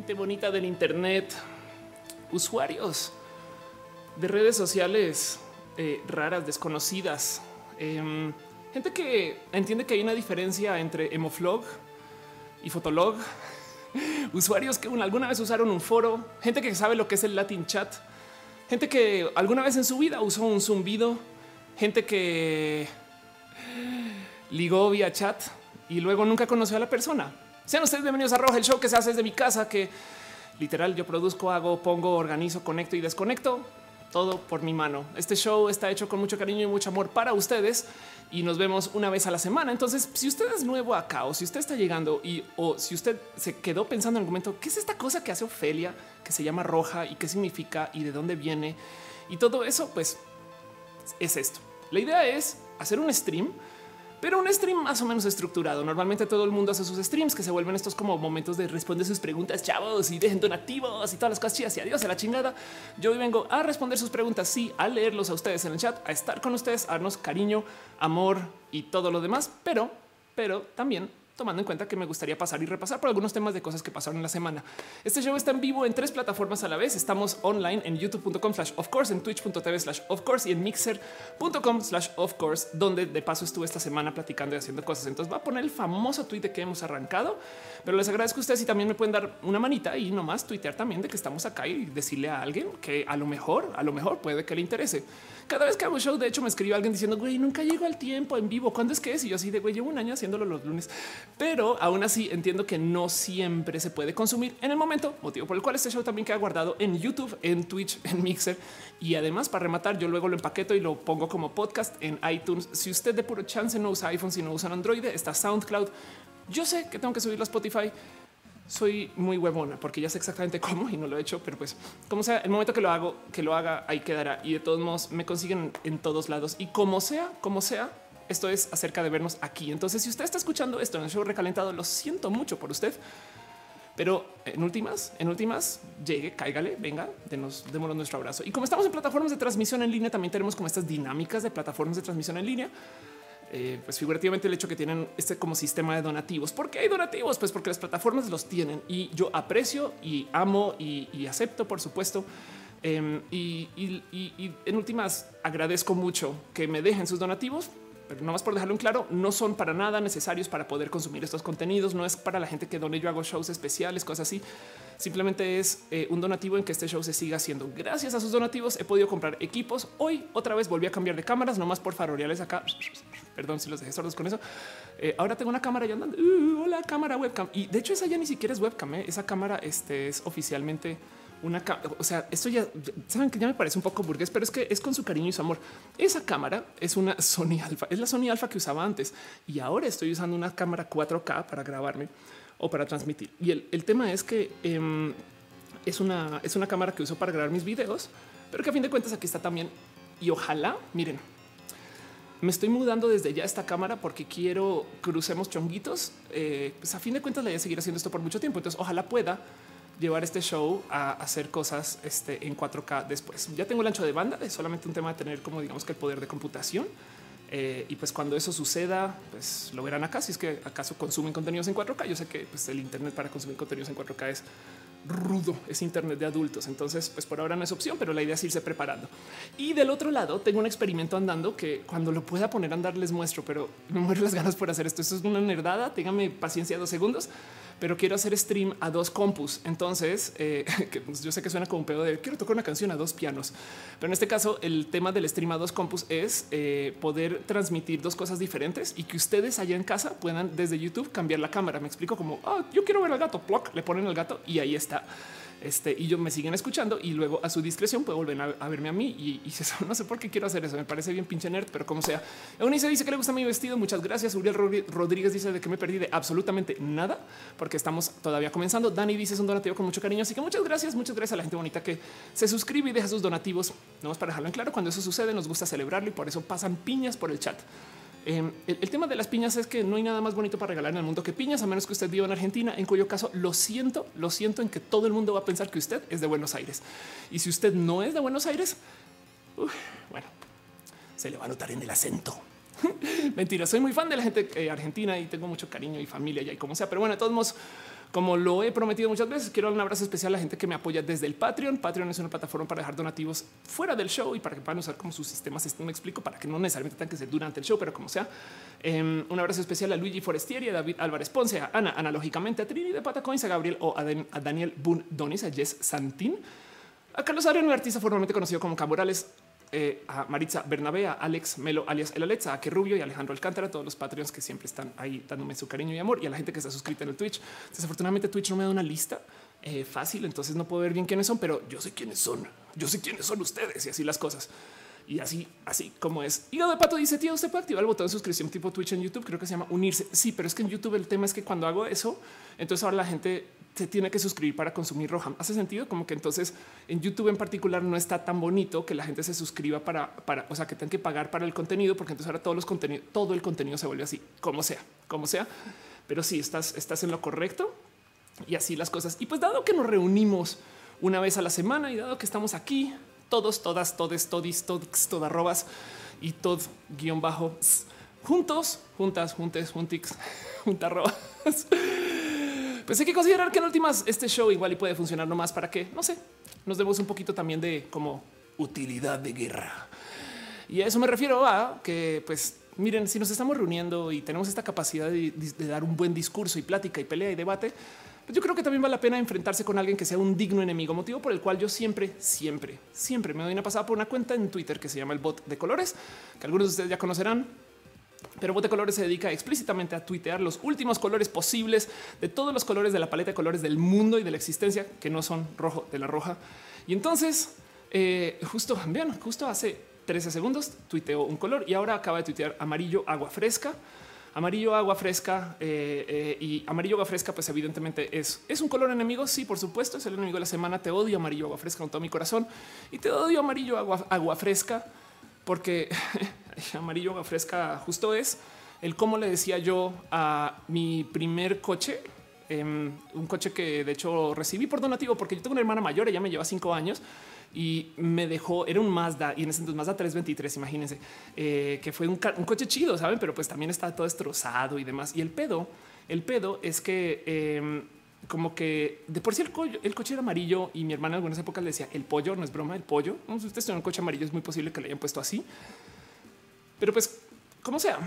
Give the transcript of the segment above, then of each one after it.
gente bonita del Internet, usuarios de redes sociales eh, raras, desconocidas, em, gente que entiende que hay una diferencia entre Emoflog y Fotolog, usuarios que alguna vez usaron un foro, gente que sabe lo que es el Latin Chat, gente que alguna vez en su vida usó un zumbido, gente que ligó vía chat y luego nunca conoció a la persona. Sean ustedes bienvenidos a Roja, el show que se hace desde mi casa, que literal yo produzco, hago, pongo, organizo, conecto y desconecto todo por mi mano. Este show está hecho con mucho cariño y mucho amor para ustedes y nos vemos una vez a la semana. Entonces, si usted es nuevo acá o si usted está llegando y o si usted se quedó pensando en algún momento, ¿qué es esta cosa que hace Ofelia que se llama roja y qué significa y de dónde viene? Y todo eso, pues es esto. La idea es hacer un stream pero un stream más o menos estructurado. Normalmente todo el mundo hace sus streams que se vuelven estos como momentos de responder sus preguntas, chavos, y dejen donativos y todas las cosas chidas y adiós a la chingada. Yo hoy vengo a responder sus preguntas, sí, a leerlos a ustedes en el chat, a estar con ustedes, a darnos cariño, amor y todo lo demás, pero, pero también tomando en cuenta que me gustaría pasar y repasar por algunos temas de cosas que pasaron en la semana. Este show está en vivo en tres plataformas a la vez. Estamos online en youtube.com slash of course, en twitch.tv slash of course y en mixer.com slash of course, donde de paso estuve esta semana platicando y haciendo cosas. Entonces va a poner el famoso tweet de que hemos arrancado, pero les agradezco a ustedes y también me pueden dar una manita y nomás tuitear también de que estamos acá y decirle a alguien que a lo mejor, a lo mejor puede que le interese. Cada vez que hago show, de hecho, me escribe alguien diciendo, güey, nunca llego al tiempo en vivo. ¿Cuándo es que es? Y yo así de, güey, llevo un año haciéndolo los lunes. Pero aún así entiendo que no siempre se puede consumir en el momento, motivo por el cual este show también queda guardado en YouTube, en Twitch, en Mixer. Y además, para rematar, yo luego lo empaqueto y lo pongo como podcast en iTunes. Si usted de puro chance no usa iPhone, si no usa Android, está SoundCloud. Yo sé que tengo que subirlo a Spotify soy muy huevona porque ya sé exactamente cómo y no lo he hecho, pero pues como sea, el momento que lo hago, que lo haga, ahí quedará. Y de todos modos me consiguen en todos lados y como sea, como sea, esto es acerca de vernos aquí. Entonces, si usted está escuchando esto en el show recalentado, lo siento mucho por usted. Pero en últimas, en últimas, llegue, cáigale, venga, denos, nuestro abrazo. Y como estamos en plataformas de transmisión en línea, también tenemos como estas dinámicas de plataformas de transmisión en línea eh, pues figurativamente el hecho que tienen este como sistema de donativos. ¿Por qué hay donativos? Pues porque las plataformas los tienen y yo aprecio y amo y, acepto, por supuesto. Em, y, y, en últimas agradezco mucho que me dejen sus donativos, pero no más por dejarlo en claro, no son para nada necesarios para poder consumir estos contenidos. No es para la gente que done. Yo hago shows especiales, cosas así. Simplemente es eh, un donativo en que este show se siga haciendo. Gracias a sus donativos he podido comprar equipos. Hoy otra vez volví a cambiar de cámaras, no más por faroreales acá. Perdón si los dejé sordos con eso. Eh, ahora tengo una cámara y andando. Uh, hola, cámara webcam. Y de hecho, esa ya ni siquiera es webcam. ¿eh? Esa cámara este, es oficialmente una o sea, esto ya saben que ya me parece un poco burgués, pero es que es con su cariño y su amor. Esa cámara es una Sony Alpha, es la Sony Alpha que usaba antes y ahora estoy usando una cámara 4K para grabarme o para transmitir. Y el, tema es que em, es una es una cámara que uso para grabar mis videos, pero que a fin de cuentas aquí está también y ojalá miren me estoy mudando desde ya esta cámara porque quiero crucemos chonguitos. Eh, pues a fin de cuentas, le voy a seguir haciendo esto por mucho tiempo. Entonces, ojalá pueda llevar este show a hacer cosas este, en 4K después. Ya tengo el ancho de banda, es solamente un tema de tener como digamos que el poder de computación. Eh, y pues cuando eso suceda, pues lo verán acá. Si es que acaso consumen contenidos en 4K, yo sé que pues, el Internet para consumir contenidos en 4K es rudo, es Internet de adultos. Entonces, pues por ahora no es opción, pero la idea es irse preparando. Y del otro lado, tengo un experimento andando que cuando lo pueda poner a andar les muestro, pero me muero las ganas por hacer esto. Esto es una nerdada. Téngame paciencia dos segundos pero quiero hacer stream a dos compus. Entonces, eh, pues, yo sé que suena como un pedo de quiero tocar una canción a dos pianos, pero en este caso el tema del stream a dos compus es eh, poder transmitir dos cosas diferentes y que ustedes allá en casa puedan desde YouTube cambiar la cámara. Me explico como oh, yo quiero ver al gato, Ploc, le ponen al gato y ahí está. Este, y yo me siguen escuchando y luego a su discreción puede volver a, verme a mí y, y no sé por qué quiero hacer eso. Me parece bien pinche nerd, pero como sea. Eunice dice que le gusta mi vestido. Muchas gracias. Uriel Rodríguez dice de que me perdí de absolutamente nada porque estamos todavía comenzando. Dani dice es un donativo con mucho cariño. Así que muchas gracias. Muchas gracias a la gente bonita que se suscribe y deja sus donativos. No más para dejarlo en claro. Cuando eso sucede, nos gusta celebrarlo y por eso pasan piñas por el chat. Em, el, tema de las piñas es que no hay nada más bonito para regalar en el mundo que piñas, a menos que usted viva en Argentina, en cuyo caso lo siento, lo siento en que todo el mundo va a pensar que usted es de Buenos Aires. Y si usted no es de Buenos Aires, bueno, se le va a notar en el acento. Mentira, soy muy fan de la gente eh, argentina y tengo mucho cariño y familia y como sea. Pero bueno, de todos modos, Como lo he prometido muchas veces, quiero dar un abrazo especial a la gente que me apoya desde el Patreon. Patreon es una plataforma para dejar donativos fuera del show y para que puedan usar como sus sistemas. Esto me explico para que no necesariamente tengan que ser durante el show, pero como sea. Em, un abrazo especial a Luigi Forestieri, a David Álvarez Ponce, a Ana, analógicamente a Trini de Patacoins, a Gabriel o a, Daniel Boone Donis, a Jess Santín, a Carlos Ariano, un artista formalmente conocido como Camorales, eh, a Maritza Bernabé, a Alex Melo alias El Alexa, a Que Rubio y Alejandro Alcántara, todos los Patreons que siempre están ahí dándome su cariño y amor y a la gente que está suscrita en el Twitch. Desafortunadamente Twitch no me da una lista eh, fácil, entonces no puedo ver bien quiénes son, pero yo sé quiénes son. Yo sé quiénes son ustedes y así las cosas. Y así, así como es. Hígado de pato dice, tío, usted puede activar el botón de suscripción tipo Twitch en YouTube. Creo que se llama unirse. Sí, pero es que en YouTube el tema es que cuando hago eso, entonces ahora la gente se tiene que suscribir para consumir Roja. Hace sentido como que entonces en YouTube en particular no está tan bonito que la gente se suscriba para, para, o sea, que tengan que pagar para el contenido, porque entonces ahora todos los contenidos, todo el contenido se vuelve así, como sea, como sea. Pero sí, estás, estás en lo correcto y así las cosas. Y pues dado que nos reunimos una vez a la semana y dado que estamos aquí, todos, todas, todes, todis, todix, todarrobas y todo guion bajo juntos, juntas, juntes, juntix, juntarrobas. Pues hay que considerar que en últimas este show igual y puede funcionar nomás para que, no sé, nos demos un poquito también de como utilidad de guerra. Y a eso me refiero a que, pues, miren, si nos estamos reuniendo y tenemos esta capacidad de, dar un buen discurso y plática y pelea y debate, pues yo creo que también vale la pena enfrentarse con alguien que sea un digno enemigo, motivo por el cual yo siempre, siempre, siempre me doy una pasada por una cuenta en Twitter que se llama el bot de colores, que algunos de ustedes ya conocerán pero Bote Colores se dedica explícitamente a tuitear los últimos colores posibles de todos los colores de la paleta de colores del mundo y de la existencia que no son rojo de la roja. Y entonces, eh, justo, vean, justo hace 13 segundos tuiteó un color y ahora acaba de tuitear amarillo agua fresca. Amarillo agua fresca eh, eh, y amarillo agua fresca, pues evidentemente es, es un color enemigo. Sí, por supuesto, es el enemigo de la semana. Te odio amarillo agua fresca con todo mi corazón y te odio amarillo agua, agua fresca porque amarillo fresca justo es el cómo le decía yo a mi primer coche, em, un coche que de hecho recibí por donativo, porque yo tengo una hermana mayor, ella me lleva cinco años y me dejó, era un Mazda y en ese entonces Mazda 323, imagínense, eh, que fue un, coche chido, saben, pero pues también está todo destrozado y demás. Y el pedo, el pedo es que em, como que de por sí el, el, coche era amarillo y mi hermana en algunas épocas le decía el pollo, no es broma, el pollo. si usted tiene un coche amarillo, es muy posible que le hayan puesto así. Pero pues, como sea,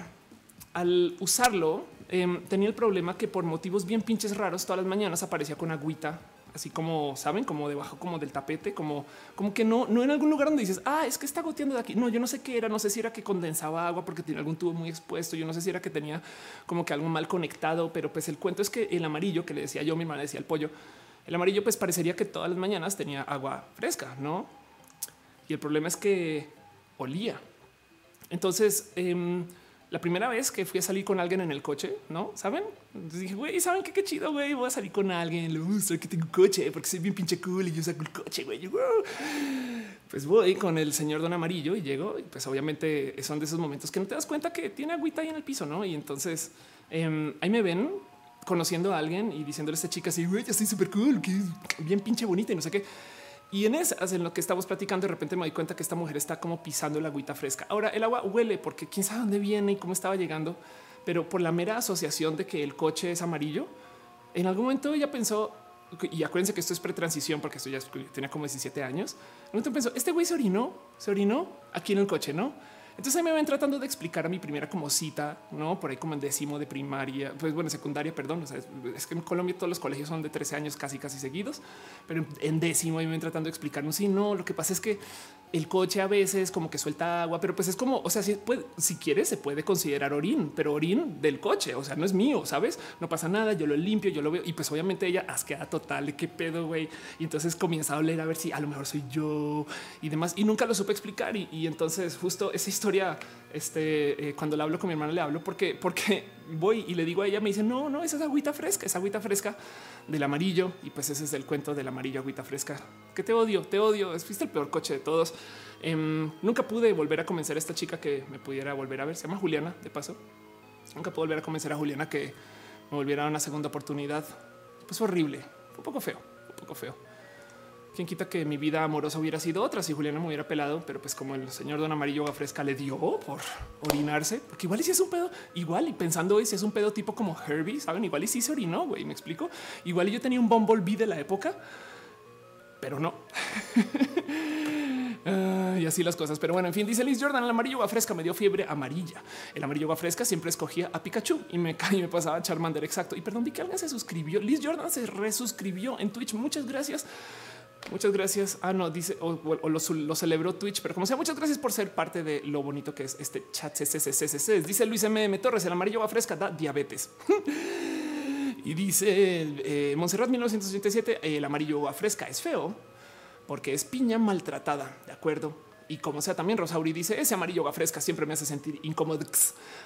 al usarlo, em, tenía el problema que por motivos bien pinches raros, todas las mañanas aparecía con agüita, así como saben, como debajo como del tapete, como, como que no, no en algún lugar donde dices, ah, es que está goteando de aquí. No, yo no sé qué era, no sé si era que condensaba agua porque tiene algún tubo muy expuesto, yo no sé si era que tenía como que algo mal conectado, pero pues el cuento es que el amarillo que le decía yo, mi hermana decía el pollo, el amarillo pues parecería que todas las mañanas tenía agua fresca, ¿no? Y el problema es que olía entonces, em, la primera vez que fui a salir con alguien en el coche, no saben? dije, güey, saben qué, qué chido, güey. Voy a salir con alguien. Lo uso que tengo un coche porque soy bien pinche cool y yo saco el coche, güey. Pues voy con el señor Don Amarillo y llego. Pues obviamente son de esos momentos que no te das cuenta que tiene agüita ahí en el piso, no? Y entonces em, ahí me ven conociendo a alguien y diciéndole a esta chica así, güey, ya estoy súper cool, que bien pinche bonita y no sé qué. Y en esas, en lo que estamos platicando, de repente me doy cuenta que esta mujer está como pisando el agüita fresca. Ahora el agua huele porque quién sabe dónde viene y cómo estaba llegando, pero por la mera asociación de que el coche es amarillo, en algún momento ella pensó, y acuérdense que esto es pretransición porque esto ya tenía como 17 años. En un momento pensó, este güey se orinó, se orinó aquí en el coche, no? Entonces ahí me ven tratando de explicar a mi primera como cita, no por ahí como en décimo de primaria, pues bueno, secundaria, perdón. es, que en Colombia todos los colegios son de 13 años casi, casi seguidos, pero en décimo ahí me ven tratando de explicarnos. Si no, lo que pasa es que el coche a veces como que suelta agua, pero pues es como, o sea, si, puede, si quieres se puede considerar orín, pero orín del coche, o sea, no es mío, ¿sabes? No pasa nada, yo lo limpio, yo lo veo y pues obviamente ella asqueada total, qué pedo, güey. Y entonces comienza a oler a ver si a lo mejor soy yo y demás. Y nunca lo supe explicar y, y entonces justo esa historia este, eh, cuando le hablo con mi hermana, le hablo porque, porque voy y le digo a ella, me dice, no, no, esa es agüita fresca, es agüita fresca del amarillo. Y pues ese es el cuento del amarillo, agüita fresca, que te odio, te odio, fuiste el peor coche de todos. Em, nunca pude volver a convencer a esta chica que me pudiera volver a ver, se llama Juliana, de paso. Nunca pude volver a convencer a Juliana que me volviera a una segunda oportunidad. Pues horrible, fue un poco feo, un poco feo. Quién quita que mi vida amorosa hubiera sido otra si Juliana me hubiera pelado, pero pues como el señor Don Amarillo Fresca le dio por orinarse, porque igual y si es un pedo, igual y pensando hoy si es un pedo tipo como Herbie, saben, igual y si se orinó, güey, me explico. Igual y yo tenía un Bumblebee de la época, pero no. Ah, y así las cosas. Pero bueno, en fin, dice Liz Jordan, el amarillo agua fresca me dio fiebre amarilla. El amarillo agua fresca siempre escogía a Pikachu y me y me pasaba Charmander. Exacto. Y perdón, vi que alguien se suscribió. Liz Jordan se resuscribió en Twitch. Muchas gracias. Muchas gracias. Ah, no, dice o, lo, celebró Twitch, pero como sea, muchas gracias por ser parte de lo bonito que es este chat. Dice Luis M. Torres, el amarillo agua fresca da diabetes. y dice eh, Montserrat 1987, el amarillo agua fresca es feo porque es piña maltratada. De acuerdo. Y como sea, también Rosauri dice ese amarillo fresca siempre me hace sentir incómodo.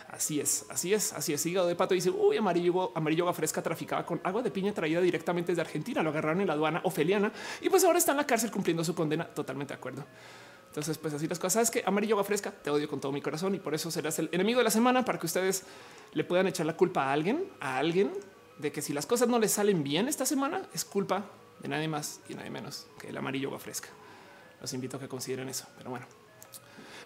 Así es, así es, así es. Hígado de pato dice uy, amarillo, amarillo fresca traficaba con agua de piña traída directamente desde Argentina. Lo agarraron en la aduana ofeliana y pues ahora está en la cárcel cumpliendo su condena. Totalmente de acuerdo. Entonces, pues así las cosas. Es que amarillo agua fresca te odio con todo mi corazón y por eso serás el enemigo de la semana para que ustedes le puedan echar la culpa a alguien, a alguien de que si las cosas no les salen bien esta semana es culpa de nadie más y nadie menos que el amarillo agua fresca. Los invito a que consideren eso. Pero bueno,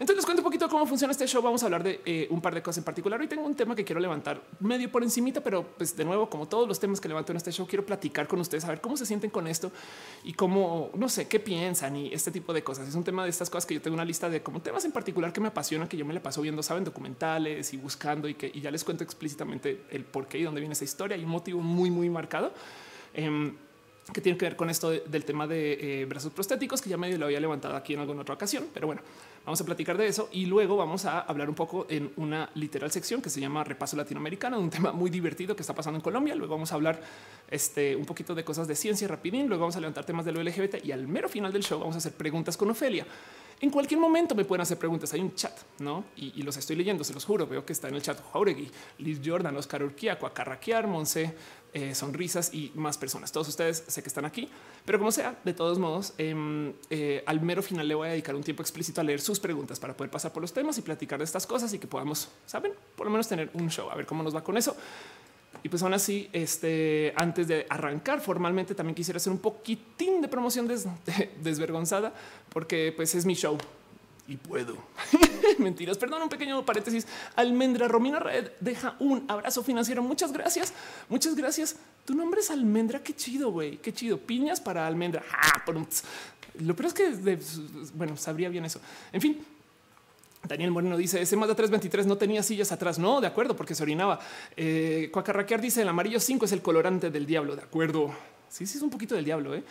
entonces les cuento un poquito cómo funciona este show. Vamos a hablar de eh, un par de cosas en particular. Hoy tengo un tema que quiero levantar medio por encimita, pero pues de nuevo, como todos los temas que levanto en este show, quiero platicar con ustedes, a ver cómo se sienten con esto y cómo, no sé, qué piensan y este tipo de cosas. Es un tema de estas cosas que yo tengo una lista de como temas en particular que me apasiona, que yo me le paso viendo, saben, documentales y buscando y que ya les cuento explícitamente el por qué y dónde viene esa historia. y un motivo muy, muy marcado. Em, que tiene que ver con esto del tema de eh, brazos prostéticos, que ya medio lo había levantado aquí en alguna otra ocasión. Pero bueno, Vamos a platicar de eso y luego vamos a hablar un poco en una literal sección que se llama Repaso Latinoamericano, un tema muy divertido que está pasando en Colombia. Luego vamos a hablar este, un poquito de cosas de ciencia rapidín. Luego vamos a levantar temas de lo LGBT y al mero final del show vamos a hacer preguntas con Ofelia. En cualquier momento me pueden hacer preguntas. Hay un chat, no? Y, los estoy leyendo, se los juro. Veo que está en el chat Jauregui, Liz Jordan, Oscar Urquía, Cuacarraquear, Monse, eh, sonrisas y más personas. Todos ustedes sé que están aquí, pero como sea, de todos modos, em, eh, al mero final le voy a dedicar un tiempo explícito a leer sus preguntas para poder pasar por los temas y platicar de estas cosas y que podamos, saben, por lo menos tener un show, a ver cómo nos va con eso. Y pues aún así, este, antes de arrancar formalmente, también quisiera hacer un poquitín de promoción desvergonzada, porque pues es mi show y puedo. Mentiras, perdón, un pequeño paréntesis. Almendra Romina Red deja un abrazo financiero. Muchas gracias. Muchas gracias. Tu nombre es Almendra. Qué chido, güey. Qué chido. Piñas para Almendra. Ah, Lo peor es que, bueno, sabría bien eso. En fin, Daniel Moreno dice ese Mazda 323 no tenía sillas atrás. No, de acuerdo, porque se orinaba. Eh, Cuacarraquear dice el amarillo 5 es el colorante del diablo. De acuerdo. Sí, sí, es un poquito del diablo. ¿eh?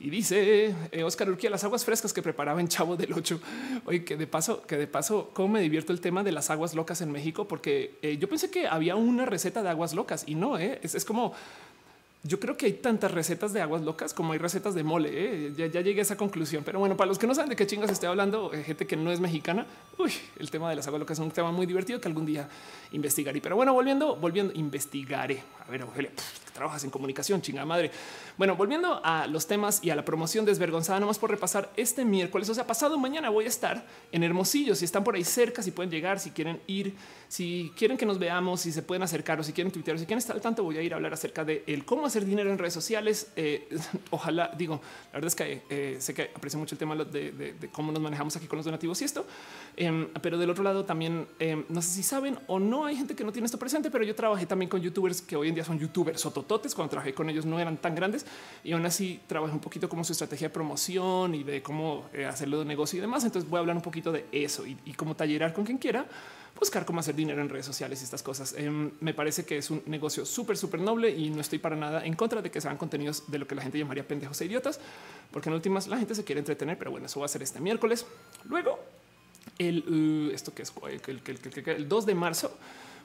Y dice eh, Oscar Urquía, las aguas frescas que preparaba en Chavo del 8. Oye, que de paso, que de paso, cómo me divierto el tema de las aguas locas en México, porque eh, yo pensé que había una receta de aguas locas y no, eh, es, es como yo creo que hay tantas recetas de aguas locas como hay recetas de mole. ¿eh? Ya, llegué a esa conclusión. Pero bueno, para los que no saben de qué chingas estoy hablando, eh, gente que no es mexicana, uy, el tema de las aguas locas es un tema muy divertido que algún día investigaré. Pero bueno, volviendo, volviendo, investigaré. A ver, Ofelia, trabajas en comunicación, chinga madre. Bueno, volviendo a los temas y a la promoción desvergonzada, nomás por repasar este miércoles, o sea, pasado mañana voy a estar en Hermosillo. Si están por ahí cerca, si pueden llegar, si quieren ir, si quieren que nos veamos, si se pueden acercar o si quieren tuitear, si quieren estar al tanto, voy a ir a hablar acerca de el cómo hacer dinero en redes sociales. Eh, ojalá, digo, la verdad es que eh, sé que aprecio mucho el tema de, cómo nos manejamos aquí con los donativos y esto, em, pero del otro lado también, em, no sé si saben o no, hay gente que no tiene esto presente, pero yo trabajé también con youtubers que hoy en día son youtubers sotototes. Cuando trabajé con ellos no eran tan grandes y aún así trabajé un poquito como su estrategia de promoción y de cómo eh, hacerlo de negocio y demás. Entonces voy a hablar un poquito de eso y, y cómo tallerar con quien quiera buscar cómo hacer dinero en redes sociales y estas cosas. Em, me parece que es un negocio súper, súper noble y no estoy para nada en contra de que sean contenidos de lo que la gente llamaría pendejos e idiotas, porque en últimas la gente se quiere entretener, pero bueno, eso va a ser este miércoles. Luego, el uh, esto que es el, el 2 de marzo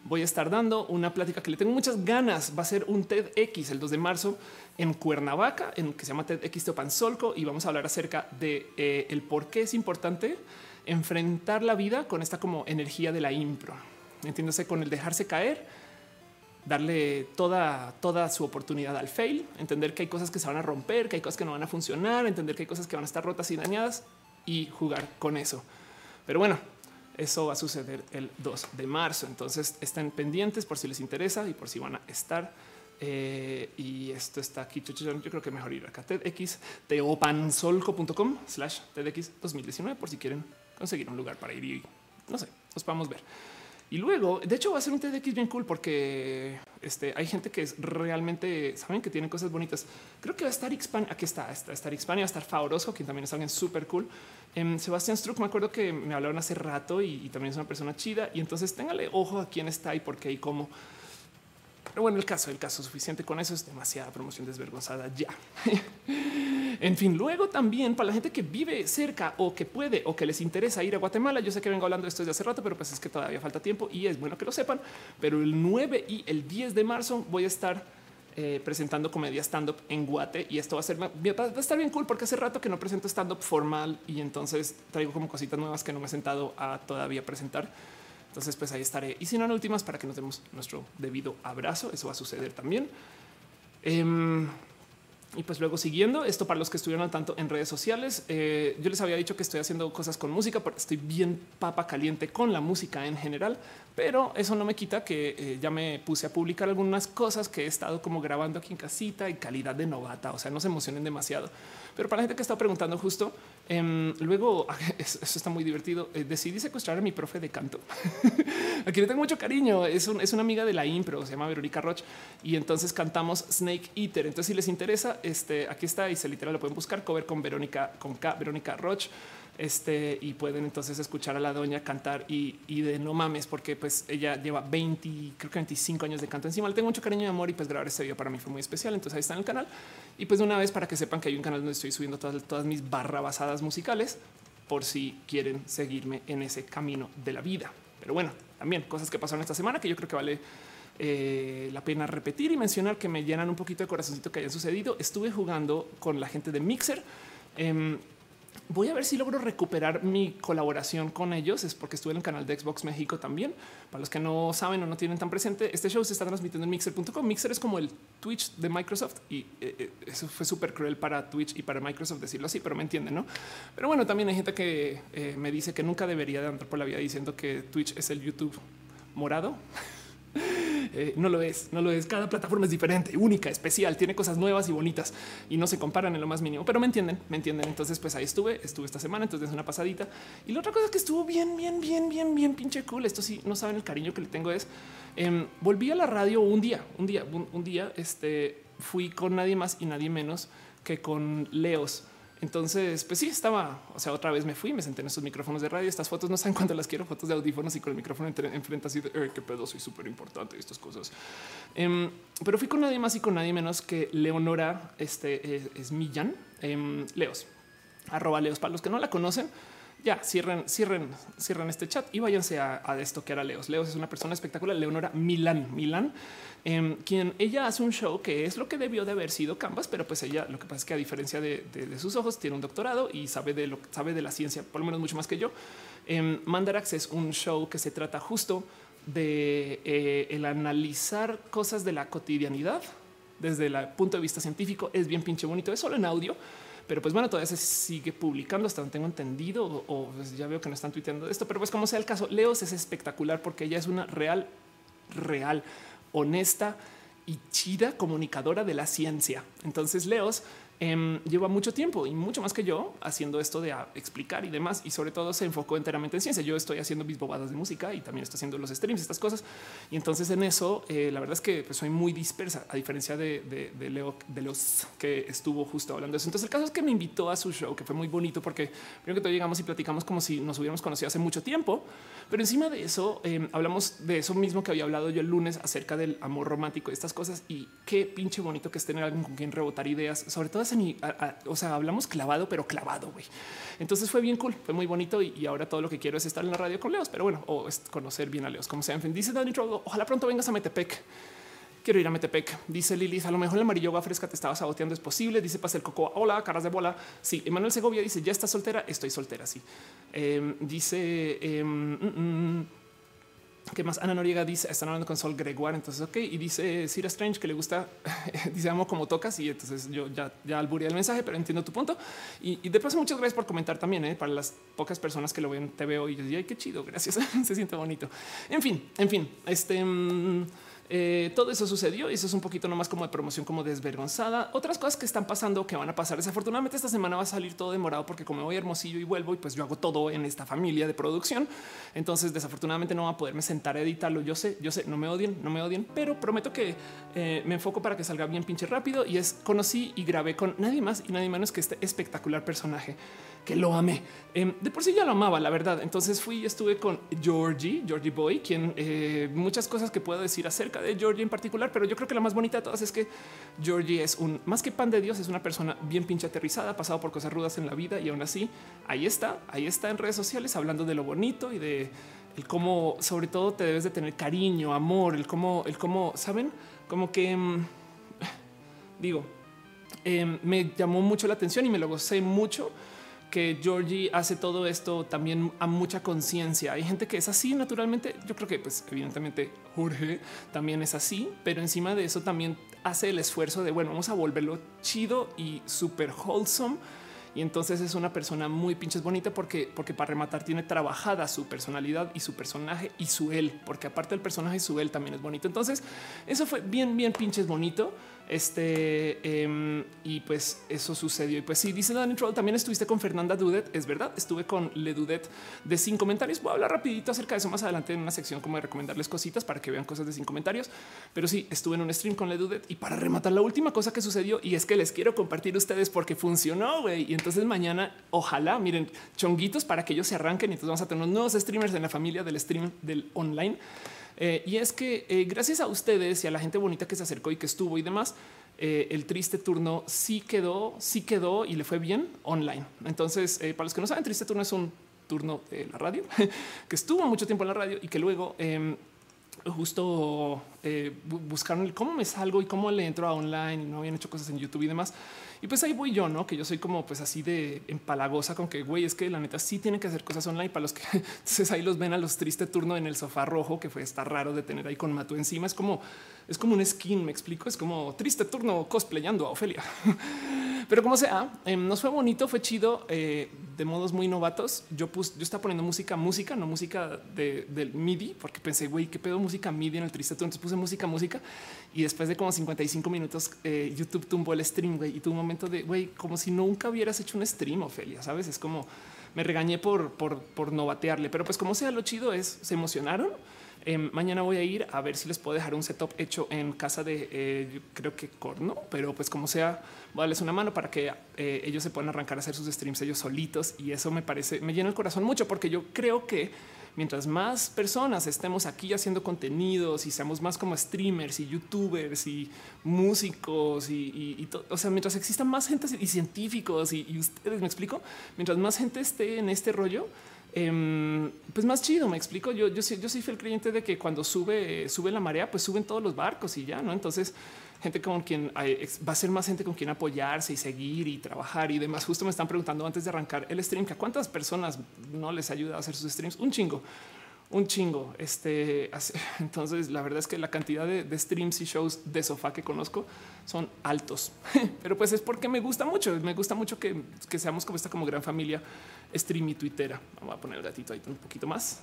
voy a estar dando una plática que le tengo muchas ganas. Va a ser un TEDx el 2 de marzo en Cuernavaca, en que se llama TEDx Teopanzolco y vamos a hablar acerca de eh, el por qué es importante enfrentar la vida con esta como energía de la impro. Entiéndase con el dejarse caer, darle toda, toda su oportunidad al fail, entender que hay cosas que se van a romper, que hay cosas que no van a funcionar, entender que hay cosas que van a estar rotas y dañadas y jugar con eso. Pero bueno, eso va a suceder el 2 de marzo. Entonces estén pendientes por si les interesa y por si van a estar Eh, y esto está aquí. Yo creo que mejor ir acá TEDx teopansolco.com slash TEDx 2019 por si quieren conseguir un lugar para ir y no sé, nos podamos ver. Y luego, de hecho, va a ser un TEDx bien cool porque este, hay gente que es realmente saben que tienen cosas bonitas. Creo que va a estar Xpan. Aquí está, está estar Xpan y va a estar Favorosco, quien también es alguien súper cool. Em, Sebastián Struck, me acuerdo que me hablaron hace rato y, también es una persona chida. Y entonces téngale ojo a quién está y por qué y cómo. Pero bueno, el caso, el caso suficiente con eso es demasiada promoción desvergonzada ya. en fin, luego también para la gente que vive cerca o que puede o que les interesa ir a Guatemala. Yo sé que vengo hablando de esto desde hace rato, pero pues es que todavía falta tiempo y es bueno que lo sepan. Pero el 9 y el 10 de marzo voy a estar eh, presentando comedia stand up en Guate y esto va a ser va a estar bien cool porque hace rato que no presento stand up formal y entonces traigo como cositas nuevas que no me he sentado a todavía presentar. Entonces, pues ahí estaré. Y si no, en últimas, para que nos demos nuestro debido abrazo, eso va a suceder también. Em, y pues luego siguiendo esto para los que estuvieron tanto en redes sociales, eh, yo les había dicho que estoy haciendo cosas con música porque estoy bien papa caliente con la música en general, pero eso no me quita que eh, ya me puse a publicar algunas cosas que he estado como grabando aquí en casita y calidad de novata. O sea, no se emocionen demasiado. Pero para la gente que está preguntando justo, em, luego eso, está muy divertido. Eh, decidí secuestrar a mi profe de canto. Aquí le tengo mucho cariño. Es, es, una amiga de la impro, se llama Verónica Roch. Y entonces cantamos Snake Eater. Entonces, si les interesa, este aquí está y se literal lo pueden buscar cover con Verónica, con K, Verónica Roch este y pueden entonces escuchar a la doña cantar y, de no mames, porque pues ella lleva 20, creo que 25 años de canto encima. Le tengo mucho cariño y amor y pues grabar este video para mí fue muy especial. Entonces ahí está en el canal. Y pues de una vez para que sepan que hay un canal donde estoy subiendo todas, todas mis barra basadas musicales por si quieren seguirme en ese camino de la vida. Pero bueno, también cosas que pasaron esta semana que yo creo que vale eh, la pena repetir y mencionar que me llenan un poquito de corazoncito que hayan sucedido. Estuve jugando con la gente de Mixer. Eh, Voy a ver si logro recuperar mi colaboración con ellos. Es porque estuve en el canal de Xbox México también. Para los que no saben o no tienen tan presente, este show se está transmitiendo en mixer.com. Mixer es como el Twitch de Microsoft y eh, eh, eso fue súper cruel para Twitch y para Microsoft decirlo así, pero me entienden, no? Pero bueno, también hay gente que eh, me dice que nunca debería de andar por la vida diciendo que Twitch es el YouTube morado. Eh, no lo es, no lo es. Cada plataforma es diferente, única, especial, tiene cosas nuevas y bonitas y no se comparan en lo más mínimo, pero me entienden, me entienden. Entonces, pues ahí estuve, estuve esta semana, entonces es una pasadita. Y la otra cosa que estuvo bien, bien, bien, bien, bien pinche cool. Esto sí, no saben el cariño que le tengo es em, volví a la radio un día, un día, un, día, este fui con nadie más y nadie menos que con Leos entonces, pues sí, estaba, o sea, otra vez me fui, me senté en estos micrófonos de radio. Estas fotos no saben cuánto las quiero, fotos de audífonos y con el micrófono enfrente así de qué pedo, soy súper importante estas cosas. Em, pero fui con nadie más y con nadie menos que Leonora, este es, Millán, em, Leos, arroba Leos. Para los que no la conocen, ya cierren, cierren, cierren este chat y váyanse a, a estoquear a Leos. Leos es una persona espectacular. Leonora Milán, Milán Em, quien ella hace un show que es lo que debió de haber sido Canvas, pero pues ella lo que pasa es que a diferencia de, sus ojos tiene un doctorado y sabe de lo sabe de la ciencia, por lo menos mucho más que yo. Eh, Mandarax es un show que se trata justo de eh, el analizar cosas de la cotidianidad desde el punto de vista científico. Es bien pinche bonito, es solo en audio. Pero pues bueno, todavía se sigue publicando hasta donde tengo entendido o, pues ya veo que no están tuiteando esto, pero pues como sea el caso, Leos es espectacular porque ella es una real, real honesta y chida comunicadora de la ciencia. Entonces, Leos Em, lleva mucho tiempo y mucho más que yo haciendo esto de explicar y demás. Y sobre todo se enfocó enteramente en ciencia. Yo estoy haciendo mis bobadas de música y también estoy haciendo los streams, estas cosas. Y entonces en eso, eh, la verdad es que pues, soy muy dispersa, a diferencia de, Leo, de los que estuvo justo hablando de eso. Entonces el caso es que me invitó a su show, que fue muy bonito porque primero que todo llegamos y platicamos como si nos hubiéramos conocido hace mucho tiempo. Pero encima de eso, em, hablamos de eso mismo que había hablado yo el lunes acerca del amor romántico y estas cosas. Y qué pinche bonito que es tener alguien con quien rebotar ideas, sobre todo o sea, hablamos clavado, pero clavado, güey. Entonces fue bien cool, fue muy bonito y, ahora todo lo que quiero es estar en la radio con Leos, pero bueno, o conocer bien a Leos, como sea. En fin, dice Dani Trogo, ojalá pronto vengas a Metepec. Quiero ir a Metepec. Dice Lilith, a lo mejor el amarillo va fresca te estaba saboteando, es posible. Dice Pasel Coco, hola, caras de bola. Sí, Emanuel Segovia dice, ya estás soltera, estoy soltera, sí. Em, dice... Em, mm, mm, ¿Qué más? Ana Noriega dice, están hablando con Sol Gregoire, entonces ok. Y dice Sira Strange que le gusta, dice amo como tocas y entonces yo ya, ya alburé el mensaje, pero entiendo tu punto. Y, de paso muchas gracias por comentar también, ¿eh? para las pocas personas que lo ven, te veo y yo digo, ay, qué chido, gracias, se siente bonito. En fin, en fin, este... Mm, Eh, todo eso sucedió y eso es un poquito nomás como de promoción, como desvergonzada. Otras cosas que están pasando que van a pasar. Desafortunadamente esta semana va a salir todo demorado porque como voy hermosillo y vuelvo y pues yo hago todo en esta familia de producción. Entonces desafortunadamente no va a poderme sentar a editarlo. Yo sé, yo sé, no me odien, no me odien, pero prometo que eh, me enfoco para que salga bien pinche rápido y es conocí y grabé con nadie más y nadie menos que este espectacular personaje que lo amé. Em, de por sí ya lo amaba, la verdad. Entonces fui y estuve con Georgie, Georgie Boy, quien eh, muchas cosas que puedo decir acerca de Georgie en particular, pero yo creo que la más bonita de todas es que Georgie es un más que pan de Dios, es una persona bien pinche aterrizada, pasado por cosas rudas en la vida y aún así ahí está, ahí está en redes sociales hablando de lo bonito y de el cómo, sobre todo, te debes de tener cariño, amor, el cómo, el cómo saben, como que em, digo, em, me llamó mucho la atención y me lo gocé mucho que Georgie hace todo esto también a mucha conciencia. Hay gente que es así naturalmente. Yo creo que, pues, evidentemente, Jorge también es así, pero encima de eso también hace el esfuerzo de bueno, vamos a volverlo chido y súper wholesome. Y entonces es una persona muy pinches bonita porque, porque para rematar tiene trabajada su personalidad y su personaje y su él, porque aparte del personaje, su él también es bonito. Entonces, eso fue bien, bien pinches bonito. Este em, y pues eso sucedió. Y pues sí, dice Danny Troll, también estuviste con Fernanda Dudet. Es verdad, estuve con Le Dudet de sin comentarios. Voy a hablar rapidito acerca de eso más adelante en una sección como de recomendarles cositas para que vean cosas de sin comentarios. Pero sí, estuve en un stream con Le Dudet y para rematar la última cosa que sucedió y es que les quiero compartir a ustedes porque funcionó. Y entonces mañana, ojalá miren chonguitos para que ellos se arranquen y entonces vamos a tener unos nuevos streamers en la familia del stream del online. Eh, y es que eh, gracias a ustedes y a la gente bonita que se acercó y que estuvo y demás, eh, el triste turno sí quedó, sí quedó y le fue bien online. Entonces, para los que no saben, triste turno es un turno de la radio que estuvo mucho tiempo en la radio y que luego em, justo buscaron el cómo me salgo y cómo le entro a online y no habían hecho cosas en YouTube y demás. Y pues ahí voy yo, no que yo soy como pues así de empalagosa con que güey, es que la neta sí tienen que hacer cosas online para los que entonces ahí los ven a los tristes turno en el sofá rojo, que fue estar raro de tener ahí con Matu encima. Es como es como un skin. Me explico. Es como triste turno cosplayando a Ofelia. Pero como sea, em, nos fue bonito, fue chido eh, de modos muy novatos. Yo puse, yo estaba poniendo música, música, no música de, del MIDI, porque pensé, güey, qué pedo música MIDI en el triste turno. Entonces puse música, música y después de como 55 minutos, eh, YouTube tumbó el stream güey, y tuvo un momento de güey, como si nunca hubieras hecho un stream, Ofelia. Sabes? Es como me regañé por, por, por no batearle, pero pues como sea, lo chido es se emocionaron Em, mañana voy a ir a ver si les puedo dejar un setup hecho en casa de eh, creo que Corno, pero pues como sea, darles una mano para que eh, ellos se puedan arrancar a hacer sus streams ellos solitos. Y eso me parece, me llena el corazón mucho porque yo creo que mientras más personas estemos aquí haciendo contenidos y seamos más como streamers y youtubers y músicos y, o sea, mientras existan más gente y científicos y, y ustedes me explico, mientras más gente esté en este rollo, Em, pues más chido, me explico. Yo, yo, yo soy fiel creyente de que cuando sube, sube la marea, pues suben todos los barcos y ya, no? Entonces, gente con quien va a ser más gente con quien apoyarse y seguir y trabajar y demás. Justo me están preguntando antes de arrancar el stream que a cuántas personas no les ayuda a hacer sus streams. Un chingo un chingo. Este, entonces, la verdad es que la cantidad de, streams y shows de sofá que conozco son altos, pero pues es porque me gusta mucho. Me gusta mucho que, que seamos como esta como gran familia stream y twittera. Vamos a poner el gatito ahí un poquito más.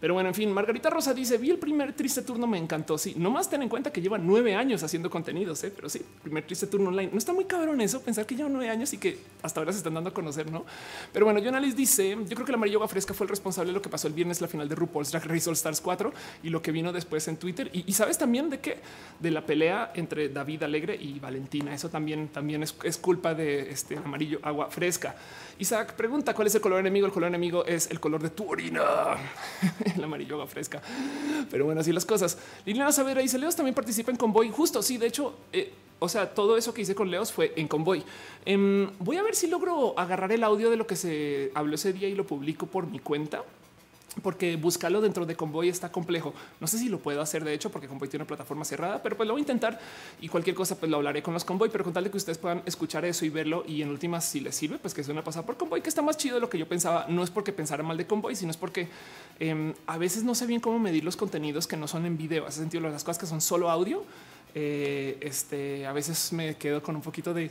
Pero bueno, en fin, Margarita Rosa dice: Vi el primer triste turno, me encantó. Sí, nomás ten en cuenta que lleva nueve años haciendo contenidos, ¿eh? pero sí, primer triste turno online. No está muy cabrón eso, pensar que lleva nueve años y que hasta ahora se están dando a conocer, no? Pero bueno, Jonalis dice: Yo creo que la amarillo fresca fue el responsable de lo que pasó el viernes, la final de RuPaul's Drag Race All Stars 4 y lo que vino después en Twitter. Y, sabes también de qué? De la pelea entre David Alegre y Valentina. Eso también, también es, es culpa de este amarillo agua fresca. Isaac pregunta cuál es el color enemigo. El color enemigo es el color de tu orina, el amarillo agua fresca. Pero bueno, así las cosas. Liliana Savera dice Leos también participa en convoy. Justo sí, de hecho, eh, o sea, todo eso que hice con Leos fue en convoy. Em, voy a ver si logro agarrar el audio de lo que se habló ese día y lo publico por mi cuenta porque buscarlo dentro de Convoy está complejo. No sé si lo puedo hacer, de hecho, porque Convoy tiene una plataforma cerrada, pero pues lo voy a intentar y cualquier cosa pues lo hablaré con los Convoy, pero con tal de que ustedes puedan escuchar eso y verlo y en últimas si les sirve, pues que suena pasar por Convoy, que está más chido de lo que yo pensaba. No es porque pensara mal de Convoy, sino es porque em, a veces no sé bien cómo medir los contenidos que no son en video. Hace sentido las cosas que son solo audio. Eh, este a veces me quedo con un poquito de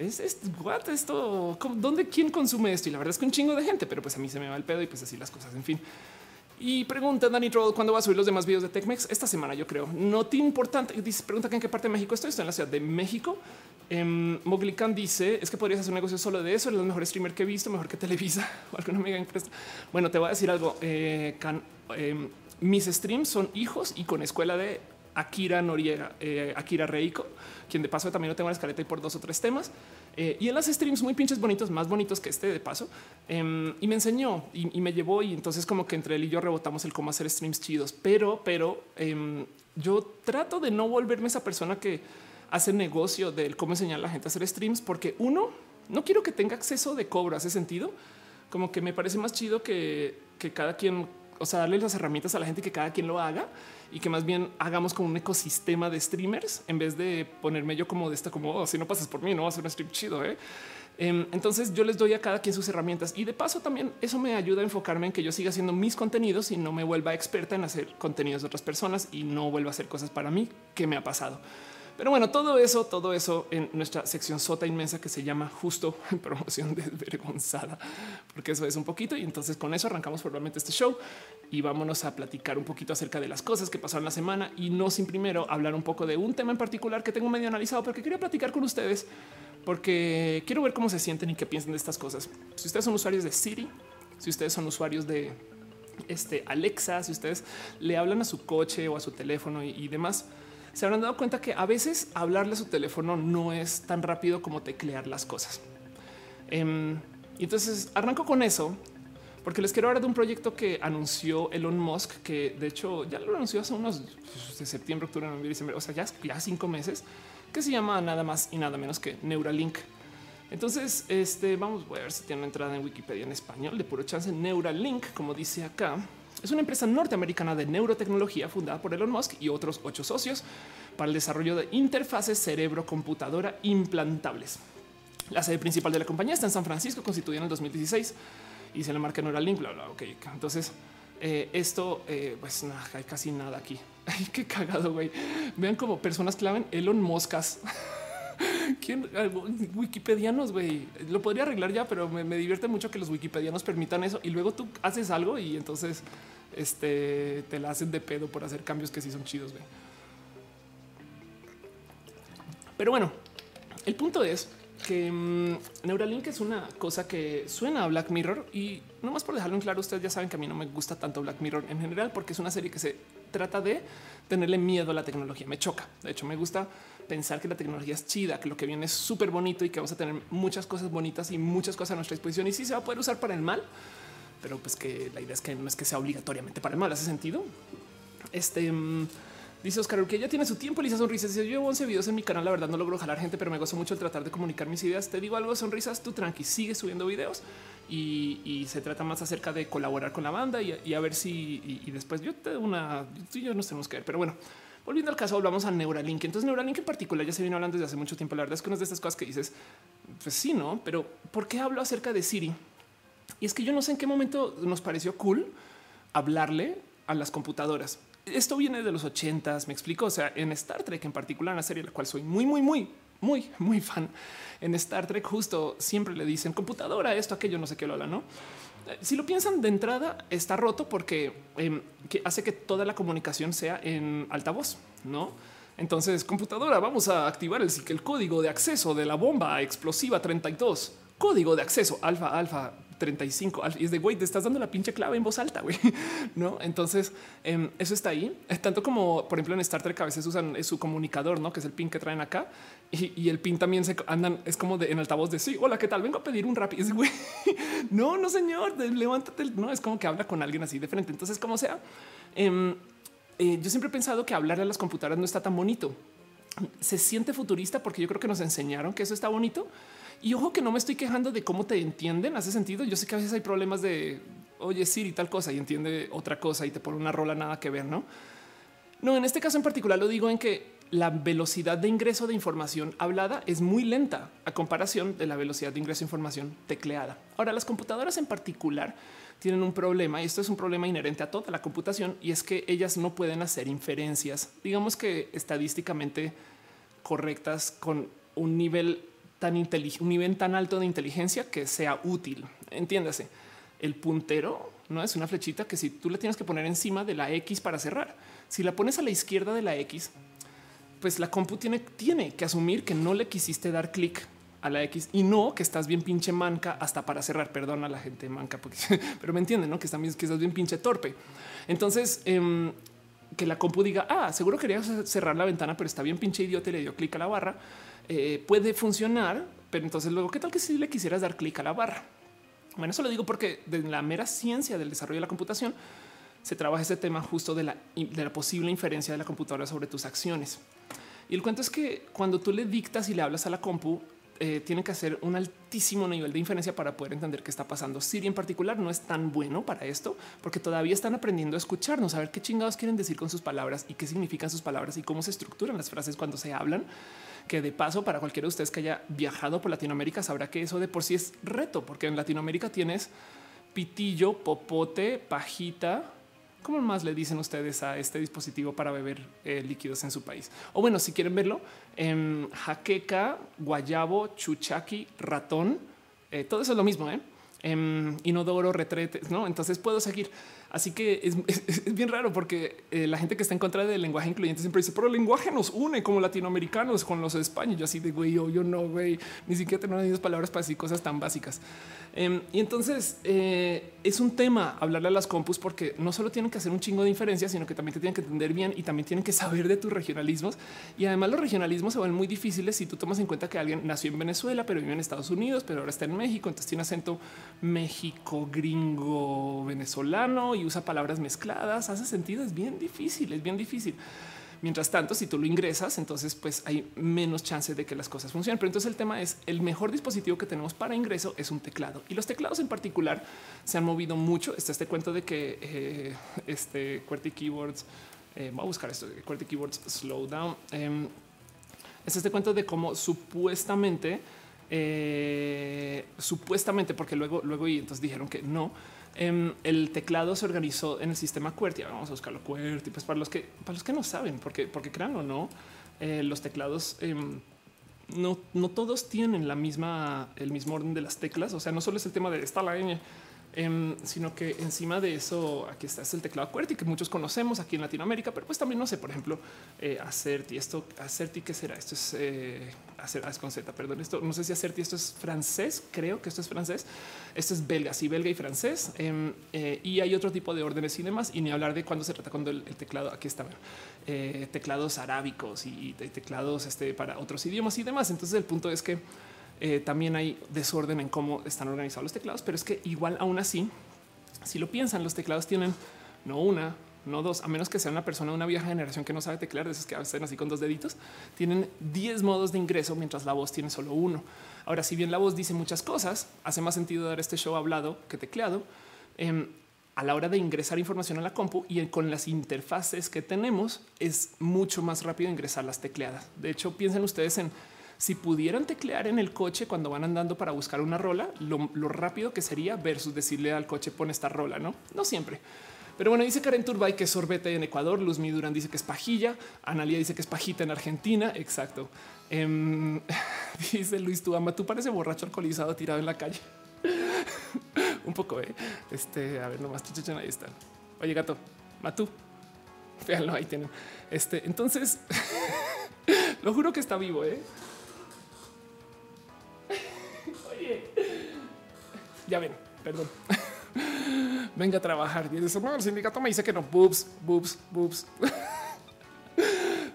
es, esto, ¿dónde quién consume esto? Y la verdad es que un chingo de gente, pero pues a mí se me va el pedo y pues así las cosas, en fin. Y pregunta Danny Troll cuándo va a subir los demás videos de TechMex esta semana, yo creo. No te importante. Dice, pregunta que en qué parte de México estoy. Estoy en la ciudad de México. Eh, Moglican dice es que podrías hacer un negocio solo de eso. Es el mejor streamer que he visto, mejor que Televisa o alguna mega empresa. Bueno, te voy a decir algo. Eh, em, mis streams son hijos y con escuela de Akira Noriega, eh, Akira Reiko, quien de paso también lo tengo en la escaleta y por dos o tres temas. Eh, y en las streams muy pinches bonitos, más bonitos que este de paso. Em, y me enseñó y, me llevó y entonces como que entre él y yo rebotamos el cómo hacer streams chidos. Pero, pero em, yo trato de no volverme esa persona que hace negocio del cómo enseñar a la gente a hacer streams, porque uno, no quiero que tenga acceso de cobro, hace sentido. Como que me parece más chido que, que cada quien o sea, darle las herramientas a la gente que cada quien lo haga y que más bien hagamos como un ecosistema de streamers en vez de ponerme yo como de esta, como oh, si no pasas por mí, no va a ser un stream chido. ¿eh? Em, entonces yo les doy a cada quien sus herramientas y de paso también eso me ayuda a enfocarme en que yo siga haciendo mis contenidos y no me vuelva experta en hacer contenidos de otras personas y no vuelva a hacer cosas para mí que me ha pasado. Pero bueno, todo eso, todo eso en nuestra sección sota inmensa que se llama justo promoción desvergonzada, porque eso es un poquito. Y entonces con eso arrancamos probablemente este show y vámonos a platicar un poquito acerca de las cosas que pasaron la semana y no sin primero hablar un poco de un tema en particular que tengo medio analizado, pero que quería platicar con ustedes porque quiero ver cómo se sienten y qué piensan de estas cosas. Si ustedes son usuarios de Siri, si ustedes son usuarios de este Alexa, si ustedes le hablan a su coche o a su teléfono y demás, se habrán dado cuenta que a veces hablarle a su teléfono no es tan rápido como teclear las cosas. Em, y entonces arranco con eso porque les quiero hablar de un proyecto que anunció Elon Musk, que de hecho ya lo anunció hace unos de septiembre, octubre, noviembre, diciembre, o sea, ya, ya cinco meses, que se llama nada más y nada menos que Neuralink. Entonces, este vamos a ver si tiene una entrada en Wikipedia en español de puro chance. Neuralink, como dice acá, es una empresa norteamericana de neurotecnología fundada por Elon Musk y otros ocho socios para el desarrollo de interfaces cerebro-computadora implantables. La sede principal de la compañía está en San Francisco, constituida en el 2016 y se le marca Neuralink. Bla, bla, ok, entonces eh, esto, eh, pues no, hay casi nada aquí. Ay, qué cagado, güey. Vean como personas claven Elon Moscas. ¿Quién? Wikipedianos, güey. Lo podría arreglar ya, pero me, divierte mucho que los wikipedianos permitan eso y luego tú haces algo y entonces este, te la hacen de pedo por hacer cambios que sí son chidos, güey. Pero bueno, el punto es que mm, Neuralink es una cosa que suena a Black Mirror y no más por dejarlo en claro, ustedes ya saben que a mí no me gusta tanto Black Mirror en general porque es una serie que se trata de tenerle miedo a la tecnología. Me choca. De hecho, me gusta pensar que la tecnología es chida, que lo que viene es súper bonito y que vamos a tener muchas cosas bonitas y muchas cosas a nuestra disposición. Y sí se va a poder usar para el mal, pero pues que la idea es que no es que sea obligatoriamente para el mal. Hace sentido. Este mm, dice Oscar que ya tiene su tiempo. Lisa Sonrisas Yo llevo 11 videos en mi canal. La verdad, no logro jalar gente, pero me gozo mucho el tratar de comunicar mis ideas. Te digo algo, sonrisas, tú tranqui, sigue subiendo videos y, se trata más acerca de colaborar con la banda y, a ver si y, después yo te una, tú y yo nos tenemos que ver, pero bueno. Volviendo al caso, hablamos a Neuralink. Entonces, Neuralink en particular ya se vino hablando desde hace mucho tiempo. La verdad es que una de estas cosas que dices, pues sí, no, pero ¿por qué hablo acerca de Siri? Y es que yo no sé en qué momento nos pareció cool hablarle a las computadoras. Esto viene de los ochentas, me explico. O sea, en Star Trek en particular, una serie de la cual soy muy, muy, muy, muy, muy fan. En Star Trek justo siempre le dicen computadora, esto, aquello, no sé qué lo habla, ¿no? Si lo piensan de entrada, está roto porque em, hace que toda la comunicación sea en altavoz, no? Entonces, computadora, vamos a activar el, código de acceso de la bomba explosiva 32, código de acceso alfa, alfa, 35 y es de güey, te estás dando la pinche clave en voz alta, güey. No, entonces em, eso está ahí. Tanto como, por ejemplo, en Star Trek a veces usan su comunicador, no que es el pin que traen acá y, el pin también se andan. Es como de en altavoz de sí. Hola, qué tal? Vengo a pedir un rap. Y es güey. No, no, señor, levántate. No es como que habla con alguien así de frente. Entonces, como sea, em, eh, yo siempre he pensado que hablarle a las computadoras no está tan bonito. Se siente futurista porque yo creo que nos enseñaron que eso está bonito y ojo que no me estoy quejando de cómo te entienden. Hace sentido. Yo sé que a veces hay problemas de oye, Siri tal cosa y entiende otra cosa y te pone una rola nada que ver, no? No, en este caso en particular lo digo en que la velocidad de ingreso de información hablada es muy lenta a comparación de la velocidad de ingreso de información tecleada. Ahora, las computadoras en particular tienen un problema y esto es un problema inherente a toda la computación y es que ellas no pueden hacer inferencias, digamos que estadísticamente correctas con un nivel tan un nivel tan alto de inteligencia que sea útil. Entiéndase, el puntero no es una flechita que si tú le tienes que poner encima de la X para cerrar, si la pones a la izquierda de la X, pues la compu tiene, tiene que asumir que no le quisiste dar clic a la X y no que estás bien pinche manca hasta para cerrar. Perdón a la gente manca, porque, pero me entienden, ¿no? Que, estás bien pinche torpe. Entonces, em, que la compu diga, ah, seguro quería cerrar la ventana, pero está bien pinche idiota y le dio clic a la barra, eh, puede funcionar. Pero entonces luego, ¿qué tal que si le quisieras dar clic a la barra? Bueno, eso lo digo porque de la mera ciencia del desarrollo de la computación se trabaja este tema justo de la, de la posible inferencia de la computadora sobre tus acciones. Y el cuento es que cuando tú le dictas y le hablas a la compu, eh, tiene que hacer un altísimo nivel de inferencia para poder entender qué está pasando. Siri en particular no es tan bueno para esto porque todavía están aprendiendo a escucharnos, a ver qué chingados quieren decir con sus palabras y qué significan sus palabras y cómo se estructuran las frases cuando se hablan. Que de paso, para cualquiera de ustedes que haya viajado por Latinoamérica, sabrá que eso de por sí es reto, porque en Latinoamérica tienes pitillo, popote, pajita, ¿Cómo más le dicen ustedes a este dispositivo para beber eh, líquidos en su país? O bueno, si quieren verlo, en jaqueca, guayabo, chuchaqui, ratón, eh, todo eso es lo mismo, ¿eh? En inodoro, retretes, ¿no? Entonces puedo seguir. Así que es, bien raro porque eh, la gente que está en contra del lenguaje incluyente siempre dice, pero el lenguaje nos une como latinoamericanos con los españoles. Yo así de güey, yo, yo no, güey, ni siquiera dos palabras para decir cosas tan básicas. Em, y entonces eh, es un tema hablarle a las compus porque no solo tienen que hacer un chingo de inferencia, sino que también te tienen que entender bien y también tienen que saber de tus regionalismos. Y además los regionalismos se vuelven muy difíciles si tú tomas en cuenta que alguien nació en Venezuela, pero vive en Estados Unidos, pero ahora está en México, entonces tiene acento México gringo venezolano y usa palabras mezcladas. Hace sentido, es bien difícil, es bien difícil. Mientras tanto, si tú lo ingresas, entonces pues hay menos chance de que las cosas funcionen. Pero entonces el tema es el mejor dispositivo que tenemos para ingreso es un teclado y los teclados en particular se han movido mucho. Está este cuento de que eh, este QWERTY Keyboards, eh, voy a buscar esto, QWERTY Keyboards Slow Down. Eh, es este cuento de cómo supuestamente, eh, supuestamente, porque luego, luego y entonces dijeron que no, Em, el teclado se organizó en el sistema QWERTY. Vamos a buscarlo QWERTY. Pues para los que, para los que no saben, porque, porque crean o no, eh, los teclados em, no, no todos tienen la misma, el mismo orden de las teclas. O sea, no solo es el tema de esta la ñ, Em, sino que encima de eso aquí está es el teclado QWERTY que muchos conocemos aquí en Latinoamérica, pero pues también no sé, por ejemplo, eh, Acerti, esto Acerti, ¿qué será? Esto es eh, ah, con Z, perdón, esto no sé si Acerti, esto es francés, creo que esto es francés, esto es belga, sí, belga y francés, em, eh, y hay otro tipo de órdenes y demás, y ni hablar de cuando se trata cuando el, teclado, aquí está, eh, teclados arábicos y, y teclados este, para otros idiomas y demás. Entonces el punto es que eh, también hay desorden en cómo están organizados los teclados, pero es que igual aún así, si lo piensan, los teclados tienen no una, no dos, a menos que sea una persona de una vieja generación que no sabe teclear, de esos que hacen así con dos deditos, tienen 10 modos de ingreso, mientras la voz tiene solo uno. Ahora, si bien la voz dice muchas cosas, hace más sentido dar este show hablado que tecleado. Em, a la hora de ingresar información a la compu y con las interfaces que tenemos es mucho más rápido ingresar las tecleadas. De hecho, piensen ustedes en si pudieran teclear en el coche cuando van andando para buscar una rola, lo, rápido que sería versus decirle al coche pon esta rola, no? No siempre. Pero bueno, dice Karen Turbay que es sorbete en Ecuador. Luz Durán dice que es pajilla. Analia dice que es pajita en Argentina. Exacto. Em, dice Luis Tuama, tú parece borracho alcoholizado tirado en la calle. Un poco, eh. Este, a ver, nomás, ahí está. Oye, gato, Matú. Véanlo, ahí tienen. Este, entonces, lo juro que está vivo, eh. Ya ven, perdón. Venga a trabajar. Y dice, el sindicato me dice que no, boobs, boobs, boobs.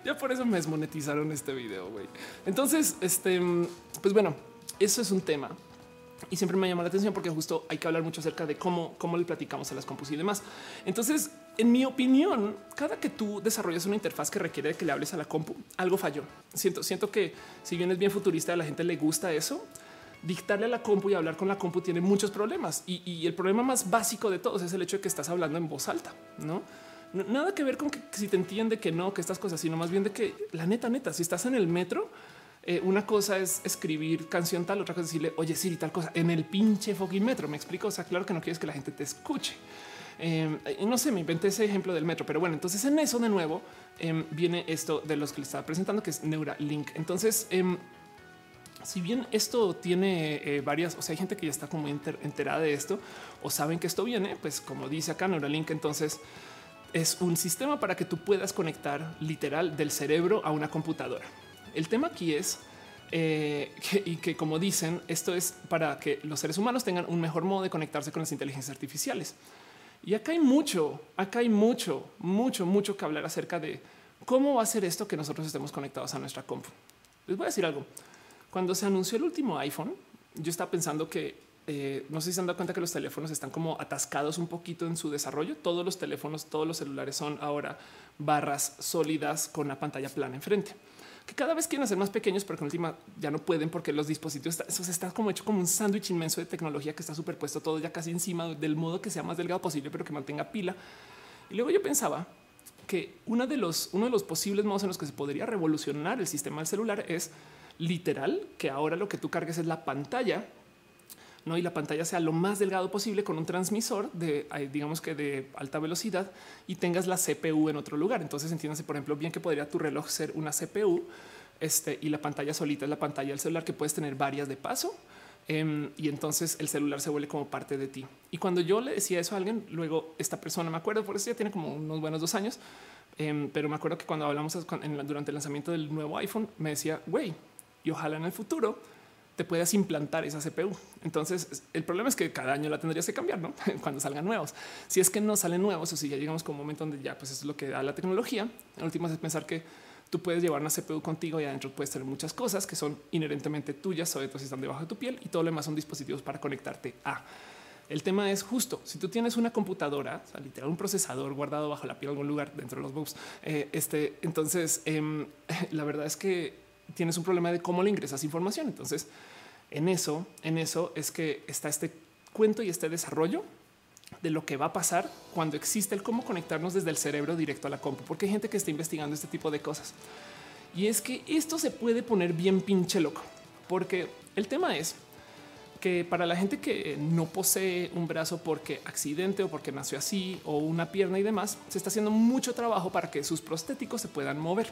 ya por eso me desmonetizaron este video, güey. Entonces, este, pues bueno, eso es un tema. Y siempre me llama la atención porque justo hay que hablar mucho acerca de cómo, cómo le platicamos a las compus y demás. Entonces, en mi opinión, cada que tú desarrollas una interfaz que requiere que le hables a la compu, algo falló. Siento, siento que si bien es bien futurista, a la gente le gusta eso dictarle a la compu y hablar con la compu tiene muchos problemas. Y, el problema más básico de todos es el hecho de que estás hablando en voz alta, no? Nada que ver con que si te entiende que no, que estas cosas, sino más bien de que la neta, neta, si estás en el metro, eh, una cosa es escribir canción tal, otra cosa es decirle, oye, Siri, tal cosa en el pinche fucking metro. Me explico. O sea, claro que no quieres que la gente te escuche. Eh, no sé, me inventé ese ejemplo del metro, pero bueno, entonces en eso de nuevo em, viene esto de los que le estaba presentando, que es Neuralink. Entonces, em, si bien esto tiene eh, varias, o sea, hay gente que ya está como enterada de esto o saben que esto viene, pues como dice acá Neuralink, entonces es un sistema para que tú puedas conectar literal del cerebro a una computadora. El tema aquí es eh, y que como dicen, esto es para que los seres humanos tengan un mejor modo de conectarse con las inteligencias artificiales. Y acá hay mucho, acá hay mucho, mucho, mucho que hablar acerca de cómo va a ser esto que nosotros estemos conectados a nuestra compu. Les voy a decir algo. Cuando se anunció el último iPhone, yo estaba pensando que eh, no sé si se han dado cuenta que los teléfonos están como atascados un poquito en su desarrollo. Todos los teléfonos, todos los celulares son ahora barras sólidas con la pantalla plana enfrente que cada vez quieren hacer más pequeños, pero que en última ya no pueden porque los dispositivos, eso está como hecho como un sándwich inmenso de tecnología que está superpuesto todo ya casi encima del modo que sea más delgado posible, pero que mantenga pila. Y luego yo pensaba que uno de los, uno de los posibles modos en los que se podría revolucionar el sistema del celular es literal que ahora lo que tú cargues es la pantalla ¿no? y la pantalla sea lo más delgado posible con un transmisor de, digamos que de alta velocidad y tengas la CPU en otro lugar. Entonces entiéndase, por ejemplo, bien que podría tu reloj ser una CPU este, y la pantalla solita es la pantalla del celular que puedes tener varias de paso. Em, y entonces el celular se vuelve como parte de ti. Y cuando yo le decía eso a alguien, luego esta persona, me acuerdo, por eso ya tiene como unos buenos dos años, em, pero me acuerdo que cuando hablamos durante el lanzamiento del nuevo iPhone, me decía, güey, y ojalá en el futuro te puedas implantar esa CPU. Entonces, el problema es que cada año la tendrías que cambiar, ¿no? Cuando salgan nuevos. Si es que no salen nuevos o si ya llegamos con un momento donde ya pues eso es lo que da la tecnología. En últimas es pensar que tú puedes llevar una CPU contigo y adentro puedes tener muchas cosas que son inherentemente tuyas, sobre todo si están debajo de tu piel y todo lo demás son dispositivos para conectarte a. El tema es justo si tú tienes una computadora, literal un procesador guardado bajo la piel en algún lugar dentro de los bugs. Eh, este, entonces em, la verdad es que tienes un problema de cómo le ingresas información. Entonces, en eso, en eso es que está este cuento y este desarrollo de lo que va a pasar cuando existe el cómo conectarnos desde el cerebro directo a la compu, porque hay gente que está investigando este tipo de cosas. Y es que esto se puede poner bien pinche loco, porque el tema es que para la gente que no posee un brazo porque accidente o porque nació así o una pierna y demás, se está haciendo mucho trabajo para que sus prostéticos se puedan mover.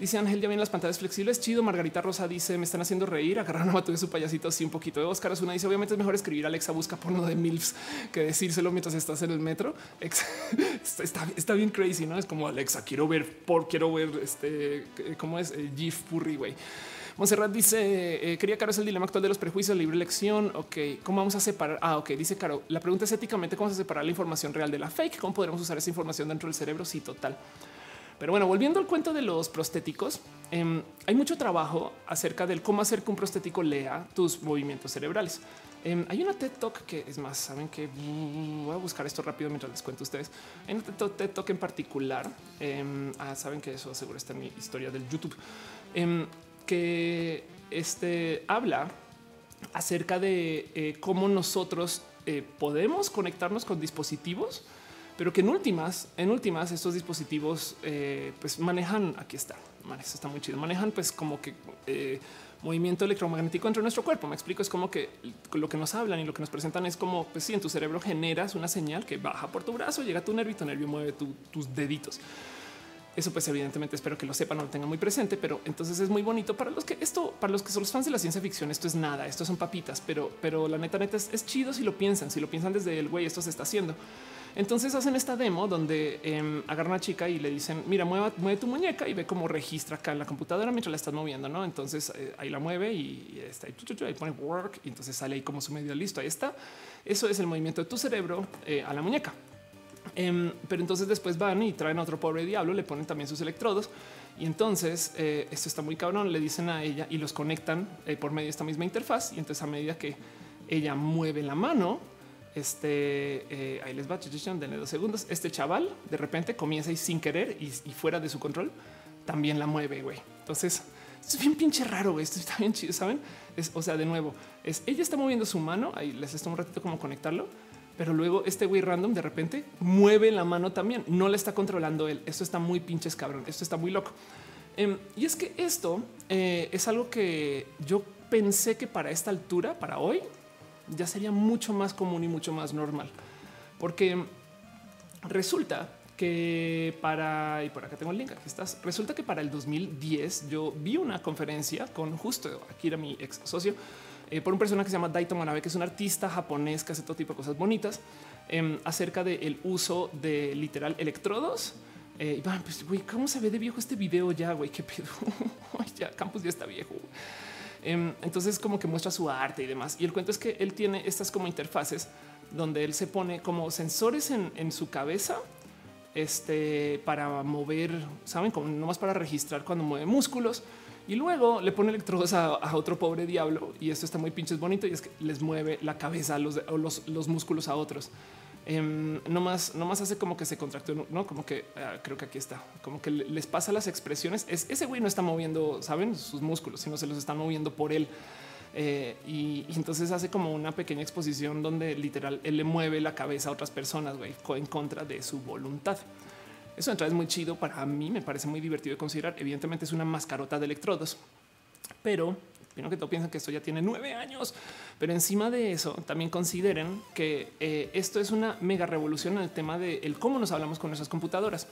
Dice Ángel, ya vienen las pantallas flexibles. Chido. Margarita Rosa dice, me están haciendo reír. Agarrar una de su payasito así un poquito de Oscar una dice, obviamente es mejor escribir Alexa busca porno de MILFs que decírselo mientras estás en el metro. está, está, bien crazy, ¿no? Es como Alexa, quiero ver por, quiero ver este, ¿cómo es? Eh, GIF Purri, güey. Monserrat dice, eh, quería Caro es el dilema actual de los prejuicios, libre elección. Ok, ¿cómo vamos a separar? Ah, ok, dice Caro, la pregunta es éticamente cómo vamos a separar la información real de la fake, cómo podremos usar esa información dentro del cerebro. Sí, total. Pero bueno, volviendo al cuento de los prostéticos, em, hay mucho trabajo acerca del cómo hacer que un prostético lea tus movimientos cerebrales. Em, hay una TED Talk que es más, saben que voy a buscar esto rápido mientras les cuento a ustedes. Hay una TED Talk en particular. Em, ah, saben que eso seguro está en mi historia del YouTube, que este habla acerca de eh, cómo nosotros eh, podemos conectarnos con dispositivos pero que en últimas, en últimas, estos dispositivos eh, pues manejan, aquí está, eso está muy chido, manejan pues como que eh, movimiento electromagnético dentro de nuestro cuerpo. Me explico, es como que lo que nos hablan y lo que nos presentan es como, pues si en tu cerebro generas una señal que baja por tu brazo, llega a tu nervio tu nervio mueve tus deditos. Eso pues evidentemente espero que lo sepan, no lo tengan muy presente, pero entonces es muy bonito para los que esto, para los que son los fans de la ciencia ficción, esto es nada, esto son papitas, pero, pero la neta neta es chido si lo piensan, si lo piensan desde el güey, esto se está haciendo. Entonces hacen esta demo donde eh, agarran a una chica y le dicen, mira, mueve, mueve, tu muñeca y ve cómo registra acá en la computadora mientras la estás moviendo, ¿no? Entonces eh, ahí la mueve y, está ahí, pone work y entonces sale ahí como su medio listo, ahí está. Eso es el movimiento de tu cerebro eh, a la muñeca. Em, pero entonces después van y traen a otro pobre diablo, le ponen también sus electrodos y entonces eh, esto está muy cabrón, le dicen a ella y los conectan por medio de esta misma interfaz y entonces a medida que ella mueve la mano, este eh, ahí les va, denle dos segundos. Este chaval de repente comienza y sin querer y, fuera de su control también la mueve. Güey. Entonces es bien pinche raro. Esto está bien chido. Saben? Es, o sea, de nuevo, es ella está moviendo su mano. Ahí les está un ratito como conectarlo, pero luego este güey random de repente mueve la mano también. No le está controlando él. Esto está muy pinches cabrón. Esto está muy loco. Em, y es que esto eh, es algo que yo pensé que para esta altura, para hoy, ya sería mucho más común y mucho más normal, porque resulta que para, y por acá tengo el link, aquí estás, resulta que para el 2010 yo vi una conferencia con justo aquí era mi ex socio, eh, por un personaje que se llama Daito Manabe, que es un artista japonés que hace todo tipo de cosas bonitas, em, acerca del uso de literal electrodos. Eh, y van, pues, güey, ¿cómo se ve de viejo este video ya, güey? ¿Qué pedo? ya, Campus ya está viejo. Em, entonces como que muestra su arte y demás. Y el cuento es que él tiene estas como interfaces donde él se pone como sensores en, su cabeza este, para mover, saben, como nomás para registrar cuando mueve músculos y luego le pone electrodos a, otro pobre diablo. Y esto está muy pinches bonito y es que les mueve la cabeza los, los, los músculos a otros. No más, no más hace como que se contractó, no como que ah, creo que aquí está, como que les pasa las expresiones. Es, ese güey no está moviendo, saben, sus músculos, sino se los están moviendo por él. Eh, y, entonces hace como una pequeña exposición donde literal él le mueve la cabeza a otras personas en contra de su voluntad. Eso entonces es muy chido. Para mí me parece muy divertido de considerar. Evidentemente es una mascarota de electrodos, pero que todo piensan que esto ya tiene nueve años, pero encima de eso también consideren que eh, esto es una mega revolución en el tema de el cómo nos hablamos con nuestras computadoras.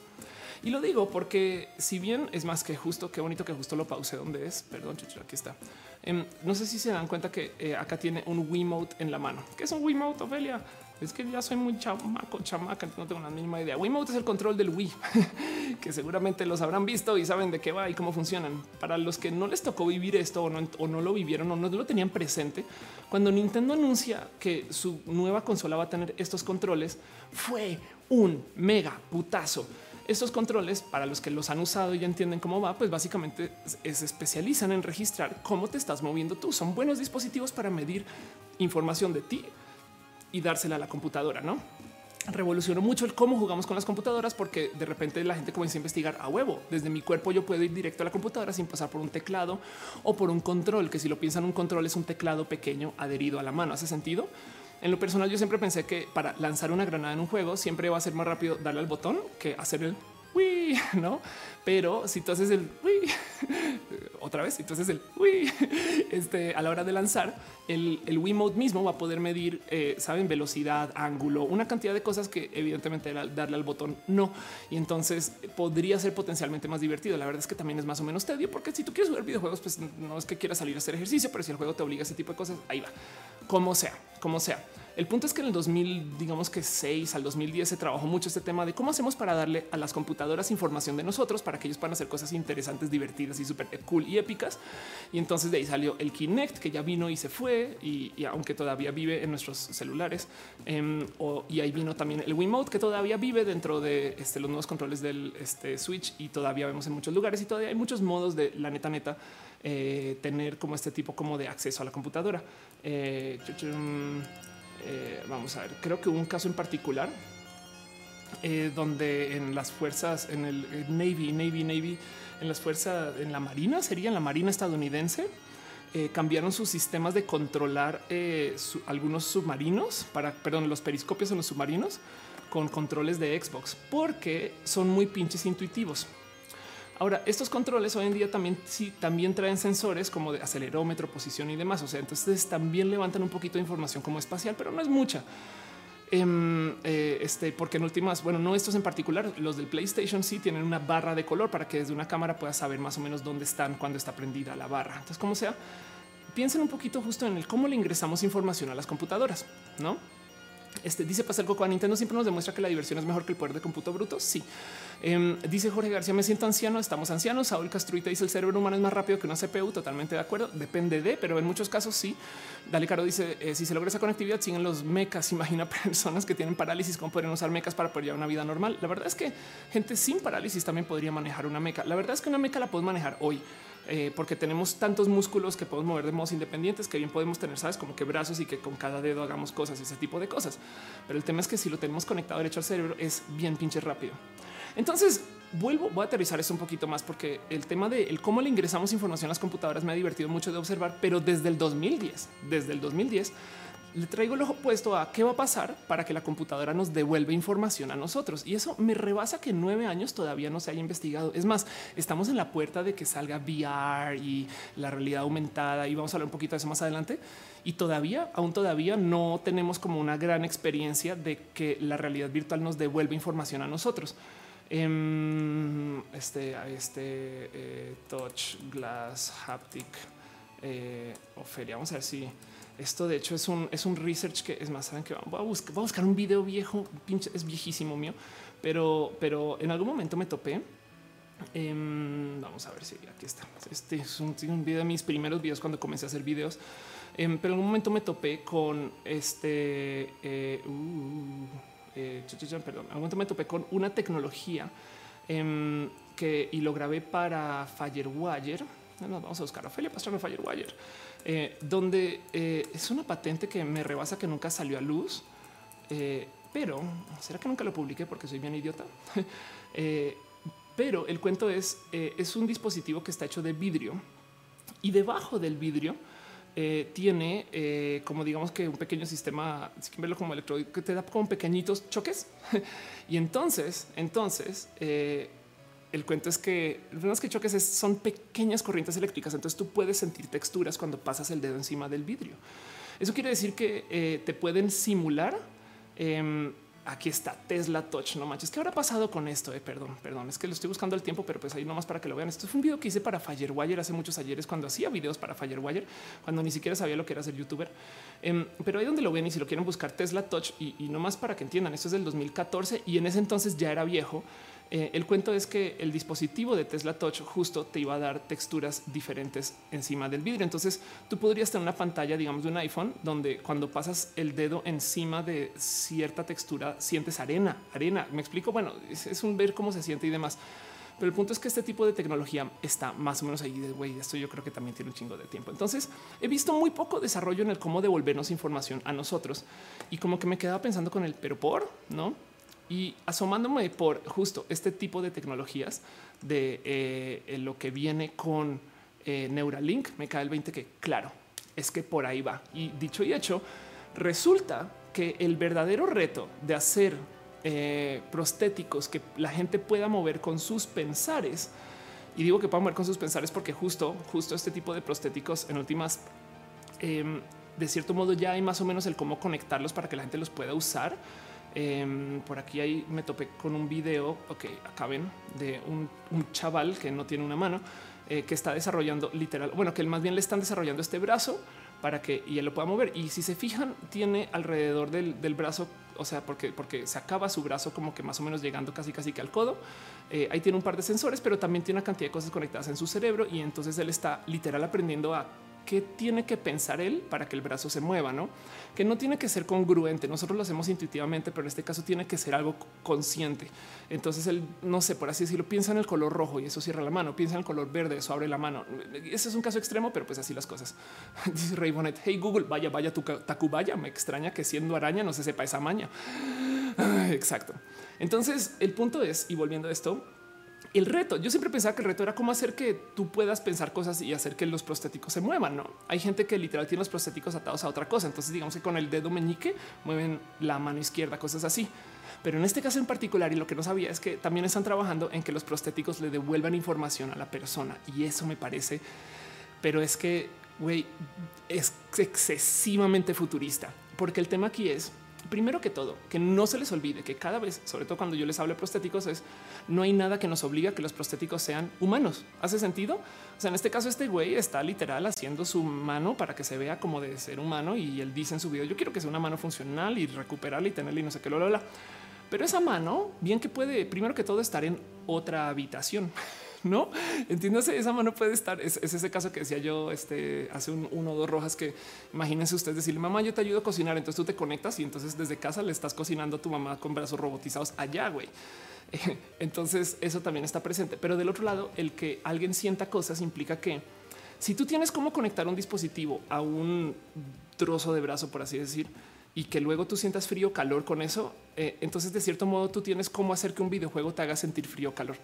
Y lo digo porque si bien es más que justo, qué bonito que justo lo pause donde es. Perdón, chucho, aquí está. Em, no sé si se dan cuenta que eh, acá tiene un Wiimote en la mano. ¿Qué es un Wiimote, Ophelia? Es que ya soy muy chamaco, chamaca, no tengo la mínima idea. Wiimote es el control del Wii, que seguramente los habrán visto y saben de qué va y cómo funcionan. Para los que no les tocó vivir esto o no, o no lo vivieron o no lo tenían presente, cuando Nintendo anuncia que su nueva consola va a tener estos controles, fue un mega putazo estos controles, para los que los han usado y ya entienden cómo va, pues básicamente se especializan en registrar cómo te estás moviendo tú. Son buenos dispositivos para medir información de ti y dársela a la computadora, ¿no? revolucionó mucho el cómo jugamos con las computadoras porque de repente la gente comienza a investigar a huevo. Desde mi cuerpo yo puedo ir directo a la computadora sin pasar por un teclado o por un control, que si lo piensan un control es un teclado pequeño adherido a la mano. ¿Hace sentido? En lo personal, yo siempre pensé que para lanzar una granada en un juego siempre va a ser más rápido darle al botón que hacer el uy, no? Pero si tú haces el otra vez, si tú haces el uy, este a la hora de lanzar, el, el Wiimote mismo va a poder medir, eh, saben, velocidad, ángulo, una cantidad de cosas que evidentemente darle al botón no. Y entonces podría ser potencialmente más divertido. La verdad es que también es más o menos tedio, porque si tú quieres jugar videojuegos, pues no es que quieras salir a hacer ejercicio, pero si el juego te obliga a ese tipo de cosas, ahí va, como sea, como sea. El punto es que en el 2000, digamos que 6 al 2010 se trabajó mucho este tema de cómo hacemos para darle a las computadoras información de nosotros para que ellos puedan hacer cosas interesantes, divertidas y súper cool y épicas. Y entonces de ahí salió el Kinect que ya vino y se fue y, aunque todavía vive en nuestros celulares em, y ahí vino también el Wiimote que todavía vive dentro de este, los nuevos controles del este, Switch y todavía vemos en muchos lugares y todavía hay muchos modos de la neta neta eh, tener como este tipo como de acceso a la computadora. Eh, eh, vamos a ver, creo que hubo un caso en particular eh, donde en las fuerzas, en el Navy, Navy, Navy, en las fuerzas, en la Marina, sería en la Marina estadounidense, eh, cambiaron sus sistemas de controlar algunos submarinos para, perdón, los periscopios en los submarinos con controles de Xbox porque son muy pinches intuitivos. Ahora, estos controles hoy en día también sí, también traen sensores como de acelerómetro, posición y demás. O sea, entonces también levantan un poquito de información como espacial, pero no es mucha. Em, eh, este, porque en últimas, bueno, no estos en particular, los del PlayStation sí tienen una barra de color para que desde una cámara puedas saber más o menos dónde están cuando está prendida la barra. Entonces, como sea, piensen un poquito justo en el cómo le ingresamos información a las computadoras, no? Este dice Pascal Coco a Nintendo siempre nos demuestra que la diversión es mejor que el poder de cómputo bruto. Sí, em, dice Jorge García, me siento anciano, estamos ancianos. Saúl Castruita dice el cerebro humano es más rápido que una CPU. Totalmente de acuerdo. Depende de, pero en muchos casos sí. Dale Caro dice eh, si se logra esa conectividad, siguen los mecas. Imagina personas que tienen parálisis, cómo podrían usar mecas para poder llevar una vida normal. La verdad es que gente sin parálisis también podría manejar una meca. La verdad es que una meca la puedes manejar hoy. Eh, porque tenemos tantos músculos que podemos mover de modos independientes que bien podemos tener, sabes, como que brazos y que con cada dedo hagamos cosas, ese tipo de cosas. Pero el tema es que si lo tenemos conectado derecho al cerebro es bien pinche rápido. Entonces vuelvo, voy a aterrizar esto un poquito más porque el tema de el cómo le ingresamos información a las computadoras me ha divertido mucho de observar, pero desde el 2010, desde el 2010 le traigo el ojo puesto a qué va a pasar para que la computadora nos devuelva información a nosotros. Y eso me rebasa que en nueve años todavía no se haya investigado. Es más, estamos en la puerta de que salga VR y la realidad aumentada y vamos a hablar un poquito de eso más adelante. Y todavía, aún todavía no tenemos como una gran experiencia de que la realidad virtual nos devuelva información a nosotros. Em, este, este eh, touch glass haptic eh. Vamos a ver si esto de hecho es un, es un research que es más, saben que voy a buscar, voy a buscar un video viejo, pinche, es viejísimo mío, pero, pero en algún momento me topé. Em, vamos a ver si aquí está. Este es un, video de mis primeros videos cuando comencé a hacer videos, em, pero en algún momento me topé con este. Eh, uh, eh, perdón, en algún momento me topé con una tecnología em, que y lo grabé para Firewire. vamos a buscar a Ophelia Pastrana Firewire eh, donde eh, es una patente que me rebasa que nunca salió a luz, eh, pero será que nunca lo publiqué porque soy bien idiota. pero el cuento es, es un dispositivo que está hecho de vidrio y debajo del vidrio tiene como digamos que un pequeño sistema, si verlo como electrónico, que te da como pequeñitos choques. y entonces, entonces el cuento es que los que choques son pequeñas corrientes eléctricas, entonces tú puedes sentir texturas cuando pasas el dedo encima del vidrio. Eso quiere decir que eh, te pueden simular. Em, aquí está Tesla Touch. No manches, ¿qué habrá pasado con esto? Eh, perdón, perdón, es que lo estoy buscando el tiempo, pero pues ahí nomás para que lo vean. Esto fue un video que hice para Firewire hace muchos ayeres cuando hacía videos para Firewire, cuando ni siquiera sabía lo que era ser youtuber. Em, pero ahí donde lo ven y si lo quieren buscar Tesla Touch y, y nomás para que entiendan, esto es del 2014 y en ese entonces ya era viejo. Eh, el cuento es que el dispositivo de Tesla Touch justo te iba a dar texturas diferentes encima del vidrio. Entonces tú podrías tener una pantalla, digamos, de un iPhone donde cuando pasas el dedo encima de cierta textura sientes arena, arena. Me explico. Bueno, es, un ver cómo se siente y demás. Pero el punto es que este tipo de tecnología está más o menos ahí de güey. Esto yo creo que también tiene un chingo de tiempo. Entonces he visto muy poco desarrollo en el cómo devolvernos información a nosotros y como que me quedaba pensando con el pero por no y asomándome por justo este tipo de tecnologías de eh, lo que viene con eh, Neuralink, me cae el 20 que claro, es que por ahí va. Y dicho y hecho, resulta que el verdadero reto de hacer eh, prostéticos que la gente pueda mover con sus pensares, y digo que pueda mover con sus pensares porque justo, justo este tipo de prostéticos en últimas, em, de cierto modo ya hay más o menos el cómo conectarlos para que la gente los pueda usar Em, por aquí ahí me topé con un video, ok, acá ven, de un, chaval que no tiene una mano, eh, que está desarrollando literal, bueno, que más bien le están desarrollando este brazo para que y él lo pueda mover. Y si se fijan, tiene alrededor del, brazo, o sea, porque, porque se acaba su brazo como que más o menos llegando casi casi que al codo. Eh, ahí tiene un par de sensores, pero también tiene una cantidad de cosas conectadas en su cerebro y entonces él está literal aprendiendo a qué tiene que pensar él para que el brazo se mueva, no? Que no tiene que ser congruente. Nosotros lo hacemos intuitivamente, pero en este caso tiene que ser algo consciente. Entonces él, no sé, por así decirlo, piensa en el color rojo y eso cierra la mano, piensa en el color verde, eso abre la mano. Ese es un caso extremo, pero pues así las cosas. Dice Ray Bonnet, hey Google, vaya, vaya tu tacubaya. Me extraña que siendo araña no se sepa esa maña. Exacto. Entonces el punto es, y volviendo a esto, el reto. Yo siempre pensaba que el reto era cómo hacer que tú puedas pensar cosas y hacer que los prostéticos se muevan. No hay gente que literal tiene los prostéticos atados a otra cosa. Entonces, digamos que con el dedo meñique mueven la mano izquierda, cosas así. Pero en este caso en particular, y lo que no sabía es que también están trabajando en que los prostéticos le devuelvan información a la persona. Y eso me parece, pero es que, güey, es excesivamente futurista. Porque el tema aquí es primero que todo, que no se les olvide que cada vez, sobre todo cuando yo les hablo de prostéticos, es no hay nada que nos obliga a que los prostéticos sean humanos. ¿Hace sentido? O sea, en este caso, este güey está literal haciendo su mano para que se vea como de ser humano y él dice en su video, yo quiero que sea una mano funcional y recuperarla y tenerla y no sé qué, lo. Pero esa mano, bien que puede, primero que todo, estar en otra habitación. no entiéndase. Esa mano puede estar. Es, ese caso que decía yo este, hace uno o dos rojas que imagínense ustedes decirle mamá, yo te ayudo a cocinar. Entonces tú te conectas y entonces desde casa le estás cocinando a tu mamá con brazos robotizados allá, güey. Entonces eso también está presente. Pero del otro lado, el que alguien sienta cosas implica que si tú tienes cómo conectar un dispositivo a un trozo de brazo, por así decir, y que luego tú sientas frío, calor con eso, eh, entonces de cierto modo tú tienes cómo hacer que un videojuego te haga sentir frío, calor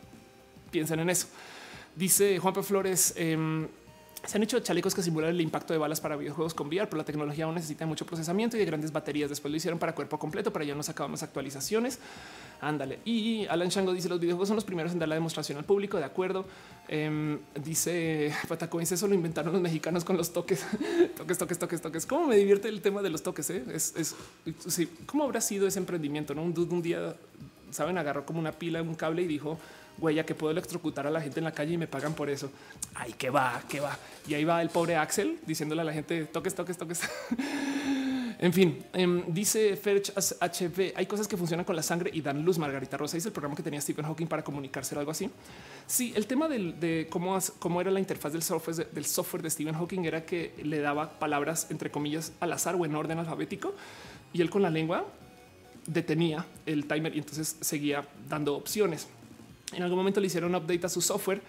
piensen en eso. Dice Juan P. Flores, em, Se han hecho chalecos que simulan el impacto de balas para videojuegos con VR, pero la tecnología aún necesita mucho procesamiento y de grandes baterías. Después lo hicieron para cuerpo completo, pero ya no sacábamos actualizaciones. Ándale. Y Alan Shango dice los videojuegos son los primeros en dar la demostración al público. De acuerdo. Em, dice Pataco, eso lo inventaron los mexicanos con los toques, toques, toques, toques, toques. ¿Cómo me divierte el tema de los toques? Eh? Es. ¿Cómo habrá sido ese emprendimiento? ¿no? Un, un día, saben, agarró como una pila, un cable y dijo, güey, que puedo electrocutar a la gente en la calle y me pagan por eso. Ay, que va, que va. Y ahí va el pobre Axel diciéndole a la gente toques, toques, toques. en fin, em, dice Ferch HV. Hay cosas que funcionan con la sangre y dan luz. Margarita Rosa dice el programa que tenía Stephen Hawking para comunicarse o algo así. Sí, el tema de cómo, cómo era la interfaz del software, del software de Stephen Hawking era que le daba palabras entre comillas al azar o en orden alfabético y él con la lengua detenía el timer y entonces seguía dando opciones. En algún momento le hicieron un update a su software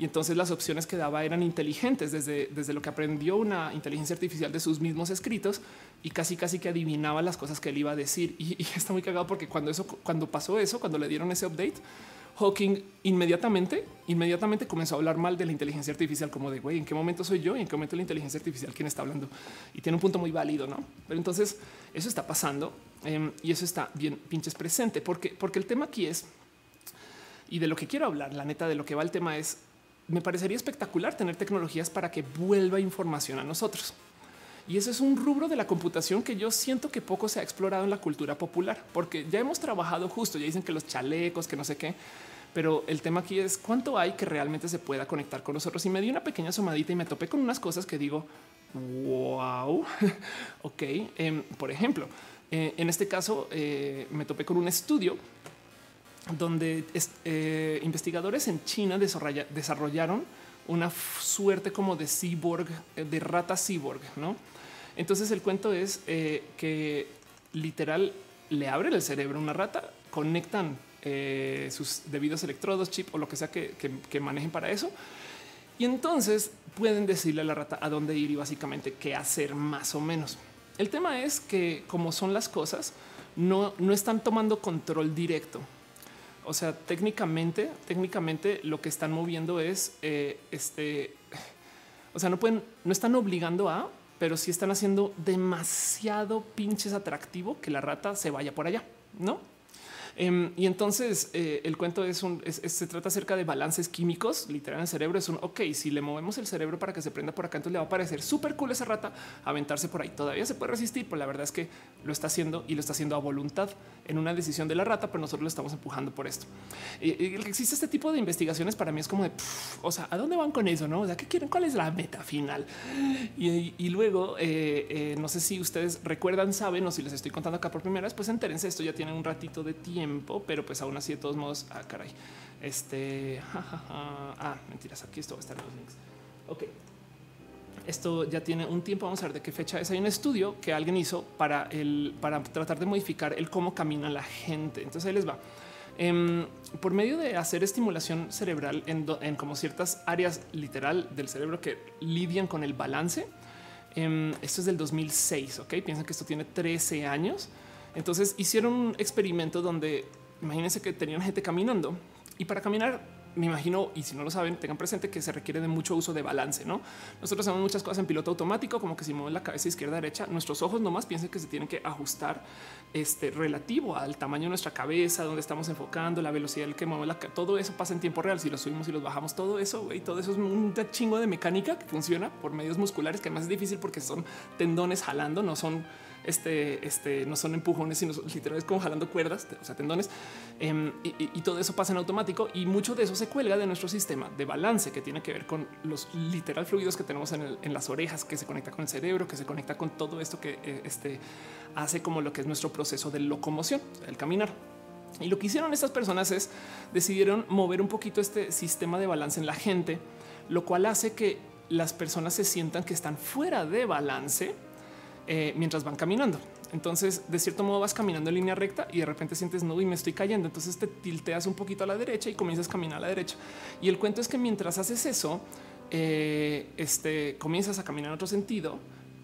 y entonces las opciones que daba eran inteligentes desde, desde lo que aprendió una inteligencia artificial de sus mismos escritos y casi casi que adivinaba las cosas que él iba a decir. Y, está muy cagado porque cuando eso, cuando pasó eso, cuando le dieron ese update, Hawking inmediatamente, inmediatamente comenzó a hablar mal de la inteligencia artificial, como de güey, en qué momento soy yo y en qué momento la inteligencia artificial quién está hablando. Y tiene un punto muy válido, no? Pero entonces eso está pasando em, y eso está bien pinches presente, porque, porque el tema aquí es y de lo que quiero hablar, la neta de lo que va el tema es, me parecería espectacular tener tecnologías para que vuelva información a nosotros. Y eso es un rubro de la computación que yo siento que poco se ha explorado en la cultura popular, porque ya hemos trabajado justo, ya dicen que los chalecos, que no sé qué, pero el tema aquí es cuánto hay que realmente se pueda conectar con nosotros. Y me di una pequeña somadita y me topé con unas cosas que digo, wow, ok. Em, por ejemplo, eh, en este caso eh, me topé con un estudio donde eh, investigadores en China desarrollaron una suerte como de cyborg, eh, de rata cyborg, ¿no? Entonces el cuento es eh, que literal le abren el cerebro a una rata, conectan sus debidos electrodos, chip o lo que sea que, que, manejen para eso. Y entonces pueden decirle a la rata a dónde ir y básicamente qué hacer más o menos. El tema es que como son las cosas, no, no están tomando control directo. O sea, técnicamente, técnicamente lo que están moviendo es eh, este. O sea, no pueden, no están obligando a, pero sí están haciendo demasiado pinches atractivo que la rata se vaya por allá, no? Em, y entonces eh, el cuento es un, se trata acerca de balances químicos, literal en el cerebro. Es un ok, si le movemos el cerebro para que se prenda por acá, entonces le va a parecer súper cool esa rata aventarse por ahí. Todavía se puede resistir, pero la verdad es que lo está haciendo y lo está haciendo a voluntad en una decisión de la rata, pero nosotros lo estamos empujando por esto. Y, que existe este tipo de investigaciones para mí es como de, o sea, ¿a dónde van con eso? No, o sea, ¿qué quieren? ¿Cuál es la meta final? Y, luego, eh, eh, no sé si ustedes recuerdan, saben o si les estoy contando acá por primera vez, pues entérense, esto ya tiene un ratito de tiempo pero pues aún así de todos modos, ah, caray, este, ah, mentiras, aquí esto va a estar en los links. Ok. Esto ya tiene un tiempo. Vamos a ver de qué fecha es. Hay un estudio que alguien hizo para el para tratar de modificar el cómo camina la gente. Entonces ahí les va. Em, por medio de hacer estimulación cerebral en, como ciertas áreas literal del cerebro que lidian con el balance. Em, esto es del 2006. Ok, piensan que esto tiene 13 años. Entonces hicieron un experimento donde imagínense que tenían gente caminando y para caminar me imagino, y si no lo saben, tengan presente que se requiere de mucho uso de balance. No, nosotros hacemos muchas cosas en piloto automático, como que si mueven la cabeza izquierda, derecha, nuestros ojos nomás piensen que se tienen que ajustar este relativo al tamaño de nuestra cabeza, donde estamos enfocando, la velocidad del que mueve la todo eso pasa en tiempo real. Si lo subimos y los bajamos, todo eso y todo eso es un chingo de mecánica que funciona por medios musculares, que además es difícil porque son tendones jalando, no son este, este, no son empujones, sino literalmente como jalando cuerdas, o sea, tendones. Em, y, todo eso pasa en automático y mucho de eso se cuelga de nuestro sistema de balance que tiene que ver con los literal fluidos que tenemos en, las orejas, que se conecta con el cerebro, que se conecta con todo esto que eh, este, hace como lo que es nuestro proceso de locomoción, el caminar. Y lo que hicieron estas personas es decidieron mover un poquito este sistema de balance en la gente, lo cual hace que las personas se sientan que están fuera de balance eh, mientras van caminando. Entonces, de cierto modo, vas caminando en línea recta y de repente sientes no y me estoy cayendo. Entonces te tilteas un poquito a la derecha y comienzas a caminar a la derecha. Y el cuento es que mientras haces eso, eh, este, comienzas a caminar en otro sentido.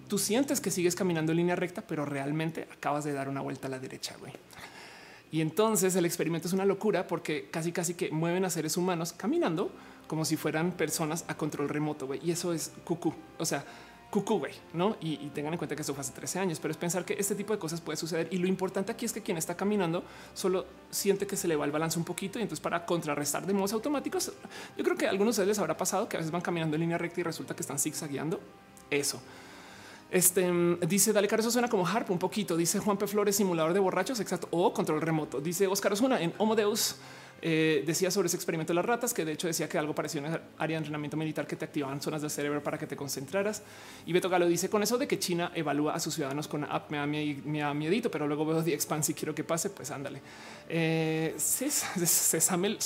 Tú sientes que sigues caminando en línea recta, pero realmente acabas de dar una vuelta a la derecha. Güey. Y entonces el experimento es una locura porque casi casi que mueven a seres humanos caminando como si fueran personas a control remoto. Y eso es cucú. O sea, cucú, güey, ¿no? Y, tengan en cuenta que eso fue hace 13 años, pero es pensar que este tipo de cosas puede suceder. Y lo importante aquí es que quien está caminando solo siente que se le va el balance un poquito y entonces para contrarrestar de modos automáticos, yo creo que a algunos de ustedes les habrá pasado que a veces van caminando en línea recta y resulta que están zigzagueando. Eso. Este dice Dale Caro, eso suena como harp un poquito. Dice Juan P. Flores, simulador de borrachos, exacto, o control remoto. Dice Oscar Osuna en Homo Deus. Eh, decía sobre ese experimento de las ratas, que de hecho decía que algo parecía una área de entrenamiento militar que te activaban zonas del cerebro para que te concentraras. Y Beto Galo dice con eso de que China evalúa a sus ciudadanos con app me da, me pero luego veo The Expanse y quiero que pase, pues ándale. Eh, se, sale,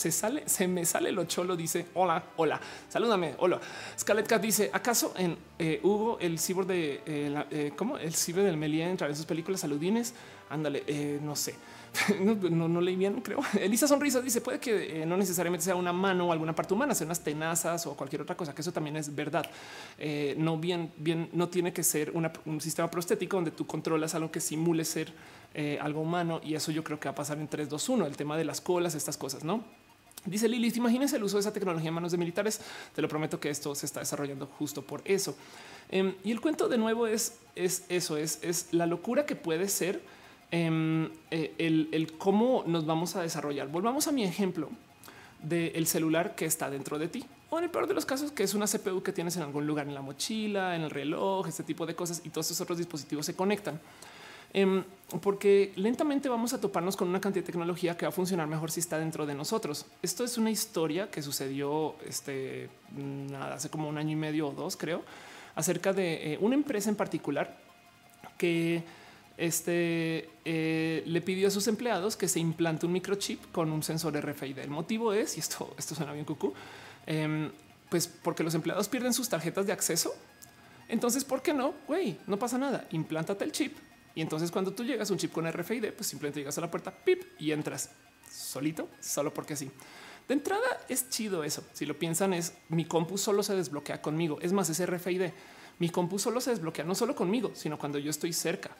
se me sale lo cholo, dice hola, hola, salúdame, hola. Scarlett Cat dice acaso en eh, Hugo el cibor de eh, cómo el cibor del Melia en sus películas saludines. Ándale, no sé. no, no, leí bien, creo. Elisa Sonrisa dice puede que eh, no necesariamente sea una mano o alguna parte humana, sea unas tenazas o cualquier otra cosa, que eso también es verdad. Eh, no bien, bien, no tiene que ser un sistema prostético donde tú controlas algo que simule ser eh, algo humano y eso yo creo que va a pasar en 3, 2, 1, el tema de las colas, estas cosas, ¿no? Dice Lilith, imagínense el uso de esa tecnología en manos de militares. Te lo prometo que esto se está desarrollando justo por eso. Em, y el cuento de nuevo es, es eso, es, es la locura que puede ser eh, el, cómo nos vamos a desarrollar. Volvamos a mi ejemplo del celular que está dentro de ti o en el peor de los casos que es una CPU que tienes en algún lugar en la mochila, en el reloj, este tipo de cosas y todos esos otros dispositivos se conectan. Em, porque lentamente vamos a toparnos con una cantidad de tecnología que va a funcionar mejor si está dentro de nosotros. Esto es una historia que sucedió este, nada, hace como un año y medio o dos, creo, acerca de eh, una empresa en particular que este eh, le pidió a sus empleados que se implante un microchip con un sensor RFID. El motivo es, y esto, esto suena bien cucú, em, pues porque los empleados pierden sus tarjetas de acceso. Entonces, ¿por qué no? Güey, no pasa nada. Implántate el chip. Y entonces cuando tú llegas un chip con RFID, pues simplemente llegas a la puerta, pip, y entras solito, solo porque sí. De entrada es chido eso. Si lo piensan es mi compu solo se desbloquea conmigo. Es más, es RFID. Mi compu solo se desbloquea no solo conmigo, sino cuando yo estoy cerca.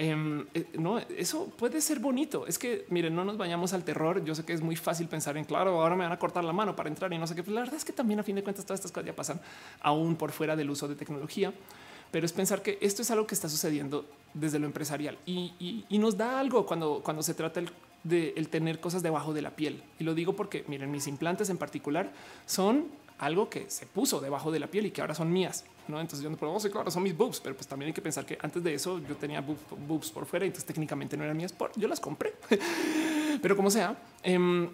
Em, eh, no, eso puede ser bonito. Es que miren, no nos vayamos al terror. Yo sé que es muy fácil pensar en claro, ahora me van a cortar la mano para entrar y no sé qué. Pero la verdad es que también a fin de cuentas todas estas cosas ya pasan aún por fuera del uso de tecnología. Pero es pensar que esto es algo que está sucediendo desde lo empresarial y, nos da algo cuando, cuando se trata de el tener cosas debajo de la piel. Y lo digo porque miren, mis implantes en particular son algo que se puso debajo de la piel y que ahora son mías. ¿no? Entonces yo no puedo decir, claro, son mis boobs, pero pues también hay que pensar que antes de eso yo tenía boobs, por fuera, entonces técnicamente no eran mías, por, yo las compré. pero como sea, em,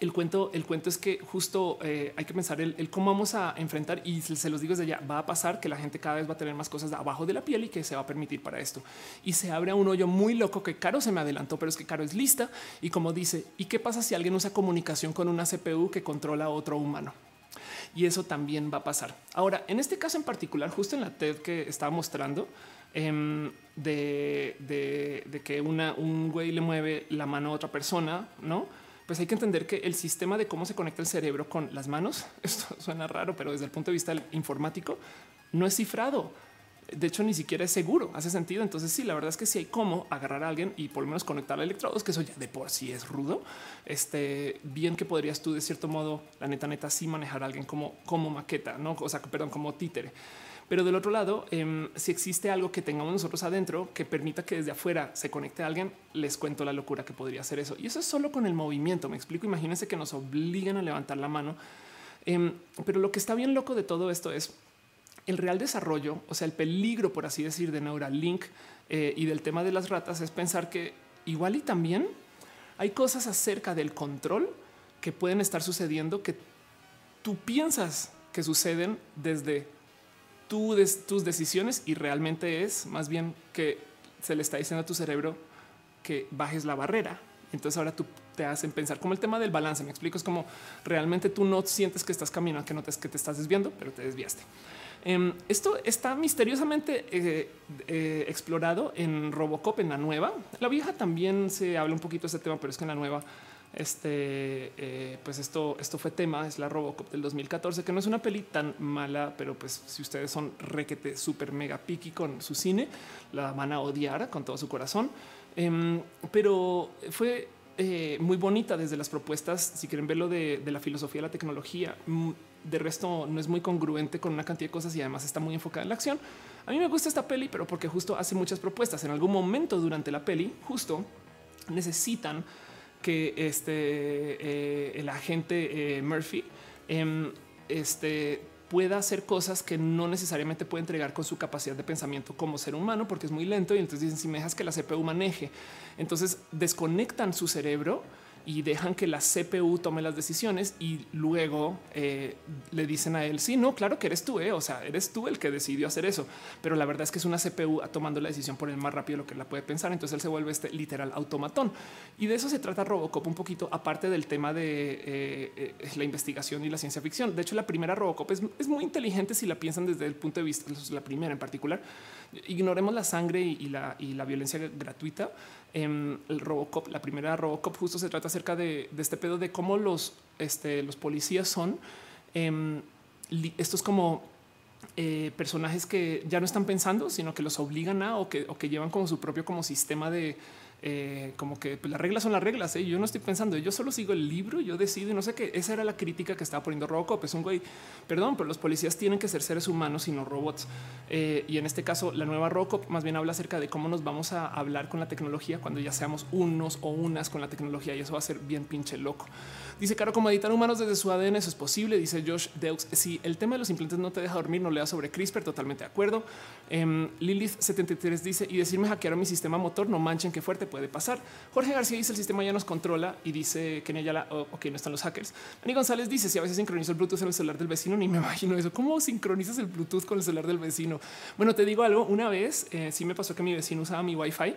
el cuento, el cuento es que justo eh, hay que pensar el, cómo vamos a enfrentar y se, los digo desde ya va a pasar que la gente cada vez va a tener más cosas abajo de la piel y que se va a permitir para esto y se abre un hoyo muy loco que Caro se me adelantó, pero es que Caro es lista y como dice y qué pasa si alguien usa comunicación con una CPU que controla a otro humano y eso también va a pasar. Ahora, en este caso en particular, justo en la TED que estaba mostrando, em, de, que una, un güey le mueve la mano a otra persona, no? Pues hay que entender que el sistema de cómo se conecta el cerebro con las manos, esto suena raro, pero desde el punto de vista informático, no es cifrado de hecho ni siquiera es seguro, hace sentido. Entonces sí, la verdad es que si hay cómo agarrar a alguien y por lo menos conectar a electrodos, que eso ya de por sí es rudo. Este bien que podrías tú de cierto modo, la neta neta, sí manejar a alguien como como maqueta, no, o sea, perdón, como títere. Pero del otro lado, em, si existe algo que tengamos nosotros adentro que permita que desde afuera se conecte a alguien, les cuento la locura que podría ser eso. Y eso es solo con el movimiento. Me explico. Imagínense que nos obligan a levantar la mano. Em, pero lo que está bien loco de todo esto es el real desarrollo, o sea, el peligro, por así decir, de Neuralink eh, y del tema de las ratas es pensar que igual y también hay cosas acerca del control que pueden estar sucediendo que tú piensas que suceden desde tus decisiones y realmente es más bien que se le está diciendo a tu cerebro que bajes la barrera. Entonces ahora tú te hacen pensar como el tema del balance. Me explico, es como realmente tú no sientes que estás caminando, que notes que te estás desviando, pero te desviaste. Em, esto está misteriosamente eh, eh, explorado en Robocop, en la nueva. La vieja también se habla un poquito de este tema, pero es que en la nueva, este, eh, pues esto, esto fue tema, es la Robocop del 2014, que no es una peli tan mala, pero pues si ustedes son requete super mega piqui con su cine, la van a odiar con todo su corazón. Em, pero fue muy bonita desde las propuestas. Si quieren verlo de, de la filosofía de la tecnología, mm, de resto no es muy congruente con una cantidad de cosas y además está muy enfocada en la acción. A mí me gusta esta peli, pero porque justo hace muchas propuestas. En algún momento durante la peli, justo necesitan que este eh, el agente eh, Murphy em, este, pueda hacer cosas que no necesariamente puede entregar con su capacidad de pensamiento como ser humano, porque es muy lento. Y entonces dicen si me dejas que la CPU maneje, entonces desconectan su cerebro y dejan que la CPU tome las decisiones y luego eh, le dicen a él, sí, no, claro que eres tú, eh? o sea, eres tú el que decidió hacer eso, pero la verdad es que es una CPU tomando la decisión por el más rápido de lo que la puede pensar, entonces él se vuelve este literal automatón. Y de eso se trata Robocop un poquito, aparte del tema de eh, la investigación y la ciencia ficción. De hecho, la primera Robocop es, es, muy inteligente si la piensan desde el punto de vista, la primera en particular. Ignoremos la sangre y, la, y la violencia gratuita en el Robocop, la primera Robocop, justo se trata acerca de, este pedo de cómo los, este, los policías son em, estos como eh, personajes que ya no están pensando, sino que los obligan a o que, o que llevan como su propio como sistema de eh, como que pues, las reglas son las reglas. ¿eh? Yo no estoy pensando, yo solo sigo el libro, yo decido y no sé qué. Esa era la crítica que estaba poniendo Robocop. Es un güey, perdón, pero los policías tienen que ser seres humanos y no robots. Eh, y en este caso, la nueva Robocop más bien habla acerca de cómo nos vamos a hablar con la tecnología cuando ya seamos unos o unas con la tecnología y eso va a ser bien pinche loco. Dice Caro, como editar humanos desde su ADN, eso es posible. Dice Josh Deux. Si el tema de los implantes no te deja dormir, no leas sobre CRISPR. Totalmente de acuerdo. Em, Lilith 73 dice y decirme hackearon mi sistema motor. No manchen qué fuerte puede pasar. Jorge García dice el sistema ya nos controla y dice que oh, no están los hackers. Ani González dice si a veces sincronizo el Bluetooth en el celular del vecino, ni me imagino eso. ¿Cómo sincronizas el Bluetooth con el celular del vecino? Bueno, te digo algo. Una vez eh, sí me pasó que mi vecino usaba mi Wi-Fi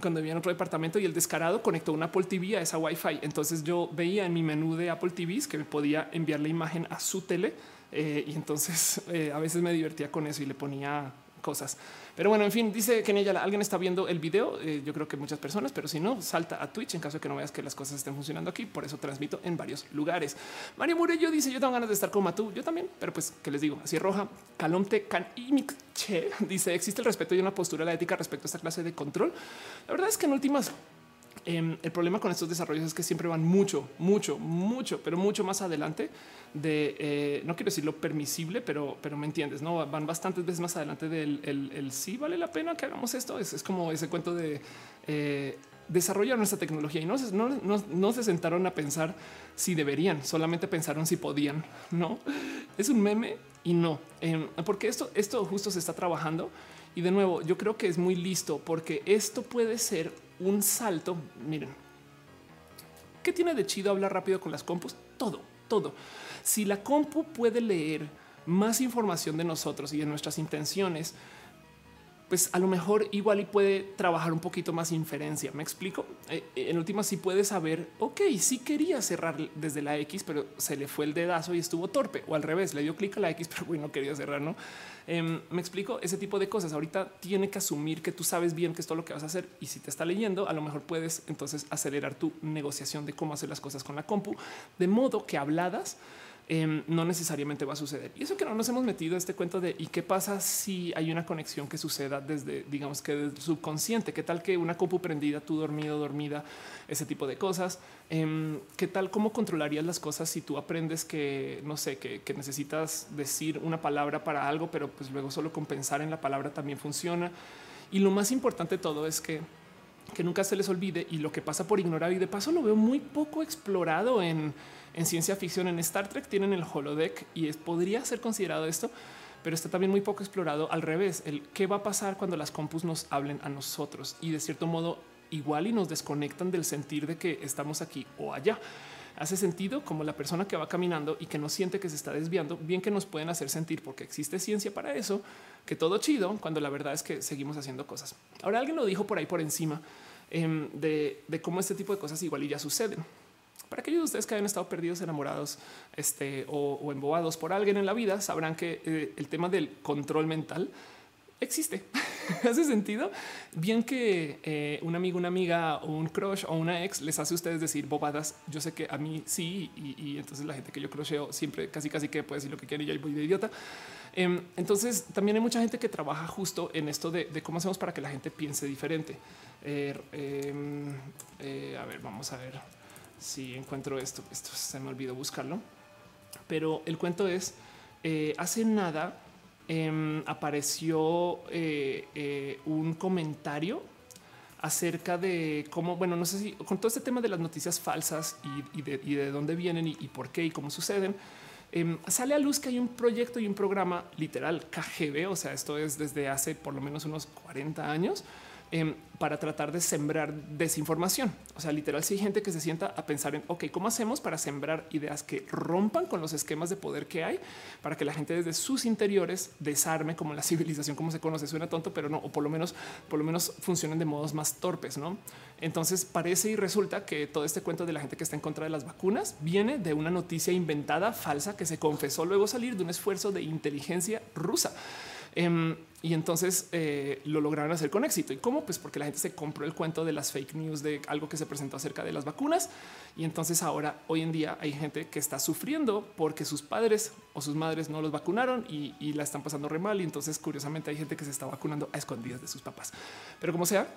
cuando vivía en otro departamento y el descarado conectó una Apple TV a esa Wi-Fi. Entonces yo veía en mi menú de Apple TVs que me podía enviar la imagen a su tele eh, y entonces eh, a veces me divertía con eso y le ponía cosas. Pero bueno, en fin, dice que en ella alguien está viendo el video. Eh, yo creo que muchas personas, pero si no, salta a Twitch en caso de que no veas que las cosas estén funcionando aquí. Por eso transmito en varios lugares. Mario Murillo dice: Yo tengo ganas de estar como tú. Yo también, pero pues, ¿qué les digo? Así roja. Calomte Can dice: Existe el respeto y una postura la ética respecto a esta clase de control. La verdad es que en últimas Em, el problema con estos desarrollos es que siempre van mucho, mucho, mucho, pero mucho más adelante de, eh, no quiero decir lo permisible, pero, pero me entiendes, no van bastantes veces más adelante del el, sí vale la pena que hagamos esto. Es, como ese cuento de eh, desarrollar nuestra tecnología y no, no, no, se sentaron a pensar si deberían, solamente pensaron si podían. No es un meme y no, em, porque esto, esto justo se está trabajando. Y de nuevo, yo creo que es muy listo porque esto puede ser un salto. Miren, ¿qué tiene de chido hablar rápido con las compus? Todo, todo. Si la compu puede leer más información de nosotros y de nuestras intenciones, pues a lo mejor igual y puede trabajar un poquito más inferencia. Me explico. Eh, en última, sí puede saber, ok, sí quería cerrar desde la X, pero se le fue el dedazo y estuvo torpe o al revés, le dio clic a la X, pero no quería cerrar. No em, me explico ese tipo de cosas. Ahorita tiene que asumir que tú sabes bien que es todo lo que vas a hacer y si te está leyendo, a lo mejor puedes entonces acelerar tu negociación de cómo hacer las cosas con la compu, de modo que habladas Em, no necesariamente va a suceder. Y eso que no nos hemos metido a este cuento de y qué pasa si hay una conexión que suceda desde, digamos que desde subconsciente. Qué tal que una compu prendida, tú dormido, dormida, ese tipo de cosas. Em, qué tal cómo controlarías las cosas si tú aprendes que no sé, que, necesitas decir una palabra para algo, pero pues luego solo con pensar en la palabra también funciona. Y lo más importante de todo es que que nunca se les olvide y lo que pasa por ignorar y de paso lo veo muy poco explorado en en ciencia ficción, en Star Trek tienen el holodeck y es, podría ser considerado esto, pero está también muy poco explorado al revés. El qué va a pasar cuando las compus nos hablen a nosotros y de cierto modo igual y nos desconectan del sentir de que estamos aquí o allá. Hace sentido como la persona que va caminando y que no siente que se está desviando, bien que nos pueden hacer sentir porque existe ciencia para eso, que todo chido, cuando la verdad es que seguimos haciendo cosas. Ahora alguien lo dijo por ahí por encima em, de, de cómo este tipo de cosas igual y ya suceden. Para aquellos de ustedes que hayan estado perdidos, enamorados este, o, embobados por alguien en la vida, sabrán que eh, el tema del control mental existe. hace sentido. Bien que eh, un amigo, una amiga un crush o una ex les hace a ustedes decir bobadas. Yo sé que a mí sí, y, entonces la gente que yo crusheo siempre casi casi que puede decir lo que quiere y yo voy de idiota. Em, entonces también hay mucha gente que trabaja justo en esto de, cómo hacemos para que la gente piense diferente. Eh, em, eh, a ver, vamos a ver si encuentro esto. Esto se me olvidó buscarlo, pero el cuento es eh, hace nada em, apareció un comentario acerca de cómo, bueno, no sé si con todo este tema de las noticias falsas y, de, dónde vienen y, por qué y cómo suceden, em, sale a luz que hay un proyecto y un programa literal KGB, o sea, esto es desde hace por lo menos unos 40 años, Em, para tratar de sembrar desinformación. O sea, literal, si hay gente que se sienta a pensar en, ok, ¿cómo hacemos para sembrar ideas que rompan con los esquemas de poder que hay para que la gente desde sus interiores desarme como la civilización como se conoce? Suena tonto, pero no, o por lo menos, por lo menos funcionen de modos más torpes, ¿no? Entonces parece y resulta que todo este cuento de la gente que está en contra de las vacunas viene de una noticia inventada, falsa, que se confesó luego salir de un esfuerzo de inteligencia rusa. Em, y entonces eh, lo lograron hacer con éxito. ¿Y cómo? Pues porque la gente se compró el cuento de las fake news de algo que se presentó acerca de las vacunas. Y entonces ahora, hoy en día, hay gente que está sufriendo porque sus padres o sus madres no los vacunaron y, la están pasando re mal. Y entonces, curiosamente, hay gente que se está vacunando a escondidas de sus papás. Pero como sea,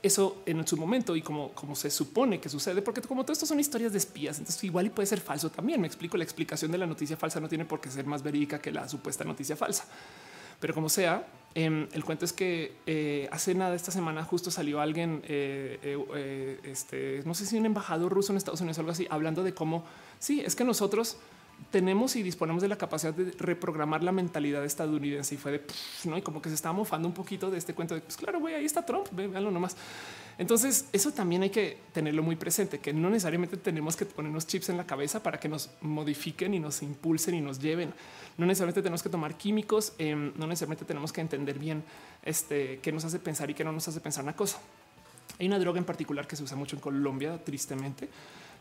eso en su momento y como, como se supone que sucede, porque como todo esto son historias de espías, entonces igual y puede ser falso también. Me explico, la explicación de la noticia falsa no tiene por qué ser más verídica que la supuesta noticia falsa. Pero como sea, em, el cuento es que eh, hace nada esta semana justo salió alguien, eh, eh, este, no sé si un embajador ruso en Estados Unidos o algo así, hablando de cómo sí, es que nosotros tenemos y disponemos de la capacidad de reprogramar la mentalidad estadounidense y fue de no y como que se está mofando un poquito de este cuento de pues claro, güey, ahí está Trump, véanlo nomás. Entonces, eso también hay que tenerlo muy presente, que no necesariamente tenemos que ponernos chips en la cabeza para que nos modifiquen y nos impulsen y nos lleven. No necesariamente tenemos que tomar químicos, em, no necesariamente tenemos que entender bien este, qué nos hace pensar y qué no nos hace pensar una cosa. Hay una droga en particular que se usa mucho en Colombia, tristemente,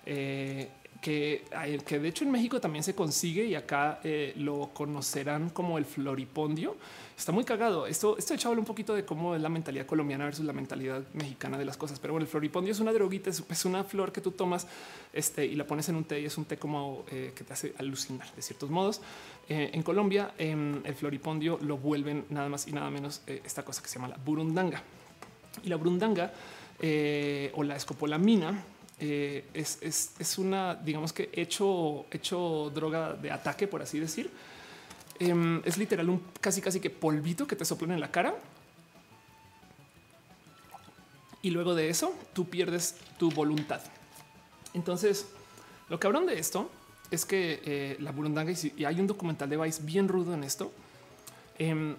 eh, que, que de hecho en México también se consigue y acá eh, lo conocerán como el floripondio. Está muy cagado. Esto, esto un poquito de cómo es la mentalidad colombiana versus la mentalidad mexicana de las cosas. Pero bueno, el floripondio es una droguita, es una flor que tú tomas este, y la pones en un té y es un té como eh, que te hace alucinar de ciertos modos. Eh, en Colombia, en el floripondio lo vuelven nada más y nada menos esta cosa que se llama la burundanga. Y la burundanga o la escopolamina eh, es, una, digamos que hecho, hecho droga de ataque, por así decir. Em, es literal un casi, casi que polvito que te soplan en la cara. Y luego de eso, tú pierdes tu voluntad. Entonces, lo cabrón de esto es que eh, la burundanga, y hay un documental de Vice bien rudo en esto, em,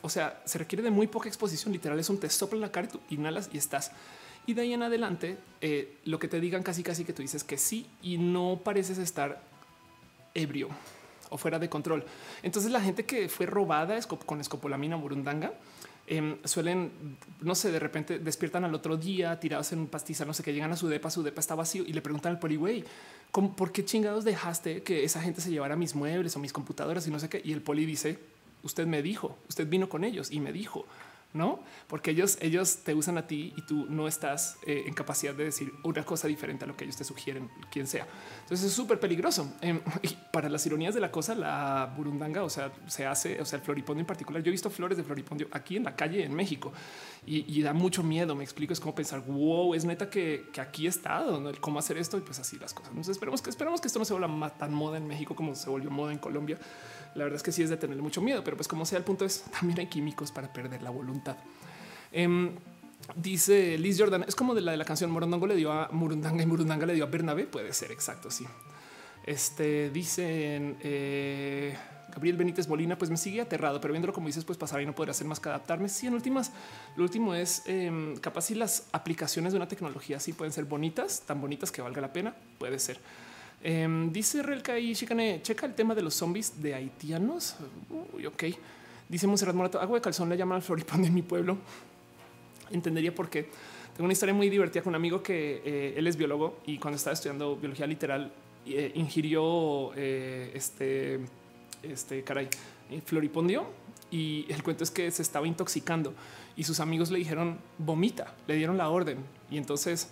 o sea, se requiere de muy poca exposición. Literal, es un te sopla en la cara, y tú inhalas y estás. Y de ahí en adelante, eh, lo que te digan casi casi que tú dices que sí y no pareces estar ebrio o fuera de control. Entonces la gente que fue robada con escopolamina burundanga em, suelen, no sé, de repente despiertan al otro día tirados en un pastizal, no sé, que llegan a su depa, su depa está vacío y le preguntan al poli, güey, ¿por qué chingados dejaste que esa gente se llevara mis muebles o mis computadoras y no sé qué? Y el poli dice, usted me dijo, usted vino con ellos y me dijo no? Porque ellos, ellos te usan a ti y tú no estás eh, en capacidad de decir una cosa diferente a lo que ellos te sugieren, quien sea. Entonces es súper peligroso. Em, y para las ironías de la cosa, la burundanga, o sea, se hace, o sea, el floripondio en particular. Yo he visto flores de floripondio aquí en la calle en México y, da mucho miedo. Me explico, es como pensar, wow, es neta que, aquí está, ¿no? cómo hacer esto y pues así las cosas. Entonces esperemos que esperemos que esto no se vuelva tan moda en México como se volvió moda en Colombia la verdad es que sí es de tenerle mucho miedo, pero pues como sea el punto es también hay químicos para perder la voluntad. Em, dice Liz Jordan, es como de la de la canción Morondongo le dio a Murundanga y Murundanga le dio a Bernabé. Puede ser exacto. Sí. Este dicen eh, Gabriel Benítez Bolina, pues me sigue aterrado, pero viéndolo como dices, pues pasará y no podrá hacer más que adaptarme. Sí, en últimas, lo último es em, capaz si las aplicaciones de una tecnología así pueden ser bonitas, tan bonitas que valga la pena. Puede ser. Em, dice Relka y Chicane, checa el tema de los zombies de haitianos. Uy, ok. Dice Monserrat Morato, agua de calzón le llaman al floripán de mi pueblo. Entendería por qué. Tengo una historia muy divertida con un amigo que eh, él es biólogo y cuando estaba estudiando biología literal eh, ingirió eh, este, este caray, floripondio y el cuento es que se estaba intoxicando y sus amigos le dijeron vomita, le dieron la orden y entonces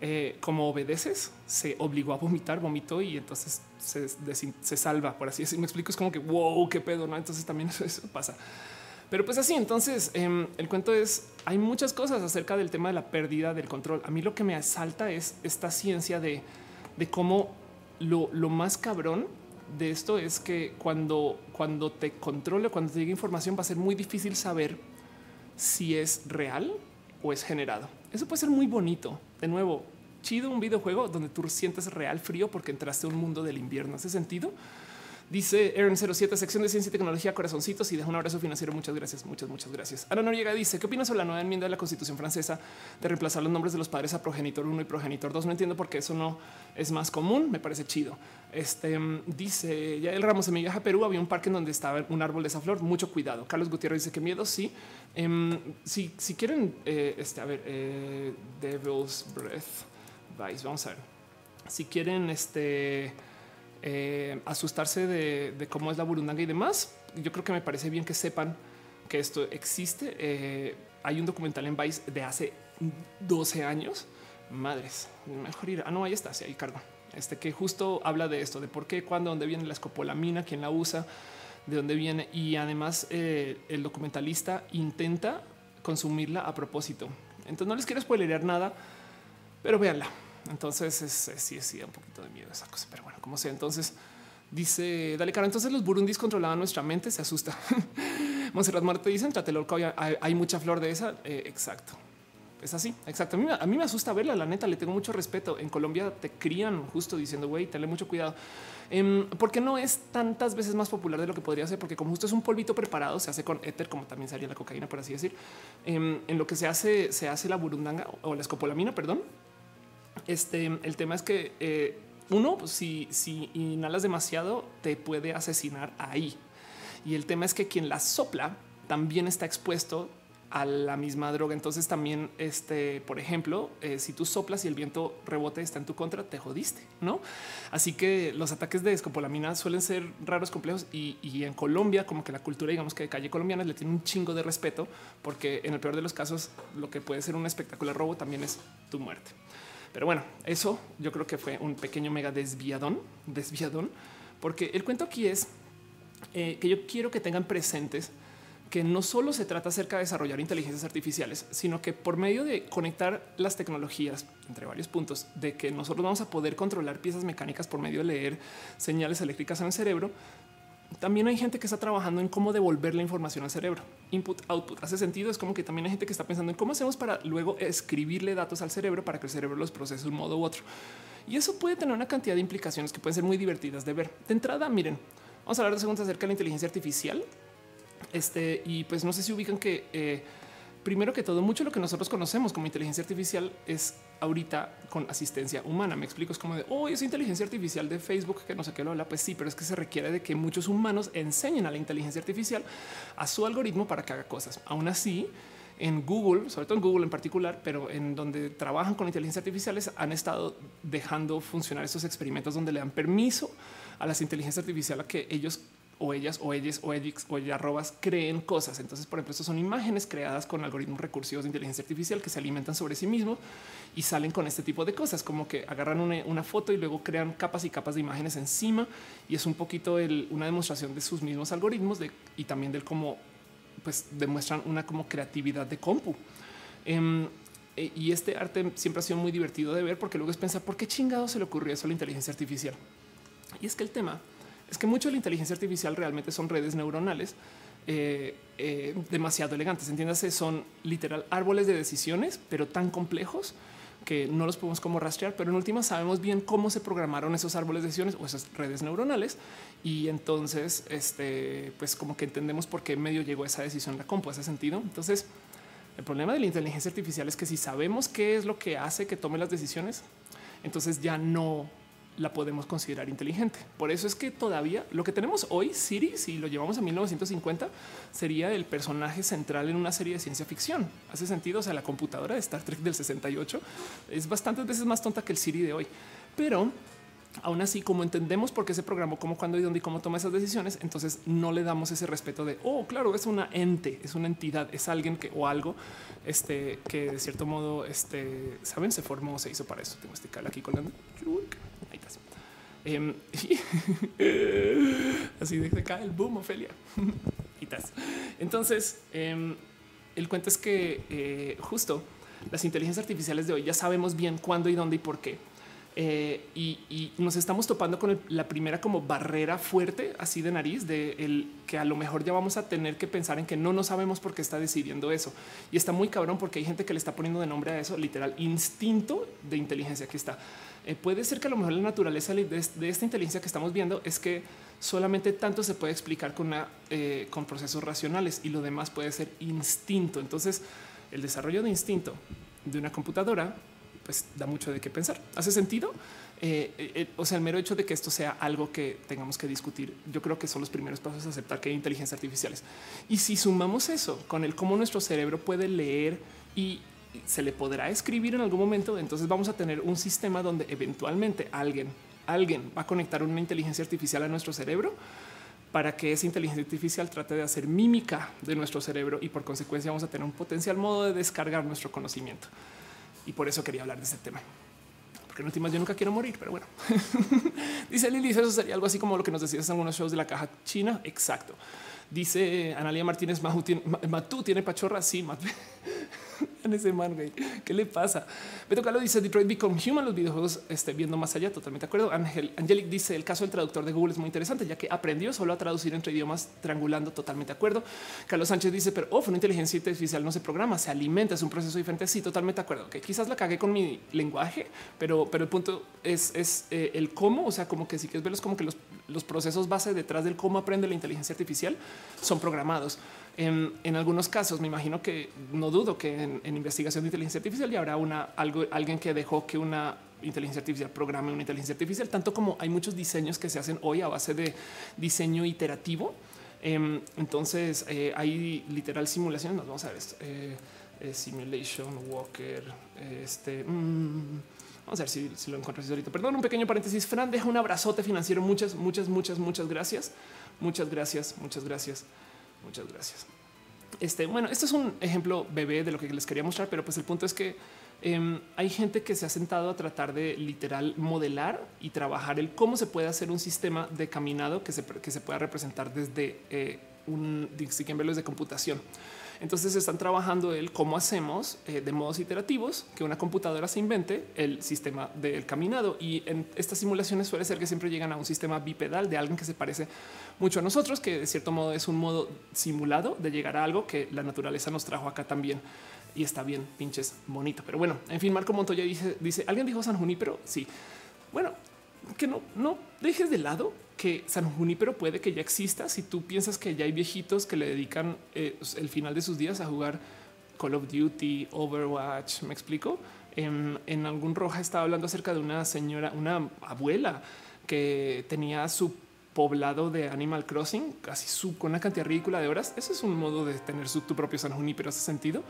eh, como obedeces, se obligó a vomitar, vomitó y entonces se, se, salva, por así decirlo. Me explico, es como que wow, qué pedo, ¿no? Entonces también eso, pasa. Pero pues así, entonces em, el cuento es, hay muchas cosas acerca del tema de la pérdida del control. A mí lo que me asalta es esta ciencia de, de cómo lo, lo más cabrón de esto es que cuando, cuando te controle, cuando te llegue información, va a ser muy difícil saber si es real o es generado. Eso puede ser muy bonito. De nuevo, chido un videojuego donde tú sientes real frío porque entraste a un mundo del invierno. ¿Hace sentido? Dice Aaron 07, sección de ciencia y tecnología, corazoncitos y deja un abrazo financiero. Muchas gracias, muchas, muchas gracias. Ana Noriega dice: ¿Qué opinas sobre la nueva enmienda de la Constitución francesa de reemplazar los nombres de los padres a progenitor 1 y progenitor 2? No entiendo por qué eso no es más común. Me parece chido. Este dice ya el Ramos en mi viaje a Perú había un parque en donde estaba un árbol de esa flor. Mucho cuidado. Carlos Gutiérrez dice que miedo. Sí, em, si, si quieren, eh, este, a ver, eh, Devil's Breath. Vice, vamos a ver. Si quieren, este eh, asustarse de, cómo es la burundanga y demás. Yo creo que me parece bien que sepan que esto existe. Eh, hay un documental en Vice de hace 12 años. Madres, mejor ir. Ah, no, ahí está, sí, ahí cargo. Este que justo habla de esto, de por qué, cuándo, dónde viene la escopolamina, quién la usa, de dónde viene. Y además eh, el documentalista intenta consumirla a propósito. Entonces no les quiero spoilerear nada, pero véanla. Entonces es, sí, sí, un poquito de miedo esa cosa, pero bueno, como sea. Entonces dice, dale cara. Entonces los burundis controlaban nuestra mente, se asusta. Monserrat Marte dice, Tlatelolco hay, hay mucha flor de esa. Eh, exacto. Es así, exacto. A mí, me asusta verla, la neta, le tengo mucho respeto. En Colombia te crían justo diciendo, güey, tenle mucho cuidado. Eh, porque no es tantas veces más popular de lo que podría ser, porque como justo es un polvito preparado, se hace con éter, como también sería la cocaína, por así decir. Em, en lo que se hace, se hace la burundanga o la escopolamina, perdón, este, el tema es que eh, uno, pues, si, inhalas demasiado, te puede asesinar ahí. Y el tema es que quien la sopla también está expuesto a la misma droga. Entonces también, este, por ejemplo, eh, si tú soplas y el viento rebote está en tu contra, te jodiste, ¿no? Así que los ataques de escopolamina suelen ser raros, complejos y, y, en Colombia, como que la cultura, digamos que de calle colombiana le tiene un chingo de respeto, porque en el peor de los casos, lo que puede ser un espectacular robo también es tu muerte. Pero bueno, eso yo creo que fue un pequeño mega desviadón, desviadón, porque el cuento aquí es eh, que yo quiero que tengan presentes que no solo se trata acerca de desarrollar inteligencias artificiales, sino que por medio de conectar las tecnologías entre varios puntos, de que nosotros vamos a poder controlar piezas mecánicas por medio de leer señales eléctricas en el cerebro, también hay gente que está trabajando en cómo devolver la información al cerebro. Input, output. Hace sentido. Es como que también hay gente que está pensando en cómo hacemos para luego escribirle datos al cerebro para que el cerebro los procese de un modo u otro. Y eso puede tener una cantidad de implicaciones que pueden ser muy divertidas de ver. De entrada, miren, vamos a hablar de segundos acerca de la inteligencia artificial. Este, y pues no sé si ubican que eh, primero que todo, mucho lo que nosotros conocemos como inteligencia artificial es ahorita con asistencia humana. Me explico, es como de hoy oh, es inteligencia artificial de Facebook que no sé qué lo habla. Pues sí, pero es que se requiere de que muchos humanos enseñen a la inteligencia artificial a su algoritmo para que haga cosas. Aún así, en Google, sobre todo en Google en particular, pero en donde trabajan con inteligencia artificiales, han estado dejando funcionar esos experimentos donde le dan permiso a las inteligencias artificiales a que ellos o ellas o ellos o ellos o ellas arrobas creen cosas. Entonces, por ejemplo, estos son imágenes creadas con algoritmos recursivos de inteligencia artificial que se alimentan sobre sí mismos y salen con este tipo de cosas, como que agarran una, foto y luego crean capas y capas de imágenes encima. Y es un poquito una demostración de sus mismos algoritmos y también del cómo pues demuestran una como creatividad de compu. Em, e, y este arte siempre ha sido muy divertido de ver porque luego es pensar por qué chingado se le ocurrió eso a la inteligencia artificial. Y es que el tema es que mucho de la inteligencia artificial realmente son redes neuronales eh, eh, demasiado elegantes. Entiéndase, son literal árboles de decisiones, pero tan complejos que no los podemos como rastrear, pero en última sabemos bien cómo se programaron esos árboles de decisiones o esas redes neuronales. Y entonces, este, pues como que entendemos por qué medio llegó esa decisión la compu, ese sentido. Entonces, el problema de la inteligencia artificial es que si sabemos qué es lo que hace que tome las decisiones, entonces ya no la podemos considerar inteligente. Por eso es que todavía lo que tenemos hoy, Siri, si lo llevamos a 1950, sería el personaje central en una serie de ciencia ficción. Hace sentido. O sea, la computadora de Star Trek del 68 es bastantes veces más tonta que el Siri de hoy. Pero Aún así, como entendemos por qué se programó, cómo, cuándo y dónde y cómo toma esas decisiones, entonces no le damos ese respeto de, oh, claro, es una ente, es una entidad, es alguien que o algo este, que de cierto modo, este, saben, se formó, se hizo para eso. Tengo este cal aquí. Ahí está. Eh, así de acá el boom, Ofelia. Entonces, eh, el cuento es que eh, justo las inteligencias artificiales de hoy ya sabemos bien cuándo y dónde y por qué. Eh, y, nos estamos topando con la primera como barrera fuerte así de nariz de el que a lo mejor ya vamos a tener que pensar en que no no sabemos por qué está decidiendo eso. Y está muy cabrón porque hay gente que le está poniendo de nombre a eso literal instinto de inteligencia. Que está eh, puede ser que a lo mejor la naturaleza de, esta inteligencia que estamos viendo es que solamente tanto se puede explicar eh, con procesos racionales y lo demás puede ser instinto entonces el desarrollo de instinto de una computadora pues da mucho de qué pensar. ¿Hace sentido? Eh, o sea, el mero hecho de que esto sea algo que tengamos que discutir, yo creo que son los primeros pasos a aceptar que hay inteligencias artificiales. Y si sumamos eso con el cómo nuestro cerebro puede leer y se le podrá escribir en algún momento, entonces vamos a tener un sistema donde eventualmente alguien, alguien va a conectar una inteligencia artificial a nuestro cerebro para que esa inteligencia artificial trate de hacer mímica de nuestro cerebro y por consecuencia vamos a tener un potencial modo de descargar nuestro conocimiento y por eso quería hablar de ese tema. Porque en últimas yo nunca quiero morir, pero bueno. Dice Lili, eso sería algo así como lo que nos decías en algunos shows de la caja china. Exacto. Dice Analia Martínez Matú tiene pachorra. Sí, en ese man, güey. ¿Qué le pasa? Beto Calo dice Detroit Become Human, los videojuegos este, viendo más allá. Totalmente de acuerdo. Ángel Angelic dice el caso del traductor de Google es muy interesante, ya que aprendió solo a traducir entre idiomas triangulando. Totalmente de acuerdo. Carlos Sánchez dice, pero oh, una inteligencia artificial no se programa, se alimenta, es un proceso diferente. Sí, totalmente de acuerdo. Que quizás la cagué con mi lenguaje, pero, pero el punto es, es eh, el cómo. O sea, como que si quieres verlos, como que los, los procesos base detrás del cómo aprende la inteligencia artificial son programados. En, algunos casos, me imagino que no dudo que en, investigación de inteligencia artificial ya habrá una algo, alguien que dejó que una inteligencia artificial programe una inteligencia artificial, tanto como hay muchos diseños que se hacen hoy a base de diseño iterativo. Em, entonces eh, hay literal simulación. Nos vamos a ver esto. Eh, eh, simulation Walker. Este mm, vamos a ver si, si lo encuentro ahorita. Perdón, un pequeño paréntesis. Fran deja un abrazote financiero. Muchas, muchas, muchas, muchas gracias. Muchas gracias. Muchas gracias. Muchas gracias. Este, bueno, esto es un ejemplo bebé de lo que les quería mostrar, pero pues el punto es que em, hay gente que se ha sentado a tratar de literal modelar y trabajar el cómo se puede hacer un sistema de caminado que se, que se pueda representar desde eh, un de computación. Entonces están trabajando el cómo hacemos eh, de modos iterativos que una computadora se invente el sistema del caminado. Y en estas simulaciones suele ser que siempre llegan a un sistema bipedal de alguien que se parece mucho a nosotros, que de cierto modo es un modo simulado de llegar a algo que la naturaleza nos trajo acá también. Y está bien, pinches bonito. Pero bueno, en fin, Marco Montoya dice, dice, alguien dijo San Junípero. Sí. Bueno, que no, no dejes de lado que San Junípero puede que ya exista si tú piensas que ya hay viejitos que le dedican eh, el final de sus días a jugar Call of Duty, Overwatch. Me explico. En, en, algún roja estaba hablando acerca de una señora, una abuela que tenía su poblado de Animal Crossing, casi su, con una cantidad ridícula de horas. Ese es un modo de tener tu propio San Junípero, hace sentido.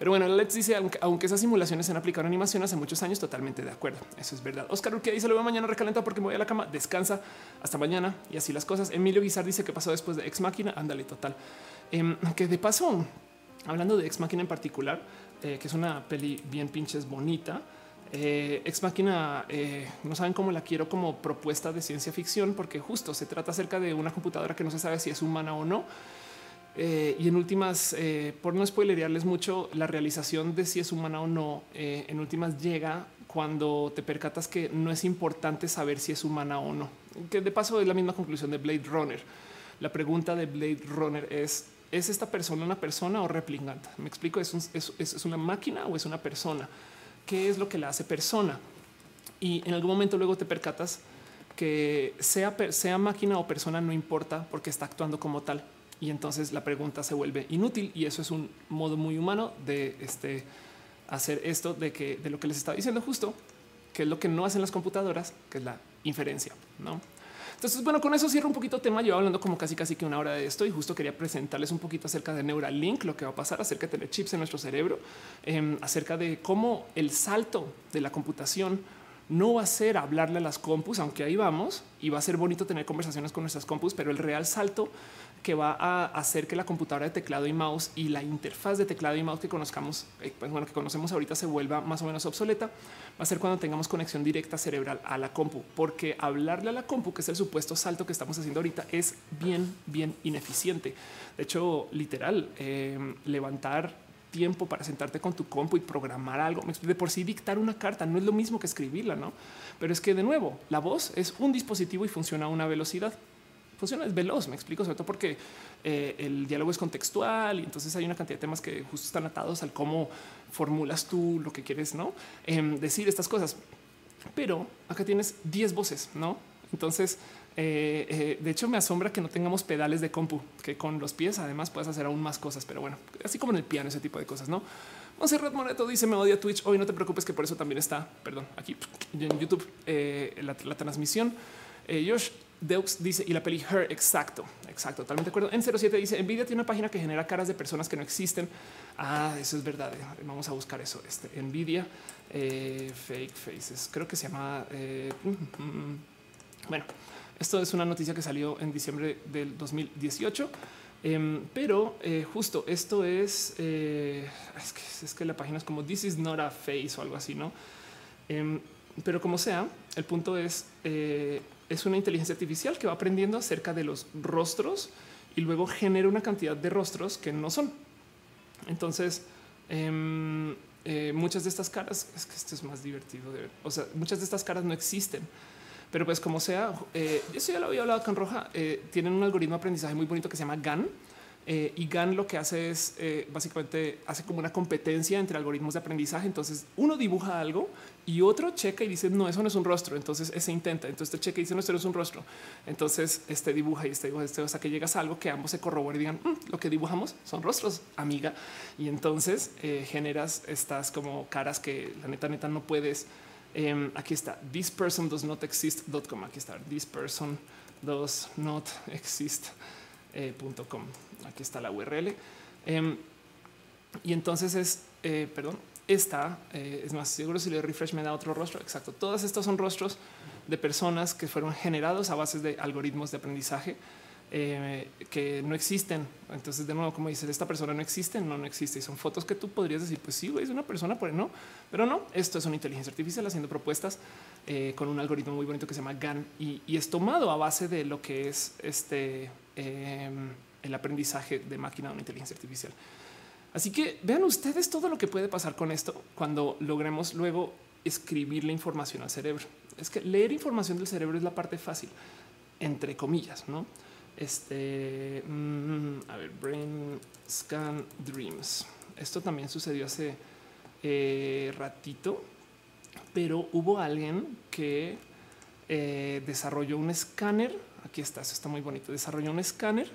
Pero bueno, Let's dice, aunque, esas simulaciones se han aplicado en animación hace muchos años, totalmente de acuerdo. Eso es verdad. Oscar Urquía dice, lo veo mañana recalentado porque me voy a la cama, descansa hasta mañana y así las cosas. Emilio Guizar dice que pasó después de Ex Máquina. Ándale, total. Em, que de paso, hablando de Ex Máquina en particular, eh, que es una peli bien pinches bonita. Eh, Ex Máquina, eh, no saben cómo la quiero como propuesta de ciencia ficción, porque justo se trata acerca de una computadora que no se sabe si es humana o no eh, y en últimas, eh, por no spoilerearles mucho, la realización de si es humana o no, eh, en últimas llega cuando te percatas que no es importante saber si es humana o no. Que de paso es la misma conclusión de Blade Runner. La pregunta de Blade Runner es, ¿es esta persona una persona o replicante? Me explico, ¿es, es, es una máquina o es una persona? ¿Qué es lo que la hace persona? Y en algún momento luego te percatas que sea, sea máquina o persona no importa porque está actuando como tal y entonces la pregunta se vuelve inútil y eso es un modo muy humano de este, hacer esto de que de lo que les estaba diciendo justo, que es lo que no hacen las computadoras, que es la inferencia, ¿no? Entonces, bueno, con eso cierro un poquito tema. Yo hablando como casi casi que una hora de esto y justo quería presentarles un poquito acerca de Neuralink, lo que va a pasar acerca de tener chips en nuestro cerebro, em, acerca de cómo el salto de la computación no va a ser hablarle a las compus, aunque ahí vamos, y va a ser bonito tener conversaciones con nuestras compus, pero el real salto que va a hacer que la computadora de teclado y mouse y la interfaz de teclado y mouse que conozcamos, eh, pues bueno, que conocemos ahorita se vuelva más o menos obsoleta, va a ser cuando tengamos conexión directa cerebral a la compu, porque hablarle a la compu, que es el supuesto salto que estamos haciendo ahorita, es bien, bien ineficiente. De hecho, literal, eh, levantar tiempo para sentarte con tu compu y programar algo. De por sí dictar una carta no es lo mismo que escribirla, no? Pero es que de nuevo, la voz es un dispositivo y funciona a una velocidad funciona, es veloz, me explico, sobre todo porque eh, el diálogo es contextual y entonces hay una cantidad de temas que justo están atados al cómo formulas tú lo que quieres, ¿no? Em, decir estas cosas. Pero acá tienes 10 voces, ¿no? Entonces, eh, eh, de hecho, me asombra que no tengamos pedales de compu, que con los pies además puedes hacer aún más cosas, pero bueno, así como en el piano, ese tipo de cosas, ¿no? Monserrat Moreto dice, me odia Twitch, hoy no te preocupes que por eso también está, perdón, aquí en YouTube, la, la, transmisión. Josh Deux dice y la peli Her, exacto, exacto, totalmente de acuerdo. En 07 dice Nvidia tiene una página que genera caras de personas que no existen. Ah, eso es verdad. Eh, vamos a buscar eso. Este Nvidia eh, fake faces, creo que se llama. Eh, mm, mm, bueno, esto es una noticia que salió en diciembre del 2018. Em, pero justo esto es, es que, es, que, la página es como this is not a face o algo así, no? Em, pero como sea, el punto es es una inteligencia artificial que va aprendiendo acerca de los rostros y luego genera una cantidad de rostros que no son. Entonces, em, eh, muchas de estas caras, es que esto es más divertido de ver, o sea, muchas de estas caras no existen. Pero pues como sea, eh, eso ya lo había hablado con Roja, eh, tienen un algoritmo de aprendizaje muy bonito que se llama GAN, eh, y GAN lo que hace es básicamente hace como una competencia entre algoritmos de aprendizaje. Entonces uno dibuja algo y otro checa y dice no, eso no es un rostro. Entonces ese intenta. Entonces este checa y dice no, esto no es un rostro. Entonces este dibuja y este dibuja este hasta que llegas a algo que ambos se corroboran y digan mm, lo que dibujamos son rostros, amiga. Y entonces eh, generas estas como caras que la neta, neta no puedes. Em, aquí está this person does not exist.com. Aquí está this person does not exist.com aquí está la URL. Em, y entonces es, eh, perdón, esta eh, es más seguro si le refresh me da otro rostro. Exacto. Todos estos son rostros de personas que fueron generados a bases de algoritmos de aprendizaje eh, que no existen. Entonces, de nuevo, como dices, esta persona no existe, no, no existe. Y son fotos que tú podrías decir, pues sí, es una persona, pues no, pero no. Esto es una inteligencia artificial haciendo propuestas con un algoritmo muy bonito que se llama GAN y, y, es tomado a base de lo que es este. El aprendizaje de máquina de una inteligencia artificial. Así que vean ustedes todo lo que puede pasar con esto cuando logremos luego escribir la información al cerebro. Es que leer información del cerebro es la parte fácil, entre comillas, no? Este, mm, a ver, Brain Scan Dreams. Esto también sucedió hace eh, ratito, pero hubo alguien que eh, desarrolló un escáner. Aquí está, eso está muy bonito. Desarrolló un escáner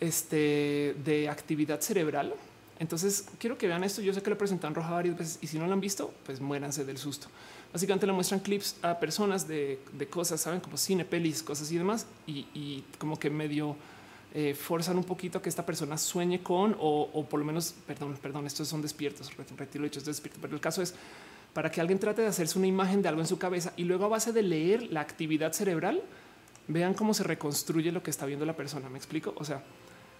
este, de actividad cerebral. Entonces quiero que vean esto. Yo sé que lo presentan roja varias veces y si no lo han visto, pues muéranse del susto. Básicamente le muestran clips a personas de, cosas, saben, como cine, pelis, cosas y demás, y, como que medio eh, forzan un poquito que esta persona sueñe con, o, por lo menos, perdón, perdón, estos son despiertos, retiro hechos despiertos, pero el caso es para que alguien trate de hacerse una imagen de algo en su cabeza y luego a base de leer la actividad cerebral, vean cómo se reconstruye lo que está viendo la persona. Me explico. O sea,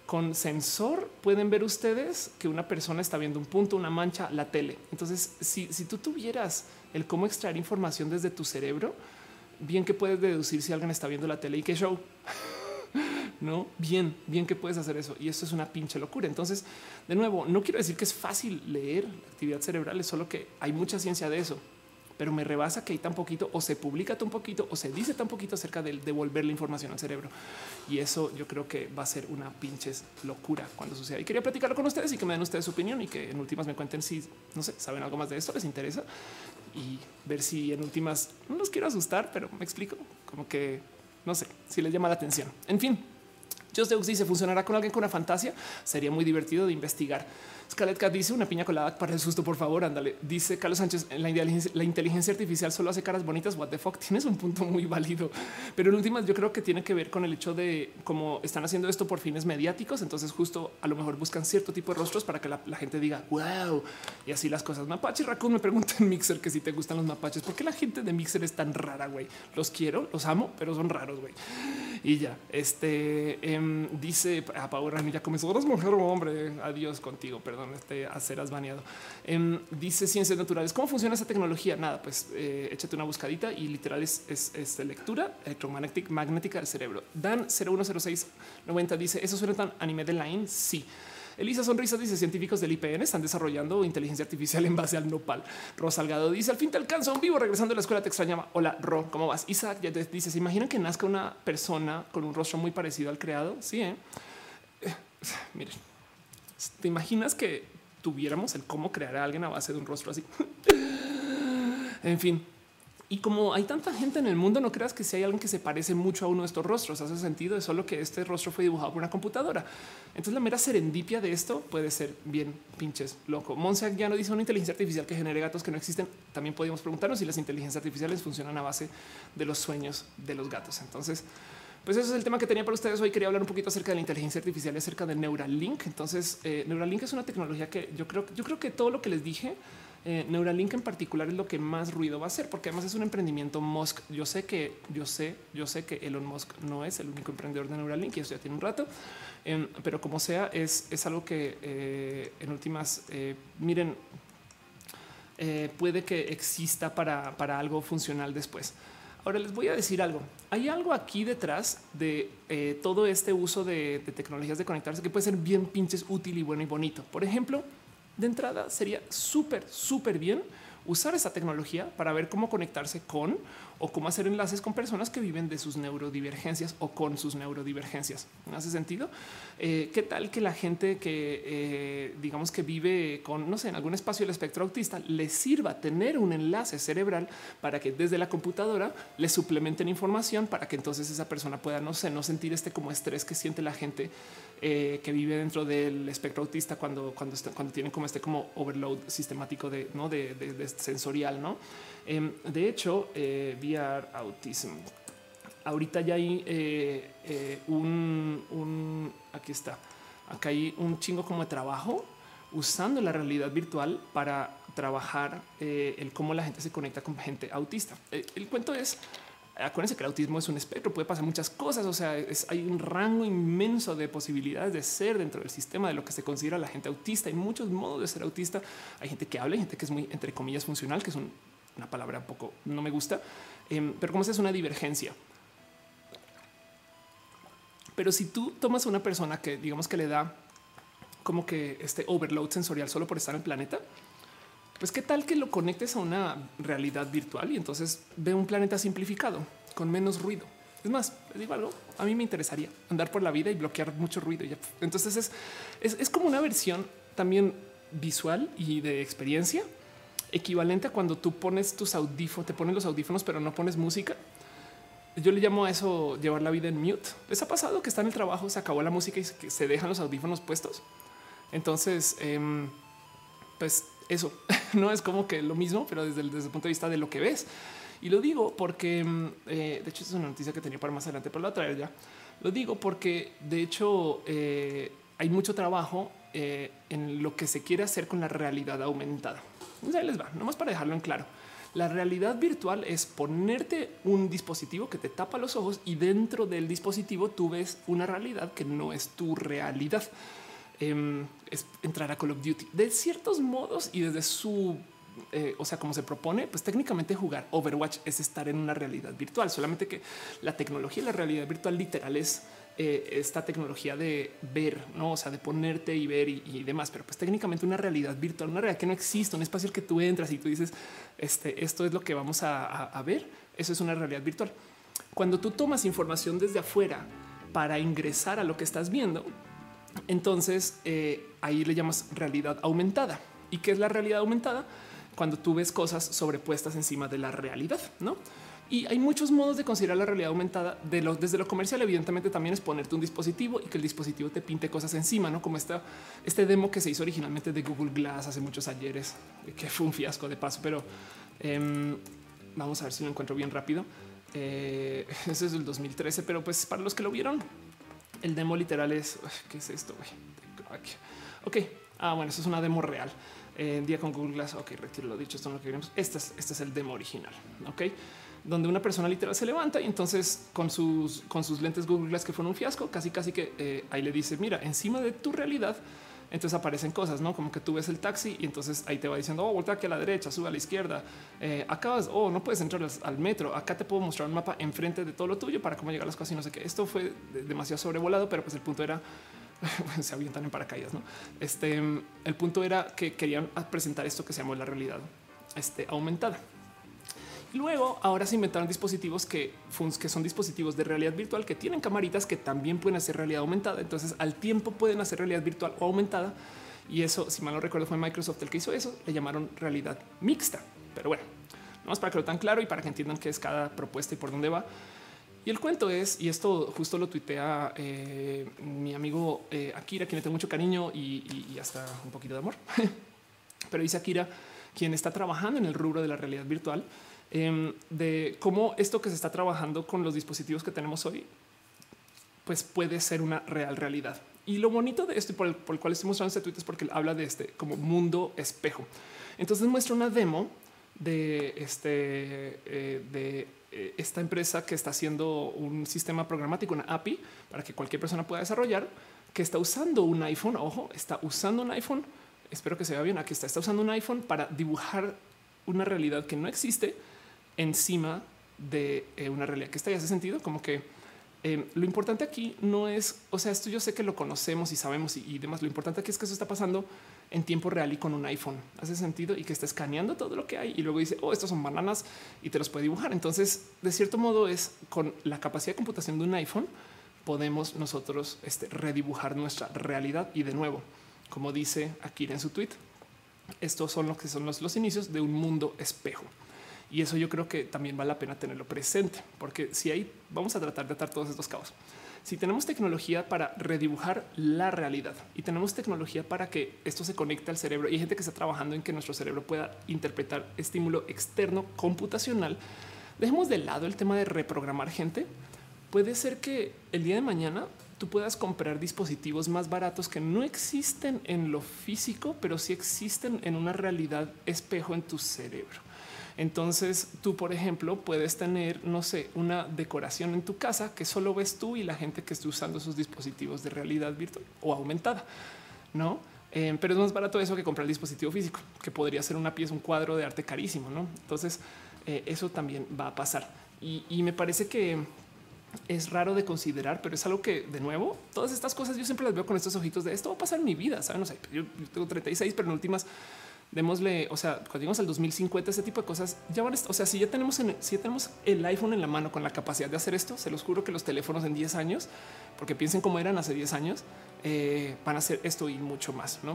con sensor pueden ver ustedes que una persona está viendo un punto, una mancha, la tele. Entonces, si, tú tuvieras el cómo extraer información desde tu cerebro, bien que puedes deducir si alguien está viendo la tele y qué show. no, bien, bien que puedes hacer eso. Y esto es una pinche locura. Entonces, de nuevo, no quiero decir que es fácil leer la actividad cerebral, es solo que hay mucha ciencia de eso pero me rebasa que hay tan poquito o se publica tan poquito o se dice tan poquito acerca de devolver la información al cerebro. Y eso yo creo que va a ser una pinches locura cuando suceda. Y quería platicarlo con ustedes y que me den ustedes su opinión y que en últimas me cuenten si, no sé, saben algo más de esto, les interesa y ver si en últimas no los quiero asustar, pero me explico como que no sé si les llama la atención. En fin, Just dice funcionará con alguien con una fantasía. Sería muy divertido de investigar. Scarlett Cat dice una piña colada para el susto, por favor. Ándale. Dice Carlos Sánchez, la inteligencia, la inteligencia artificial solo hace caras bonitas. What the fuck? Tienes un punto muy válido, pero en últimas yo creo que tiene que ver con el hecho de cómo están haciendo esto por fines mediáticos. Entonces, justo a lo mejor buscan cierto tipo de rostros para que la, gente diga wow y así las cosas. Mapache Raccoon me pregunta en Mixer que si te gustan los mapaches, ¿por qué la gente de Mixer es tan rara? Güey, los quiero, los amo, pero son raros. Güey, y ya este em, dice a Pau ya comenzó. Eres mujer o hombre. Adiós contigo. Perdón este aceras baneado. Em, dice ciencias naturales. ¿Cómo funciona esa tecnología? Nada, pues eh, échate una buscadita y literal es, es, lectura electromagnética magnética del cerebro. Dan 010690 dice eso suena tan anime de line. Sí. Elisa Sonrisa dice científicos del IPN están desarrollando inteligencia artificial en base al nopal. Ro Salgado dice al fin te alcanza un vivo regresando a la escuela te extrañaba. Hola Ro, ¿cómo vas? Isaac ya te dice se imaginan que nazca una persona con un rostro muy parecido al creado. Sí, ¿eh? eh miren, ¿Te imaginas que tuviéramos el cómo crear a alguien a base de un rostro así? en fin. Y como hay tanta gente en el mundo, no creas que si hay alguien que se parece mucho a uno de estos rostros, hace sentido, es solo que este rostro fue dibujado por una computadora. Entonces la mera serendipia de esto puede ser bien pinches loco. Monse ya no dice una inteligencia artificial que genere gatos que no existen. También podríamos preguntarnos si las inteligencias artificiales funcionan a base de los sueños de los gatos. Entonces, pues eso es el tema que tenía para ustedes hoy. Quería hablar un poquito acerca de la inteligencia artificial y acerca de Neuralink. Entonces, eh, Neuralink es una tecnología que yo creo, yo creo que todo lo que les dije, eh, Neuralink en particular es lo que más ruido va a hacer, porque además es un emprendimiento Musk. Yo sé que, yo sé, yo sé que Elon Musk no es el único emprendedor de Neuralink y eso ya tiene un rato, em, pero como sea, es, es algo que eh, en últimas, miren, puede que exista para, para algo funcional después. Ahora les voy a decir algo. Hay algo aquí detrás de eh, todo este uso de, de, tecnologías de conectarse que puede ser bien pinches útil y bueno y bonito. Por ejemplo, de entrada sería súper, súper bien usar esa tecnología para ver cómo conectarse con o cómo hacer enlaces con personas que viven de sus neurodivergencias o con sus neurodivergencias. ¿No hace sentido? Eh, ¿Qué tal que la gente que eh, digamos que vive con, no sé, en algún espacio del espectro autista le sirva tener un enlace cerebral para que desde la computadora le suplementen información para que entonces esa persona pueda, no sé, no sentir este como estrés que siente la gente eh, que vive dentro del espectro autista cuando, cuando, cuando tienen como este como overload sistemático de, ¿no? de, de sensorial, ¿no? Em, de hecho, eh, VR Autism. Ahorita ya hay eh, eh, un, aquí está, acá hay un chingo como de trabajo usando la realidad virtual para trabajar el cómo la gente se conecta con gente autista. el cuento es, acuérdense que el autismo es un espectro, puede pasar muchas cosas, o sea, hay un rango inmenso de posibilidades de ser dentro del sistema de lo que se considera la gente autista. Hay muchos modos de ser autista. Hay gente que habla, hay gente que es muy, entre comillas, funcional, que es un una palabra un poco no me gusta, em, pero como es una divergencia. Pero si tú tomas a una persona que digamos que le da como que este overload sensorial solo por estar en el planeta, pues qué tal que lo conectes a una realidad virtual y entonces ve un planeta simplificado con menos ruido. Es más, le digo algo, a mí me interesaría andar por la vida y bloquear mucho ruido. Entonces es, es, es como una versión también visual y de experiencia equivalente a cuando tú pones tus audífonos, te ponen los audífonos, pero no pones música. Yo le llamo a eso llevar la vida en mute. Les ha pasado que está en el trabajo, se acabó la música y se dejan los audífonos puestos. Entonces, em, pues eso no es como que lo mismo, pero desde el, punto de vista de lo que ves. Y lo digo porque, em, eh, de hecho, es una noticia que tenía para más adelante, pero la traer ya. Lo digo porque, de hecho, eh, hay mucho trabajo eh, en lo que se quiere hacer con la realidad aumentada. Pues ahí les va, nomás para dejarlo en claro. La realidad virtual es ponerte un dispositivo que te tapa los ojos y dentro del dispositivo tú ves una realidad que no es tu realidad. Em, es entrar a Call of Duty de ciertos modos y desde su, eh, o sea, como se propone, pues técnicamente jugar Overwatch es estar en una realidad virtual, solamente que la tecnología y la realidad virtual literal es eh, esta tecnología de ver, no, o sea, de ponerte y ver y, demás, pero pues técnicamente una realidad virtual, una realidad que no existe, un espacio al que tú entras y tú dices, este, esto es lo que vamos a, ver. Eso es una realidad virtual. Cuando tú tomas información desde afuera para ingresar a lo que estás viendo, entonces eh, ahí le llamas realidad aumentada. ¿Y qué es la realidad aumentada? Cuando tú ves cosas sobrepuestas encima de la realidad, ¿no? Y hay muchos modos de considerar la realidad aumentada de lo, desde lo comercial. Evidentemente también es ponerte un dispositivo y que el dispositivo te pinte cosas encima, no como esta, este demo que se hizo originalmente de Google Glass hace muchos ayeres, que fue un fiasco de paso, pero em, vamos a ver si lo encuentro bien rápido. Eh, ese es del 2013, pero pues para los que lo vieron, el demo literal es qué es esto. Ok, ah, bueno, eso es una demo real. En día con Google Glass. Ok, retiro lo dicho. Esto no lo queremos. Este es, este es el demo original. Ok donde una persona literal se levanta y entonces con sus, con sus lentes Google Glass que fueron un fiasco, casi casi que eh, ahí le dice, mira, encima de tu realidad, entonces aparecen cosas, ¿no? Como que tú ves el taxi y entonces ahí te va diciendo, oh, voltea aquí a la derecha, sube a la izquierda, eh, acabas, oh, no puedes entrar al, metro, acá te puedo mostrar un mapa enfrente de todo lo tuyo para cómo llegar a las cosas y no sé qué. Esto fue demasiado sobrevolado, pero pues el punto era, se avientan en paracaídas, ¿no? Este, el punto era que querían presentar esto que se llamó la realidad este, aumentada. Luego, ahora se inventaron dispositivos que, que son dispositivos de realidad virtual que tienen camaritas que también pueden hacer realidad aumentada. Entonces, al tiempo pueden hacer realidad virtual o aumentada. Y eso, si mal no recuerdo, fue Microsoft el que hizo eso. Le llamaron realidad mixta. Pero bueno, no más para que lo tan claro y para que entiendan qué es cada propuesta y por dónde va. Y el cuento es, y esto justo lo tuitea eh, mi amigo eh, Akira, quien le tengo mucho cariño y hasta un poquito de amor. Pero dice Akira, quien está trabajando en el rubro de la realidad virtual, Em, de cómo esto que se está trabajando con los dispositivos que tenemos hoy, pues puede ser una real realidad. Y lo bonito de esto y por el, cual estoy mostrando este tweet es porque habla de este como mundo espejo. Entonces muestra una demo de este eh, de eh, esta empresa que está haciendo un sistema programático, una API para que cualquier persona pueda desarrollar, que está usando un iPhone. Ojo, está usando un iPhone. Espero que se vea bien. Aquí está, está usando un iPhone para dibujar una realidad que no existe encima de eh, una realidad que está y hace sentido como que eh, lo importante aquí no es, o sea, esto yo sé que lo conocemos y sabemos y, demás. Lo importante aquí es que eso está pasando en tiempo real y con un iPhone. Hace sentido y que está escaneando todo lo que hay y luego dice, oh, estos son bananas y te los puede dibujar. Entonces, de cierto modo, es con la capacidad de computación de un iPhone podemos nosotros este, redibujar nuestra realidad. Y de nuevo, como dice aquí en su tweet, estos son los que son los inicios de un mundo espejo. Y eso yo creo que también vale la pena tenerlo presente, porque si hay, vamos a tratar de atar todos estos cabos. Si tenemos tecnología para redibujar la realidad y tenemos tecnología para que esto se conecte al cerebro y hay gente que está trabajando en que nuestro cerebro pueda interpretar estímulo externo computacional, dejemos de lado el tema de reprogramar gente. Puede ser que el día de mañana tú puedas comprar dispositivos más baratos que no existen en lo físico, pero sí existen en una realidad espejo en tu cerebro. Entonces tú, por ejemplo, puedes tener, no sé, una decoración en tu casa que solo ves tú y la gente que esté usando esos dispositivos de realidad virtual o aumentada, ¿no? Eh, pero es más barato eso que comprar el dispositivo físico, que podría ser una pieza, un cuadro de arte carísimo, ¿no? Entonces eh, eso también va a pasar. Y, me parece que es raro de considerar, pero es algo que de nuevo, todas estas cosas yo siempre las veo con estos ojitos de esto va a pasar en mi vida. Saben, no yo tengo 36, pero en últimas démosle, o sea, cuando llegamos al 2050, ese tipo de cosas ya van. O sea, si ya tenemos, si ya tenemos el iPhone en la mano con la capacidad de hacer esto, se los juro que los teléfonos en 10 años, porque piensen cómo eran hace 10 años, eh, van a hacer esto y mucho más, no?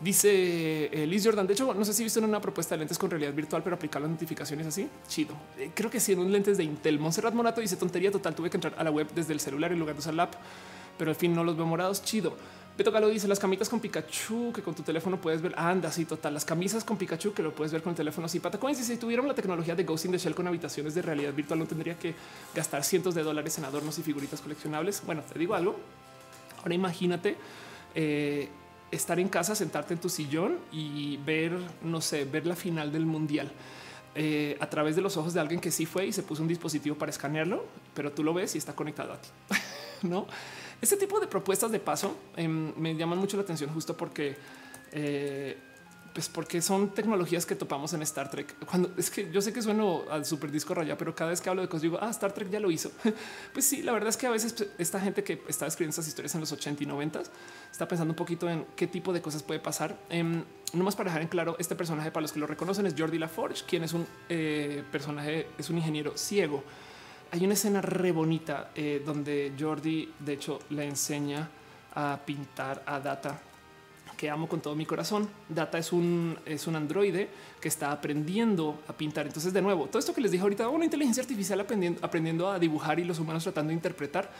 Dice eh, Liz Jordan. De hecho, no sé si viste una propuesta de lentes con realidad virtual, pero aplicar las notificaciones así. Chido. Eh, creo que sí, en un lentes de Intel. Monserrat Morato dice tontería total. Tuve que entrar a la web desde el celular en lugar de usar la app, pero al fin no los veo morados. Chido. Beto Galo dice las camitas con Pikachu que con tu teléfono puedes ver. Anda, sí, total. Las camisas con Pikachu que lo puedes ver con el teléfono. Sí, Patacoins si tuviéramos la tecnología de Ghost in the Shell con habitaciones de realidad virtual, no tendría que gastar cientos de dólares en adornos y figuritas coleccionables. Bueno, te digo algo. Ahora imagínate eh, estar en casa, sentarte en tu sillón y ver, no sé, ver la final del mundial. Eh, a través de los ojos de alguien que sí fue y se puso un dispositivo para escanearlo, pero tú lo ves y está conectado a ti. no? Este tipo de propuestas de paso em, me llaman mucho la atención justo porque eh, pues porque son tecnologías que topamos en Star Trek. Cuando es que yo sé que sueno al super disco raya, pero cada vez que hablo de cosas digo, ah, Star Trek ya lo hizo. pues sí, la verdad es que a veces pues, esta gente que está escribiendo estas historias en los 80 y 90 está pensando un poquito en qué tipo de cosas puede pasar. Eh, no más para dejar en claro, este personaje para los que lo reconocen es Jordi LaForge, quien es un eh, personaje, es un ingeniero ciego hay una escena re bonita eh, donde Jordi, de hecho, le enseña a pintar a Data que amo con todo mi corazón. Data es un, es un androide que está aprendiendo a pintar. Entonces, de nuevo, todo esto que les dije ahorita, una inteligencia artificial aprendiendo, aprendiendo a dibujar y los humanos tratando de interpretar.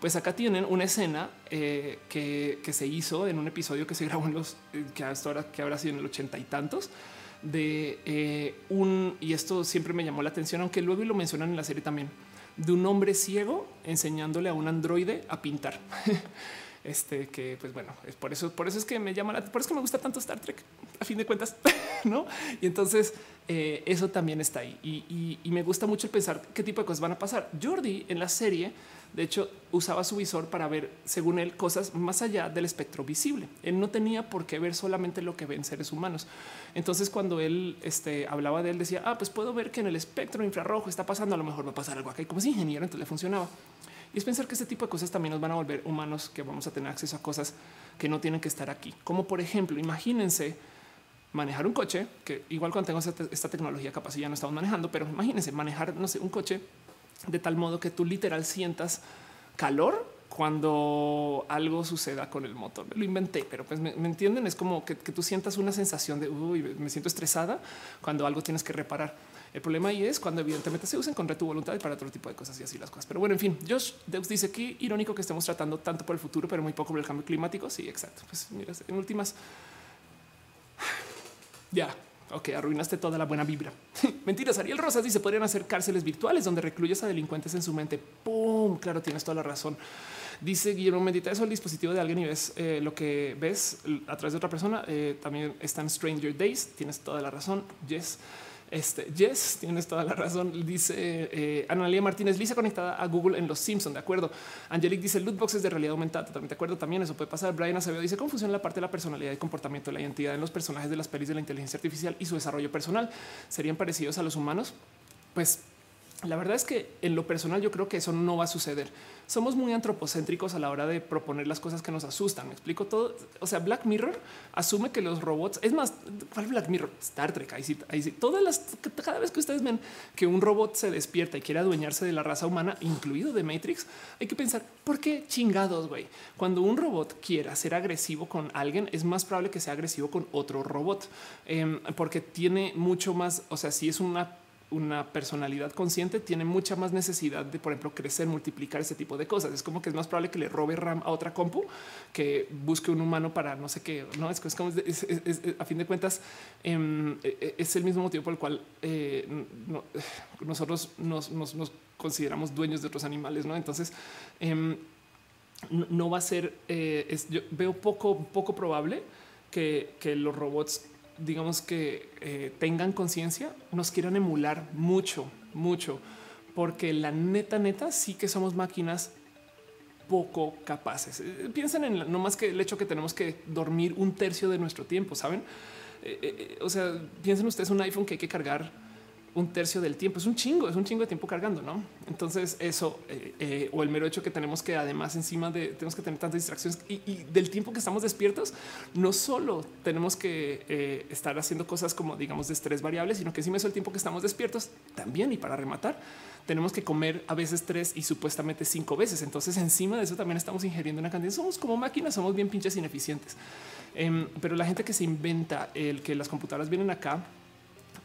Pues acá tienen una escena eh, que, se hizo en un episodio que se grabó en los eh, que hasta ahora que habrá sido en el ochenta y tantos de un y esto siempre me llamó la atención, aunque luego lo mencionan en la serie también de un hombre ciego enseñándole a un androide a pintar. Este que, pues bueno, es por eso, por eso es que me llama la, por eso que me gusta tanto Star Trek, a fin de cuentas, no? Y entonces eh, eso también está ahí y, y, me gusta mucho pensar qué tipo de cosas van a pasar. Jordi en la serie de hecho, usaba su visor para ver, según él, cosas más allá del espectro visible. Él no tenía por qué ver solamente lo que ven seres humanos. Entonces, cuando él este, hablaba de él, decía, ah, pues puedo ver que en el espectro infrarrojo está pasando, a lo mejor va a pasar algo acá. Como es ingeniero, entonces le funcionaba. Y es pensar que este tipo de cosas también nos van a volver humanos, que vamos a tener acceso a cosas que no tienen que estar aquí. Como por ejemplo, imagínense manejar un coche, que igual cuando tengo esta, tecnología capaz ya no estamos manejando, pero imagínense manejar, no sé, un coche de tal modo que tú literal sientas calor cuando algo suceda con el motor. Lo inventé, pero pues me, entienden. Es como que, tú sientas una sensación de me siento estresada cuando algo tienes que reparar. El problema ahí es cuando evidentemente se usen contra tu voluntad y para otro tipo de cosas y así las cosas. Pero bueno, en fin, Josh Deus dice que irónico que estemos tratando tanto por el futuro, pero muy poco por el cambio climático. Sí, exacto. Pues mira, en últimas, ya Ok, arruinaste toda la buena vibra. Mentiras. Ariel Rosas dice podrían hacer cárceles virtuales donde recluyes a delincuentes en su mente. ¡Pum! Claro, tienes toda la razón. Dice Guillermo Medita eso el dispositivo de alguien y ves eh, lo que ves a través de otra persona. Eh, también están Stranger Days. Tienes toda la razón. Yes. Este, yes, tienes toda la razón. Dice eh, Analia Martínez, Lisa conectada a Google en los Simpson. De acuerdo. Angelique dice loot boxes de realidad aumentada. Totalmente de acuerdo. También eso puede pasar. Brian Acevedo dice cómo funciona la parte de la personalidad y comportamiento de la identidad en los personajes de las pelis de la inteligencia artificial y su desarrollo personal. ¿Serían parecidos a los humanos? Pues la verdad es que en lo personal yo creo que eso no va a suceder. Somos muy antropocéntricos a la hora de proponer las cosas que nos asustan. Me explico todo. O sea, Black Mirror asume que los robots, es más, ¿cuál Black Mirror? Star Trek. Ahí sí, ahí sí. Todas las, cada vez que ustedes ven que un robot se despierta y quiere adueñarse de la raza humana, incluido de Matrix, hay que pensar por qué chingados, güey. Cuando un robot quiera ser agresivo con alguien, es más probable que sea agresivo con otro robot, em, porque tiene mucho más. O sea, si es una una personalidad consciente tiene mucha más necesidad de, por ejemplo, crecer, multiplicar ese tipo de cosas. Es como que es más probable que le robe RAM a otra compu que busque un humano para no sé qué. No es, como a fin de cuentas em, e, e, es el mismo motivo por el cual eh, nosotros nos, consideramos dueños de otros animales. No, entonces em, no, va a ser. Eh, yo veo poco, poco probable que los robots digamos que eh, tengan conciencia, nos quieran emular mucho, mucho, porque la neta, neta, sí que somos máquinas poco capaces. Eh, piensen en no más que el hecho que tenemos que dormir un tercio de nuestro tiempo, saben? Eh, o sea, piensen ustedes un iPhone que hay que cargar un tercio del tiempo. Es un chingo, es un chingo de tiempo cargando, ¿no? Entonces eso, eh, eh, o el mero hecho que tenemos que además encima de, tenemos que tener tantas distracciones y, del tiempo que estamos despiertos, no solo tenemos que eh, estar haciendo cosas como digamos de estrés variables, sino que encima eso el tiempo que estamos despiertos también y para rematar, tenemos que comer a veces tres y supuestamente cinco veces. Entonces encima de eso también estamos ingiriendo una cantidad. Somos como máquinas, somos bien pinches ineficientes. Em, pero la gente que se inventa el que las computadoras vienen acá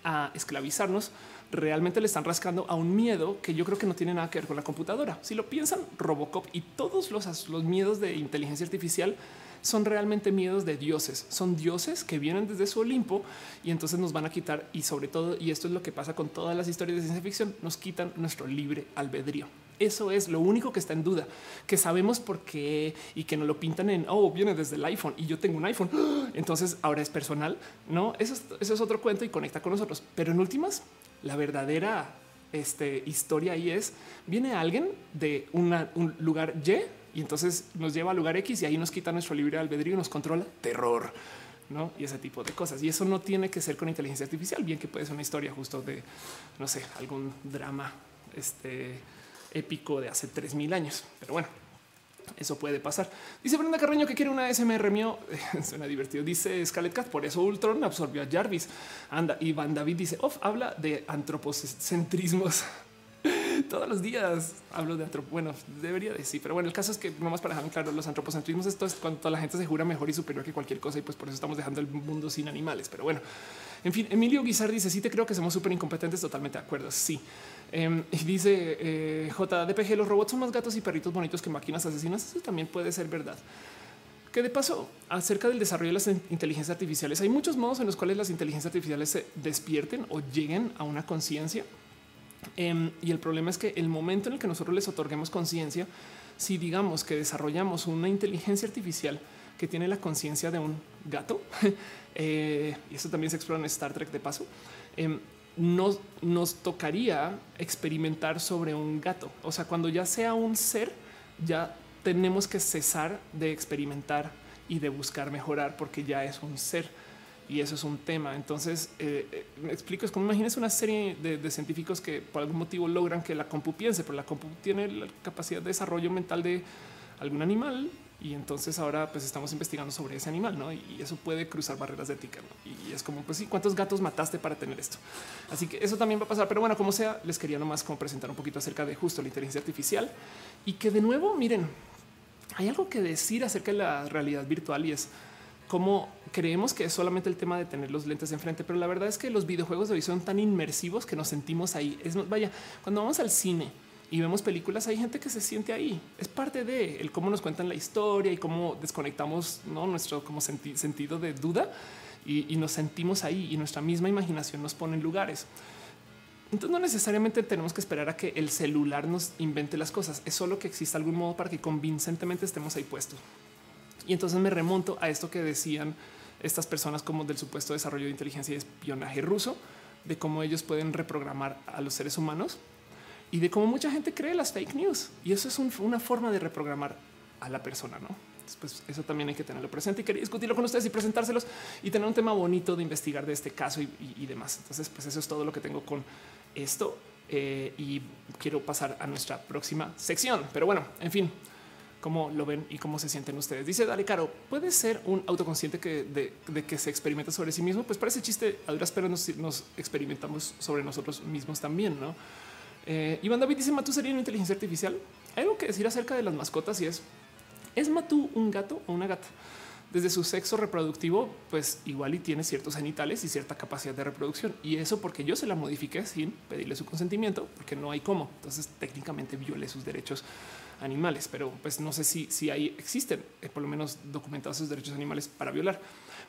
a esclavizarnos, realmente le están rascando a un miedo que yo creo que no tiene nada que ver con la computadora. Si lo piensan, Robocop y todos los, los miedos de inteligencia artificial son realmente miedos de dioses, son dioses que vienen desde su Olimpo y entonces nos van a quitar y sobre todo, y esto es lo que pasa con todas las historias de ciencia ficción, nos quitan nuestro libre albedrío. Eso es lo único que está en duda, que sabemos por qué y que nos lo pintan en, oh, viene desde el iPhone y yo tengo un iPhone, entonces ahora es personal. No, eso es, otro cuento y conecta con nosotros. Pero en últimas, la verdadera este, historia ahí es, viene alguien de un lugar Y y entonces nos lleva al lugar X y ahí nos quita nuestro libre albedrío y nos controla terror. ¿no? Y ese tipo de cosas. Y eso no tiene que ser con inteligencia artificial, bien que puede ser una historia justo de, no sé, algún drama este, épico de hace 3000 años. Pero bueno, eso puede pasar. Dice Brenda Carreño que quiere una SMR mío. Suena divertido. Dice Scarlett Cat. Por eso Ultron absorbió a Jarvis. Anda. Iván David dice off habla de antropocentrismos. todos los días hablo de antropología. Bueno, debería decir, pero bueno, el caso es que nomás para dejar claro los antropocentrismos, esto es cuando la gente se jura mejor y superior que cualquier cosa y pues por eso estamos dejando el mundo sin animales. Pero bueno, en fin, Emilio Guizar dice: Sí, te creo que somos súper incompetentes. Totalmente de acuerdo. Sí. Em, y dice eh, JDPG: Los robots son más gatos y perritos bonitos que máquinas asesinas. Eso también puede ser verdad. Que de paso, acerca del desarrollo de las inteligencias artificiales, hay muchos modos en los cuales las inteligencias artificiales se despierten o lleguen a una conciencia. Em, y el problema es que el momento en el que nosotros les otorguemos conciencia, si digamos que desarrollamos una inteligencia artificial que tiene la conciencia de un gato, eh, y eso también se explora en Star Trek de paso, em, nos, nos tocaría experimentar sobre un gato. O sea, cuando ya sea un ser, ya tenemos que cesar de experimentar y de buscar mejorar porque ya es un ser y eso es un tema. Entonces, eh, eh, me explico, es como imagínense una serie de, científicos que por algún motivo logran que la compu piense, pero la compu tiene la capacidad de desarrollo mental de algún animal y entonces ahora pues estamos investigando sobre ese animal, ¿no? Y eso puede cruzar barreras de ética, Y es como, pues sí, ¿cuántos gatos mataste para tener esto? Así que eso también va a pasar, pero bueno, como sea, les quería nomás como presentar un poquito acerca de justo la inteligencia artificial y que de nuevo, miren, hay algo que decir acerca de la realidad virtual y es cómo creemos que es solamente el tema de tener los lentes enfrente, pero la verdad es que los videojuegos de hoy son tan inmersivos que nos sentimos ahí. Es vaya, cuando vamos al cine y vemos películas, hay gente que se siente ahí. Es parte de el cómo nos cuentan la historia y cómo desconectamos ¿no? nuestro como sentido de duda y, nos sentimos ahí y nuestra misma imaginación nos pone en lugares. Entonces no necesariamente tenemos que esperar a que el celular nos invente las cosas. Es solo que exista algún modo para que convincentemente estemos ahí puestos. Y entonces me remonto a esto que decían estas personas como del supuesto desarrollo de inteligencia y espionaje ruso, de cómo ellos pueden reprogramar a los seres humanos y de cómo mucha gente cree las fake news. Y eso es una forma de reprogramar a la persona, ¿no? Pues eso también hay que tenerlo presente y quería discutirlo con ustedes y presentárselos y tener un tema bonito de investigar de este caso y demás. Entonces, pues eso es todo lo que tengo con esto eh, y quiero pasar a nuestra próxima sección. Pero bueno, en fin, cómo lo ven y cómo se sienten ustedes. Dice Dale Caro, puede ser un autoconsciente que de, que se experimenta sobre sí mismo. Pues parece chiste a duras, pero nos, nos, experimentamos sobre nosotros mismos también, no? Eh, Iván David dice Matu sería una inteligencia artificial. Hay algo que decir acerca de las mascotas y es es Matu un gato o una gata desde su sexo reproductivo, pues igual y tiene ciertos genitales y cierta capacidad de reproducción. Y eso porque yo se la modifiqué sin pedirle su consentimiento, porque no hay cómo. Entonces técnicamente violé sus derechos animales, pero pues no sé si, si ahí existen eh, por lo menos documentados sus derechos animales para violar.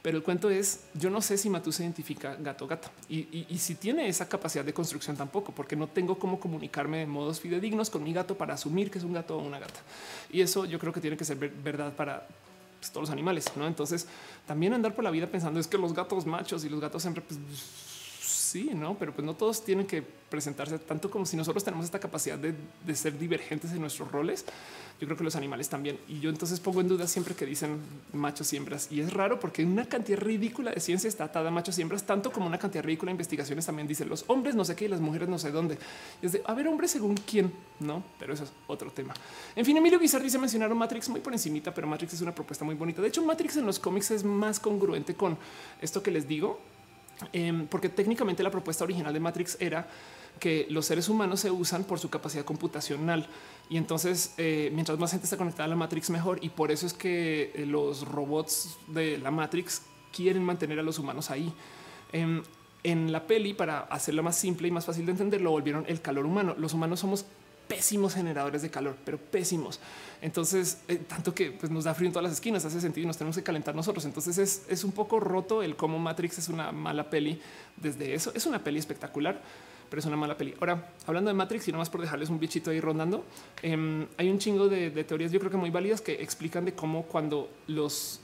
Pero el cuento es, yo no sé si Matú se identifica gato gata y, y, si tiene esa capacidad de construcción tampoco, porque no tengo cómo comunicarme de modos fidedignos con mi gato para asumir que es un gato o una gata. Y eso yo creo que tiene que ser verdad para pues, todos los animales, ¿no? Entonces también andar por la vida pensando es que los gatos machos y los gatos siempre, pues, sí, no, pero pues no todos tienen que presentarse tanto como si nosotros tenemos esta capacidad de, ser divergentes en nuestros roles yo creo que los animales también. Y yo entonces pongo en duda siempre que dicen machos y hembras. Y es raro porque una cantidad ridícula de ciencia está atada a machos y hembras, tanto como una cantidad ridícula de investigaciones también dicen los hombres no sé qué y las mujeres no sé dónde. es de a ver, hombres según quién, no? Pero eso es otro tema. En fin, Emilio Guizar dice mencionaron Matrix muy por encimita, pero Matrix es una propuesta muy bonita. De hecho, Matrix en los cómics es más congruente con esto que les digo, em, porque técnicamente la propuesta original de Matrix era que los seres humanos se usan por su capacidad computacional y entonces eh, mientras más gente está conectada a la Matrix mejor y por eso es que eh, los robots de la Matrix quieren mantener a los humanos ahí. En, en la peli, para hacerlo más simple y más fácil de entender, lo volvieron el calor humano. Los humanos somos pésimos generadores de calor, pero pésimos. Entonces, eh, tanto que pues, nos da frío en todas las esquinas, hace sentido y nos tenemos que calentar nosotros. Entonces es, un poco roto el cómo Matrix es una mala peli desde eso. Es una peli espectacular pero es una mala peli. Ahora, hablando de Matrix y más por dejarles un bichito ahí rondando, em, hay un chingo de, teorías, yo creo que muy válidas, que explican de cómo cuando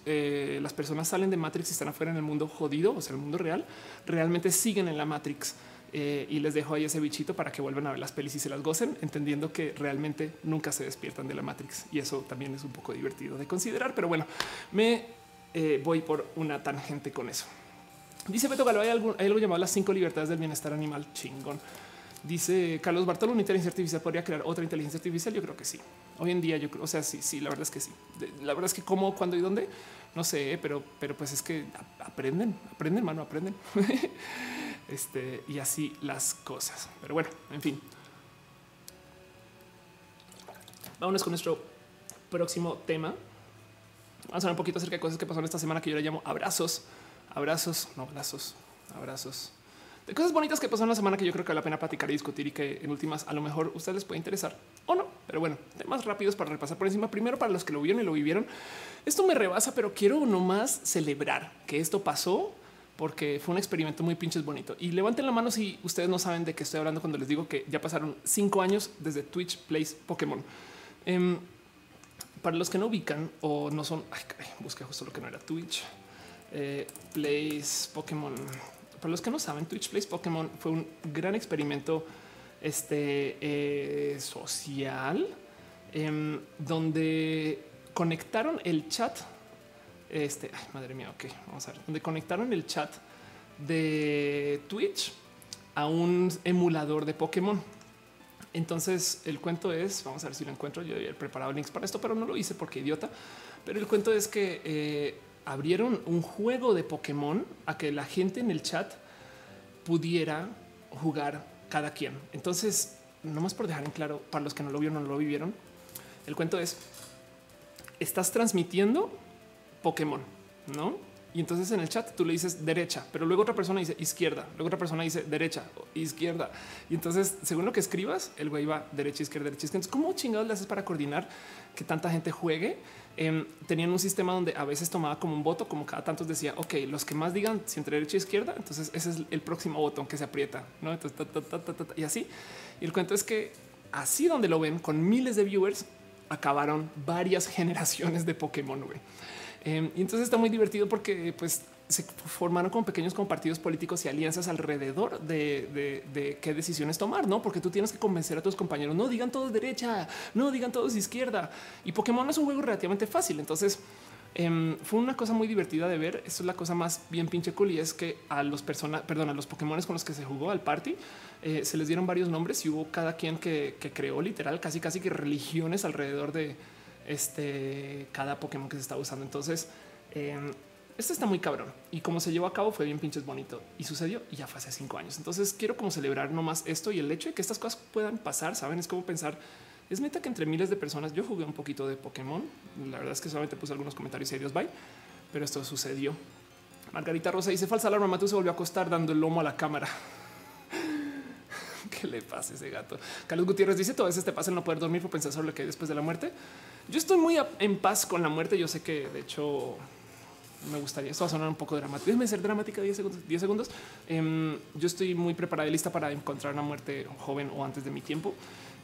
eh, las personas salen de Matrix y están afuera en el mundo jodido, o sea, el mundo real, realmente siguen en la Matrix. Eh, y les dejo ahí ese bichito para que vuelvan a ver las pelis y se las gocen, entendiendo que realmente nunca se despiertan de la Matrix. Y eso también es un poco divertido de considerar. Pero bueno, me eh, voy por una tangente con eso. Dice Beto Galo, hay, algo, llamado las cinco libertades del bienestar animal chingón. Dice Carlos Bartolo, una inteligencia artificial podría crear otra inteligencia artificial. Yo creo que sí. Hoy en día, yo creo, o sea, sí, sí, la verdad es que sí. La verdad es que cómo, cuándo y dónde, no sé, pero, pero pues es que aprenden, aprenden, mano, aprenden. este y así las cosas. Pero bueno, en fin. Vámonos con nuestro próximo tema. Vamos a hablar un poquito acerca de cosas que pasaron esta semana que yo le llamo abrazos, abrazos, no abrazos, abrazos. De cosas bonitas que pasaron la semana que yo creo que vale la pena platicar y discutir y que en últimas a lo mejor a ustedes les puede interesar o no. Pero bueno, temas rápidos para repasar por encima. Primero, para los que lo vieron y lo vivieron, esto me rebasa, pero quiero nomás celebrar que esto pasó porque fue un experimento muy pinches bonito. Y levanten la mano si ustedes no saben de qué estoy hablando cuando les digo que ya pasaron cinco años desde Twitch Plays Pokémon. Em, para los que no ubican o no son, ay, busqué justo lo que no era Twitch. Eh, Plays Pokémon. Para los que no saben, Twitch Plays Pokémon fue un gran experimento este, eh, social em, donde conectaron el chat. Este, madre mía, ok, vamos a ver, donde conectaron el chat de Twitch a un emulador de Pokémon. Entonces el cuento es, vamos a ver si lo encuentro. Yo había preparado links para esto, pero no lo hice porque idiota. Pero el cuento es que eh, abrieron un juego de Pokémon a que la gente en el chat pudiera jugar cada quien. Entonces, no más por dejar en claro para los que no lo vieron, no lo vivieron. El cuento es estás transmitiendo Pokémon, no? Y entonces en el chat tú le dices derecha, pero luego otra persona dice izquierda, luego otra persona dice derecha, izquierda. Y entonces, según lo que escribas, el güey va derecha, izquierda, derecha, izquierda. Entonces, ¿cómo chingados le haces para coordinar que tanta gente juegue? Em, tenían un sistema donde a veces tomaba como un voto, como cada tantos decía, ok, los que más digan si entre derecha e izquierda, entonces ese es el próximo botón que se aprieta, ¿no? Entonces, y así. Y el cuento es que así donde lo ven, con miles de viewers, acabaron varias generaciones de Pokémon, güey. Em, y entonces está muy divertido porque pues se formaron como pequeños como partidos políticos y alianzas alrededor de, qué decisiones tomar, no? Porque tú tienes que convencer a tus compañeros, no digan todos derecha, no digan todos izquierda. Y Pokémon es un juego relativamente fácil. Entonces em, fue una cosa muy divertida de ver. Esto es la cosa más bien pinche cool y es que a los personas, perdón, a los Pokémon con los que se jugó al party eh, se les dieron varios nombres y hubo cada quien que creó literal casi casi que religiones alrededor de este, cada Pokémon que se está usando. Entonces, eh, esto está muy cabrón y como se llevó a cabo fue bien pinches bonito y sucedió y ya fue hace cinco años. Entonces quiero como celebrar nomás esto y el hecho de que estas cosas puedan pasar. Saben, es como pensar. Es neta que entre miles de personas yo jugué un poquito de Pokémon. La verdad es que solamente puse algunos comentarios y Dios bye, pero esto sucedió. Margarita Rosa dice falsa alarma. Matú se volvió a acostar dando el lomo a la cámara. ¿Qué le pasa a ese gato? Carlos Gutiérrez dice todo veces te pasa el no poder dormir por pensar sobre lo que hay después de la muerte. Yo estoy muy en paz con la muerte. Yo sé que de hecho me gustaría, esto va a sonar un poco dramático. Déjame ser dramática 10 segundos. 10 segundos. Em, yo estoy muy preparada y lista para encontrar una muerte joven o antes de mi tiempo.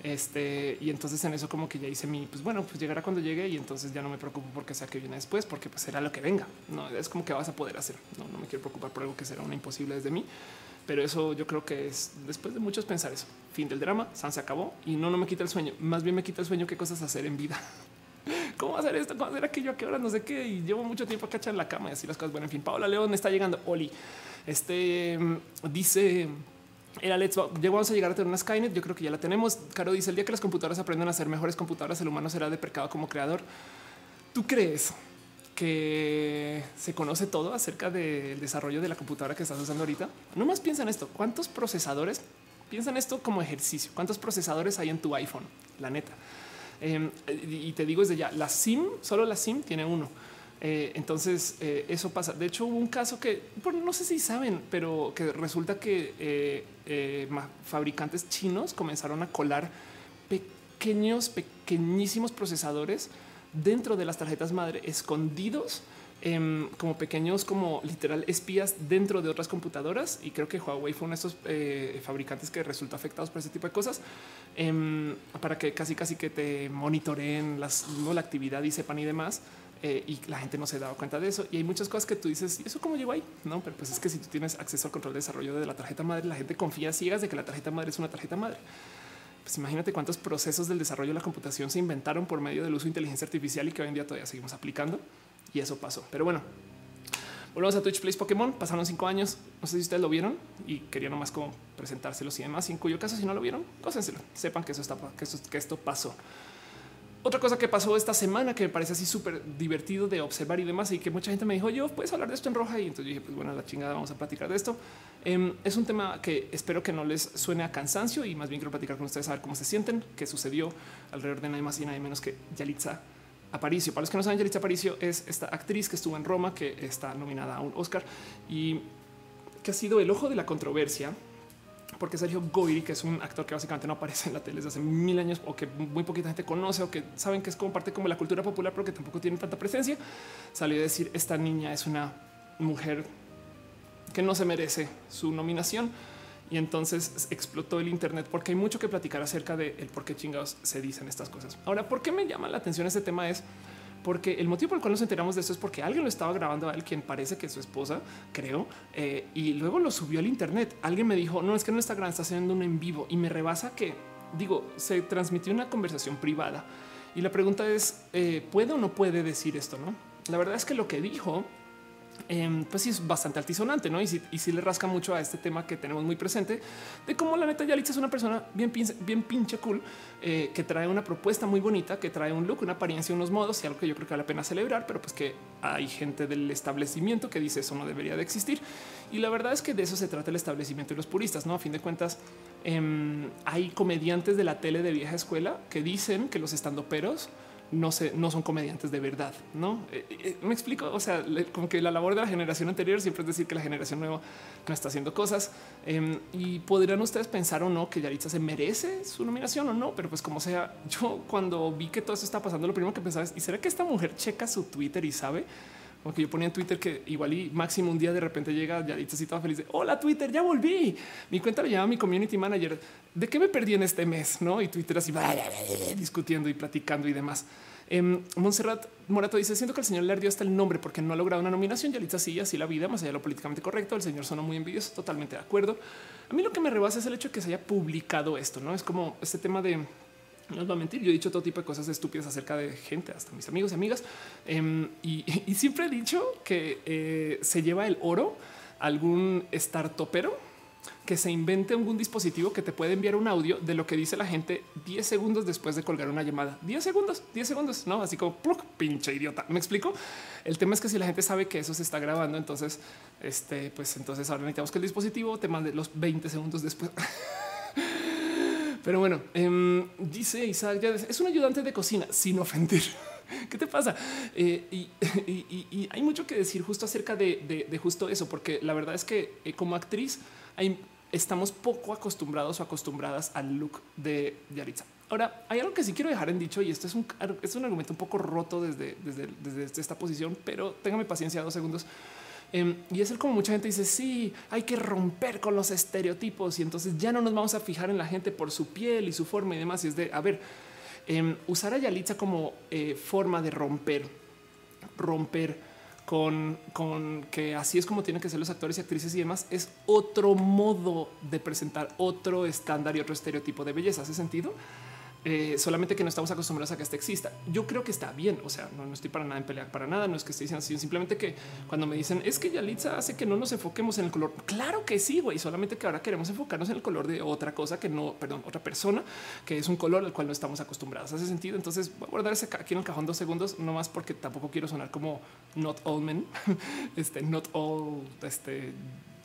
Este, y entonces en eso como que ya hice mi, pues bueno, pues llegará cuando llegue y entonces ya no me preocupo porque sea que viene después, porque pues será lo que venga. No es como que vas a poder hacer. No, no me quiero preocupar por algo que será una imposible desde mí. Pero eso yo creo que es después de muchos pensar eso. Fin del drama, San se acabó y no, no me quita el sueño. Más bien me quita el sueño qué cosas hacer en vida. ¿Cómo hacer esto? ¿Cómo hacer aquello? ¿A qué hora? No sé qué. Y llevo mucho tiempo acá en la cama y así las cosas. Bueno, en fin, Paola León está llegando. Oli, este mm, dice era Let's llegamos a llegar a tener una Skynet. Yo creo que ya la tenemos. Caro dice el día que las computadoras aprendan a ser mejores computadoras, el humano será depercado como creador. ¿Tú crees que se conoce todo acerca del desarrollo de la computadora que estás usando ahorita? No más piensa en esto. ¿Cuántos procesadores? Piensan esto como ejercicio. ¿Cuántos procesadores hay en tu iPhone? La neta. Em, y te digo desde ya, la SIM, solo la SIM tiene uno. Eh, entonces eh, eso pasa. De hecho, hubo un caso que no sé si saben, pero que resulta que eh, fabricantes chinos comenzaron a colar pequeños, pequeñísimos procesadores dentro de las tarjetas madre escondidos Em, como pequeños, como literal espías dentro de otras computadoras. Y creo que Huawei fue uno de estos eh, fabricantes que resultó afectados por ese tipo de cosas em, para que casi, casi que te monitoreen la actividad y sepan y demás. Eh, y la gente no se daba cuenta de eso. Y hay muchas cosas que tú dices, ¿y eso cómo llegó ahí? No, pero pues es que si tú tienes acceso al control de desarrollo de la tarjeta madre, la gente confía ciegas de que la tarjeta madre es una tarjeta madre. Pues imagínate cuántos procesos del desarrollo de la computación se inventaron por medio del uso de inteligencia artificial y que hoy en día todavía seguimos aplicando y eso pasó. Pero bueno, volvemos a Twitch Plays Pokémon. Pasaron cinco años. No sé si ustedes lo vieron y quería nomás como presentárselos y demás. En cuyo caso, si no lo vieron, cósenselo. Sepan que eso está, que, que esto pasó. otra cosa que pasó esta semana que me parece así súper divertido de observar y demás, y que mucha gente me dijo, yo puedes hablar de esto en roja. Y entonces dije, pues bueno, la chingada, vamos a platicar de esto. Em, es un tema que espero que no les suene a cansancio y más bien quiero platicar con ustedes a ver cómo se sienten, qué sucedió alrededor de nada más y nada menos que Yalitza Aparicio. Para los que no saben, Aparicio es esta actriz que estuvo en Roma, que está nominada a un Oscar y que ha sido el ojo de la controversia porque Sergio Goyri, que es un actor que básicamente no aparece en la tele desde hace mil años o que muy poquita gente conoce o que saben que es como parte como la cultura popular, pero que tampoco tiene tanta presencia, salió a decir esta niña es una mujer que no se merece su nominación. Y entonces explotó el Internet porque hay mucho que platicar acerca de el por qué chingados se dicen estas cosas. Ahora, ¿por qué me llama la atención este tema? Es porque el motivo por el cual nos enteramos de esto es porque alguien lo estaba grabando a él, quien parece que es su esposa, creo, eh, y luego lo subió al Internet. Alguien me dijo, no, es que no está grabando, está haciendo un en vivo y me rebasa que, digo, se transmitió una conversación privada. Y la pregunta es, eh, ¿puede o no puede decir esto? No, la verdad es que lo que dijo Em, pues sí es bastante altisonante, ¿no? Y si, y le rasca mucho a este tema que tenemos muy presente de cómo la neta Yalitza es una persona bien, bien pinche cool, eh, que trae una propuesta muy bonita, que trae un look, una apariencia, unos modos y algo que yo creo que vale la pena celebrar, pero pues que hay gente del establecimiento que dice eso no debería de existir. Y la verdad es que de eso se trata el establecimiento y los puristas, ¿no? A fin de cuentas, em, hay comediantes de la tele de vieja escuela que dicen que los estandoperos no se, no son comediantes de verdad. No eh, eh, me explico. O sea, como que la labor de la generación anterior siempre es decir que la generación nueva no está haciendo cosas em, y podrían ustedes pensar o no que Yaritza se merece su nominación o no, pero pues como sea, yo cuando vi que todo eso está pasando, lo primero que pensaba es: ¿y será que esta mujer checa su Twitter y sabe? Como que yo ponía en Twitter que igual y máximo un día de repente llega Yaritza así toda feliz de hola Twitter, ya volví. Mi cuenta le llama mi community manager. ¿De qué me perdí en este mes? No? Y Twitter así discutiendo y platicando y demás. Eh, Montserrat Morato dice: Siento que el señor le ardió hasta el nombre porque no ha logrado una nominación. Yalitza sí, así la vida, más allá de lo políticamente correcto. El señor sonó muy envidioso, totalmente de acuerdo. A mí lo que me rebasa es el hecho de que se haya publicado esto. No es como este tema de no os va a mentir. Yo he dicho todo tipo de cosas estúpidas acerca de gente, hasta mis amigos y amigas. Em, y, siempre he dicho que eh, se lleva el oro algún startupero que se invente algún dispositivo que te puede enviar un audio de lo que dice la gente 10 segundos después de colgar una llamada. 10 segundos, 10 segundos, no así como pinche idiota. Me explico. El tema es que si la gente sabe que eso se está grabando, entonces, este, pues entonces ahora necesitamos que el dispositivo te mande los 20 segundos después. Pero bueno, em, dice Isaac, es un ayudante de cocina sin ofender. ¿Qué te pasa? Eh, y, hay mucho que decir justo acerca de, justo eso, porque la verdad es que eh, como actriz estamos poco acostumbrados o acostumbradas al look de Yaritza. Ahora, hay algo que sí quiero dejar en dicho y esto es un, es un argumento un poco roto desde, desde, esta posición, pero téngame paciencia dos segundos. Em, y es como mucha gente dice, sí, hay que romper con los estereotipos y entonces ya no nos vamos a fijar en la gente por su piel y su forma y demás. Y es de, a ver, em, usar a Yalitza como eh, forma de romper, romper con, con que así es como tienen que ser los actores y actrices y demás, es otro modo de presentar otro estándar y otro estereotipo de belleza. ¿Hace sentido? Eh, solamente que no estamos acostumbrados a que este exista. Yo creo que está bien. O sea, no, estoy para nada en pelear para nada. No es que esté diciendo así, simplemente que cuando me dicen es que Yalitza hace que no nos enfoquemos en el color. Claro que sí, güey. Solamente que ahora queremos enfocarnos en el color de otra cosa que no, perdón, otra persona que es un color al cual no estamos acostumbrados. Hace sentido. Entonces voy a guardar ese aquí en el cajón dos segundos, no más porque tampoco quiero sonar como not all men, este, not all, este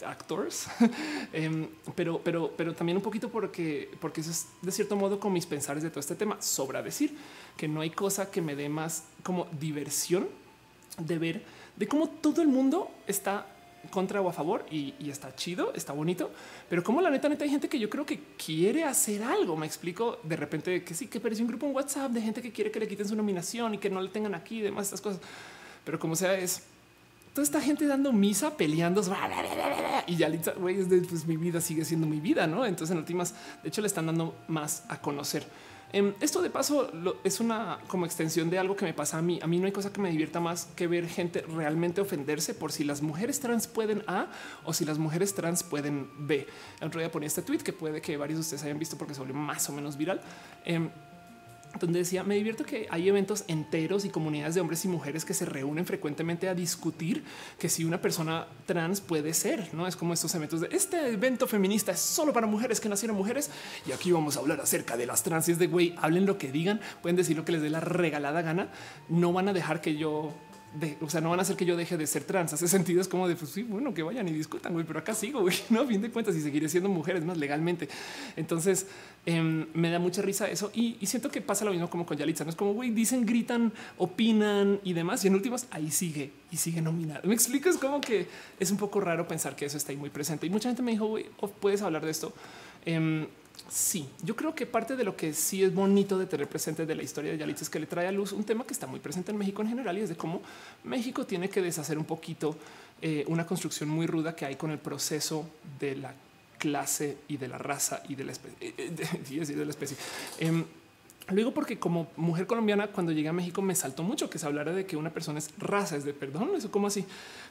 actors, em, pero, pero, pero también un poquito porque, porque eso es de cierto modo con mis pensares de todo este tema. Sobra decir que no hay cosa que me dé más como diversión de ver de cómo todo el mundo está contra o a favor y, está chido, está bonito, pero como la neta, neta hay gente que yo creo que quiere hacer algo. Me explico de repente que sí, que parece un grupo en WhatsApp de gente que quiere que le quiten su nominación y que no le tengan aquí demás estas cosas. Pero como sea, es toda esta gente dando misa, peleando y ya güey, pues mi vida sigue siendo mi vida, no? Entonces, en últimas, de hecho, le están dando más a conocer. Em, esto de paso es una como extensión de algo que me pasa a mí. A mí no hay cosa que me divierta más que ver gente realmente ofenderse por si las mujeres trans pueden A o si las mujeres trans pueden B. El otro día ponía este tweet que puede que varios de ustedes hayan visto porque se volvió más o menos viral. Em, donde decía me divierto que hay eventos enteros y comunidades de hombres y mujeres que se reúnen frecuentemente a discutir que si una persona trans puede ser, no es como estos eventos de este evento feminista es solo para mujeres que nacieron mujeres y aquí vamos a hablar acerca de las trans y es de güey, hablen lo que digan, pueden decir lo que les dé la regalada gana, no van a dejar que yo o sea, no van a hacer que yo deje de ser trans. Hace sentido, es como de, pues sí, bueno, que vayan y discutan, güey, pero acá sigo, güey, no, a fin de cuentas, y seguiré siendo mujeres más legalmente. Entonces, em, me da mucha risa eso y, siento que pasa lo mismo como con Yalitza. No es como, güey, dicen, gritan, opinan y demás. Y en últimas, ahí sigue y sigue nominado. Me explico, es como que es un poco raro pensar que eso está ahí muy presente. Y mucha gente me dijo, güey, puedes hablar de esto. Em, Sí, yo creo que parte de lo que sí es bonito de tener presente de la historia de Yalitza es que le trae a luz un tema que está muy presente en México en general y es de cómo México tiene que deshacer un poquito eh, una construcción muy ruda que hay con el proceso de la clase y de la raza y de la especie. Eh, eh, de la especie. Em, lo digo porque como mujer colombiana, cuando llegué a México me saltó mucho que se hablara de que una persona es raza, es de perdón, eso como así.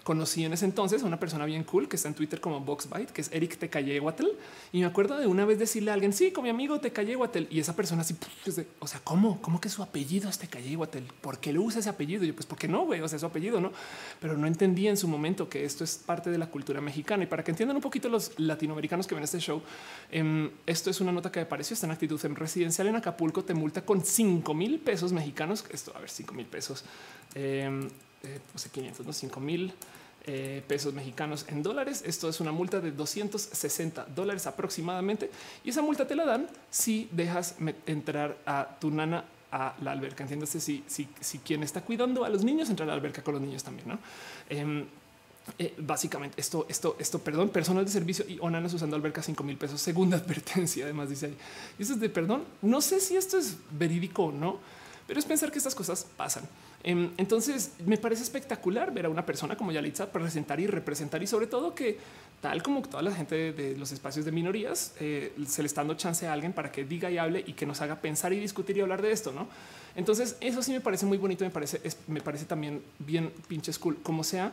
Conocí en ese entonces a una persona bien cool que está en Twitter como Boxbyte, que es Eric Tecayehuatl. Y me acuerdo de una vez decirle a alguien, sí, con mi amigo Tecayehuatl. Y esa persona así, o sea, ¿cómo? ¿Cómo que su apellido es Tecayehuatl? ¿Por qué lo usa ese apellido? Yo, pues, ¿por qué no, güey? O sea, su apellido, ¿no? Pero no entendía en su momento que esto es parte de la cultura mexicana. Y para que entiendan un poquito los latinoamericanos que ven este show, em, esto es una nota que me pareció, está en actitud en residencial en Acapulco, te multa con cinco mil pesos mexicanos. Esto, a ver, cinco mil pesos. Eh, eh, sé, 500, no 5 mil eh, pesos mexicanos en dólares. Esto es una multa de 260 dólares aproximadamente. Y esa multa te la dan si dejas entrar a tu nana a la alberca. Entiéndase si, si, si quien está cuidando a los niños entra a la alberca con los niños también. ¿no? Em, eh, básicamente esto, esto, esto, perdón, personal de servicio y onanas usando alberca 5 mil pesos. Segunda advertencia. Además dice ahí. Y eso es de perdón. No sé si esto es verídico o no, pero es pensar que estas cosas pasan. Em, entonces me parece espectacular ver a una persona como Yalitza presentar y representar y sobre todo que tal como toda la gente de los espacios de minorías eh, se le está dando chance a alguien para que diga y hable y que nos haga pensar y discutir y hablar de esto, ¿no? Entonces eso sí me parece muy bonito, me parece, me parece también bien pinches cool, como sea.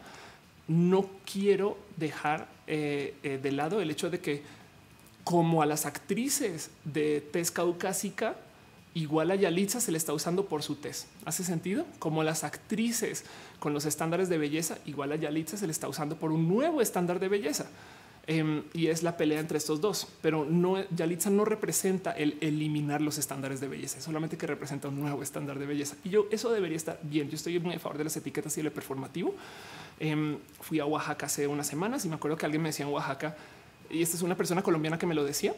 No quiero dejar eh, eh, de lado el hecho de que como a las actrices de tez caucásica igual a Yalitza se le está usando por su test. ¿Hace sentido? Como las actrices con los estándares de belleza, igual a Yalitza se le está usando por un nuevo estándar de belleza. Em, y es la pelea entre estos dos, pero no Yalitza no representa el eliminar los estándares de belleza, solamente que representa un nuevo estándar de belleza. Y yo eso debería estar bien. Yo estoy muy a favor de las etiquetas y el performativo. Em, fui a Oaxaca hace unas semanas y me acuerdo que alguien me decía en Oaxaca y esta es una persona colombiana que me lo decía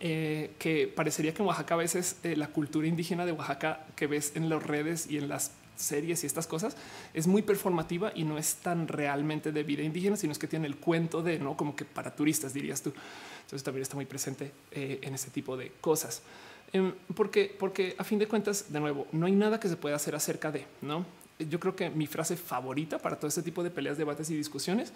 eh, que parecería que en Oaxaca a veces eh, la cultura indígena de Oaxaca que ves en las redes y en las series y estas cosas es muy performativa y no es tan realmente de vida indígena, sino es que tiene el cuento de no como que para turistas dirías tú. Entonces también está muy presente eh, en ese tipo de cosas. Em, porque, porque a fin de cuentas, de nuevo, no hay nada que se pueda hacer acerca de no. Yo creo que mi frase favorita para todo este tipo de peleas, debates y discusiones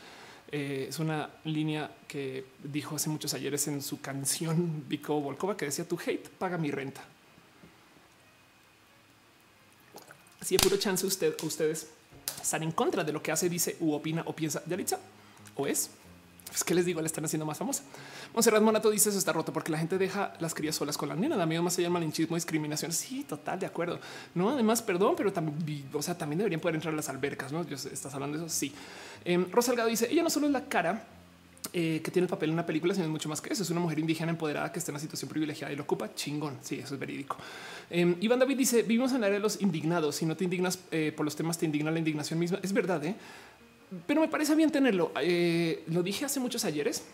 eh, es una línea que dijo hace muchos ayeres en su canción Vico Volkova que decía tu hate paga mi renta. Si es puro chance usted o ustedes están en contra de lo que hace, dice u opina o piensa Yalitza o es pues que les digo, le están haciendo más famosa. Monserrat Monato dice eso está roto porque la gente deja las crías solas con la nena. Da miedo más allá del malinchismo, discriminación. Sí, total, de acuerdo. No, además, perdón, pero también, o sea, también deberían poder entrar a las albercas. No estás hablando de eso. Sí. Eh, Rosalgado dice ella no solo es la cara eh, que tiene el papel en una película, sino mucho más que eso. Es una mujer indígena empoderada que está en una situación privilegiada y lo ocupa chingón. Sí, eso es verídico. Eh, Iván David dice vivimos en la era de los indignados. Si no te indignas eh, por los temas, te indigna la indignación misma. Es verdad, ¿eh? pero me parece bien tenerlo. Lo dije hace muchos ayeres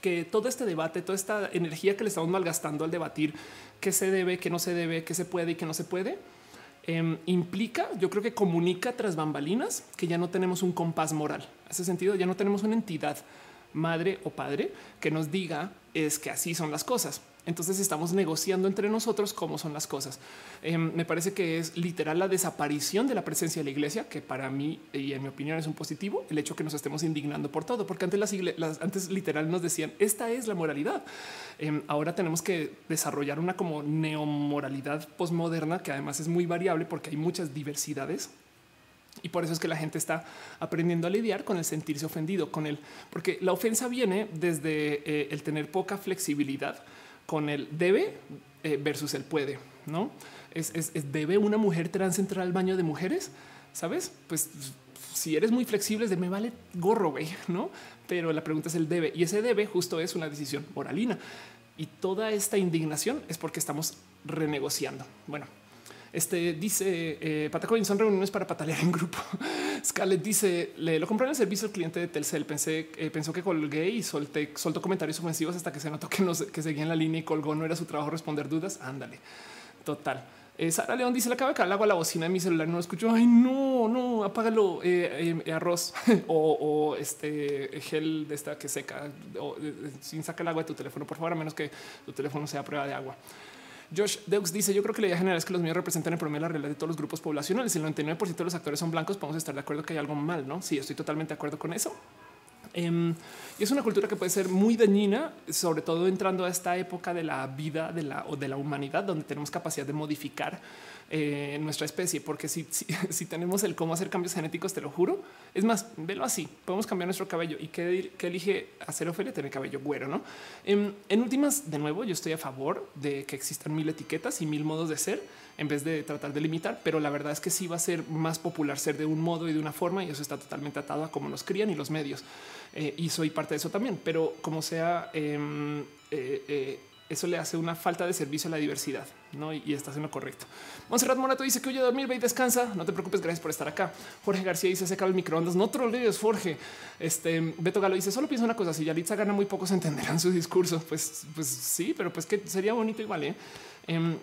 que todo este debate, toda esta energía que le estamos malgastando al debatir qué se debe, qué no se debe, qué se puede y qué no se puede, em, implica, yo creo que comunica tras bambalinas que ya no tenemos un compás moral. En ese sentido, ya no tenemos una entidad madre o padre que nos diga es que así son las cosas. Entonces estamos negociando entre nosotros cómo son las cosas. Em, me parece que es literal la desaparición de la presencia de la iglesia, que para mí y en mi opinión es un positivo, el hecho que nos estemos indignando por todo, porque antes las, antes literal nos decían esta es la moralidad. Em, ahora tenemos que desarrollar una como neomoralidad posmoderna que además es muy variable porque hay muchas diversidades y por eso es que la gente está aprendiendo a lidiar con el sentirse ofendido, con él, porque la ofensa viene desde eh, el tener poca flexibilidad con el debe eh, versus el puede, ¿no? Es, debe una mujer trans entrar al baño de mujeres, ¿sabes? Pues si eres muy flexible, de me vale gorro, güey, ¿no? Pero la pregunta es el debe y ese debe justo es una decisión moralina. Y toda esta indignación es porque estamos renegociando. Bueno, este dice eh, Patacoin son reuniones para patalear en grupo. Scarlett dice le lo compré en el servicio al cliente de Telcel. Pensé, eh, pensó que colgué y solté, soltó comentarios ofensivos hasta que se notó que no que seguía en la línea y colgó. No era su trabajo responder dudas. Ándale, total. Eh, Sara León dice: Le acaba de caer el agua a la bocina de mi celular. No lo escucho. Ay, no, no, apágalo. Eh, eh, arroz o, este gel de esta que seca o, sin sacar el agua de tu teléfono, por favor, a menos que tu teléfono sea prueba de agua. Josh Deux dice: Yo creo que la idea general es que los medios representan el promedio la realidad de todos los grupos poblacionales. El 99% de los actores son blancos. Podemos estar de acuerdo que hay algo mal, no? Sí, estoy totalmente de acuerdo con eso. Em, y es una cultura que puede ser muy dañina, sobre todo entrando a esta época de la vida de la, o de la humanidad, donde tenemos capacidad de modificar eh, nuestra especie, porque si, si, tenemos el cómo hacer cambios genéticos, te lo juro. Es más, velo así, podemos cambiar nuestro cabello y que, elige hacer Ofelia tener cabello güero, ¿no? En, em, en últimas, de nuevo, yo estoy a favor de que existan mil etiquetas y mil modos de ser en vez de tratar de limitar, pero la verdad es que sí va a ser más popular ser de un modo y de una forma y eso está totalmente atado a cómo nos crían y los medios. Eh, y soy parte de eso también, pero como sea, em, eh, eh, eso le hace una falta de servicio a la diversidad ¿no? y, estás en lo correcto. Monserrat Morato dice que oye dormir, ve y descansa. No te preocupes, gracias por estar acá. Jorge García dice seca el microondas. No trolees, Jorge. Este Beto Galo dice solo piensa una cosa. Si Yalitza gana muy poco, se entenderán su discurso. Pues, pues sí, pero pues que sería bonito igual. ¿eh? Em,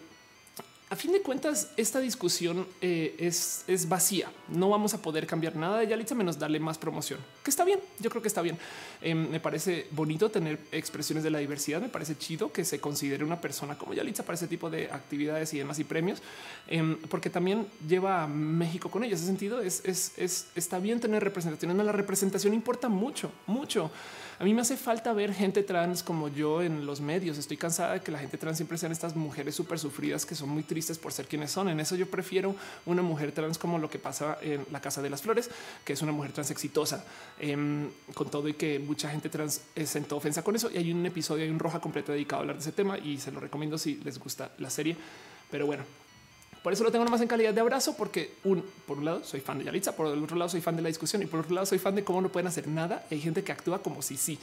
a fin de cuentas, esta discusión eh, es, es, vacía. No vamos a poder cambiar nada de Yalitza menos darle más promoción, que está bien. Yo creo que está bien. Em, me parece bonito tener expresiones de la diversidad. Me parece chido que se considere una persona como Yalitza para ese tipo de actividades y demás y premios, em, porque también lleva a México con ella. Ese sentido es, es, es, está bien tener representación. La representación importa mucho, mucho. A mí me hace falta ver gente trans como yo en los medios. Estoy cansada de que la gente trans siempre sean estas mujeres súper sufridas que son muy tristes por ser quienes son. En eso yo prefiero una mujer trans como lo que pasa en la Casa de las Flores, que es una mujer trans exitosa em, con todo y que mucha gente trans sentó ofensa con eso. Y hay un episodio, hay un roja completo dedicado a hablar de ese tema y se lo recomiendo si les gusta la serie. Pero bueno, por eso lo tengo nomás en calidad de abrazo, porque un, por un lado soy fan de Yalitza, por el otro lado soy fan de la discusión y por otro lado soy fan de cómo no pueden hacer nada. Hay gente que actúa como si sí,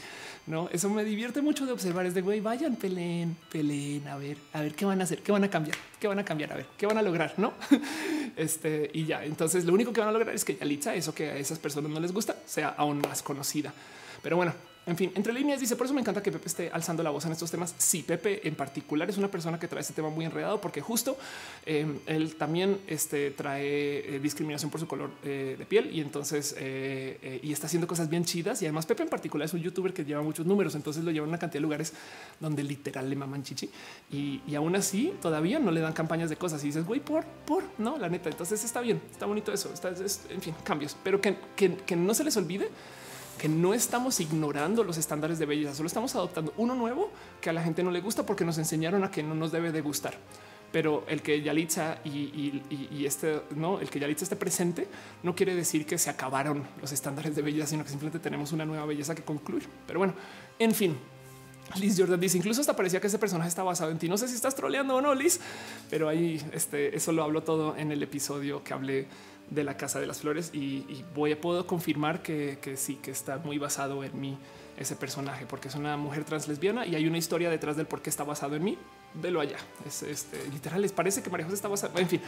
no? Eso me divierte mucho de observar. Es de güey, vayan, peleen, peleen, a ver, a ver qué van a hacer, qué van a cambiar, qué van a cambiar, a ver qué van a lograr, no? Este y ya. Entonces, lo único que van a lograr es que Yalitza, eso que a esas personas no les gusta, sea aún más conocida. Pero bueno, en fin, entre líneas dice, por eso me encanta que Pepe esté alzando la voz en estos temas. Sí, Pepe en particular es una persona que trae este tema muy enredado porque justo em, él también este, trae eh, discriminación por su color eh, de piel y entonces eh, y está haciendo cosas bien chidas. Y además Pepe en particular es un youtuber que lleva muchos números, entonces lo lleva a una cantidad de lugares donde literal le maman chichi y, aún así todavía no le dan campañas de cosas y dices, güey, por, por, no, la neta. Entonces está bien, está bonito eso, está, en fin, cambios, pero que, que no se les olvide que no estamos ignorando los estándares de belleza, solo estamos adoptando uno nuevo que a la gente no le gusta porque nos enseñaron a que no nos debe de gustar. Pero el que Yalitza y, y, este, no, el que Yalitza esté presente no quiere decir que se acabaron los estándares de belleza, sino que simplemente tenemos una nueva belleza que concluir. Pero bueno, en fin, Liz Jordan dice incluso hasta parecía que ese personaje está basado en ti. No sé si estás troleando o no, Liz, pero ahí este, eso lo hablo todo en el episodio que hablé de la Casa de las Flores y, voy a puedo confirmar que, sí, que está muy basado en mí ese personaje, porque es una mujer trans lesbiana y hay una historia detrás del por qué está basado en mí. Velo allá. Es este, literal, les parece que María José está basada. En fin,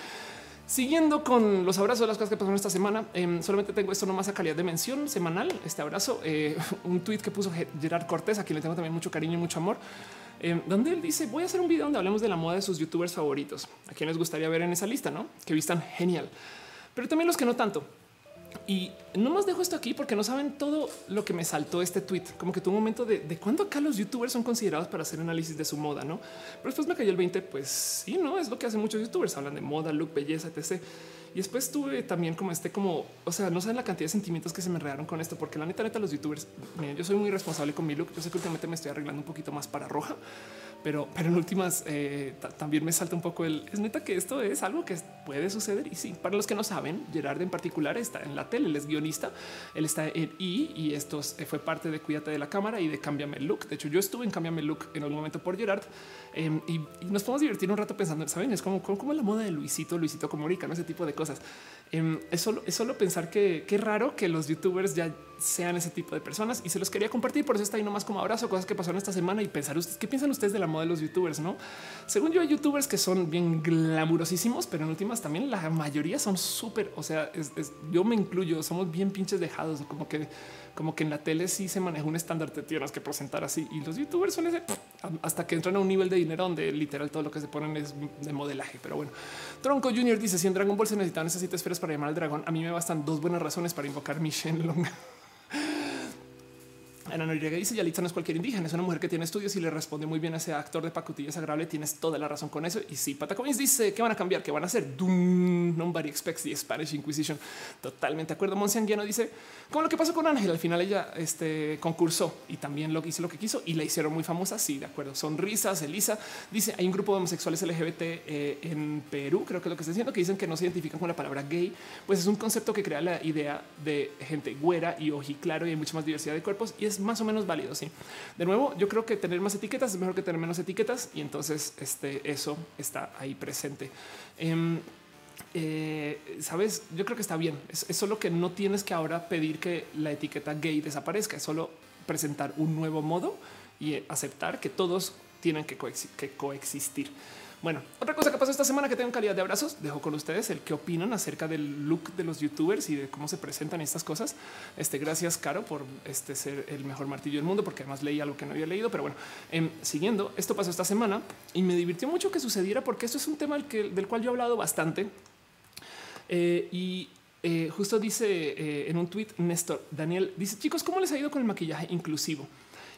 siguiendo con los abrazos de las cosas que pasaron esta semana, em, solamente tengo esto nomás a calidad de mención semanal. Este abrazo, eh, un tweet que puso Gerard Cortés, a quien le tengo también mucho cariño y mucho amor. Em, donde él dice voy a hacer un video donde hablemos de la moda de sus youtubers favoritos. A quienes gustaría ver en esa lista, no? Que vistan genial pero también los que no tanto. Y no más dejo esto aquí porque no saben todo lo que me saltó este tweet. Como que tuvo un momento de, de cuándo acá los youtubers son considerados para hacer análisis de su moda, no? Pero después me cayó el 20. Pues sí, no es lo que hacen muchos youtubers. Hablan de moda, look, belleza, etc. Y después tuve también como este, como, o sea, no saben la cantidad de sentimientos que se me enredaron con esto, porque la neta, neta, los youtubers, miren, yo soy muy responsable con mi look. Yo sé que últimamente me estoy arreglando un poquito más para roja, pero, pero en últimas eh, también me salta un poco el es neta que esto es algo que puede suceder. Y sí, para los que no saben, Gerard en particular está en la tele, él es guionista, él está en I y esto fue parte de Cuídate de la cámara y de Cámbiame el look. De hecho, yo estuve en Cámbiame el look en algún momento por Gerard em, y, nos podemos divertir un rato pensando, saben, es como, como, la moda de Luisito, Luisito Comorica, ¿no? ese tipo de cosas. Em, es, solo, es solo pensar que qué raro que los youtubers ya sean ese tipo de personas y se los quería compartir. Por eso está ahí nomás como abrazo, cosas que pasaron esta semana y pensar ustedes qué piensan ustedes de la moda de los youtubers. No, según yo, hay youtubers que son bien glamurosísimos, pero en últimas también la mayoría son súper. O sea, yo me incluyo, somos bien pinches dejados, como que como que en la tele sí se maneja un estándar de tienes que presentar así y los youtubers son ese hasta que entran a un nivel de dinero donde literal todo lo que se ponen es de modelaje. Pero bueno, Tronco Junior dice si en Dragon Ball se necesitan esas siete esferas para llamar al dragón, a mí me bastan dos buenas razones para invocar mi Shenlong. Ana Noriega dice Yalitza no es cualquier indígena, es una mujer que tiene estudios y le responde muy bien a ese actor de pacutillas agradable. Tienes toda la razón con eso. Y sí, Patacoins dice que van a cambiar, que van a hacer nobody expects the Spanish Inquisition. Totalmente de acuerdo. Monseanguiano dice como lo que pasó con Ángel. Al final ella este, concursó y también lo hizo lo que quiso y la hicieron muy famosa. Sí, de acuerdo. Sonrisas. Elisa dice hay un grupo de homosexuales LGBT eh, en Perú. Creo que es lo que está diciendo que dicen que no se identifican con la palabra gay. Pues es un concepto que crea la idea de gente güera y ojiclaro y hay mucha más diversidad de cuerpos y es más o menos válido. Sí, de nuevo, yo creo que tener más etiquetas es mejor que tener menos etiquetas y entonces este, eso está ahí presente. Em, eh, sabes, yo creo que está bien. Es, solo que no tienes que ahora pedir que la etiqueta gay desaparezca, es solo presentar un nuevo modo y aceptar que todos tienen que coexistir. Bueno, otra cosa que pasó esta semana que tengo calidad de abrazos, dejo con ustedes el que opinan acerca del look de los youtubers y de cómo se presentan estas cosas. Este, gracias, Caro, por este ser el mejor martillo del mundo, porque además leí algo que no había leído. Pero bueno, em, siguiendo, esto pasó esta semana y me divirtió mucho que sucediera porque esto es un tema del, cual yo he hablado bastante. Eh, y eh, justo dice eh, en un tweet Néstor Daniel dice chicos, ¿cómo les ha ido con el maquillaje inclusivo?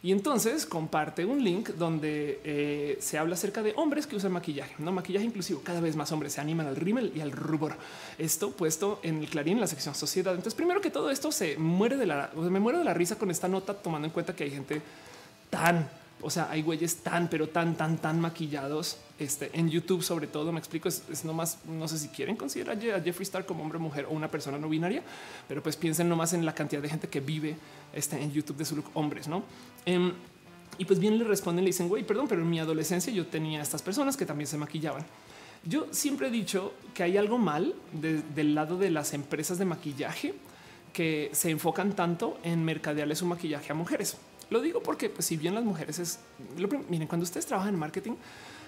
Y entonces comparte un link donde eh, se habla acerca de hombres que usan maquillaje, no maquillaje inclusivo. Cada vez más hombres se animan al rímel y al rubor. Esto puesto en el clarín, en la sección sociedad. Entonces, primero que todo esto se muere de la, me muero de la risa con esta nota, tomando en cuenta que hay gente tan o sea, hay güeyes tan, pero tan, tan, tan maquillados este, en YouTube, sobre todo. Me explico, es, es nomás, no sé si quieren considerar a Jeffree Star como hombre, mujer o una persona no binaria, pero pues piensen nomás en la cantidad de gente que vive este, en YouTube de su look hombres, no? Em, y pues bien le responden, le dicen, güey, perdón, pero en mi adolescencia yo tenía estas personas que también se maquillaban. Yo siempre he dicho que hay algo mal del lado de las empresas de maquillaje que se enfocan tanto en mercadearle su maquillaje a mujeres. Lo digo porque pues, si bien las mujeres es, miren, cuando ustedes trabajan en marketing,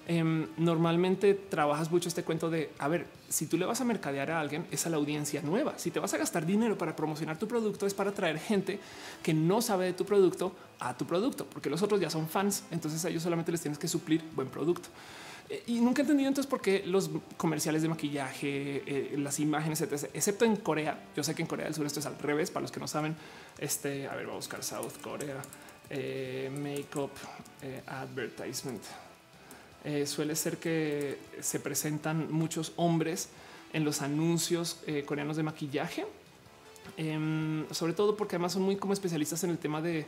em, normalmente trabajas mucho este cuento de, a ver, si tú le vas a mercadear a alguien, es a la audiencia nueva. Si te vas a gastar dinero para promocionar tu producto, es para traer gente que no sabe de tu producto a tu producto, porque los otros ya son fans, entonces a ellos solamente les tienes que suplir buen producto. Eh, y nunca he entendido entonces por qué los comerciales de maquillaje, eh, las imágenes, etc., excepto en Corea. Yo sé que en Corea del Sur esto es al revés. Para los que no saben, este, a ver, vamos a buscar South Corea eh, makeup eh, advertisement. Eh, suele ser que se presentan muchos hombres en los anuncios eh, coreanos de maquillaje, em, sobre todo porque además son muy como especialistas en el tema de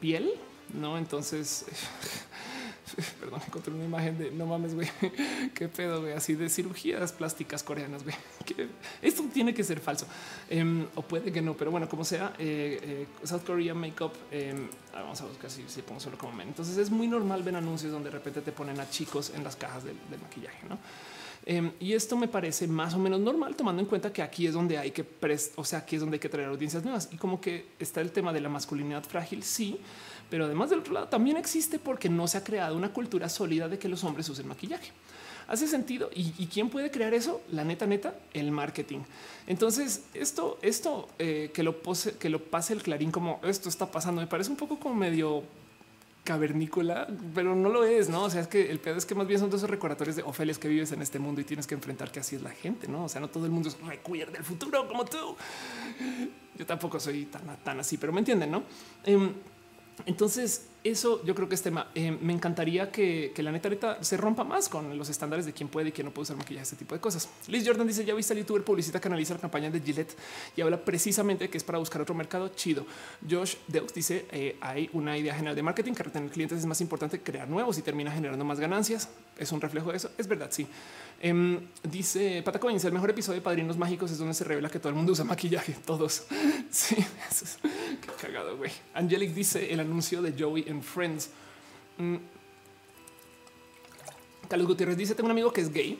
piel, no? Entonces perdón, encontré una imagen de no mames, güey, qué pedo, güey, así de cirugías plásticas coreanas, güey. Esto tiene que ser falso em, o puede que no, pero bueno, como sea, eh, eh, South Korea Makeup, ah, vamos a buscar si, si pongo solo como Entonces es muy normal ver anuncios donde de repente te ponen a chicos en las cajas del, maquillaje, no? Em, y esto me parece más o menos normal, tomando en cuenta que aquí es donde hay que, o sea, aquí es donde hay que traer audiencias nuevas y como que está el tema de la masculinidad frágil. Sí, pero además del otro lado también existe porque no se ha creado una cultura sólida de que los hombres usen maquillaje. Hace sentido. ¿Y, quién puede crear eso? La neta, neta, el marketing. Entonces, esto, esto eh, que lo pose, que lo pase el clarín como esto está pasando, me parece un poco como medio cavernícola, pero no lo es, no? O sea, es que el pedo es que más bien son dos recordatorios de Ofeles que vives en este mundo y tienes que enfrentar que así es la gente, no? O sea, no todo el mundo es recuerda el futuro como tú. Yo tampoco soy tan, tan así, pero me entienden, no? Em, entonces, eso yo creo que es tema. Eh, me encantaría que, la neta, se rompa más con los estándares de quién puede y quién no puede usar maquillaje, este tipo de cosas. Liz Jordan dice: Ya viste el youtuber publicista que analiza la campaña de Gillette y habla precisamente que es para buscar otro mercado chido. Josh Deux dice: eh, Hay una idea general de marketing que retener clientes es más importante que crear nuevos y termina generando más ganancias. es un reflejo de eso. Es verdad, sí. Em, dice Pata el mejor episodio de Padrinos Mágicos es donde se revela que todo el mundo usa maquillaje, todos. Sí, eso es qué cagado, güey. Angelic dice el anuncio de Joey en Friends. Mm. Carlos Gutiérrez dice tengo un amigo que es gay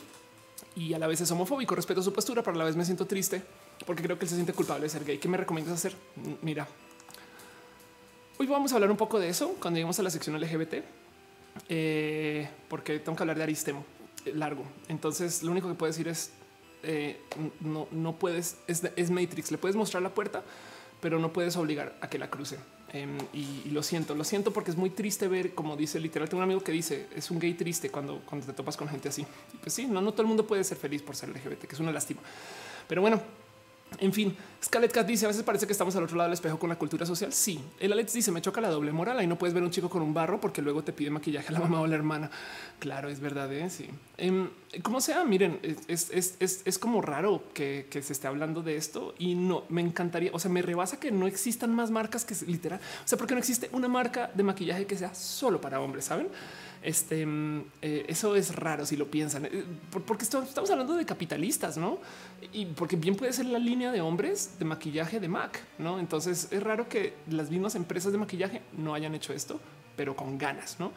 y a la vez es homofóbico. Respeto su postura, pero a la vez me siento triste porque creo que él se siente culpable de ser gay. ¿Qué me recomiendas hacer? Mira, hoy vamos a hablar un poco de eso cuando lleguemos a la sección LGBT, eh, porque tengo que hablar de Aristemo eh, largo. Entonces, lo único que puedo decir es eh, no, no puedes, es, Matrix. Le puedes mostrar la puerta, pero no puedes obligar a que la cruce. Em, y, lo siento, lo siento porque es muy triste ver, como dice literal, tengo un amigo que dice es un gay triste cuando, cuando te topas con gente así. Pues sí, no, no todo el mundo puede ser feliz por ser LGBT, que es una lástima. Pero bueno, en fin, Scarlett Cat dice a veces parece que estamos al otro lado del espejo con la cultura social. Sí, el Alex dice me choca la doble moral. Ahí no puedes ver un chico con un barro porque luego te pide maquillaje a la mamá o la hermana. Claro, es verdad. ¿eh? Sí, em, como sea, miren, es, es, es, es como raro que, que, se esté hablando de esto y no me encantaría. O sea, me rebasa que no existan más marcas que literal. O sea, porque no existe una marca de maquillaje que sea solo para hombres, saben? Este, mm, eh, eso es raro si lo piensan, eh, porque estamos hablando de capitalistas, no? Y porque bien puede ser la línea de hombres de maquillaje de Mac, no? Entonces es raro que las mismas empresas de maquillaje no hayan hecho esto, pero con ganas, no?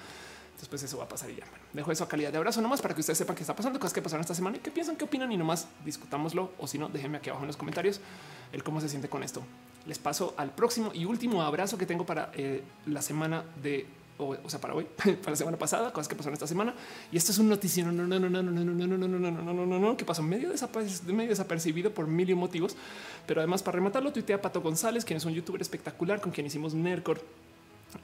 Después eso va a pasar y ya. dejo eso a calidad de abrazo nomás para que ustedes sepan qué está pasando, cosas que pasaron esta semana y qué piensan, qué opinan y nomás discutámoslo. O si no, déjenme aquí abajo en los comentarios el cómo se siente con esto. Les paso al próximo y último abrazo que tengo para la semana de o, sea, para hoy, para la semana pasada, cosas que pasaron esta semana. Y esto es un noticiero, no, no, no, no, no, no, no, no, no, no, no, no, no, no, que pasó medio, medio desapercibido por mil motivos. Pero además, para rematarlo, tuitea Pato González, quien es un youtuber espectacular con quien hicimos Nercor.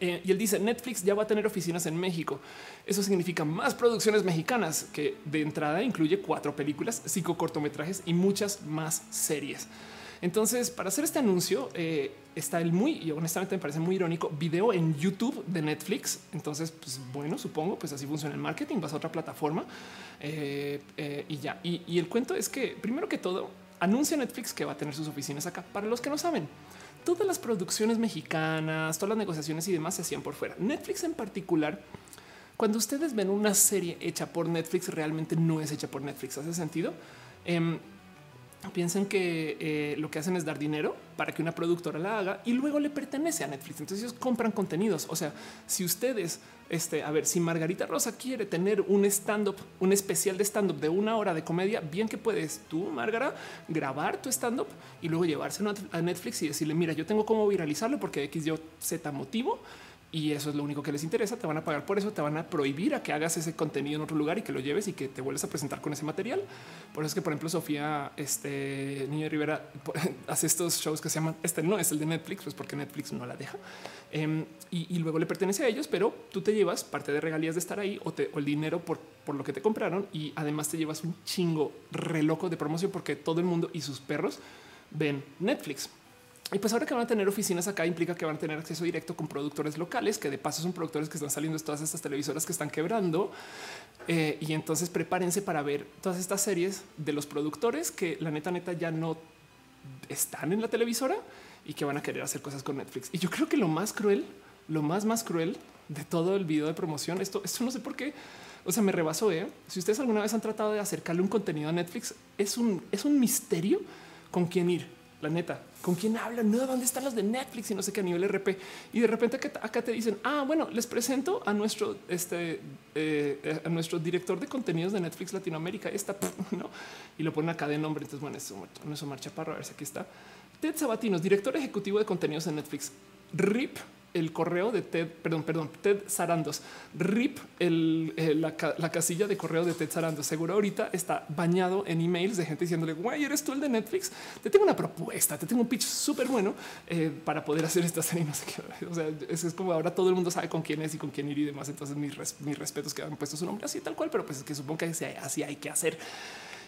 Eh, y él dice Netflix ya va a tener oficinas en México. Eso significa más producciones mexicanas que de entrada incluye cuatro películas, cinco cortometrajes y muchas más series. Entonces, para hacer este anuncio, eh, está el muy, y honestamente me parece muy irónico, video en YouTube de Netflix. Entonces, pues bueno, supongo, pues así funciona el marketing, vas a otra plataforma eh, eh, y ya. Y, el cuento es que, primero que todo, anuncia Netflix que va a tener sus oficinas acá. Para los que no saben, todas las producciones mexicanas, todas las negociaciones y demás se hacían por fuera. Netflix en particular, cuando ustedes ven una serie hecha por Netflix, realmente no es hecha por Netflix. ¿Hace sentido? Em, piensen que eh, lo que hacen es dar dinero para que una productora la haga y luego le pertenece a Netflix. Entonces ellos compran contenidos. O sea, si ustedes, este, a ver, si Margarita Rosa quiere tener un stand up, un especial de stand up de una hora de comedia, bien que puedes tú, Margarita, grabar tu stand up y luego llevárselo a Netflix y decirle, mira, yo tengo cómo viralizarlo porque X, yo Z motivo y eso es lo único que les interesa. Te van a pagar por eso, te van a prohibir a que hagas ese contenido en otro lugar y que lo lleves y que te vuelves a presentar con ese material. Por eso es que, por ejemplo, Sofía este, Niño Rivera hace estos shows que se llaman este no es el de Netflix, pues porque Netflix no la deja em, y, luego le pertenece a ellos, pero tú te llevas parte de regalías de estar ahí o, o el dinero por, por lo que te compraron y además te llevas un chingo re loco de promoción porque todo el mundo y sus perros ven Netflix. Y pues ahora que van a tener oficinas acá implica que van a tener acceso directo con productores locales, que de paso son productores que están saliendo de todas estas televisoras que están quebrando. Eh, y entonces prepárense para ver todas estas series de los productores que la neta neta ya no están en la televisora y que van a querer hacer cosas con Netflix. Y yo creo que lo más cruel, lo más más cruel de todo el video de promoción, esto, esto no sé por qué, o sea, me rebasó. ¿eh? Si ustedes alguna vez han tratado de acercarle un contenido a Netflix, es un, es un misterio con quién ir la neta, ¿con quién hablan? No, ¿dónde están los de Netflix y no sé qué a nivel RP? Y de repente acá te dicen, ah, bueno, les presento a nuestro, este, eh, a nuestro director de contenidos de Netflix Latinoamérica, esta, ¿no? Y lo ponen acá de nombre, entonces, bueno, eso, eso marcha para a ver si aquí está. Ted Sabatinos, director ejecutivo de contenidos en Netflix. RIP el correo de Ted, perdón, perdón, Ted Sarandos, rip el, eh, la, casilla de correo de Ted Sarandos. Seguro ahorita está bañado en emails de gente diciéndole, güey, eres tú el de Netflix. Te tengo una propuesta, te tengo un pitch súper bueno eh, para poder hacer esta serie. No sé qué. O sea, es, como ahora todo el mundo sabe con quién es y con quién ir y demás. Entonces, mis, mis respetos que han puesto su nombre así tal cual, pero pues es que supongo que así hay que hacer.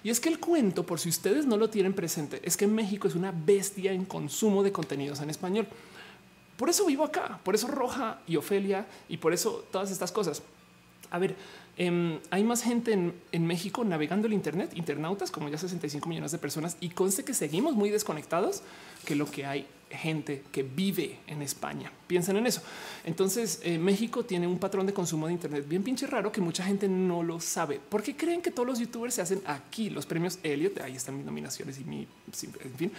Y es que el cuento, por si ustedes no lo tienen presente, es que México es una bestia en consumo de contenidos en español. Por eso vivo acá, por eso Roja y Ofelia y por eso todas estas cosas. A ver, em, hay más gente en, México navegando el Internet, internautas como ya 65 millones de personas y conste que seguimos muy desconectados que lo que hay gente que vive en España. Piensen en eso. Entonces, eh, México tiene un patrón de consumo de Internet bien pinche raro que mucha gente no lo sabe. porque creen que todos los youtubers se hacen aquí? Los premios Elliot, ahí están mis nominaciones y mi, en fin,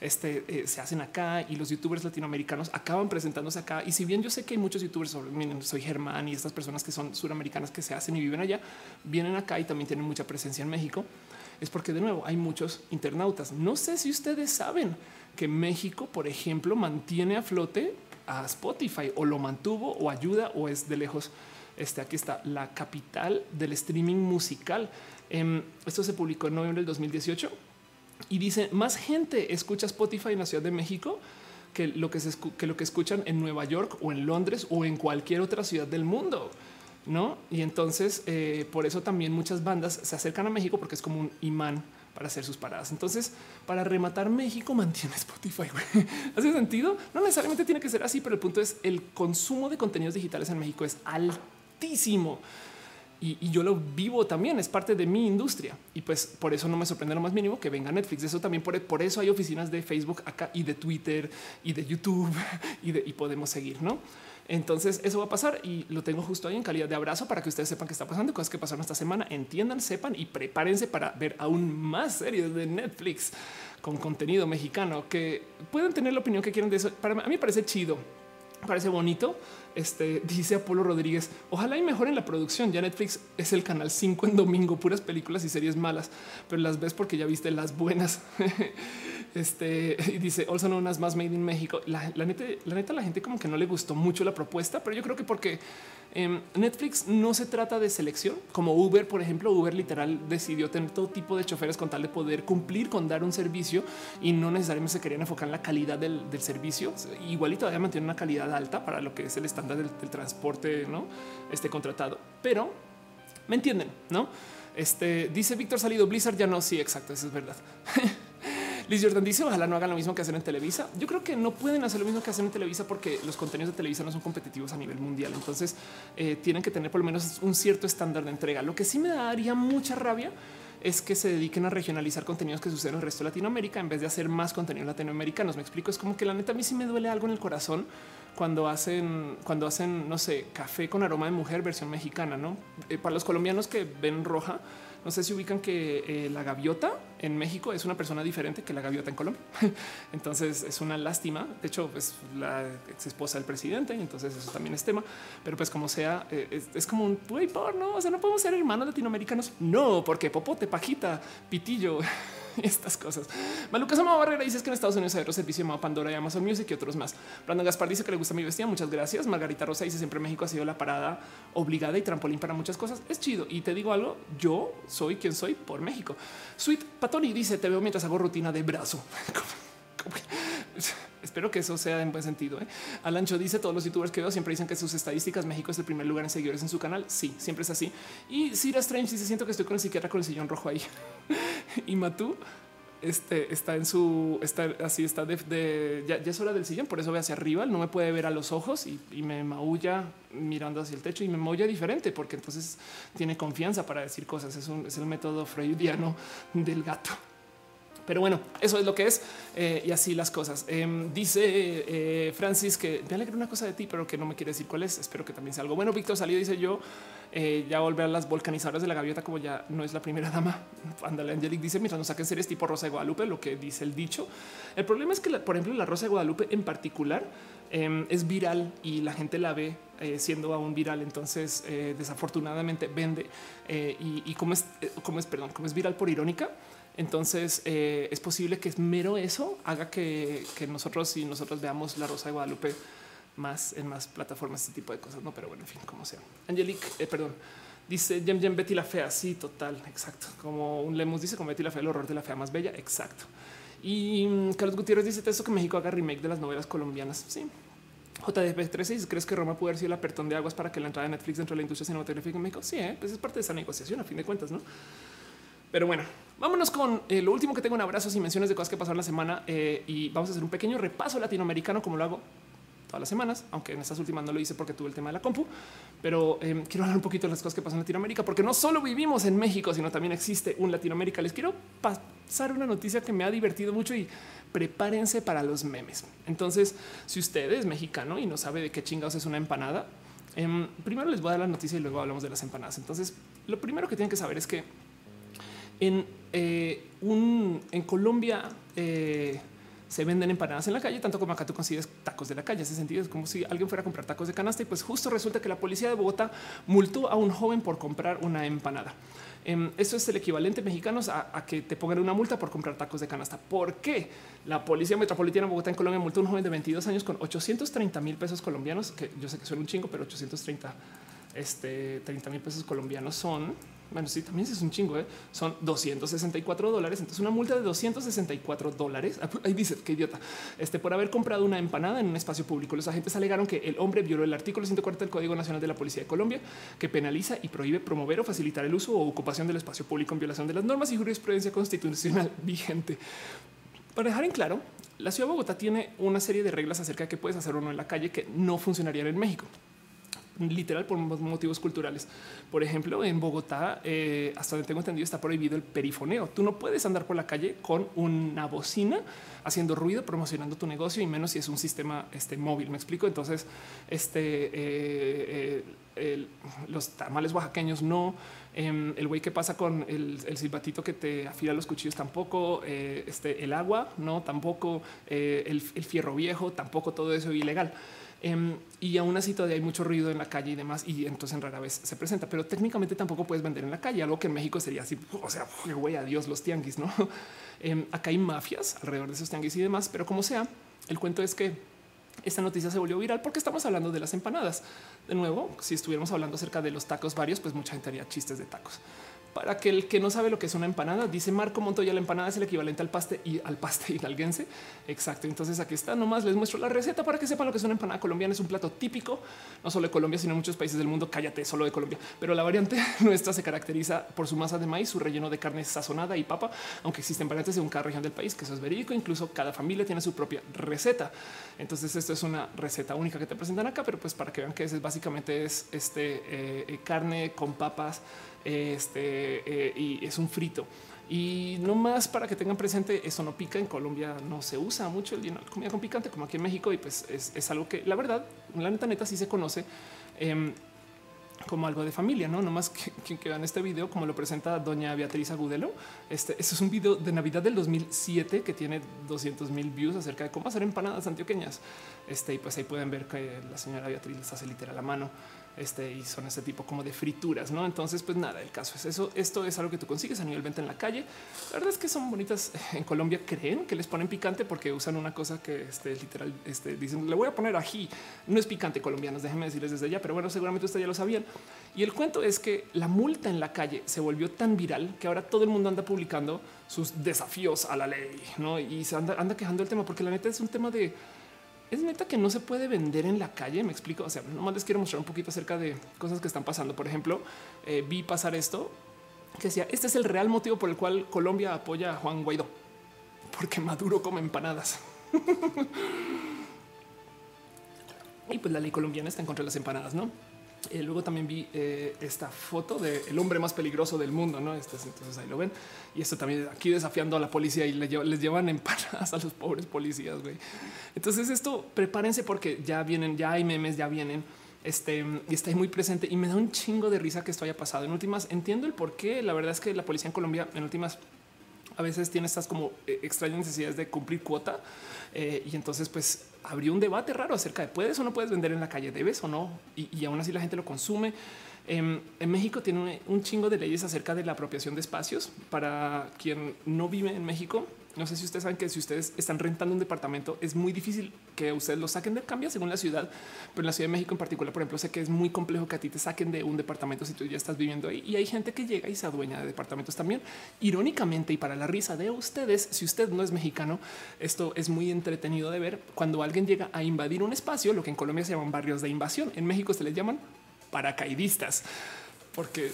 este, eh, se hacen acá y los youtubers latinoamericanos acaban presentándose acá. Y si bien yo sé que hay muchos youtubers, soy Germán y estas personas que son suramericanas que se hacen y viven allá, vienen acá y también tienen mucha presencia en México, es porque de nuevo hay muchos internautas. No sé si ustedes saben que México, por ejemplo, mantiene a flote a Spotify o lo mantuvo o ayuda o es de lejos. Este aquí está la capital del streaming musical. Em, esto se publicó en noviembre del 2018 y dice más gente escucha Spotify en la Ciudad de México que lo que, escuchan en Nueva York o en Londres o en cualquier otra ciudad del mundo. No? Y entonces eh, por eso también muchas bandas se acercan a México porque es como un imán para hacer sus paradas. Entonces, para rematar, México mantiene Spotify. ¿Hace sentido? No necesariamente tiene que ser así, pero el punto es el consumo de contenidos digitales en México es altísimo. Y, yo lo vivo también, es parte de mi industria. Y pues por eso no me sorprende lo más mínimo que venga Netflix. Eso también por, eso hay oficinas de Facebook acá y de Twitter y de YouTube y, y podemos seguir, ¿no? Entonces eso va a pasar y lo tengo justo ahí en calidad de abrazo para que ustedes sepan qué está pasando, cosas que pasaron esta semana, entiendan, sepan y prepárense para ver aún más series de Netflix con contenido mexicano que pueden tener la opinión que quieran de eso. Para mí, parece chido, parece bonito. Este dice Apolo Rodríguez. Ojalá y mejoren la producción. Ya Netflix es el canal 5 en domingo, puras películas y series malas, pero las ves porque ya viste las buenas. Este y dice also unas más made in México. La, neta, la neta, la gente como que no le gustó mucho la propuesta, pero yo creo que porque em, Netflix no se trata de selección como Uber, por ejemplo. Uber literal decidió tener todo tipo de choferes con tal de poder cumplir con dar un servicio y no necesariamente se querían enfocar en la calidad del, servicio. Igual y todavía mantiene una calidad alta para lo que es el estándar del, transporte no este contratado, pero me entienden, no? Este dice Víctor Salido Blizzard ya no. Sí, exacto. Eso es verdad. Liz Jordan dice ojalá no hagan lo mismo que hacen en Televisa. Yo creo que no pueden hacer lo mismo que hacen en Televisa porque los contenidos de Televisa no son competitivos a nivel mundial. Entonces eh, tienen que tener por lo menos un cierto estándar de entrega. Lo que sí me daría mucha rabia es que se dediquen a regionalizar contenidos que suceden en el resto de Latinoamérica en vez de hacer más contenidos latinoamericanos. Me explico, es como que la neta a mí sí me duele algo en el corazón cuando hacen, cuando hacen, no sé, café con aroma de mujer versión mexicana, ¿no? Eh, para los colombianos que ven roja, no sé si ubican que eh, la gaviota en México es una persona diferente que la gaviota en Colombia. entonces es una lástima. De hecho, es la ex esposa del presidente. Entonces eso también es tema. Pero pues como sea, eh, es, como un güey porno. O sea, no podemos ser hermanos latinoamericanos. No, porque popote, pajita, pitillo. estas cosas. Maluca Sama Barrera dice que en Estados Unidos hay otro servicio llamado Pandora y Amazon Music y otros más. Brandon Gaspar dice que le gusta mi vestida. Muchas gracias. Margarita Rosa dice siempre México ha sido la parada obligada y trampolín para muchas cosas. Es chido. Y te digo algo, yo soy quien soy por México. Sweet Patoni dice te veo mientras hago rutina de brazo. Espero que eso sea en buen sentido. ¿eh? Alancho dice todos los youtubers que veo siempre dicen que sus estadísticas México es el primer lugar en seguidores en su canal. Sí, siempre es así. Y Sira Strange dice siento que estoy con el psiquiatra con el sillón rojo ahí. y Matú este está en su está así está de, ya, es hora del sillón, por eso ve hacia arriba, no me puede ver a los ojos y, me maulla mirando hacia el techo y me maulla diferente porque entonces tiene confianza para decir cosas. Es, un, es el método freudiano del gato. Pero bueno, eso es lo que es eh, y así las cosas. Em, dice eh, Francis que me alegra una cosa de ti, pero que no me quiere decir cuál es. Espero que también sea algo bueno. Víctor salió, dice yo eh, ya volver a las volcanizadoras de la gaviota, como ya no es la primera dama. Ándale, Angelic dice mientras nos saquen series tipo Rosa de Guadalupe, lo que dice el dicho. El problema es que, por ejemplo, la Rosa de Guadalupe en particular em, es viral y la gente la ve siendo aún viral. Entonces, desafortunadamente vende y, y como es, como es, perdón, como es viral por irónica entonces eh, es posible que mero eso haga que, nosotros y nosotros veamos la Rosa de Guadalupe más en más plataformas, este tipo de cosas. No, pero bueno, en fin, como sea. Angelique, eh, perdón, dice Jem Jem Betty la fea. Sí, total, exacto. Como un Lemus dice, como Betty la fea, el horror de la fea más bella. Exacto. Y mm, Carlos Gutiérrez dice eso que México haga remake de las novelas colombianas. Sí. JDP 13 crees que Roma puede haber sido el apertón de aguas para que la entrada de Netflix dentro de la industria cinematográfica en México? Sí, ¿eh? pues es parte de esa negociación a fin de cuentas, no? Pero bueno, vámonos con eh, lo último que tengo un abrazo y menciones de cosas que pasaron la semana eh, y vamos a hacer un pequeño repaso latinoamericano como lo hago todas las semanas, aunque en estas últimas no lo hice porque tuve el tema de la compu, pero em, quiero hablar un poquito de las cosas que pasan en Latinoamérica, porque no solo vivimos en México, sino también existe un Latinoamérica. Les quiero pasar una noticia que me ha divertido mucho y prepárense para los memes. Entonces, si usted es mexicano y no sabe de qué chingados es una empanada, em, primero les voy a dar la noticia y luego hablamos de las empanadas. Entonces, lo primero que tienen que saber es que en, eh, en Colombia, eh, se venden empanadas en la calle, tanto como acá tú consigues tacos de la calle. Ese sentido es como si alguien fuera a comprar tacos de canasta y pues justo resulta que la policía de Bogotá multó a un joven por comprar una empanada. Em, esto es el equivalente mexicanos a, que te pongan una multa por comprar tacos de canasta. ¿Por qué? La Policía Metropolitana de Bogotá en Colombia multó a un joven de 22 años con 830 mil pesos colombianos, que yo sé que suena un chingo, pero 830 este, 30 mil pesos colombianos son bueno, sí, también es un chingo, ¿eh? son 264 dólares. Entonces, una multa de 264 dólares. Ah, ahí dice qué idiota. Este por haber comprado una empanada en un espacio público. Los agentes alegaron que el hombre violó el artículo 140 del Código Nacional de la Policía de Colombia, que penaliza y prohíbe promover o facilitar el uso o ocupación del espacio público en violación de las normas y jurisprudencia constitucional vigente. Para dejar en claro, la ciudad de Bogotá tiene una serie de reglas acerca de qué puedes hacer o no en la calle que no funcionarían en México literal por motivos culturales. Por ejemplo, en Bogotá, eh, hasta donde tengo entendido, está prohibido el perifoneo. Tú no puedes andar por la calle con una bocina haciendo ruido, promocionando tu negocio y menos si es un sistema este, móvil. Me explico. Entonces, este, eh, eh, los tamales oaxaqueños no. Em, el güey que pasa con el, silbatito que te afila los cuchillos tampoco. este, el agua no tampoco. el, el fierro viejo tampoco. Todo eso es ilegal. Em, y aún así todavía hay mucho ruido en la calle y demás, y entonces en rara vez se presenta, pero técnicamente tampoco puedes vender en la calle, algo que en México sería así, o sea, güey, adiós los tianguis, ¿no? Em, acá hay mafias alrededor de esos tianguis y demás, pero como sea, el cuento es que esta noticia se volvió viral porque estamos hablando de las empanadas. De nuevo, si estuviéramos hablando acerca de los tacos varios, pues mucha gente haría chistes de tacos para que el que no sabe lo que es una empanada, dice Marco Montoya, la empanada es el equivalente al paste y al paste hidalguense. Exacto. Entonces aquí está. Nomás les muestro la receta para que sepan lo que es una empanada colombiana. Es un plato típico, no solo de Colombia, sino en muchos países del mundo. Cállate, solo de Colombia. Pero la variante nuestra se caracteriza por su masa de maíz, su relleno de carne sazonada y papa, aunque existen variantes según cada región del país, que eso es verídico. Incluso cada familia tiene su propia receta. Entonces esto es una receta única que te presentan acá, pero pues para que vean que es básicamente es este eh, eh, carne con papas este eh, y es un frito. Y no más para que tengan presente, eso no pica. En Colombia no se usa mucho el dinero comida con picante como aquí en México. Y pues es, algo que la verdad, la neta neta sí se conoce em, como algo de familia, no? No más que quien que vean este video, como lo presenta doña Beatriz Agudelo. Este, es un video de Navidad del 2007 que tiene 200 mil views acerca de cómo hacer empanadas antioqueñas. Este, y pues ahí pueden ver que la señora Beatriz les hace literal a mano este, y son ese tipo como de frituras, ¿no? Entonces, pues nada, el caso es eso. Esto es algo que tú consigues a nivel venta en la calle. La verdad es que son bonitas. En Colombia creen que les ponen picante porque usan una cosa que este, literal este, dicen, le voy a poner ají. No es picante colombianos, déjenme decirles desde ya, pero bueno, seguramente ustedes ya lo sabían. Y el cuento es que la multa en la calle se volvió tan viral que ahora todo el mundo anda publicando sus desafíos a la ley, ¿no? Y se anda, anda quejando el tema porque la neta es un tema de es neta que no se puede vender en la calle. Me explico. O sea, nomás les quiero mostrar un poquito acerca de cosas que están pasando. Por ejemplo, eh, vi pasar esto que decía: Este es el real motivo por el cual Colombia apoya a Juan Guaidó, porque Maduro come empanadas. y pues la ley colombiana está en contra de las empanadas, no? Eh, luego también vi eh, esta foto del hombre más peligroso del mundo, ¿no? Este, entonces ahí lo ven. Y esto también aquí desafiando a la policía y les, les llevan empanadas a los pobres policías, güey. Entonces esto, prepárense porque ya vienen, ya hay memes, ya vienen. Este, y está ahí muy presente y me da un chingo de risa que esto haya pasado. En últimas, entiendo el por qué. La verdad es que la policía en Colombia, en últimas, a veces tiene estas como eh, extrañas necesidades de cumplir cuota. y entonces, pues abrió un debate raro acerca de puedes o no puedes vender en la calle, debes o no, y, aún así la gente lo consume. Em, en, México tiene un chingo de leyes acerca de la apropiación de espacios. Para quien no vive en México, no sé si ustedes saben que si ustedes están rentando un departamento, es muy difícil que ustedes lo saquen de cambio según la ciudad, pero en la Ciudad de México en particular, por ejemplo, sé que es muy complejo que a ti te saquen de un departamento si tú ya estás viviendo ahí. Y hay gente que llega y se adueña de departamentos también. Irónicamente y para la risa de ustedes, si usted no es mexicano, esto es muy entretenido de ver cuando alguien llega a invadir un espacio, lo que en Colombia se llaman barrios de invasión. En México se les llaman paracaidistas, porque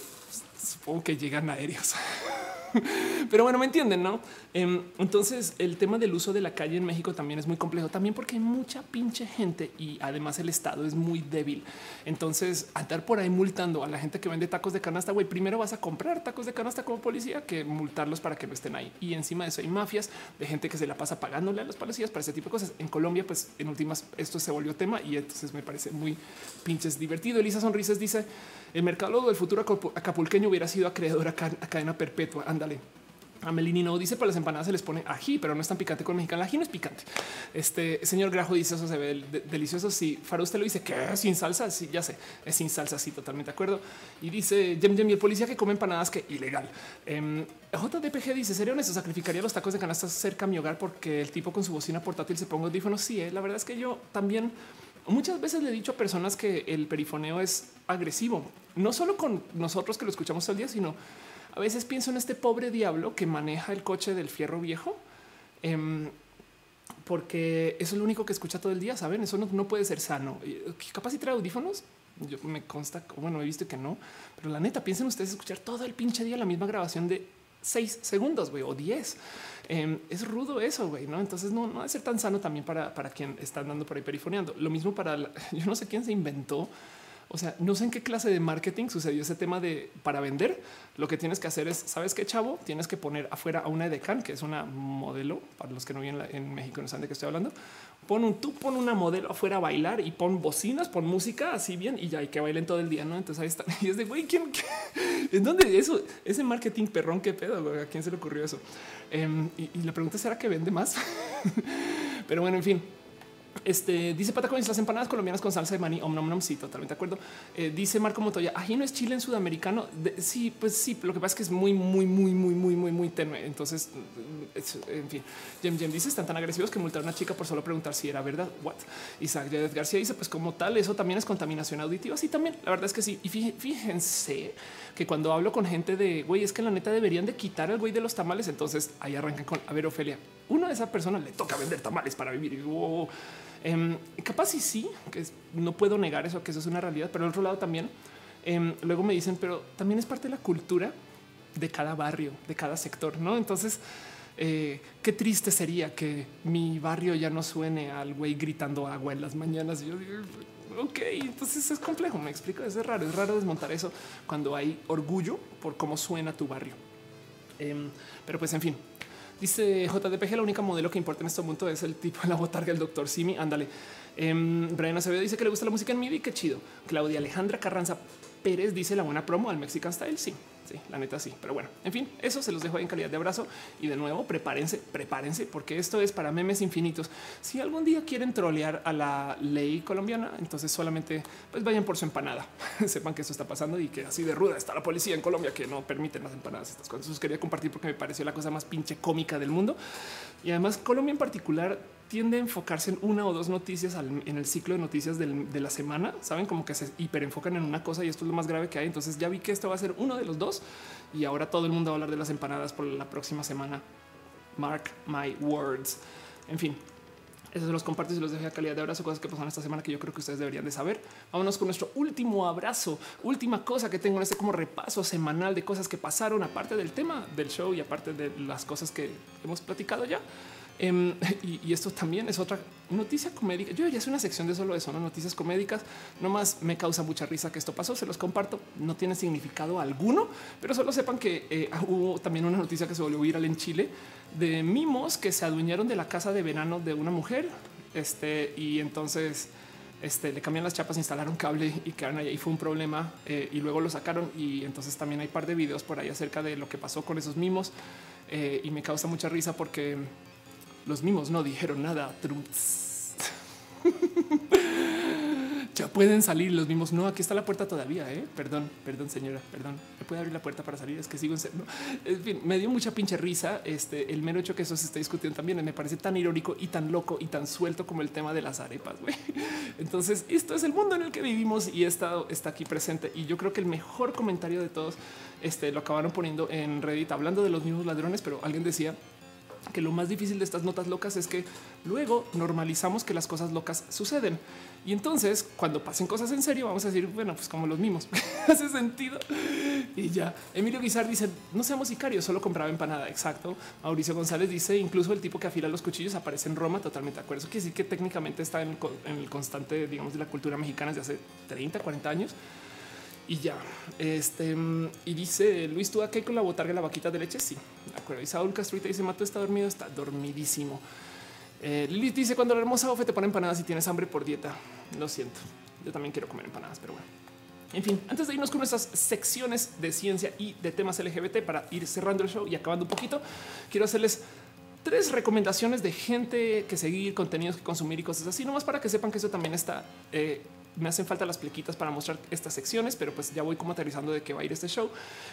supongo que llegan aéreos. Pero bueno, me entienden, ¿no? Em, entonces, el tema del uso de la calle en México también es muy complejo, también porque hay mucha pinche gente y además el Estado es muy débil. Entonces, andar por ahí multando a la gente que vende tacos de canasta, güey, primero vas a comprar tacos de canasta como policía que multarlos para que no estén ahí. Y encima de eso hay mafias de gente que se la pasa pagándole a los policías para ese tipo de cosas. En Colombia, pues en últimas, esto se volvió tema y entonces me parece muy pinches divertido. Elisa Sonrisas dice, el mercado del futuro acapulqueño hubiera sido acreedor a, cadena perpetua. Ándale. A Melini no dice para las empanadas se les pone ají, pero no es tan picante con mexicano. El ají no es picante. Este señor Grajo dice eso se ve delicioso. Si sí, usted lo dice que sin salsa, sí, ya sé, es sin salsa. Sí, totalmente de acuerdo. Y dice Jem Jem, y el policía que come empanadas que ilegal. Eh, JDPG dice: Sería honesto, sacrificaría los tacos de canasta cerca a mi hogar porque el tipo con su bocina portátil se ponga audífonos. Sí, eh, la verdad es que yo también muchas veces le he dicho a personas que el perifoneo es agresivo, no solo con nosotros que lo escuchamos todo el día, sino a veces pienso en este pobre diablo que maneja el coche del fierro viejo. Em, porque eso es lo único que escucha todo el día, saben? Eso no, puede ser sano. Capaz si trae audífonos, yo me consta, bueno, he visto que no, pero la neta, piensen ustedes escuchar todo el pinche día la misma grabación de seis segundos, o diez. Em, es rudo eso, güey, ¿no? Entonces no, no debe ser tan sano también para, para quien está andando por ahí perifoneando. Lo mismo para, yo no sé quién se inventó o sea, no sé en qué clase de marketing sucedió ese tema de para vender. Lo que tienes que hacer es, ¿sabes qué, chavo? Tienes que poner afuera a una Edecan, que es una modelo, para los que no viven en México no saben de qué estoy hablando. Pon un, tú pon una modelo afuera a bailar y pon bocinas, pon música así bien y ya, hay que bailen todo el día, ¿no? Entonces ahí está. Y es de, güey, ¿quién? ¿En dónde eso? Ese marketing perrón, ¿qué pedo? ¿A quién se le ocurrió eso? Em, y, y la pregunta será que vende más. Pero bueno, en fin. Este dice Patacones, las empanadas colombianas con salsa de maní. Om nom nom. Sí, totalmente de acuerdo. Eh, dice Marco Montoya, ají no es chile en sudamericano. sí, pues sí. Lo que pasa es que es muy, muy, muy, muy, muy, muy, muy tenue. Entonces, en fin, Jem Jem dice están tan agresivos que multar a una chica por solo preguntar si era verdad. What? Isaac García dice, pues como tal, eso también es contaminación auditiva. Sí, también. La verdad es que sí. Y fíjense que cuando hablo con gente de güey, es que la neta deberían de quitar al güey de los tamales. Entonces ahí arrancan con a ver, Ofelia, una de esas personas le toca vender tamales para vivir. Em, capaz y sí, que no puedo negar eso, que eso es una realidad, pero al otro lado también, em, luego me dicen, pero también es parte de la cultura de cada barrio, de cada sector, ¿no? Entonces, eh, qué triste sería que mi barrio ya no suene al güey gritando agua en las mañanas. Yo digo, ok, entonces es complejo, me explico, es raro, es raro desmontar eso cuando hay orgullo por cómo suena tu barrio. Em, pero pues en fin, Dice JDPG, la única modelo que importa en este momento es el tipo de la botarga, el doctor Simi. Ándale. Um, Brian Acevedo dice que le gusta la música en MIDI. Qué chido. Claudia Alejandra Carranza Pérez dice la buena promo al Mexican Style. Sí, Sí, la neta sí. Pero bueno, en fin, eso se los dejo en calidad de abrazo. Y de nuevo, prepárense, prepárense, porque esto es para memes infinitos. Si algún día quieren trolear a la ley colombiana, entonces solamente pues vayan por su empanada. Sepan que esto está pasando y que así de ruda está la policía en Colombia que no permiten las empanadas. Estas cosas Eso quería compartir porque me pareció la cosa más pinche cómica del mundo. Y además Colombia en particular tiende a enfocarse en una o dos noticias en el ciclo de noticias de la semana. Saben como que se hiperenfocan en una cosa y esto es lo más grave que hay. Entonces ya vi que esto va a ser uno de los dos y ahora todo el mundo va a hablar de las empanadas por la próxima semana. Mark my words. En fin, eso los comparto y los dejo a calidad de abrazo, cosas que pasaron esta semana que yo creo que ustedes deberían de saber. Vámonos con nuestro último abrazo, última cosa que tengo en este como repaso semanal de cosas que pasaron, aparte del tema del show y aparte de las cosas que hemos platicado ya. Em, y, esto también es otra noticia comédica. Yo ya es una sección de solo eso, no noticias comédicas. Nomás me causa mucha risa que esto pasó. Se los comparto. No tiene significado alguno, pero solo sepan que eh, hubo también una noticia que se volvió viral en Chile de mimos que se adueñaron de la casa de verano de una mujer. Este y entonces este, le cambian las chapas, instalaron cable y quedaron ahí. Y fue un problema eh, y luego lo sacaron. Y entonces también hay un par de videos por ahí acerca de lo que pasó con esos mimos. Eh, y me causa mucha risa porque los mimos no dijeron nada. ya pueden salir los mismos. No, aquí está la puerta todavía. ¿eh? Perdón, perdón, señora, perdón. ¿Me puede abrir la puerta para salir? Es que sigo en serio. En fin, me dio mucha pinche risa. Este el mero hecho que eso se está discutiendo también me parece tan irónico y tan loco y tan suelto como el tema de las arepas. Entonces, esto es el mundo en el que vivimos y estado está aquí presente. Y yo creo que el mejor comentario de todos este, lo acabaron poniendo en Reddit hablando de los mismos ladrones, pero alguien decía que lo más difícil de estas notas locas es que luego normalizamos que las cosas locas suceden. Y entonces, cuando pasen cosas en serio, vamos a decir, bueno, pues como los mismos. Hace sentido. Y ya. Emilio Guizar dice, no seamos sicarios, solo compraba empanada. Exacto. Mauricio González dice, incluso el tipo que afila los cuchillos aparece en Roma. Totalmente de acuerdo. Eso quiere decir que técnicamente está en el, constante, digamos, de la cultura mexicana desde hace 30, 40 años. Y ya, este, y dice Luis, ¿tú acá con la botarga la vaquita de leche? Sí, de acuerdo. Y Saúl Castruita dice, Mato está dormido, está dormidísimo. Eh, dice cuando la hermosa Ofe te pone empanadas y tienes hambre por dieta. Lo siento. Yo también quiero comer empanadas, pero bueno. En fin, antes de irnos con nuestras secciones de ciencia y de temas LGBT para ir cerrando el show y acabando un poquito, quiero hacerles tres recomendaciones de gente que seguir, contenidos que consumir y cosas así, nomás para que sepan que eso también está eh, me hacen falta las plequitas para mostrar estas secciones, pero pues ya voy como aterrizando de qué va a ir este show.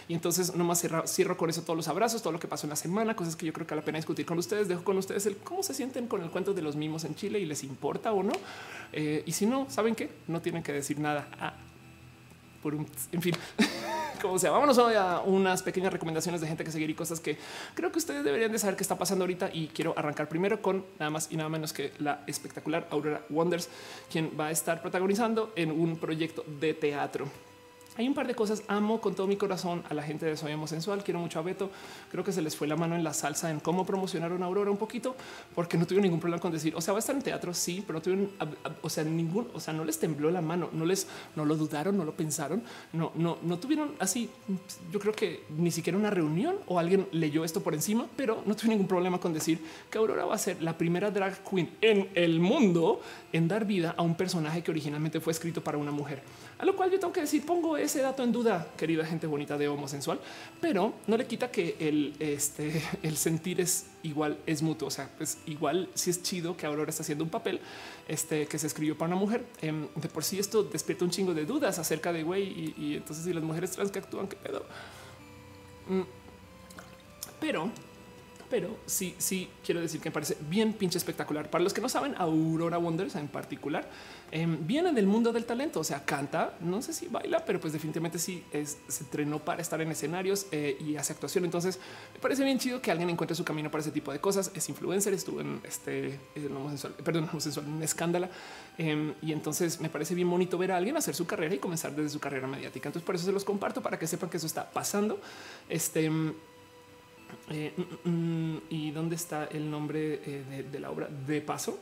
Y entonces nomás cierro, cierro con eso todos los abrazos, todo lo que pasó en la semana, cosas que yo creo que vale la pena discutir con ustedes. Dejo con ustedes el cómo se sienten con el cuento de los mimos en Chile y les importa o no. Eh, y si no, saben que no tienen que decir nada. Ah, por un, en fin. como sea, vámonos a unas pequeñas recomendaciones de gente que seguir y cosas que creo que ustedes deberían de saber qué está pasando ahorita. Y quiero arrancar primero con nada más y nada menos que la espectacular Aurora Wonders, quien va a estar protagonizando en un proyecto de teatro. Hay un par de cosas. Amo con todo mi corazón a la gente de Soy Sensual. Quiero mucho a Beto. Creo que se les fue la mano en la salsa en cómo promocionar una Aurora un poquito, porque no tuve ningún problema con decir, o sea, va a estar en teatro, sí, pero no tuvieron, o sea, ningún, o sea, no les tembló la mano, no les, no lo dudaron, no lo pensaron, no, no, no tuvieron así. Yo creo que ni siquiera una reunión o alguien leyó esto por encima, pero no tuve ningún problema con decir que Aurora va a ser la primera drag queen en el mundo en dar vida a un personaje que originalmente fue escrito para una mujer. A lo cual yo tengo que decir, pongo ese dato en duda, querida gente bonita de homosensual, pero no le quita que el, este, el sentir es igual, es mutuo. O sea, pues igual si es chido que Aurora está haciendo un papel este, que se escribió para una mujer. Em, de por sí esto despierta un chingo de dudas acerca de güey y, entonces si las mujeres trans que actúan, qué pedo. Mm. Pero pero sí, sí quiero decir que me parece bien pinche espectacular. Para los que no saben, Aurora Wonders en particular em, viene del mundo del talento. O sea, canta, no sé si baila, pero pues definitivamente sí se entrenó para estar en escenarios eh, y hace actuación. Entonces me parece bien chido que alguien encuentre su camino para ese tipo de cosas. Es influencer, estuvo en este homosexual, perdón, homosexual, en escándala. Em, y entonces me parece bien bonito ver a alguien hacer su carrera y comenzar desde su carrera mediática. Entonces por eso se los comparto para que sepan que eso está pasando. Este eh, mm, mm, ¿Y dónde está el nombre eh, de, la obra? De paso,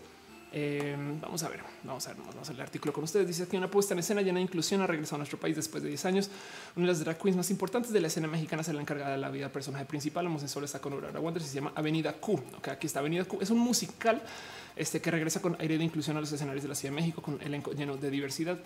eh, vamos a ver, vamos a ver, vamos a ver el artículo con ustedes. Dice que una puesta en escena llena de inclusión ha regresado a nuestro país después de 10 años. Una de las drag queens más importantes de la escena mexicana se la encargada de la vida del personaje principal. Homosexual está con Aurora Wonders y se llama Avenida Q. Okay, aquí está Avenida Q. Es un musical este, que regresa con aire de inclusión a los escenarios de la Ciudad de México con elenco lleno de diversidad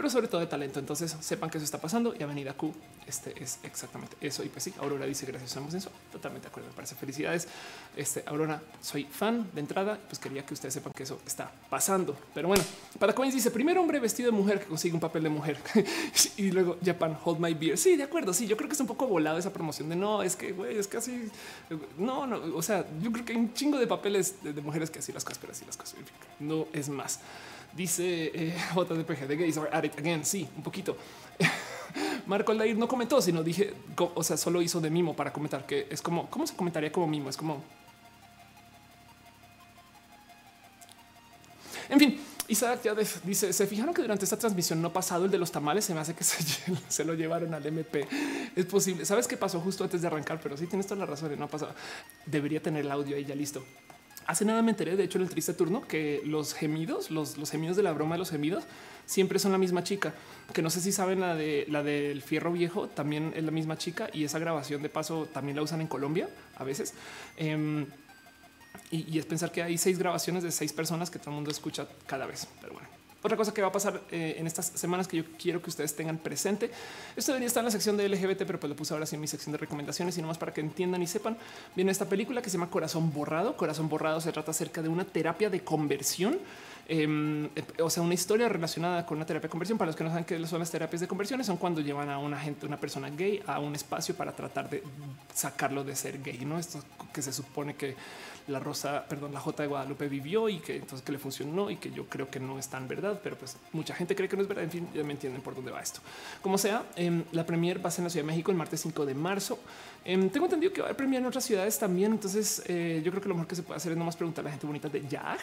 pero sobre todo de talento. Entonces sepan que eso está pasando y Avenida Q este es exactamente eso. Y pues sí, Aurora dice gracias, estamos en eso. Totalmente de acuerdo. Me parece felicidades. Este Aurora, soy fan de entrada. Pues quería que ustedes sepan que eso está pasando. Pero bueno, para Coins dice primer hombre vestido de mujer que consigue un papel de mujer y luego Japan hold my beer. Sí, de acuerdo. Sí, yo creo que es un poco volado esa promoción de no, es que güey, es casi no, no. O sea, yo creo que hay un chingo de papeles de, mujeres que así las cosas, pero así las cosas. No es más. Dice eh, JDPG de gays are at it again. Sí, un poquito. Marco Aldair no comentó, sino dije, o sea, solo hizo de mimo para comentar que es como, ¿cómo se comentaría como mimo? Es como. En fin, Isaac ya dice: Se fijaron que durante esta transmisión no pasado el de los tamales. Se me hace que se, se, lo llevaron al MP. Es posible. Sabes qué pasó justo antes de arrancar, pero sí tienes toda la razón. No ha pasado. Debería tener el audio ahí ya listo. Hace nada me enteré, de hecho, en el triste turno, que los gemidos, los, los gemidos de la broma de los gemidos, siempre son la misma chica. Que no sé si saben la de la del fierro viejo, también es la misma chica y esa grabación de paso también la usan en Colombia a veces. Em, y, y, es pensar que hay seis grabaciones de seis personas que todo el mundo escucha cada vez. Pero bueno. Otra cosa que va a pasar eh, en estas semanas que yo quiero que ustedes tengan presente. Esto debería estar en la sección de LGBT, pero pues lo puse ahora sí en mi sección de recomendaciones y nomás para que entiendan y sepan. Viene esta película que se llama Corazón Borrado. Corazón Borrado se trata acerca de una terapia de conversión Em, o sea, una historia relacionada con una terapia de conversión. Para los que no saben qué son las terapias de conversión, son cuando llevan a una gente, una persona gay a un espacio para tratar de sacarlo de ser gay. No esto que se supone que la Rosa, perdón, la J de Guadalupe vivió y que entonces que le funcionó y que yo creo que no es tan verdad, pero pues mucha gente cree que no es verdad. En fin, ya me entienden por dónde va esto. Como sea, em, la premier va a ser en la Ciudad de México el martes 5 de marzo. Em, tengo entendido que va a haber premier en otras ciudades también. Entonces eh, yo creo que lo mejor que se puede hacer es nomás preguntar a la gente bonita de YAG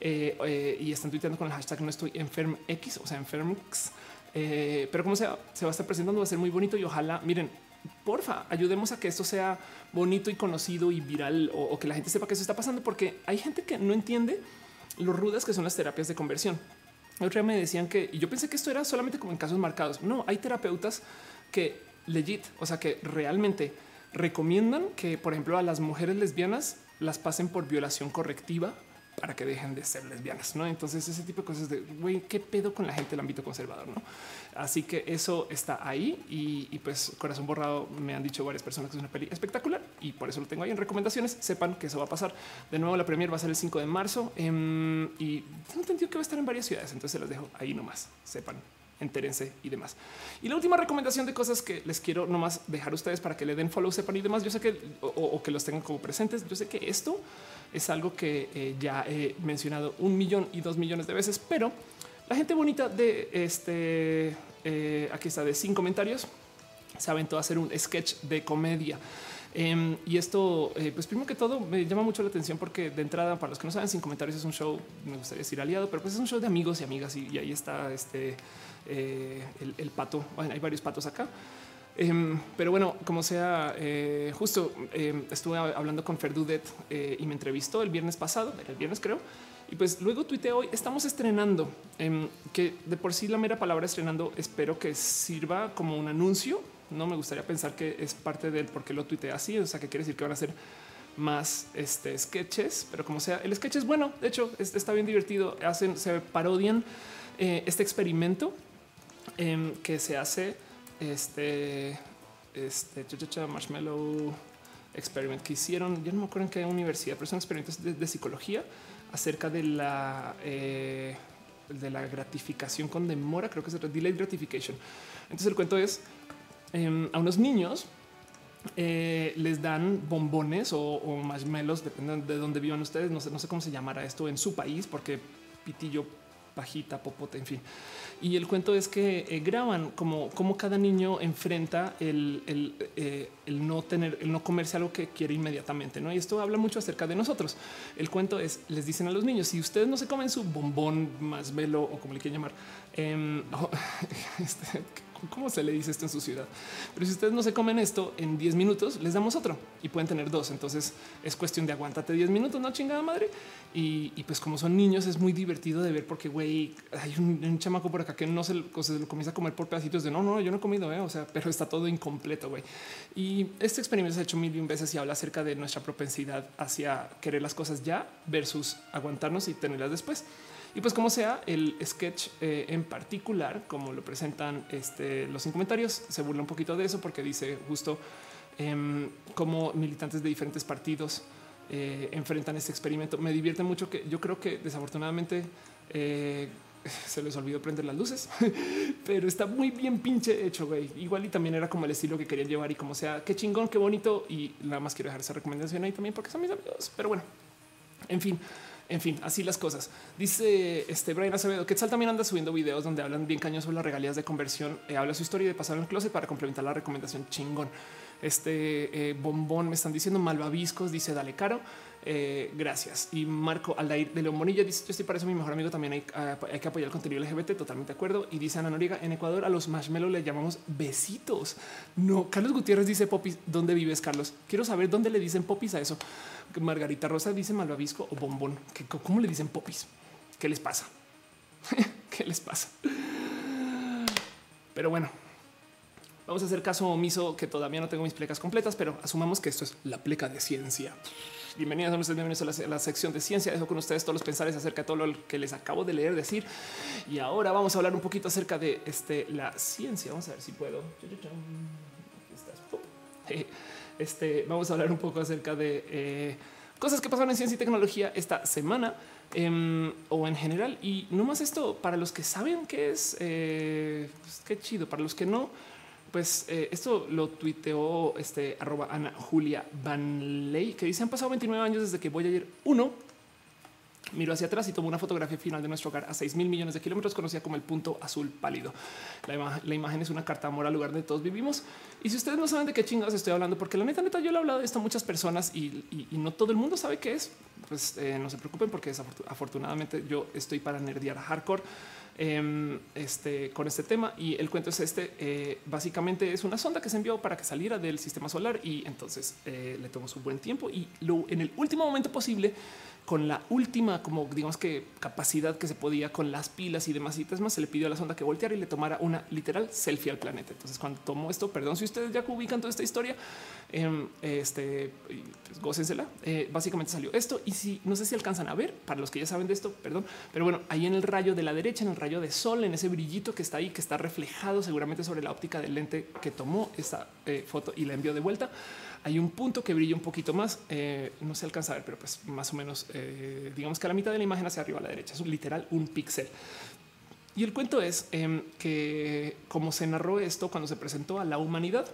eh, eh, y están tuiteando con el hashtag no estoy enferm X, o sea, enfermx. pero como sea, se va a estar presentando, va a ser muy bonito y ojalá, miren, porfa, ayudemos a que esto sea bonito y conocido y viral o, que la gente sepa que eso está pasando, porque hay gente que no entiende lo rudas que son las terapias de conversión. Otra me decían que y yo pensé que esto era solamente como en casos marcados. No, hay terapeutas que legit, o sea, que realmente recomiendan que, por ejemplo, a las mujeres lesbianas las pasen por violación correctiva para que dejen de ser lesbianas, ¿no? Entonces ese tipo de cosas de, güey, ¿qué pedo con la gente del ámbito conservador, no? Así que eso está ahí y, pues Corazón Borrado me han dicho varias personas que es una peli espectacular y por eso lo tengo ahí en recomendaciones. Sepan que eso va a pasar. De nuevo, la premier va a ser el 5 de marzo em, y tengo entendido que va a estar en varias ciudades, entonces se las dejo ahí nomás. Sepan entérense y demás. Y la última recomendación de cosas que les quiero nomás dejar a ustedes para que le den follow, sepan y demás. Yo sé que o que los tengan como presentes. Yo sé que esto es algo que eh, ya he mencionado un millón y dos millones de veces, pero la gente bonita de este, eh, aquí está, de cinco comentarios, aventó a hacer un sketch de comedia. Em, y esto, eh, pues primero que todo, me llama mucho la atención porque de entrada, para los que no saben, sin comentarios es un show, me gustaría decir aliado, pero pues es un show de amigos y amigas y, ahí está este el, el, pato. Bueno, hay varios patos acá. Em, pero bueno, como sea, eh, justo em, estuve hablando con Ferdudet eh, y me entrevistó el viernes pasado, el viernes creo, y pues luego tuiteé hoy, estamos estrenando, em, que de por sí la mera palabra estrenando espero que sirva como un anuncio. No me gustaría pensar que es parte del por qué lo tuiteé así, o sea, que quiere decir que van a ser más este, sketches, pero como sea, el sketch es bueno, de hecho está bien divertido, hacen, se parodian eh, este experimento que se hace este, este Marshmallow Experiment que hicieron. Yo no me acuerdo en qué universidad, pero son experimentos de, psicología acerca de la eh, de la gratificación con demora. Creo que es delayed gratification. Entonces, el cuento es em, a unos niños eh, les dan bombones o, o marshmallows, dependen de dónde vivan ustedes. No sé, no sé cómo se llamará esto en su país, porque pitillo, pajita, popote, en fin. Y el cuento es que eh, graban como, como cada niño enfrenta el, el, eh, el, no tener, el no comerse algo que quiere inmediatamente. ¿no? Y esto habla mucho acerca de nosotros. El cuento es, les dicen a los niños, si ustedes no se comen su bombón más velo o como le quieren llamar, eh, este, cómo se le dice esto en su ciudad. Pero si ustedes no se comen esto en 10 minutos, les damos otro y pueden tener dos. Entonces es cuestión de aguántate 10 minutos, no chingada madre. Y, pues como son niños es muy divertido de ver porque güey, hay un, chamaco por acá que no se, lo comienza a comer por pedacitos de no, no, yo no he comido, ¿eh? o sea, pero está todo incompleto, güey. Y este experimento se ha hecho mil y veces y habla acerca de nuestra propensidad hacia querer las cosas ya versus aguantarnos y tenerlas después. Y pues como sea, el sketch eh, en particular, como lo presentan este, los comentarios, se burla un poquito de eso porque dice justo eh, cómo militantes de diferentes partidos eh, enfrentan este experimento. Me divierte mucho que yo creo que desafortunadamente eh, se les olvidó prender las luces, pero está muy bien pinche hecho, güey. Igual y también era como el estilo que querían llevar y como sea, qué chingón, qué bonito. Y nada más quiero dejar esa recomendación ahí también porque son mis amigos. Pero bueno, en fin. En fin, así las cosas. Dice este Brian Acevedo que también anda subiendo videos donde hablan bien cañón sobre las regalías de conversión. Eh, habla su historia de pasar en el closet para complementar la recomendación chingón. Este eh, bombón me están diciendo malvaviscos, dice dale caro. Eh, gracias. Y Marco Aldair de León dice: Yo estoy para eso mi mejor amigo. También hay, que apoyar el contenido LGBT. Totalmente de acuerdo. Y dice Ana Noriega: En Ecuador a los marshmallows le llamamos besitos. No, Carlos Gutiérrez dice popis. ¿Dónde vives, Carlos? Quiero saber dónde le dicen popis a eso. Margarita Rosa dice malvavisco o bombón. ¿Cómo le dicen popis? ¿Qué les pasa? ¿Qué les pasa? Pero bueno, vamos a hacer caso omiso que todavía no tengo mis plecas completas, pero asumamos que esto es la pleca de ciencia. Bienvenidos a, bienvenidos a la, sección de ciencia. Dejo con ustedes todos los pensares acerca de todo lo que les acabo de leer decir. Y ahora vamos a hablar un poquito acerca de este, la ciencia. Vamos a ver si puedo. Este, vamos a hablar un poco acerca de eh, cosas que pasaron en ciencia y tecnología esta semana em, o en general. Y no más esto para los que saben qué es, eh, pues, qué chido. Para los que no, pues eh, esto lo tuiteó este arroba Ana Julia Van Ley, que dice han pasado 29 años desde que voy Voyager 1 miró hacia atrás y tomó una fotografía final de nuestro hogar a 6 mil millones de kilómetros, conocida como el punto azul pálido. La, imagen es una carta de amor al lugar donde todos vivimos. Y si ustedes no saben de qué chingados estoy hablando, porque la neta, neta, yo le he hablado de esto a muchas personas y, no todo el mundo sabe qué es, pues eh, no se preocupen porque afortunadamente yo estoy para nerdear hardcore. Em, este, con este tema y el cuento es este. Eh, básicamente es una sonda que se envió para que saliera del sistema solar y entonces eh, le tomó su buen tiempo y lo, en el último momento posible con la última, como digamos que capacidad que se podía con las pilas y demás y más, se le pidió a la sonda que volteara y le tomara una literal selfie al planeta. Entonces, cuando tomó esto, perdón si ustedes ya ubican toda esta historia, eh, este pues, gócensela. Eh, básicamente salió esto. Y si no sé si alcanzan a ver para los que ya saben de esto, perdón, pero bueno, ahí en el rayo de la derecha, en el rayo de sol, en ese brillito que está ahí, que está reflejado seguramente sobre la óptica del lente que tomó esta eh, foto y la envió de vuelta hay un punto que brilla un poquito más. Eh, no se alcanza a ver, pero pues más o menos, eh, digamos que a la mitad de la imagen hacia arriba a la derecha es un literal un píxel. Y el cuento es em, que como se narró esto cuando se presentó a la humanidad,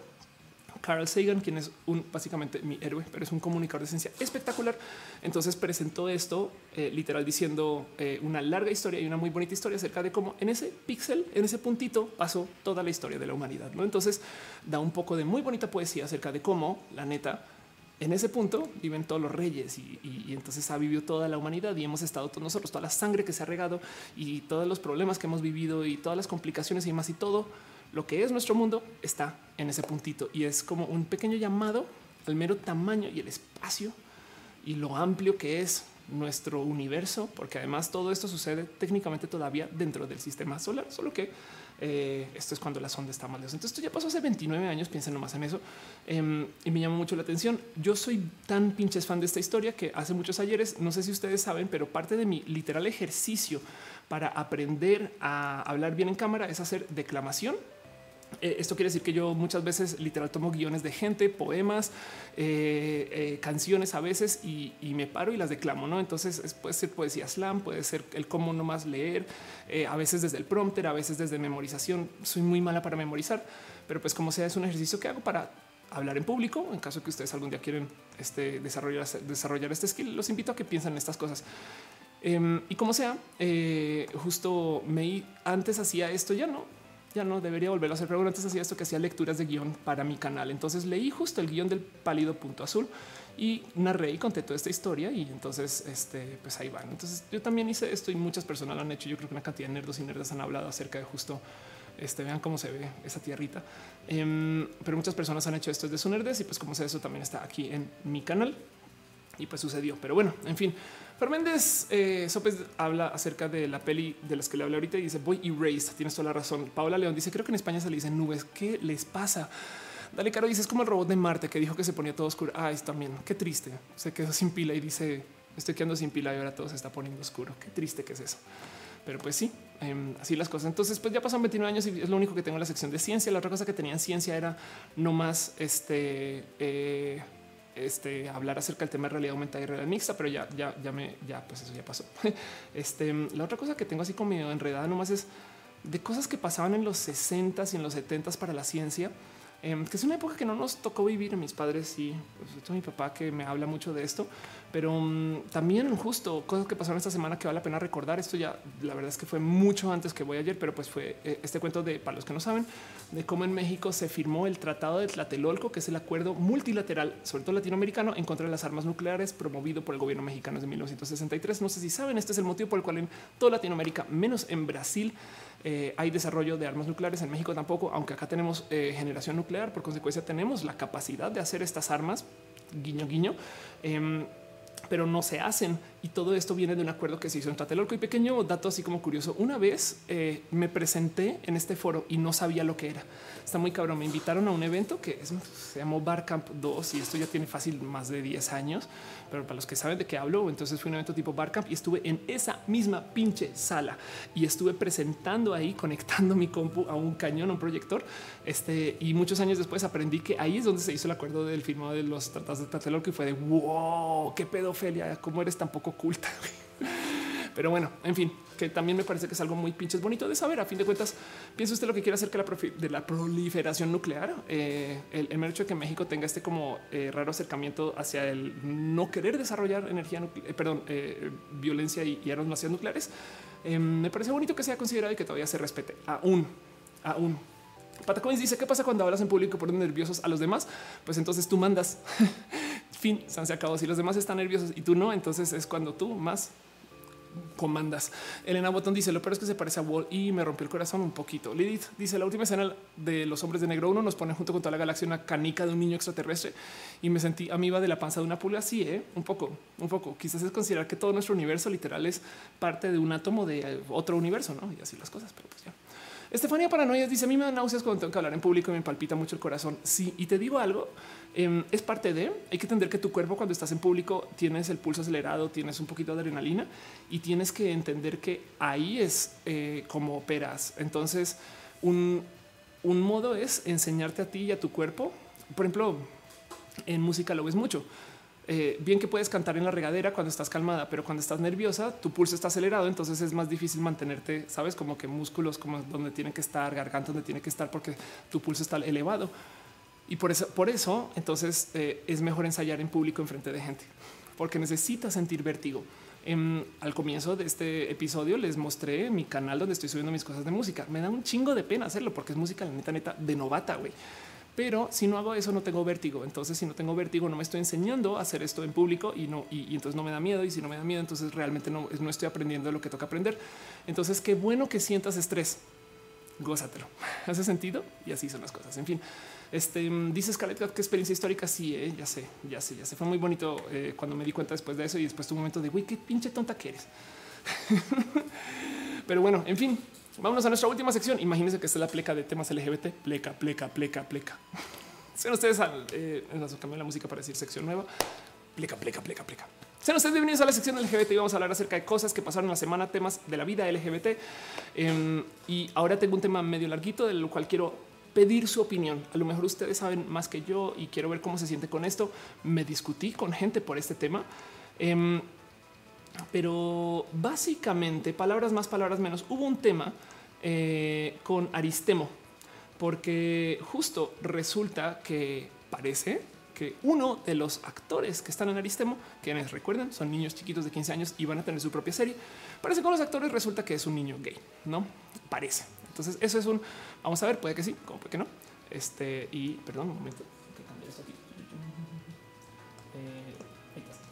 Carl Sagan, quien es básicamente mi héroe, pero es un comunicador de ciencia espectacular. Entonces presentó esto eh, literal diciendo eh, una larga historia y una muy bonita historia acerca de cómo en ese píxel, en ese puntito pasó toda la historia de la humanidad. Entonces da un poco de muy bonita poesía acerca de cómo la neta en ese punto viven todos los reyes y, y, entonces ha vivido toda la humanidad y hemos estado todos nosotros, toda la sangre que se ha regado y todos los problemas que hemos vivido y todas las complicaciones y más y todo lo que es nuestro mundo está en ese puntito y es como un pequeño llamado al mero tamaño y el espacio y lo amplio que es nuestro universo, porque además todo esto sucede técnicamente todavía dentro del sistema solar, solo que eh, esto es cuando la sonda está más lejos. Entonces esto ya pasó hace 29 años, piensen nomás en eso, em, y me llama mucho la atención. Yo soy tan pinches fan de esta historia que hace muchos ayeres, no sé si ustedes saben, pero parte de mi literal ejercicio para aprender a hablar bien en cámara es hacer declamación eh, esto quiere decir que yo muchas veces literal tomo guiones de gente, poemas, eh, eh, canciones a veces y, me paro y las declamo. No, entonces puede ser poesía slam, puede ser el cómo nomás leer, a veces desde el prompter, a veces desde memorización. Soy muy mala para memorizar, pero pues como sea, es un ejercicio que hago para hablar en público. En caso que ustedes algún día quieren este, desarrollar, desarrollar este skill, los invito a que piensen en estas cosas. Em, y como sea, justo me antes hacía esto, ya no ya no debería volverlo a hacer, pero antes hacía esto que hacía lecturas de guion para mi canal. Entonces leí justo el guion del pálido punto azul y narré y conté toda esta historia y entonces este pues ahí van. Entonces yo también hice esto y muchas personas lo han hecho. Yo creo que una cantidad de nerdos y nerdas han hablado acerca de justo este vean cómo se ve esa tierrita. Em, pero muchas personas han hecho esto desde su nerdes y pues como sé eso también está aquí en mi canal y pues sucedió. Pero bueno, en fin, Fernández eh, Sopes habla acerca de la peli de las que le hablé ahorita y dice voy erased. Tienes toda la razón. Paola León dice creo que en España se le dicen nubes. ¿Qué les pasa? Dale Caro dice es como el robot de Marte que dijo que se ponía todo oscuro. Ah, es también qué triste. Se quedó sin pila y dice estoy quedando sin pila y ahora todo se está poniendo oscuro. Qué triste que es eso. Pero pues sí, em, así las cosas. Entonces, pues ya pasan 29 años y es lo único que tengo en la sección de ciencia. La otra cosa que tenía en ciencia era no más este. Eh, este, hablar acerca del tema de realidad aumentada y realidad mixta, pero ya, ya, ya me, ya, pues eso ya pasó. Este, la otra cosa que tengo así como medio enredada nomás es de cosas que pasaban en los 60 y en los 70 para la ciencia Em, que es una época que no nos tocó vivir. Mis padres y pues, mi papá que me habla mucho de esto, pero um, también justo cosas que pasaron esta semana que vale la pena recordar. Esto ya la verdad es que fue mucho antes que voy ayer, pero pues fue eh, este cuento de para los que no saben de cómo en México se firmó el Tratado de Tlatelolco, que es el acuerdo multilateral, sobre todo latinoamericano, en contra de las armas nucleares, promovido por el gobierno mexicano desde 1963. No sé si saben, este es el motivo por el cual en toda Latinoamérica, menos en Brasil, eh, hay desarrollo de armas nucleares en México tampoco, aunque acá tenemos eh, generación nuclear, por consecuencia tenemos la capacidad de hacer estas armas, guiño, guiño. Em, pero no se hacen. Y todo esto viene de un acuerdo que se hizo en Tlatelolco. Y pequeño dato así como curioso, una vez eh, me presenté en este foro y no sabía lo que era. Está muy cabrón. Me invitaron a un evento que se llamó Barcamp 2 y esto ya tiene fácil más de 10 años. Pero para los que saben de qué hablo, entonces fue un evento tipo Barcamp y estuve en esa misma pinche sala y estuve presentando ahí, conectando mi compu a un cañón, a un proyector. Este y muchos años después aprendí que ahí es donde se hizo el acuerdo del firmado de los tratados de Tlatelolco y fue de wow, qué pedofilia, cómo eres tan oculta. Pero bueno, en fin, que también me parece que es algo muy pinches bonito de saber. A fin de cuentas, piensa usted lo que quiere hacer que la de la proliferación nuclear, eh, el, el hecho de que México tenga este como eh, raro acercamiento hacia el no querer desarrollar energía, eh, perdón, violencia y, y armas nucleares. me parece bonito que sea considerado y que todavía se respete aún, aún. Patacoins dice qué pasa cuando hablas en público y ponen nerviosos a los demás. Pues entonces tú mandas. fin, se acabó. Si los demás están nerviosos y tú no, entonces es cuando tú más comandas. Elena Botón dice lo peor es que se parece a Wall y me rompió el corazón un poquito. Lidith dice la última escena de los hombres de negro uno nos pone junto con toda la galaxia una canica de un niño extraterrestre y me sentí amiga de la panza de una pulga. Sí, ¿eh? un poco, un poco. Quizás es considerar que todo nuestro universo literal es parte de un átomo de otro universo, no? Y así las cosas, pero pues ya. Estefanía Paranoia dice a mí me da náuseas cuando tengo que hablar en público y me palpita mucho el corazón. Sí, y te digo algo, em, es parte de, hay que entender que tu cuerpo cuando estás en público tienes el pulso acelerado, tienes un poquito de adrenalina y tienes que entender que ahí es eh, como operas. Entonces, un, un modo es enseñarte a ti y a tu cuerpo. Por ejemplo, en música lo ves mucho eh, bien que puedes cantar en la regadera cuando estás calmada, pero cuando estás nerviosa, tu pulso está acelerado, entonces es más difícil mantenerte, sabes, como que músculos como donde tienen que estar, garganta donde tiene que estar, porque tu pulso está elevado. Y por eso, por eso, entonces eh, es mejor ensayar en público en frente de gente, porque necesitas sentir vértigo. al comienzo de este episodio les mostré mi canal donde estoy subiendo mis cosas de música. Me da un chingo de pena hacerlo porque es música neta, neta de novata, güey. Pero si no hago eso, no tengo vértigo. Entonces, si no tengo vértigo, no me estoy enseñando a hacer esto en público y no, y, entonces no me da miedo. Y si no me da miedo, entonces realmente no, no estoy aprendiendo lo que toca aprender. Entonces, qué bueno que sientas estrés. Gózatelo. ¿Hace sentido? Y así son las cosas. En fin, este dice Scarlett qué experiencia histórica. Sí, eh, ya sé, ya sé, ya sé. Fue muy bonito eh, cuando me di cuenta después de eso y después un momento de güey, qué pinche tonta que eres. Pero bueno, en fin, Vámonos a nuestra última sección. Imagínense que esta es la pleca de temas LGBT. Pleca, pleca, pleca, pleca. Sean ustedes al eh, cambiar la música para decir sección nueva. Pleca, pleca, pleca, pleca. Sean ustedes bienvenidos a la sección LGBT y vamos a hablar acerca de cosas que pasaron la semana, temas de la vida LGBT. Em, y ahora tengo un tema medio larguito del cual quiero pedir su opinión. A lo mejor ustedes saben más que yo y quiero ver cómo se siente con esto. Me discutí con gente por este tema. Em, pero básicamente, palabras más, palabras menos, hubo un tema eh, con Aristemo, porque justo resulta que parece que uno de los actores que están en Aristemo, quienes recuerdan, son niños chiquitos de 15 años y van a tener su propia serie, parece que con los actores resulta que es un niño gay, ¿no? Parece. Entonces eso es un, vamos a ver, puede que sí, como puede que no. Este, y perdón, un momento,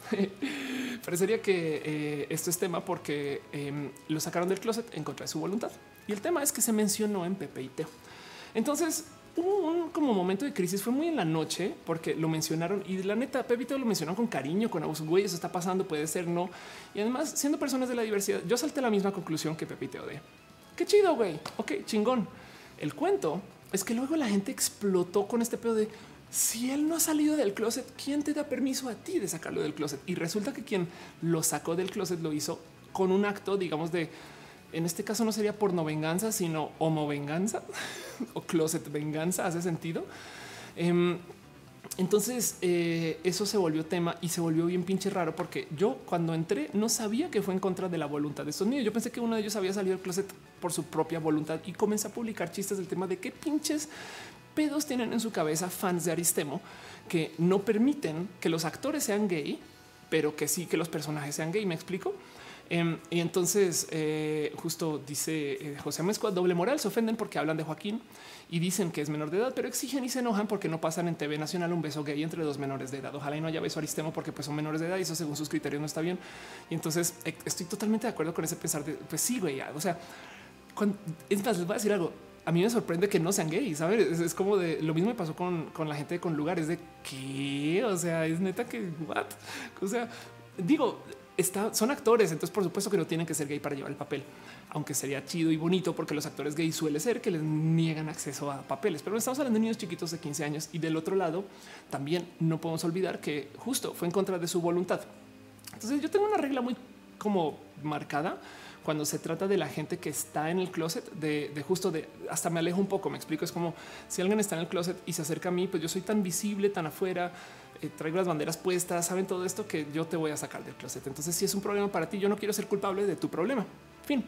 Parecería que eh, esto es tema porque em, lo sacaron del closet en contra de su voluntad. Y el tema es que se mencionó en Pepe y Teo. Entonces hubo un como momento de crisis, fue muy en la noche porque lo mencionaron y la neta Pepe y Teo lo mencionaron con cariño, con abuso. Güey, eso está pasando, puede ser no. Y además, siendo personas de la diversidad, yo salté la misma conclusión que Pepe y Teo de qué chido, güey. Ok, chingón. El cuento es que luego la gente explotó con este pedo de si él no ha salido del closet, ¿quién te da permiso a ti de sacarlo del closet? Y resulta que quien lo sacó del closet lo hizo con un acto, digamos, de en este caso no sería porno venganza, sino homo venganza o closet venganza. Hace sentido. Em, entonces eh, eso se volvió tema y se volvió bien pinche raro porque yo cuando entré no sabía que fue en contra de la voluntad de estos niños. Yo pensé que uno de ellos había salido del closet por su propia voluntad y comencé a publicar chistes del tema de qué pinches pedos tienen en su cabeza fans de Aristemo que no permiten que los actores sean gay, pero que sí que los personajes sean gay. Me explico. Em, y entonces eh, justo dice eh, José Mezcua doble moral, se ofenden porque hablan de Joaquín y dicen que es menor de edad, pero exigen y se enojan porque no pasan en TV Nacional un beso gay entre dos menores de edad. Ojalá y no haya beso aristemo porque pues son menores de edad y eso según sus criterios no está bien. Y entonces eh, estoy totalmente de acuerdo con ese pensar de pues sí, güey, o sea, es más, les voy a decir algo. A mí me sorprende que no sean gays, ¿sabes? Es, como de lo mismo me pasó con, con la gente con lugares de qué, o sea, es neta que what? O sea, digo, son actores, entonces por supuesto que no tienen que ser gay para llevar el papel, aunque sería chido y bonito porque los actores gay suele ser que les niegan acceso a papeles, pero estamos hablando de niños chiquitos de 15 años y del otro lado también no podemos olvidar que justo fue en contra de su voluntad. Entonces yo tengo una regla muy como marcada cuando se trata de la gente que está en el closet, de, de, justo de hasta me alejo un poco. Me explico. Es como si alguien está en el closet y se acerca a mí, pues yo soy tan visible, tan afuera, eh, traigo las banderas puestas, saben todo esto que yo te voy a sacar del closet. Entonces, si es un problema para ti, yo no quiero ser culpable de tu problema. Fin,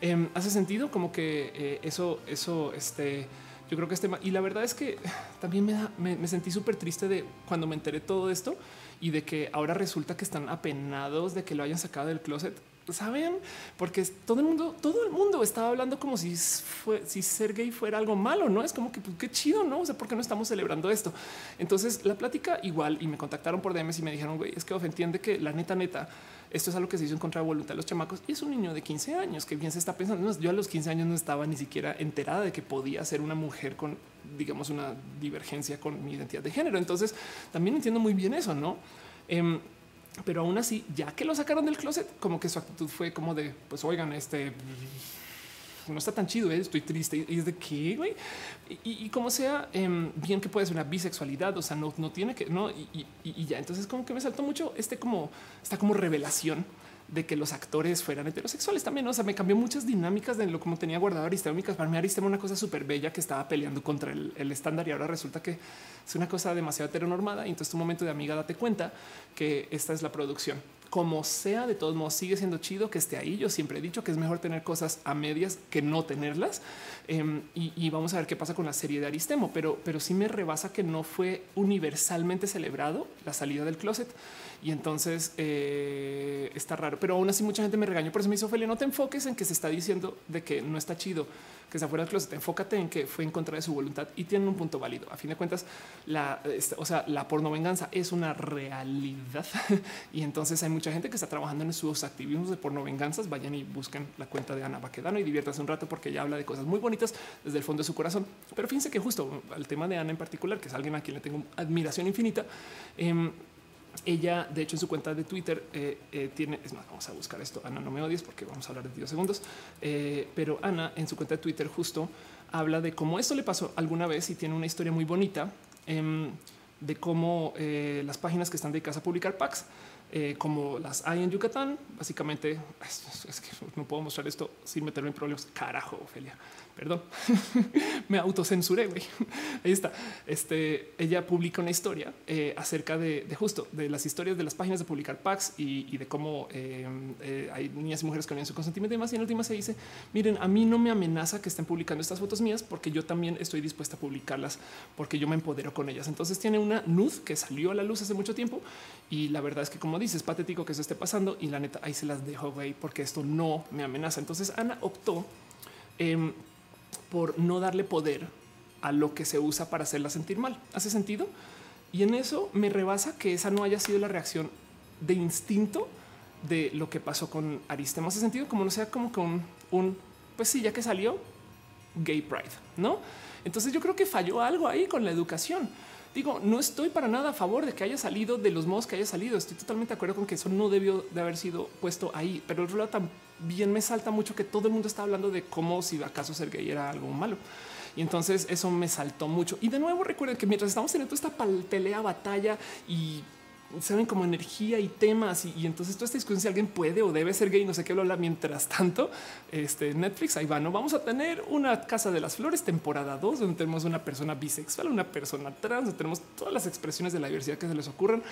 em, hace sentido como que eh, eso, eso, este, yo creo que este y la verdad es que también me, da, me sentí súper triste de cuando me enteré todo esto y de que ahora resulta que están apenados de que lo hayan sacado del closet saben, porque todo el mundo, todo el mundo estaba hablando como si fue, si ser gay fuera algo malo, no es como que pues, qué chido, no? O sea, ¿por qué no estamos celebrando esto? Entonces la plática igual y me contactaron por DMs y me dijeron, güey, es que entiende que la neta, neta, esto es algo que se hizo en contra de voluntad de los chamacos y es un niño de 15 años que bien se está pensando. yo a los 15 años no estaba ni siquiera enterada de que podía ser una mujer con, digamos, una divergencia con mi identidad de género. Entonces también entiendo muy bien eso, no? Em, pero aún así, ya que lo sacaron del closet, como que su actitud fue como de, pues oigan, este no está tan chido, ¿eh? estoy triste. Y es de qué, güey. Y, como sea, em, bien que puede ser una bisexualidad, o sea, no, no tiene que, no, y, y, ya. Entonces, como que me saltó mucho este, como, esta como revelación de que los actores fueran heterosexuales también. O sea, me cambió muchas dinámicas de lo como tenía guardado Aristemo. Para mí, Aristemo una cosa súper bella que estaba peleando contra el, el, estándar y ahora resulta que es una cosa demasiado heteronormada. Y entonces, tu momento de amiga, date cuenta que esta es la producción como sea, de todos modos sigue siendo chido que esté ahí. Yo siempre he dicho que es mejor tener cosas a medias que no tenerlas. Em, y, vamos a ver qué pasa con la serie de Aristemo, pero, pero sí me rebasa que no fue universalmente celebrado la salida del closet. Y entonces eh, está raro, pero aún así mucha gente me regañó. Por eso me hizo Ophelia, no te enfoques en que se está diciendo de que no está chido que está fuera del closet. Enfócate en que fue en contra de su voluntad y tiene un punto válido. A fin de cuentas, la, este, o sea, la porno venganza es una realidad y entonces hay mucha gente que está trabajando en sus activismos de porno venganzas. Vayan y busquen la cuenta de Ana Baquedano y diviértanse un rato porque ella habla de cosas muy bonitas desde el fondo de su corazón. Pero fíjense que justo el tema de Ana en particular, que es alguien a quien le tengo admiración infinita, eh, ella, de hecho, en su cuenta de Twitter eh, eh, tiene, es más, vamos a buscar esto. Ana, no me odies porque vamos a hablar de 10 segundos. Eh, pero Ana, en su cuenta de Twitter, justo habla de cómo esto le pasó alguna vez y tiene una historia muy bonita em, de cómo las páginas que están dedicadas a publicar packs, como las hay en Yucatán, básicamente es, que no puedo mostrar esto sin meterme en problemas. Carajo, Ophelia perdón, me autocensuré. Güey. Ahí está. Este, ella publica una historia eh, acerca de, justo de las historias de las páginas de publicar packs y, de cómo eh, eh, hay niñas y mujeres que no su consentimiento y demás. Y en última se dice: Miren, a mí no me amenaza que estén publicando estas fotos mías porque yo también estoy dispuesta a publicarlas porque yo me empodero con ellas. Entonces tiene una nud que salió a la luz hace mucho tiempo y la verdad es que, como dices, patético que eso esté pasando y la neta ahí se las dejo, güey, porque esto no me amenaza. Entonces Ana optó. Por no darle poder a lo que se usa para hacerla sentir mal. ¿Hace sentido? Y en eso me rebasa que esa no haya sido la reacción de instinto de lo que pasó con Aristemo. Hace sentido como no sea como con un, pues sí, ya que salió gay pride, ¿no? Entonces yo creo que falló algo ahí con la educación. Digo, no estoy para nada a favor de que haya salido de los modos que haya salido. Estoy totalmente de acuerdo con que eso no debió de haber sido puesto ahí, pero el otro lado también me salta mucho que todo el mundo está hablando de cómo si acaso ser gay era algo malo. Y entonces eso me saltó mucho. Y de nuevo recuerden que mientras estamos teniendo esta pelea, batalla y saben como energía y temas y, entonces toda esta discusión si alguien puede o debe ser gay, no sé qué habla. Mientras tanto, este Netflix ahí va, no vamos a tener una casa de las flores temporada 2 donde tenemos una persona bisexual, una persona trans, donde tenemos todas las expresiones de la diversidad que se les ocurran.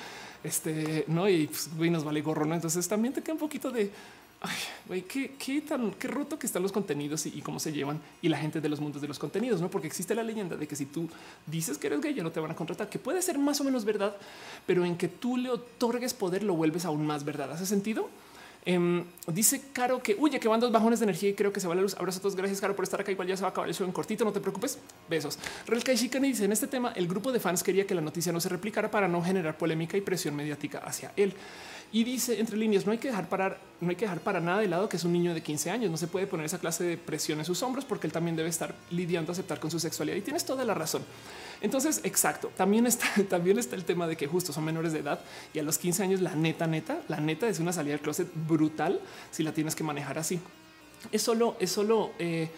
Este no y pues, nos vale gorro, no? Entonces también te queda un poquito de Ay, güey, qué, qué tan qué roto que están los contenidos y, cómo se llevan y la gente de los mundos de los contenidos, no? Porque existe la leyenda de que si tú dices que eres gay, ya no te van a contratar, que puede ser más o menos verdad, pero en que tú le otorgues poder lo vuelves aún más verdad. ¿Hace sentido? Em, dice Caro que huye, que van dos bajones de energía y creo que se va la luz. Abrazos a todos. Gracias, Caro, por estar acá. Igual ya se va a acabar el show en cortito. No te preocupes. Besos. Real Shikani dice en este tema, el grupo de fans quería que la noticia no se replicara para no generar polémica y presión mediática hacia él. Y dice entre líneas, no hay que dejar parar, no hay que dejar para nada de lado que es un niño de 15 años. No se puede poner esa clase de presión en sus hombros porque él también debe estar lidiando aceptar con su sexualidad. Y tienes toda la razón. Entonces, exacto. También está, también está el tema de que justo son menores de edad y a los 15 años la neta, neta, la neta es una salida del closet brutal si la tienes que manejar así. Es solo, es solo. Eh,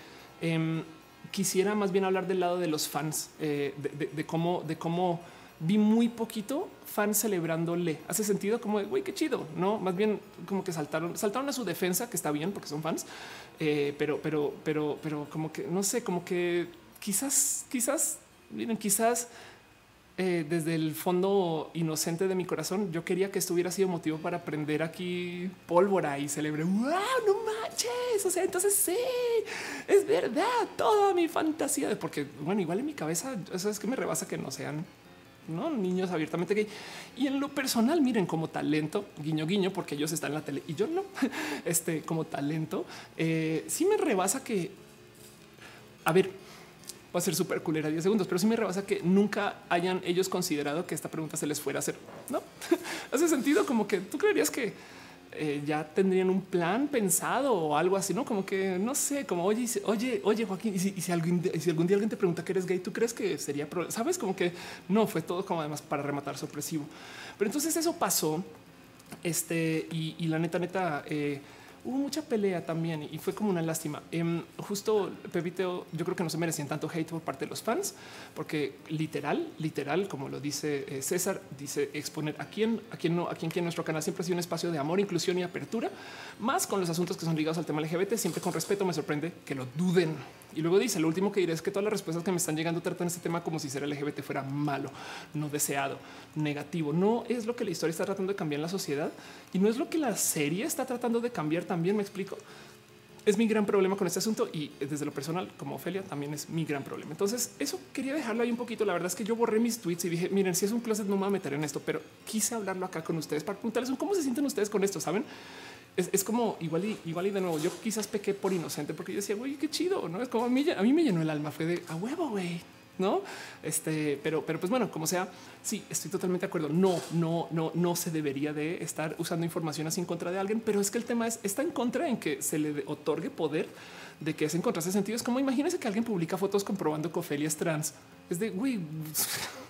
em, quisiera más bien hablar del lado de los fans, eh, de, cómo, de cómo vi muy poquito fans celebrándole. Hace sentido como de güey, qué chido, no? Más bien como que saltaron, saltaron a su defensa, que está bien porque son fans, eh, pero, pero, pero, pero como que no sé, como que quizás, quizás, miren, quizás eh, desde el fondo inocente de mi corazón, yo quería que esto hubiera sido motivo para aprender aquí pólvora y celebré. Wow, no manches. O sea, entonces sí, es verdad. Toda mi fantasía de porque, bueno, igual en mi cabeza, eso es que me rebasa que no sean no niños abiertamente gay. Y en lo personal, miren como talento, guiño, guiño, porque ellos están en la tele y yo no. Este como talento, eh, sí me rebasa que, a ver, va a ser súper culera 10 segundos, pero sí me rebasa que nunca hayan ellos considerado que esta pregunta se les fuera a hacer. No hace sentido, como que tú creerías que eh, ya tendrían un plan pensado o algo así, no como que no sé, como oye, oye, oye, Joaquín, y si, algún, si algún día alguien te pregunta que eres gay, tú crees que sería, sabes, como que no fue todo como además para rematar sorpresivo. Pero entonces eso pasó. Este y, y la neta, neta, eh, hubo mucha pelea también y fue como una lástima. Em, justo Pepito, yo creo que no se merecían tanto hate por parte de los fans, porque literal, literal, como lo dice eh, César, dice exponer a quien, a quien no, a quien, quien nuestro canal siempre ha sido un espacio de amor, inclusión y apertura, más con los asuntos que son ligados al tema LGBT, siempre con respeto. Me sorprende que lo duden. Y luego dice lo último que diré es que todas las respuestas que me están llegando tratan este tema como si ser LGBT fuera malo, no deseado, negativo. No es lo que la historia está tratando de cambiar en la sociedad y no es lo que la serie está tratando de cambiar también. Me explico. Es mi gran problema con este asunto y desde lo personal, como Ofelia, también es mi gran problema. Entonces, eso quería dejarlo ahí un poquito. La verdad es que yo borré mis tweets y dije, miren, si es un closet, no me voy en esto, pero quise hablarlo acá con ustedes para preguntarles cómo se sienten ustedes con esto. Saben, es, como igual y igual y de nuevo. Yo quizás pequé por inocente porque yo decía, güey, qué chido, no es como a mí, a mí me llenó el alma. Fue de a huevo, güey, no? Este, pero, pero pues bueno, como sea, sí, estoy totalmente de acuerdo. No, no, no, no se debería de estar usando información así en contra de alguien, pero es que el tema es está en contra en que se le otorgue poder de que es en contra ese sentido. Es como imagínense que alguien publica fotos comprobando que Ofelia es trans. Es de güey.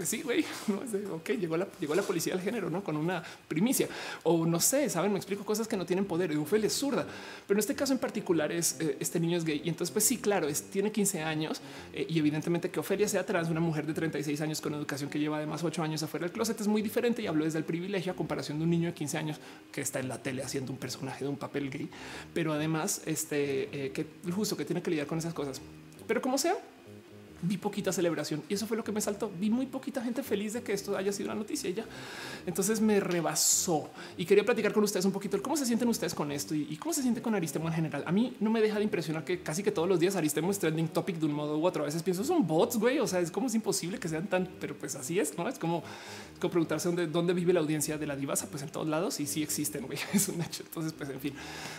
pues sí, güey, no de, ok, llegó la, la policía del género, no con una primicia. O no sé, saben, me explico cosas que no tienen poder. Ofelia es zurda, pero en este caso en particular es eh, este niño es gay. Y entonces, pues sí, claro, es, tiene 15 años eh, y evidentemente que Ofelia sea trans, una mujer de 36 años con educación que lleva además 8 años afuera del closet es muy diferente y hablo desde el privilegio a comparación de un niño de 15 años que está en la tele haciendo un personaje de un papel gay, pero además este eh, que justo que tiene que lidiar con esas cosas. Pero como sea, vi poquita celebración y eso fue lo que me saltó. Vi muy poquita gente feliz de que esto haya sido una noticia y ya. Entonces me rebasó y quería platicar con ustedes un poquito cómo se sienten ustedes con esto y, cómo se siente con Aristemo en general. A mí no me deja de impresionar que casi que todos los días Aristemo es trending topic de un modo u otro. A veces pienso son bots, güey. O sea, es como es imposible que sean tan, pero pues así es, no es como, como preguntarse dónde, vive la audiencia de la divasa. Pues en todos lados y sí existen, güey. Es un hecho. Entonces, pues en fin,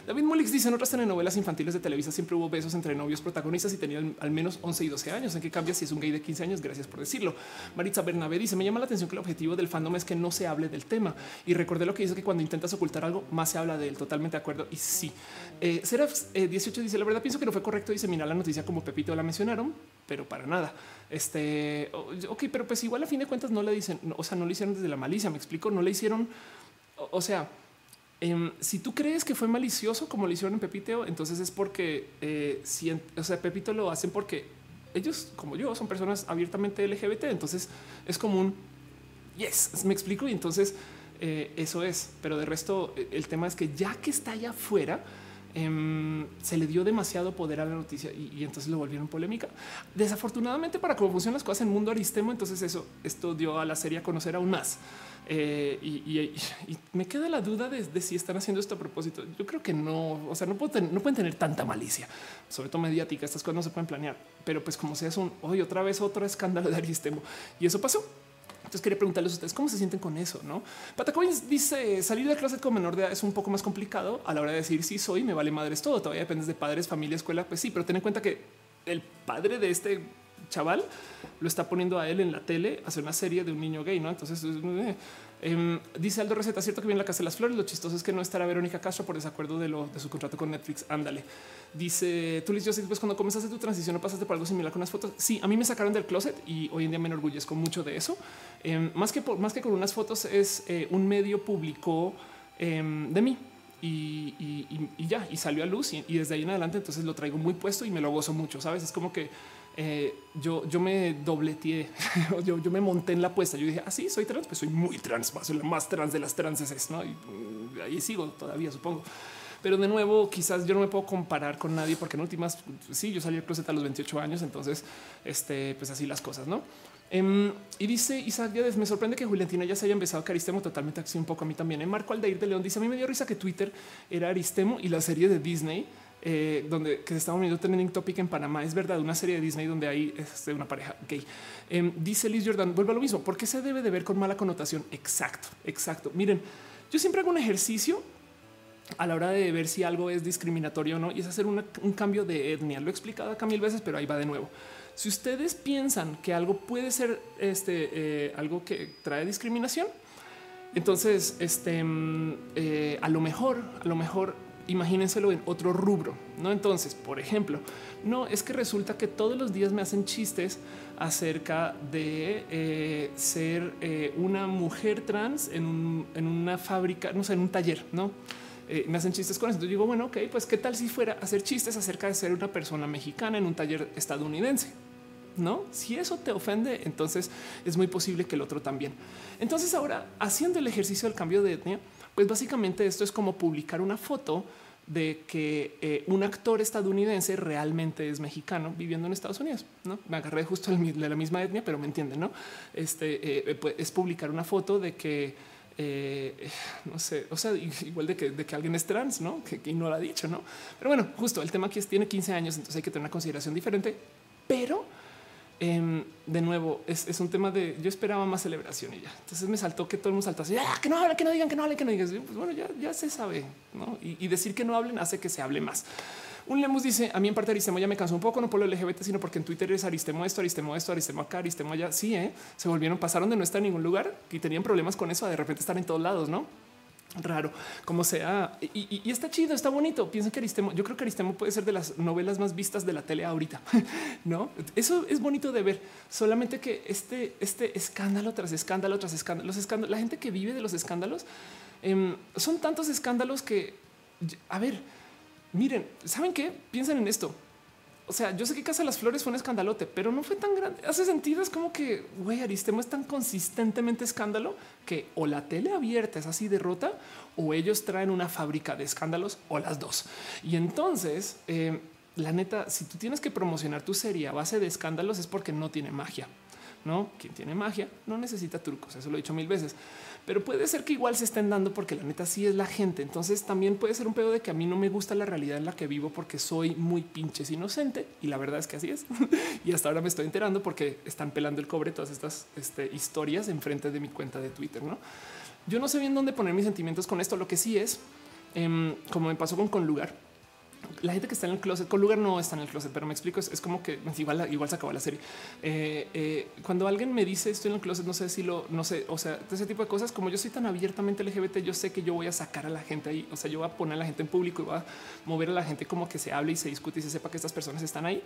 David Molix dice en otras telenovelas infantiles de Televisa siempre hubo besos entre novios protagonistas y tenían al menos 11 y 12 años. ¿En cambia si es un gay de 15 años? Gracias por decirlo. Maritza Bernabé dice me llama la atención que el objetivo del fandom es que no se hable del tema y recordé lo que dice que cuando intentas ocultar algo más se habla de él. Totalmente de acuerdo. Y sí, eh, Seraf 18 eh, dice la verdad pienso que no fue correcto diseminar la noticia como Pepito la mencionaron, pero para nada. Este ok, pero pues igual a fin de cuentas no le dicen, o sea, no lo hicieron desde la malicia. Me explico, no le hicieron. O, sea, em, si tú crees que fue malicioso como lo hicieron en Pepito, entonces es porque eh, si, o sea, Pepito lo hacen porque ellos, como yo, son personas abiertamente LGBT. Entonces es como un yes, me explico. Y entonces eh, eso es. Pero de resto, eh, el tema es que ya que está allá afuera, em, se le dio demasiado poder a la noticia y, entonces lo volvieron polémica. Desafortunadamente, para cómo funcionan las cosas en el mundo aristemo, entonces eso esto dio a la serie a conocer aún más. Eh, y, me queda la duda de, si están haciendo esto a propósito. Yo creo que no, o sea, no, no pueden tener tanta malicia, sobre todo mediática. Estas cosas no se pueden planear, pero pues como sea, es un hoy otra vez otro escándalo de Aristemo y eso pasó. Entonces quería preguntarles a ustedes cómo se sienten con eso, ¿no? Patacoins dice salir del closet con menor de edad es un poco más complicado a la hora de decir si soy, me vale madres todo. Todavía dependes de padres, familia, escuela. Pues sí, pero ten en cuenta que el padre de este chaval lo está poniendo a él en la tele hacer una serie de un niño gay, no? Entonces eh, em, dice Aldo Receta, cierto que viene la casa de las flores. Lo chistoso es que no estará Verónica Castro por desacuerdo de, lo, de su contrato con Netflix. Ándale. Dice tú, Liz pues cuando comenzaste tu transición, no pasaste por algo similar con las fotos. Sí, a mí me sacaron del closet y hoy en día me enorgullezco mucho de eso. Em, más que por, con unas fotos, es eh, un medio público em, de mí y, ya, y salió a luz y, desde ahí en adelante entonces lo traigo muy puesto y me lo gozo mucho, ¿sabes? Es como que eh, yo, yo me dobleteé, yo, yo me monté en la apuesta, yo dije, así ah, soy trans, pues soy muy trans, soy la más trans de las transes, ¿no? Y mm, ahí sigo todavía, supongo. Pero de nuevo, quizás yo no me puedo comparar con nadie porque en últimas, sí, yo salí al closet a los 28 años, entonces, este, pues así las cosas, ¿no? Em, y dice Isaac Yades, me sorprende que Juliantina ya se haya empezado que Aristemo totalmente así un poco a mí también. ¿eh? Marco Aldair de León dice, a mí me dio risa que Twitter era Aristemo y la serie de Disney, eh, donde que se estaba viendo trending topic en Panamá. Es verdad, una serie de Disney donde hay una pareja gay. Em, dice Liz Jordan, vuelve a lo mismo. ¿Por qué se debe de ver con mala connotación? Exacto, exacto. Miren, yo siempre hago un ejercicio a la hora de ver si algo es discriminatorio o no, y es hacer un cambio de etnia. Lo he explicado acá mil veces, pero ahí va de nuevo. Si ustedes piensan que algo puede ser este, eh, algo que trae discriminación, entonces este, mm, eh, a lo mejor, a lo mejor imagínenselo en otro rubro. No, entonces, por ejemplo, no es que resulta que todos los días me hacen chistes acerca de eh, ser una mujer trans en, en, una fábrica, no sé, en un taller, no? me hacen chistes con eso. Entonces digo, bueno, ok, pues qué tal si fuera hacer chistes acerca de ser una persona mexicana en un taller estadounidense. No, si eso te ofende, entonces es muy posible que el otro también. Entonces, ahora haciendo el ejercicio del cambio de etnia, pues básicamente esto es como publicar una foto de que eh, un actor estadounidense realmente es mexicano viviendo en Estados Unidos. No me agarré justo de la misma etnia, pero me entienden. No este eh, pues, es publicar una foto de que eh, no sé, o sea, igual de que, de que alguien es trans, no que, que, no lo ha dicho, no? Pero bueno, justo el tema aquí es tiene 15 años, entonces hay que tener una consideración diferente, pero Em, de nuevo, es, un tema de yo esperaba más celebración y ya. Entonces me saltó que todo el mundo saltó así, ah, que no hablen, que no digan, que no hablen, que no digan. Pues bueno, ya, ya se sabe, ¿no? Y, decir que no hablen hace que se hable más. Un Lemus dice, a mí en parte Aristemo ya me cansó un poco, no por lo LGBT, sino porque en Twitter es Aristemo esto, Aristemo esto, Aristemo acá, Aristemo allá. Sí, ¿eh? se volvieron, pasaron de no estar en ningún lugar y tenían problemas con eso, a de repente estar en todos lados, ¿no? Raro, como sea. Y, está chido, está bonito. Piensen que Aristemo, yo creo que Aristemo puede ser de las novelas más vistas de la tele ahorita. no, eso es bonito de ver. Solamente que este, este escándalo tras escándalo tras escándalo, los escándalos, la gente que vive de los escándalos em, son tantos escándalos que, a ver, miren, saben qué? Piensen en esto o sea, yo sé que Casa de las Flores fue un escandalote, pero no fue tan grande. Hace sentido. Es como que güey, Aristemo es tan consistentemente escándalo que o la tele abierta es así derrota o ellos traen una fábrica de escándalos o las dos. Y entonces, eh, la neta, si tú tienes que promocionar tu serie a base de escándalos es porque no tiene magia. No, quien tiene magia no necesita trucos. Eso lo he dicho mil veces pero puede ser que igual se estén dando porque la neta sí es la gente. Entonces también puede ser un pedo de que a mí no me gusta la realidad en la que vivo porque soy muy pinches inocente y la verdad es que así es. y hasta ahora me estoy enterando porque están pelando el cobre todas estas este, historias enfrente de mi cuenta de Twitter. No, yo no sé bien dónde poner mis sentimientos con esto. Lo que sí es em, como me pasó con con lugar la gente que está en el closet, con lugar no está en el closet, pero me explico, es, como que igual, igual se acabó la serie. Eh, eh, cuando alguien me dice estoy en el closet, no sé si lo, no sé, o sea, ese tipo de cosas, como yo soy tan abiertamente LGBT, yo sé que yo voy a sacar a la gente ahí, o sea, yo voy a poner a la gente en público y voy a mover a la gente como que se hable y se discute y se sepa que estas personas están ahí.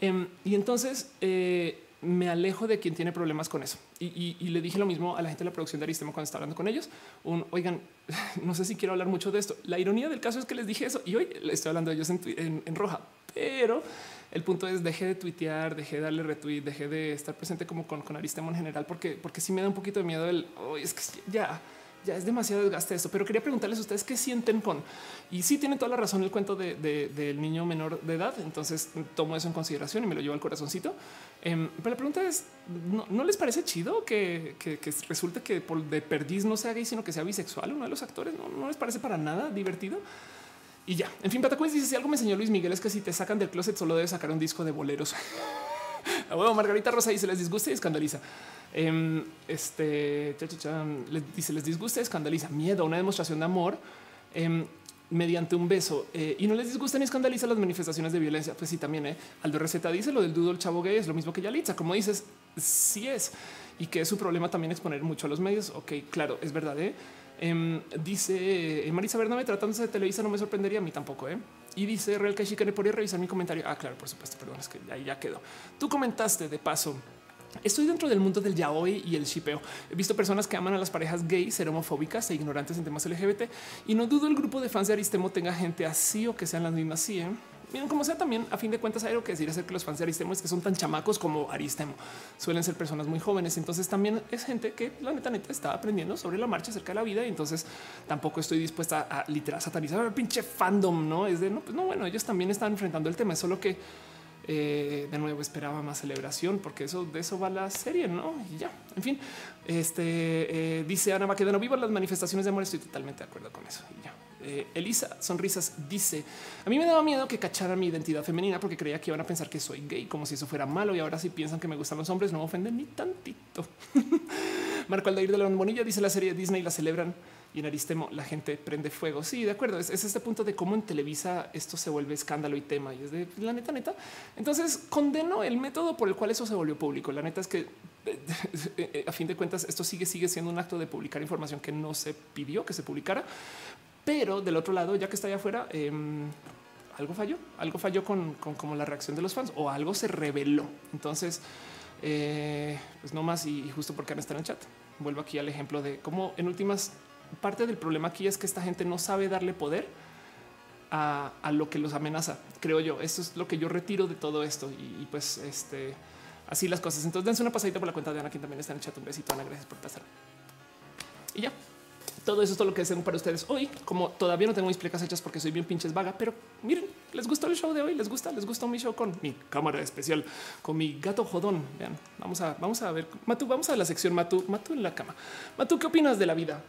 Em, y entonces, eh, me alejo de quien tiene problemas con eso. Y, le dije lo mismo a la gente de la producción de Aristemo cuando estaba hablando con ellos. Un, oigan, no sé si quiero hablar mucho de esto. La ironía del caso es que les dije eso y hoy le estoy hablando de ellos en, roja, pero el punto es deje de tuitear, dejé de darle retweet, dejé de estar presente como con, con en general, porque, porque sí me da un poquito de miedo el, es que ya ya es demasiado desgaste esto, pero quería preguntarles a ustedes qué sienten con y sí tienen toda la razón el cuento del niño menor de edad. Entonces tomo eso en consideración y me lo llevo al corazoncito. Em, pero la pregunta es: ¿no, les parece chido que, que, resulte que por de perdiz no sea gay, sino que sea bisexual uno de los actores? ¿No, les parece para nada divertido? Y ya, en fin, Patacuens dice: Si algo me enseñó Luis Miguel es que si te sacan del closet, solo debes sacar un disco de boleros. bueno, Margarita Rosa dice: Les disgusta y escandaliza. Em, este les dice, les disgusta, escandaliza, miedo, una demostración de amor em, mediante un beso eh, y no les disgusta ni escandaliza las manifestaciones de violencia. Pues sí, también eh. Aldo Receta dice lo del dudo el chavo gay es lo mismo que Yalitza. Como dices, sí es y que es su problema también exponer mucho a los medios. Ok, claro, es verdad. Eh. Em, dice eh, Marisa Bername tratándose de Televisa, no me sorprendería a mí tampoco. ¿eh? Y dice Real Kashikane, podría revisar mi comentario. Ah, claro, por supuesto. Perdón, es que ahí ya quedó. Tú comentaste de paso Estoy dentro del mundo del yaoi y el shipeo. He visto personas que aman a las parejas gay, ser homofóbicas e ignorantes en temas LGBT y no dudo el grupo de fans de Aristemo tenga gente así o que sean las mismas así. ¿eh? Miren, como sea, también a fin de cuentas hay algo que decir acerca que los fans de Aristemo es que son tan chamacos como Aristemo. Suelen ser personas muy jóvenes. Entonces también es gente que la neta neta está aprendiendo sobre la marcha acerca de la vida. Y entonces tampoco estoy dispuesta a literal satanizar el pinche fandom. No es de no, pues no, bueno, ellos también están enfrentando el tema. Solo que Eh, de nuevo esperaba más celebración porque eso de eso va la serie, no? Y ya, en fin, este eh, dice Ana no viva las manifestaciones de amor. Estoy totalmente de acuerdo con eso. Y ya. Eh, Elisa Sonrisas dice: A mí me daba miedo que cacharan mi identidad femenina porque creía que iban a pensar que soy gay, como si eso fuera malo. Y ahora, si piensan que me gustan los hombres, no me ofenden ni tantito. Marco Aldair de la Bonilla dice: La serie Disney la celebran y en Aristemo la gente prende fuego. Sí, de acuerdo. Es, este punto de cómo en Televisa esto se vuelve escándalo y tema. Y es de la neta, neta. Entonces condeno el método por el cual eso se volvió público. La neta es que a fin de cuentas esto sigue, sigue siendo un acto de publicar información que no se pidió que se publicara. Pero del otro lado, ya que está allá afuera, em, algo falló, algo falló con, como la reacción de los fans o algo se reveló. Entonces, eh, pues no más y justo porque no está en el chat. Vuelvo aquí al ejemplo de cómo en últimas parte del problema aquí es que esta gente no sabe darle poder a, lo que los amenaza. Creo yo. Esto es lo que yo retiro de todo esto y, pues este así las cosas. Entonces dense una pasadita por la cuenta de Ana, quien también está en el chat. Un besito, Ana. Gracias por pasar. Y ya. Todo eso es todo lo que deseo para ustedes hoy. Como todavía no tengo mis plecas hechas porque soy bien pinches vaga, pero miren, les gustó el show de hoy. Les gusta, les gustó mi show con mi cámara especial, con mi gato jodón. Vean, vamos a, vamos a ver. Matu, vamos a la sección Matu, Matu en la cama. Matu, ¿qué opinas de la vida?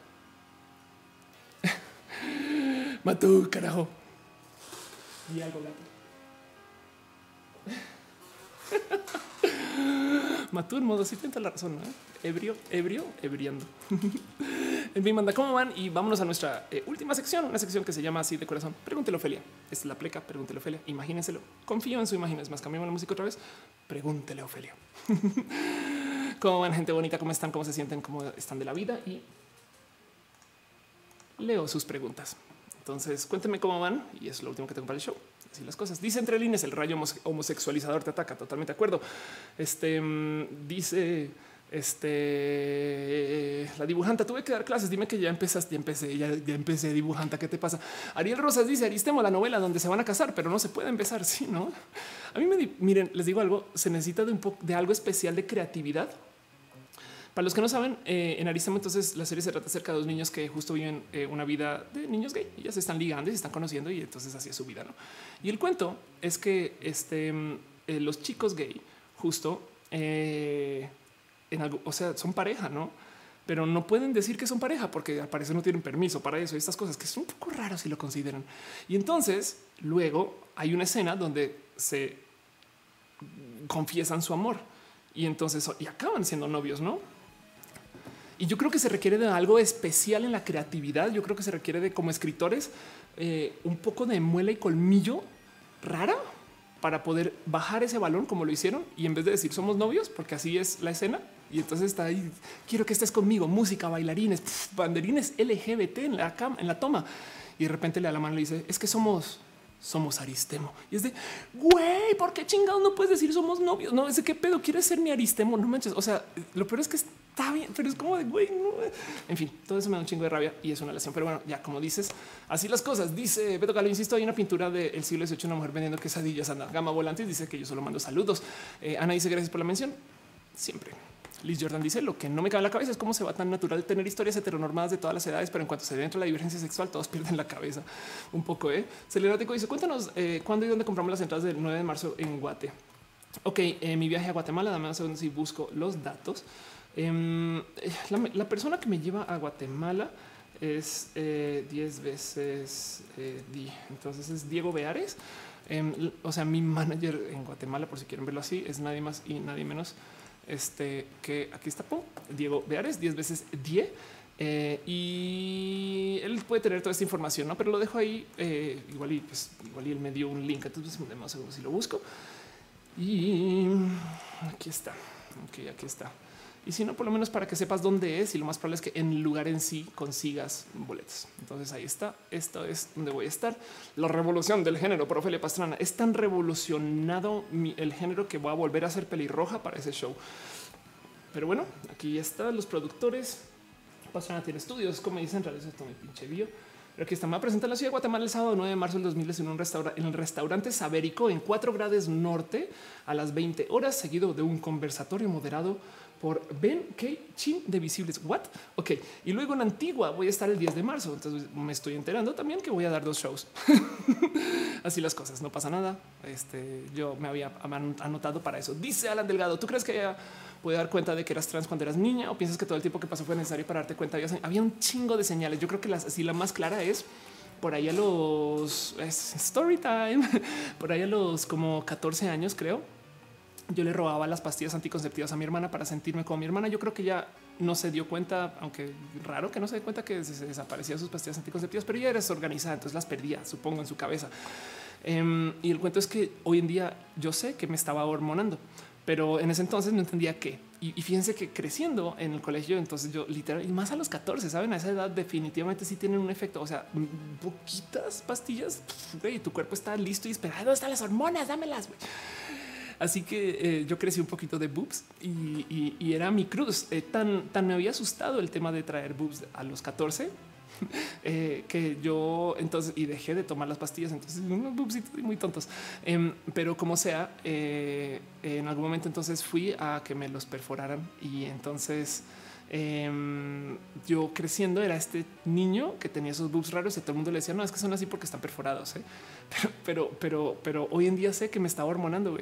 Matú, carajo. Y algo gato. Matú en modo sí tiene la razón, ¿no? Ebrio, ebrio, ebriando. en fin, manda, ¿cómo van? Y vámonos a nuestra eh, última sección, una sección que se llama así de corazón. Pregúntelo, Ofelia. Es la pleca, pregúntelo, Ofelia. Imagínenselo. Confío en su imagen. Es más, cambiamos la música otra vez. Pregúntele, Ofelia. ¿Cómo van, gente bonita? ¿Cómo están? ¿Cómo se sienten? ¿Cómo están de la vida? Y leo sus preguntas. Entonces cuénteme cómo van y es lo último que tengo para el show. Así las cosas. Dice entre líneas el rayo homosexualizador te ataca. Totalmente de acuerdo. Este mm, dice este la dibujanta tuve que dar clases. Dime que ya empezaste, ya empecé, ya, empecé dibujanta. ¿Qué te pasa? Ariel Rosas dice Aristemo, la novela donde se van a casar, pero no se puede empezar. Sí, no? A mí me miren, les digo algo. Se necesita de un poco de algo especial de creatividad para los que no saben, eh, en Aristemo entonces la serie se trata acerca de dos niños que justo viven eh, una vida de niños gay y ya se están ligando y se están conociendo y entonces así es su vida. ¿no? Y el cuento es que este, eh, los chicos gay justo en algo, o sea, son pareja, ¿no? Pero no pueden decir que son pareja porque al parecer no tienen permiso para eso y estas cosas que son un poco raras si lo consideran. Y entonces luego hay una escena donde se confiesan su amor y entonces y acaban siendo novios, ¿no? Y yo creo que se requiere de algo especial en la creatividad. Yo creo que se requiere de como escritores eh, un poco de muela y colmillo rara para poder bajar ese balón como lo hicieron y en vez de decir somos novios, porque así es la escena. Y entonces está ahí. Quiero que estés conmigo, música, bailarines, banderines LGBT en la cama, en la toma. Y de repente le da la mano y le dice es que somos somos Aristemo. Y es de, güey, ¿por qué chingados no puedes decir somos novios? No, ese qué pedo, quieres ser mi Aristemo, no manches. O sea, lo peor es que está bien, pero es como de, güey, no. En fin, todo eso me da un chingo de rabia y es una lesión. Pero bueno, ya como dices, así las cosas. Dice Beto Galo, insisto, hay una pintura del siglo XVIII, una mujer vendiendo quesadillas, Ana Gama Volantes, dice que yo solo mando saludos. Eh, Ana dice gracias por la mención. Siempre. Liz Jordan dice lo que no me cabe en la cabeza es cómo se va tan natural tener historias heteronormadas de todas las edades, pero en cuanto se dentro de la divergencia sexual, todos pierden la cabeza un poco. Eh, Celerático dice cuéntanos eh, cuándo y dónde compramos las entradas del 9 de marzo en Guate. Ok, eh, mi viaje a Guatemala, dame un segundo si busco los datos. Em, la, persona que me lleva a Guatemala es 10 eh, veces di. Entonces es Diego Beares. Em, o sea, mi manager en Guatemala, por si quieren verlo así, es nadie más y nadie menos este que aquí está Diego Beares, 10 veces 10. Eh, y él puede tener toda esta información, ¿no? pero lo dejo ahí eh, igual y pues igual y él me dio un link. Entonces, más seguro si lo busco. Y aquí está. Ok, aquí está y si no, por lo menos para que sepas dónde es y lo más probable es que en el lugar en sí consigas boletos. Entonces ahí está. Esto es donde voy a estar. La revolución del género por Ofelia Pastrana. Es tan revolucionado el género que voy a volver a ser pelirroja para ese show. Pero bueno, aquí están los productores. Pastrana tiene estudios, como dicen, realiza esto mi pinche bio. Pero aquí está, me va a presentar la ciudad de Guatemala el sábado 9 de marzo del 2010 en en el restaurante Sabérico en 4 grados norte a las 20 horas, seguido de un conversatorio moderado por Ben K. Chin de Visibles. What? Ok. Y luego en Antigua voy a estar el 10 de marzo. Entonces me estoy enterando también que voy a dar dos shows. Así las cosas, no pasa nada. Este yo me había anotado para eso. Dice Alan Delgado, ¿tú crees que ella puede dar cuenta de que eras trans cuando eras niña o piensas que todo el tiempo que pasó fue necesario para darte cuenta? Había un chingo de señales. Yo creo que así la más clara es por ahí a los story time, por ahí a los como 14 años, creo. Yo le robaba las pastillas anticonceptivas a mi hermana para sentirme como mi hermana. Yo creo que ya no se dio cuenta, aunque raro que no se dé cuenta que se desaparecían sus pastillas anticonceptivas, pero ella era desorganizada, entonces las perdía, supongo, en su cabeza. Em, y el cuento es que hoy en día yo sé que me estaba hormonando pero en ese entonces no entendía qué. Y, fíjense que creciendo en el colegio, entonces yo literal, y más a los 14, saben, a esa edad definitivamente sí tienen un efecto. O sea, poquitas pastillas y tu cuerpo está listo y esperando. ¿Dónde están las hormonas? Dámelas. Así que eh, yo crecí un poquito de boobs y, era mi cruz. Eh, tan, me había asustado el tema de traer boobs a los 14 Eh, que yo entonces y dejé de tomar las pastillas. Entonces, muy tontos, em, pero como sea, en algún momento entonces fui a que me los perforaran y entonces em, yo creciendo era este niño que tenía esos boobs raros y todo el mundo le decía no es que son así porque están perforados, ¿eh? pero, pero, pero, hoy en día sé que me estaba hormonando.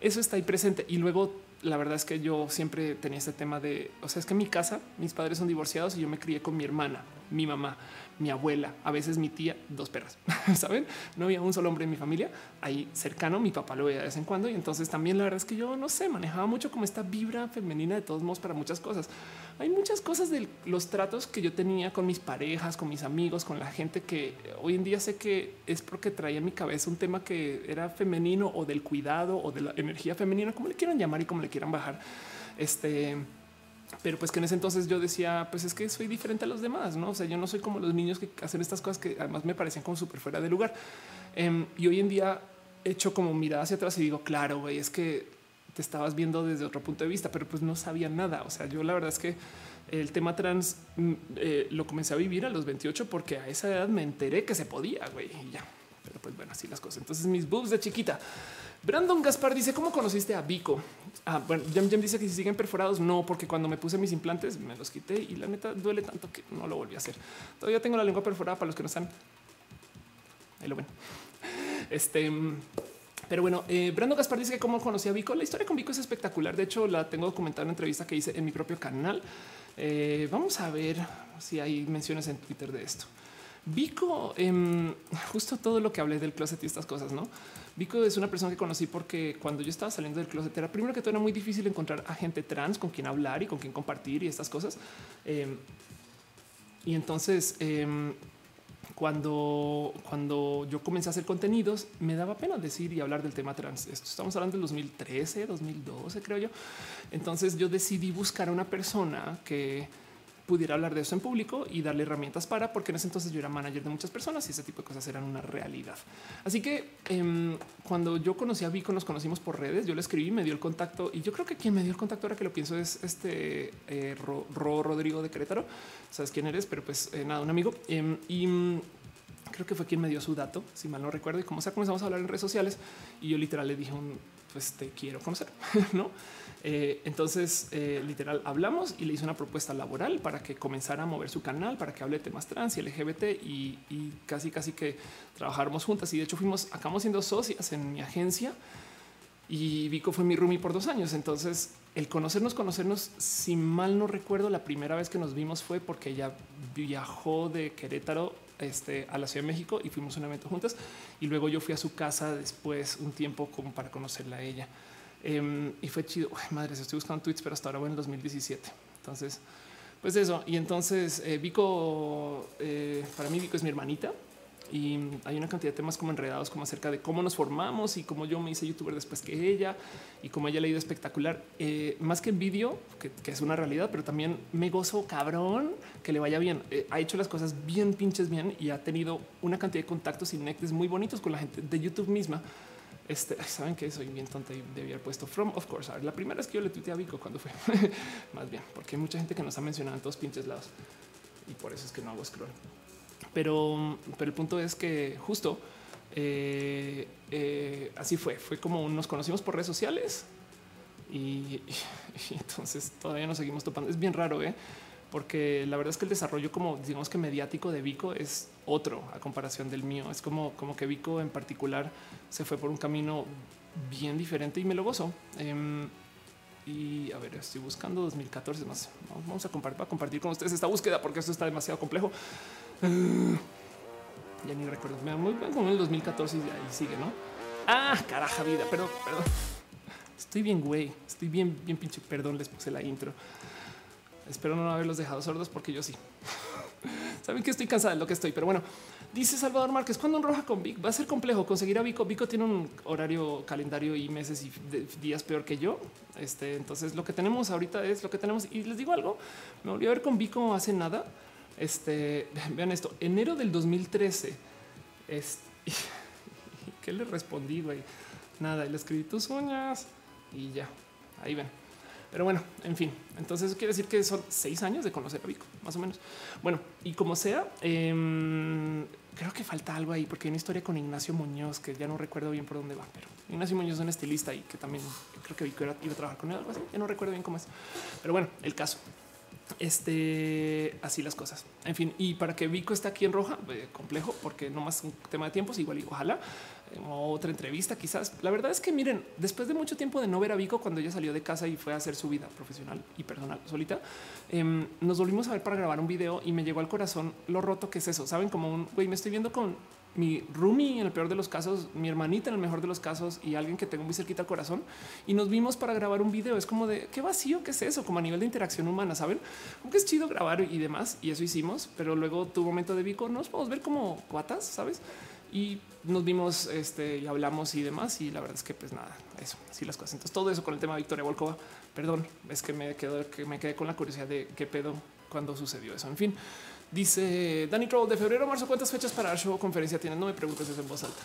Eso está ahí presente. Y luego la verdad es que yo siempre tenía este tema de, o sea, es que en mi casa mis padres son divorciados y yo me crié con mi hermana, mi mamá mi abuela, a veces mi tía, dos perras, saben? No había un solo hombre en mi familia ahí cercano. Mi papá lo veía de vez en cuando y entonces también la verdad es que yo no sé, manejaba mucho como esta vibra femenina de todos modos para muchas cosas. Hay muchas cosas de los tratos que yo tenía con mis parejas, con mis amigos, con la gente que hoy en día sé que es porque traía en mi cabeza un tema que era femenino o del cuidado o de la energía femenina, como le quieran llamar y como le quieran bajar. Este pero pues que en ese entonces yo decía, pues es que soy diferente a los demás, no? O sea, yo no soy como los niños que hacen estas cosas que además me parecían como súper fuera de lugar. Em, y hoy en día he hecho como mirada hacia atrás y digo, claro, güey, es que te estabas viendo desde otro punto de vista, pero pues no sabía nada. O sea, yo la verdad es que el tema trans mm, eh, lo comencé a vivir a los 28 porque a esa edad me enteré que se podía, güey, y ya. Pero pues bueno, así las cosas. Entonces mis boobs de chiquita Brandon Gaspar dice cómo conociste a Vico. Ah, bueno, Jam dice que si siguen perforados, no, porque cuando me puse mis implantes me los quité y la neta duele tanto que no lo volví a hacer. Todavía tengo la lengua perforada para los que no están. Ahí lo ven. Este, pero bueno, eh, Brandon Gaspar dice que cómo conocí a Vico. La historia con Vico es espectacular. De hecho, la tengo documentada en una entrevista que hice en mi propio canal. Eh, vamos a ver si hay menciones en Twitter de esto. Vico, em, justo todo lo que hablé del closet y estas cosas, no? Vico es una persona que conocí porque cuando yo estaba saliendo del closet era primero que todo era muy difícil encontrar a gente trans con quien hablar y con quien compartir y estas cosas. Em, y entonces, em, cuando, cuando yo comencé a hacer contenidos, me daba pena decir y hablar del tema trans. Estamos hablando del 2013, 2012, creo yo. Entonces yo decidí buscar a una persona que pudiera hablar de eso en público y darle herramientas para, porque en ese entonces yo era manager de muchas personas y ese tipo de cosas eran una realidad. Así que em, cuando yo conocí a Vico, nos conocimos por redes, yo le escribí, me dio el contacto y yo creo que quien me dio el contacto ahora que lo pienso es este eh, Ro, Rodrigo de Querétaro. Sabes quién eres, pero pues eh, nada, un amigo. Em, y mm, creo que fue quien me dio su dato, si mal no recuerdo. Y como sea, comenzamos a hablar en redes sociales y yo literal le dije pues te quiero conocer, no? Eh, entonces, eh, literal, hablamos y le hice una propuesta laboral para que comenzara a mover su canal, para que hable de temas trans y LGBT y, casi, casi que trabajáramos juntas. Y de hecho, fuimos, acabamos siendo socias en mi agencia y Vico fue mi roomie por dos años. Entonces, el conocernos, conocernos, si mal no recuerdo, la primera vez que nos vimos fue porque ella viajó de Querétaro este, a la Ciudad de México y fuimos a un evento juntas. Y luego yo fui a su casa después un tiempo como para conocerla a ella. Em, y fue chido. Ay, madre, estoy buscando tweets, pero hasta ahora voy en 2017. Entonces, pues eso. Y entonces eh, Vico, eh, para mí Vico es mi hermanita y hay una cantidad de temas como enredados como acerca de cómo nos formamos y cómo yo me hice youtuber después que ella y cómo ella ha leído espectacular eh, más que en vídeo que, es una realidad pero también me gozo cabrón que le vaya bien eh, ha hecho las cosas bien pinches bien y ha tenido una cantidad de contactos y nectes muy bonitos con la gente de YouTube misma este, saben que soy bien tonta y debía haber puesto from, of course. la primera vez que yo le tuiteé a Vico cuando fue más bien, porque hay mucha gente que nos ha mencionado en todos pinches lados y por eso es que no hago scroll. Pero, pero el punto es que justo eh, eh, así fue. Fue como nos conocimos por redes sociales Y, entonces todavía nos seguimos topando. Es bien raro, ¿eh? Porque la verdad es que el desarrollo como digamos que mediático de Vico es otro a comparación del mío. Es como, como que Vico en particular se fue por un camino bien diferente y me lo gozo. Em, y a ver, estoy buscando 2014 más. Vamos a compartir, a compartir con ustedes esta búsqueda porque esto está demasiado complejo. ya ni recuerdo. Me muy bien con el 2014 y ahí sigue, ¿no? Ah, caraja vida, pero perdón. Estoy bien, güey. Estoy bien, bien pinche. Perdón, les puse la intro. Espero no haberlos dejado sordos porque yo sí. Saben que estoy cansada de lo que estoy, pero bueno, dice Salvador Márquez, cuando un roja con Vic va a ser complejo conseguir a Vico. Vico tiene un horario, calendario y meses y días peor que yo. Este, entonces lo que tenemos ahorita es lo que tenemos. Y les digo algo, me volví a ver con Vico hace nada. Este, vean esto, enero del 2013. Este, ¿Qué le respondí, güey? Nada, le escribí tus uñas y ya, ahí ven. Pero bueno, en fin, entonces quiere decir que son seis años de conocer a Vico, más o menos. Bueno, y como sea, em, creo que falta algo ahí, porque hay una historia con Ignacio Muñoz, que ya no recuerdo bien por dónde va, pero Ignacio Muñoz es un estilista y que también creo que Vico iba a trabajar con él, algo así, ya no recuerdo bien cómo es. Pero bueno, el caso. Este así las cosas. En fin, y para que Vico esté aquí en roja, eh, complejo, porque no más un tema de tiempos, igual y ojalá otra entrevista, quizás. La verdad es que miren, después de mucho tiempo de no ver a Vico cuando ella salió de casa y fue a hacer su vida profesional y personal solita, em, nos volvimos a ver para grabar un video y me llegó al corazón lo roto que es eso. Saben, como un güey, me estoy viendo con mi roomie en el peor de los casos, mi hermanita en el mejor de los casos y alguien que tengo muy cerquita al corazón y nos vimos para grabar un video. Es como de qué vacío, qué es eso, como a nivel de interacción humana, saben? Como que es chido grabar y demás y eso hicimos, pero luego tu momento de Vico nos podemos ver como cuatas, sabes? Y nos vimos este, y hablamos y demás. Y la verdad es que, pues nada, eso, así las cosas. Entonces, todo eso con el tema de Victoria Volkova. Perdón, es que me quedo, que me quedé con la curiosidad de qué pedo cuando sucedió eso. En fin, dice Danny Troll de febrero a marzo. ¿Cuántas fechas para show conferencia tienen? No me preguntes eso en voz alta.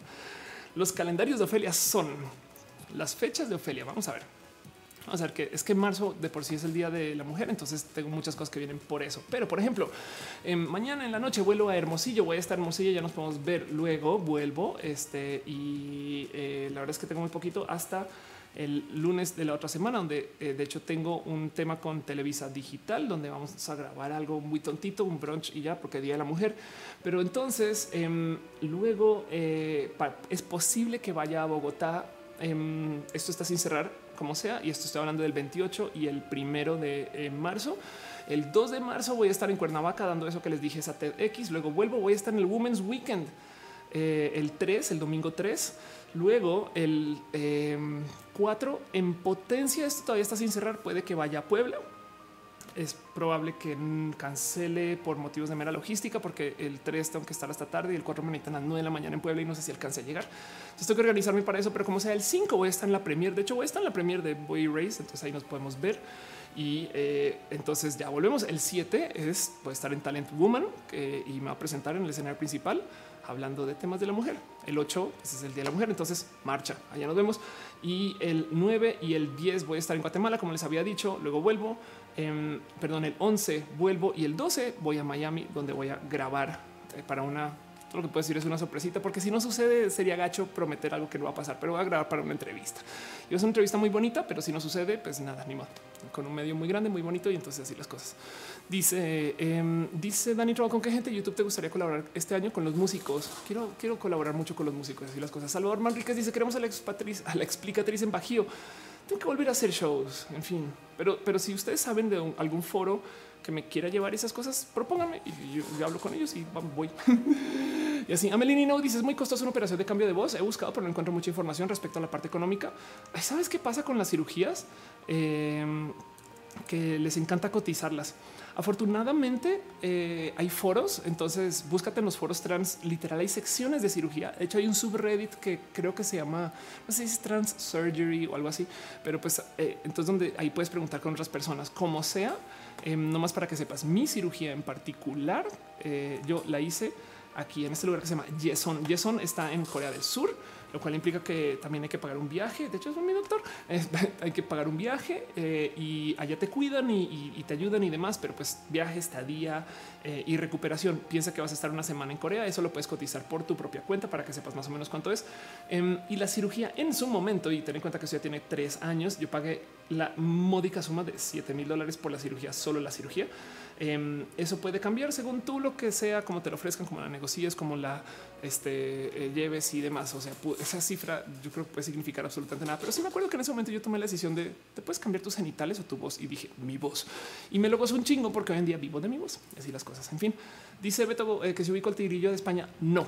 Los calendarios de Ofelia son las fechas de Ofelia. Vamos a ver. O sea, que es que marzo de por sí es el día de la mujer, entonces tengo muchas cosas que vienen por eso. Pero, por ejemplo, em, mañana en la noche vuelvo a Hermosillo, voy a estar Hermosillo, ya nos podemos ver luego, vuelvo. Este y eh, la verdad es que tengo muy poquito hasta el lunes de la otra semana, donde eh, de hecho tengo un tema con Televisa Digital, donde vamos a grabar algo muy tontito, un brunch y ya, porque Día de la Mujer. Pero entonces em, luego eh, es posible que vaya a Bogotá. Em, esto está sin cerrar como sea. Y esto estoy hablando del 28 y el primero de eh, marzo. El 2 de marzo voy a estar en Cuernavaca dando eso que les dije, esa TEDx. Luego vuelvo, voy a estar en el Women's Weekend. Eh, el 3, el domingo 3. Luego el 4 em, en potencia. Esto todavía está sin cerrar. Puede que vaya a Puebla es probable que cancele por motivos de mera logística, porque el 3 tengo que estar hasta tarde y el 4 me necesitan a las 9 de la mañana en Puebla y no sé si alcance a llegar. Entonces tengo que organizarme para eso, pero como sea el 5 voy a estar en la premier. De hecho, voy a estar en la premier de Boy Race, entonces ahí nos podemos ver. Y eh, entonces ya volvemos. El 7 es voy a estar en Talent Woman y me va a presentar en el escenario principal hablando de temas de la mujer. El 8 ese es el día de la mujer, entonces marcha. Allá nos vemos. Y el 9 y el 10 voy a estar en Guatemala, como les había dicho. Luego vuelvo Em, perdón, el 11 vuelvo y el 12 voy a Miami, donde voy a grabar eh, para una, lo que puedo decir es una sorpresita, porque si no sucede sería gacho prometer algo que no va a pasar, pero voy a grabar para una entrevista. Y es una entrevista muy bonita, pero si no sucede, pues nada, ni modo. Con un medio muy grande, muy bonito y entonces así las cosas. Dice, eh, dice Dani Troll, ¿con qué gente de YouTube te gustaría colaborar este año con los músicos? Quiero, quiero colaborar mucho con los músicos, así las cosas. Salvador Manriquez dice, queremos a la, a la explicatriz en Bajío tengo que volver a hacer shows, en fin. Pero, pero si ustedes saben de algún foro que me quiera llevar esas cosas, propónganme y yo, hablo con ellos y voy. y así, Amelini no dice es muy costosa una operación de cambio de voz. He buscado, pero no encuentro mucha información respecto a la parte económica. ¿Sabes qué pasa con las cirugías? Em, que les encanta cotizarlas. Afortunadamente eh, hay foros, entonces búscate en los foros trans. Literal hay secciones de cirugía. De hecho, hay un subreddit que creo que se llama, no sé si es trans surgery o algo así, pero pues eh, entonces donde ahí puedes preguntar con otras personas, como sea, eh, nomás para que sepas. Mi cirugía en particular, yo la hice aquí en este lugar que se llama Yeson. Yeson está en Corea del Sur lo cual implica que también hay que pagar un viaje. De hecho, es mi doctor. hay que pagar un viaje eh, y allá te cuidan y, te ayudan y demás, pero pues viaje, estadía eh, y recuperación. Piensa que vas a estar una semana en Corea. Eso lo puedes cotizar por tu propia cuenta para que sepas más o menos cuánto es. Em, y la cirugía en su momento, y ten en cuenta que eso ya tiene tres años, yo pagué la módica suma de 7 mil dólares por la cirugía, solo la cirugía. Em, eso puede cambiar según tú lo que sea, como te lo ofrezcan, como la negocies, como la este, eh, lleves y demás. O sea, esa cifra yo creo que puede significar absolutamente nada. Pero sí me acuerdo que en ese momento yo tomé la decisión de te puedes cambiar tus genitales o tu voz y dije mi voz y me lo gozo un chingo porque hoy en día vivo de mi voz. Así las cosas. En fin, dice Beto eh, que si ubico el tigrillo de España. No,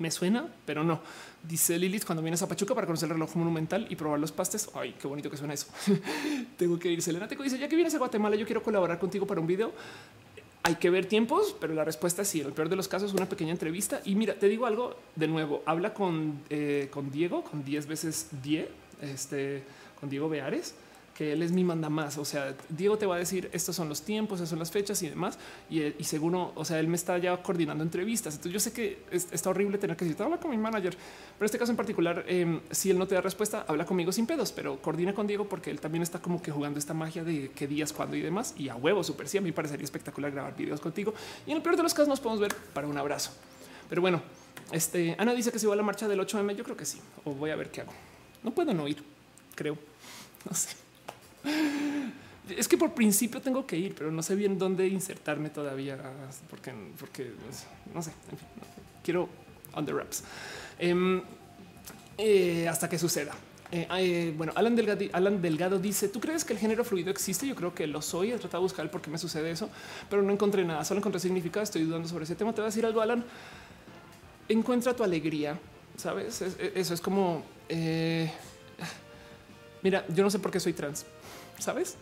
me suena, pero no. Dice Lilith cuando vienes a Pachuca para conocer el reloj monumental y probar los pastes. Ay, qué bonito que suena eso. Tengo que ir. Selena Teco dice ya que vienes a Guatemala, yo quiero colaborar contigo para un video. Hay que ver tiempos, pero la respuesta es sí. En el peor de los casos, una pequeña entrevista. Y mira, te digo algo de nuevo. Habla con, eh, con Diego, con 10 veces 10, este, con Diego Beares él es mi manda más. O sea, Diego te va a decir estos son los tiempos, esas son las fechas y demás. Y, y seguro, o sea, él me está ya coordinando entrevistas. Entonces yo sé que está horrible tener que decir, habla con mi manager, pero en este caso en particular, em, si él no te da respuesta, habla conmigo sin pedos, pero coordina con Diego porque él también está como que jugando esta magia de qué días, cuándo y demás. Y a huevo, súper sí, a mí parecería espectacular grabar videos contigo. Y en el peor de los casos nos podemos ver para un abrazo. Pero bueno, este Ana dice que si va a la marcha del 8M, yo creo que sí. O voy a ver qué hago. No puedo no creo. No sé. Es que por principio tengo que ir, pero no sé bien dónde insertarme todavía porque, porque no sé. quiero on the wraps em, eh, hasta que suceda. Eh, eh, bueno, Alan Delgado, Alan Delgado dice: ¿Tú crees que el género fluido existe? Yo creo que lo soy. He tratado de buscar el por qué me sucede eso, pero no encontré nada. Solo encontré significado. Estoy dudando sobre ese tema. Te voy a decir algo, Alan. Encuentra tu alegría. Sabes? eso es como mira, yo no sé por qué soy trans sabes?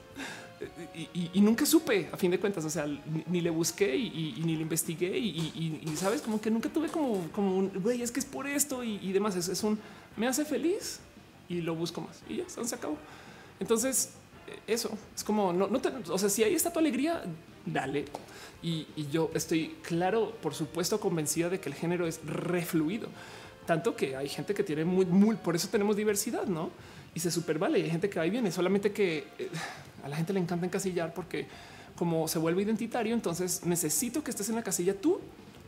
Y, nunca supe a fin de cuentas, o sea, ni, le busqué y, ni le investigué y, sabes como que nunca tuve como, como un güey, es que es por esto y, demás. Es, un me hace feliz y lo busco más y ya se acabó. Entonces, eso es como no, no te, o sea, si ahí está tu alegría, dale. Y, yo estoy claro, por supuesto, convencida de que el género es refluido, tanto que hay gente que tiene muy, muy, por eso tenemos diversidad, no? Y se super vale. Hay gente que va y viene, solamente que eh, a la gente le encanta encasillar porque como se vuelve identitario, entonces necesito que estés en la casilla tú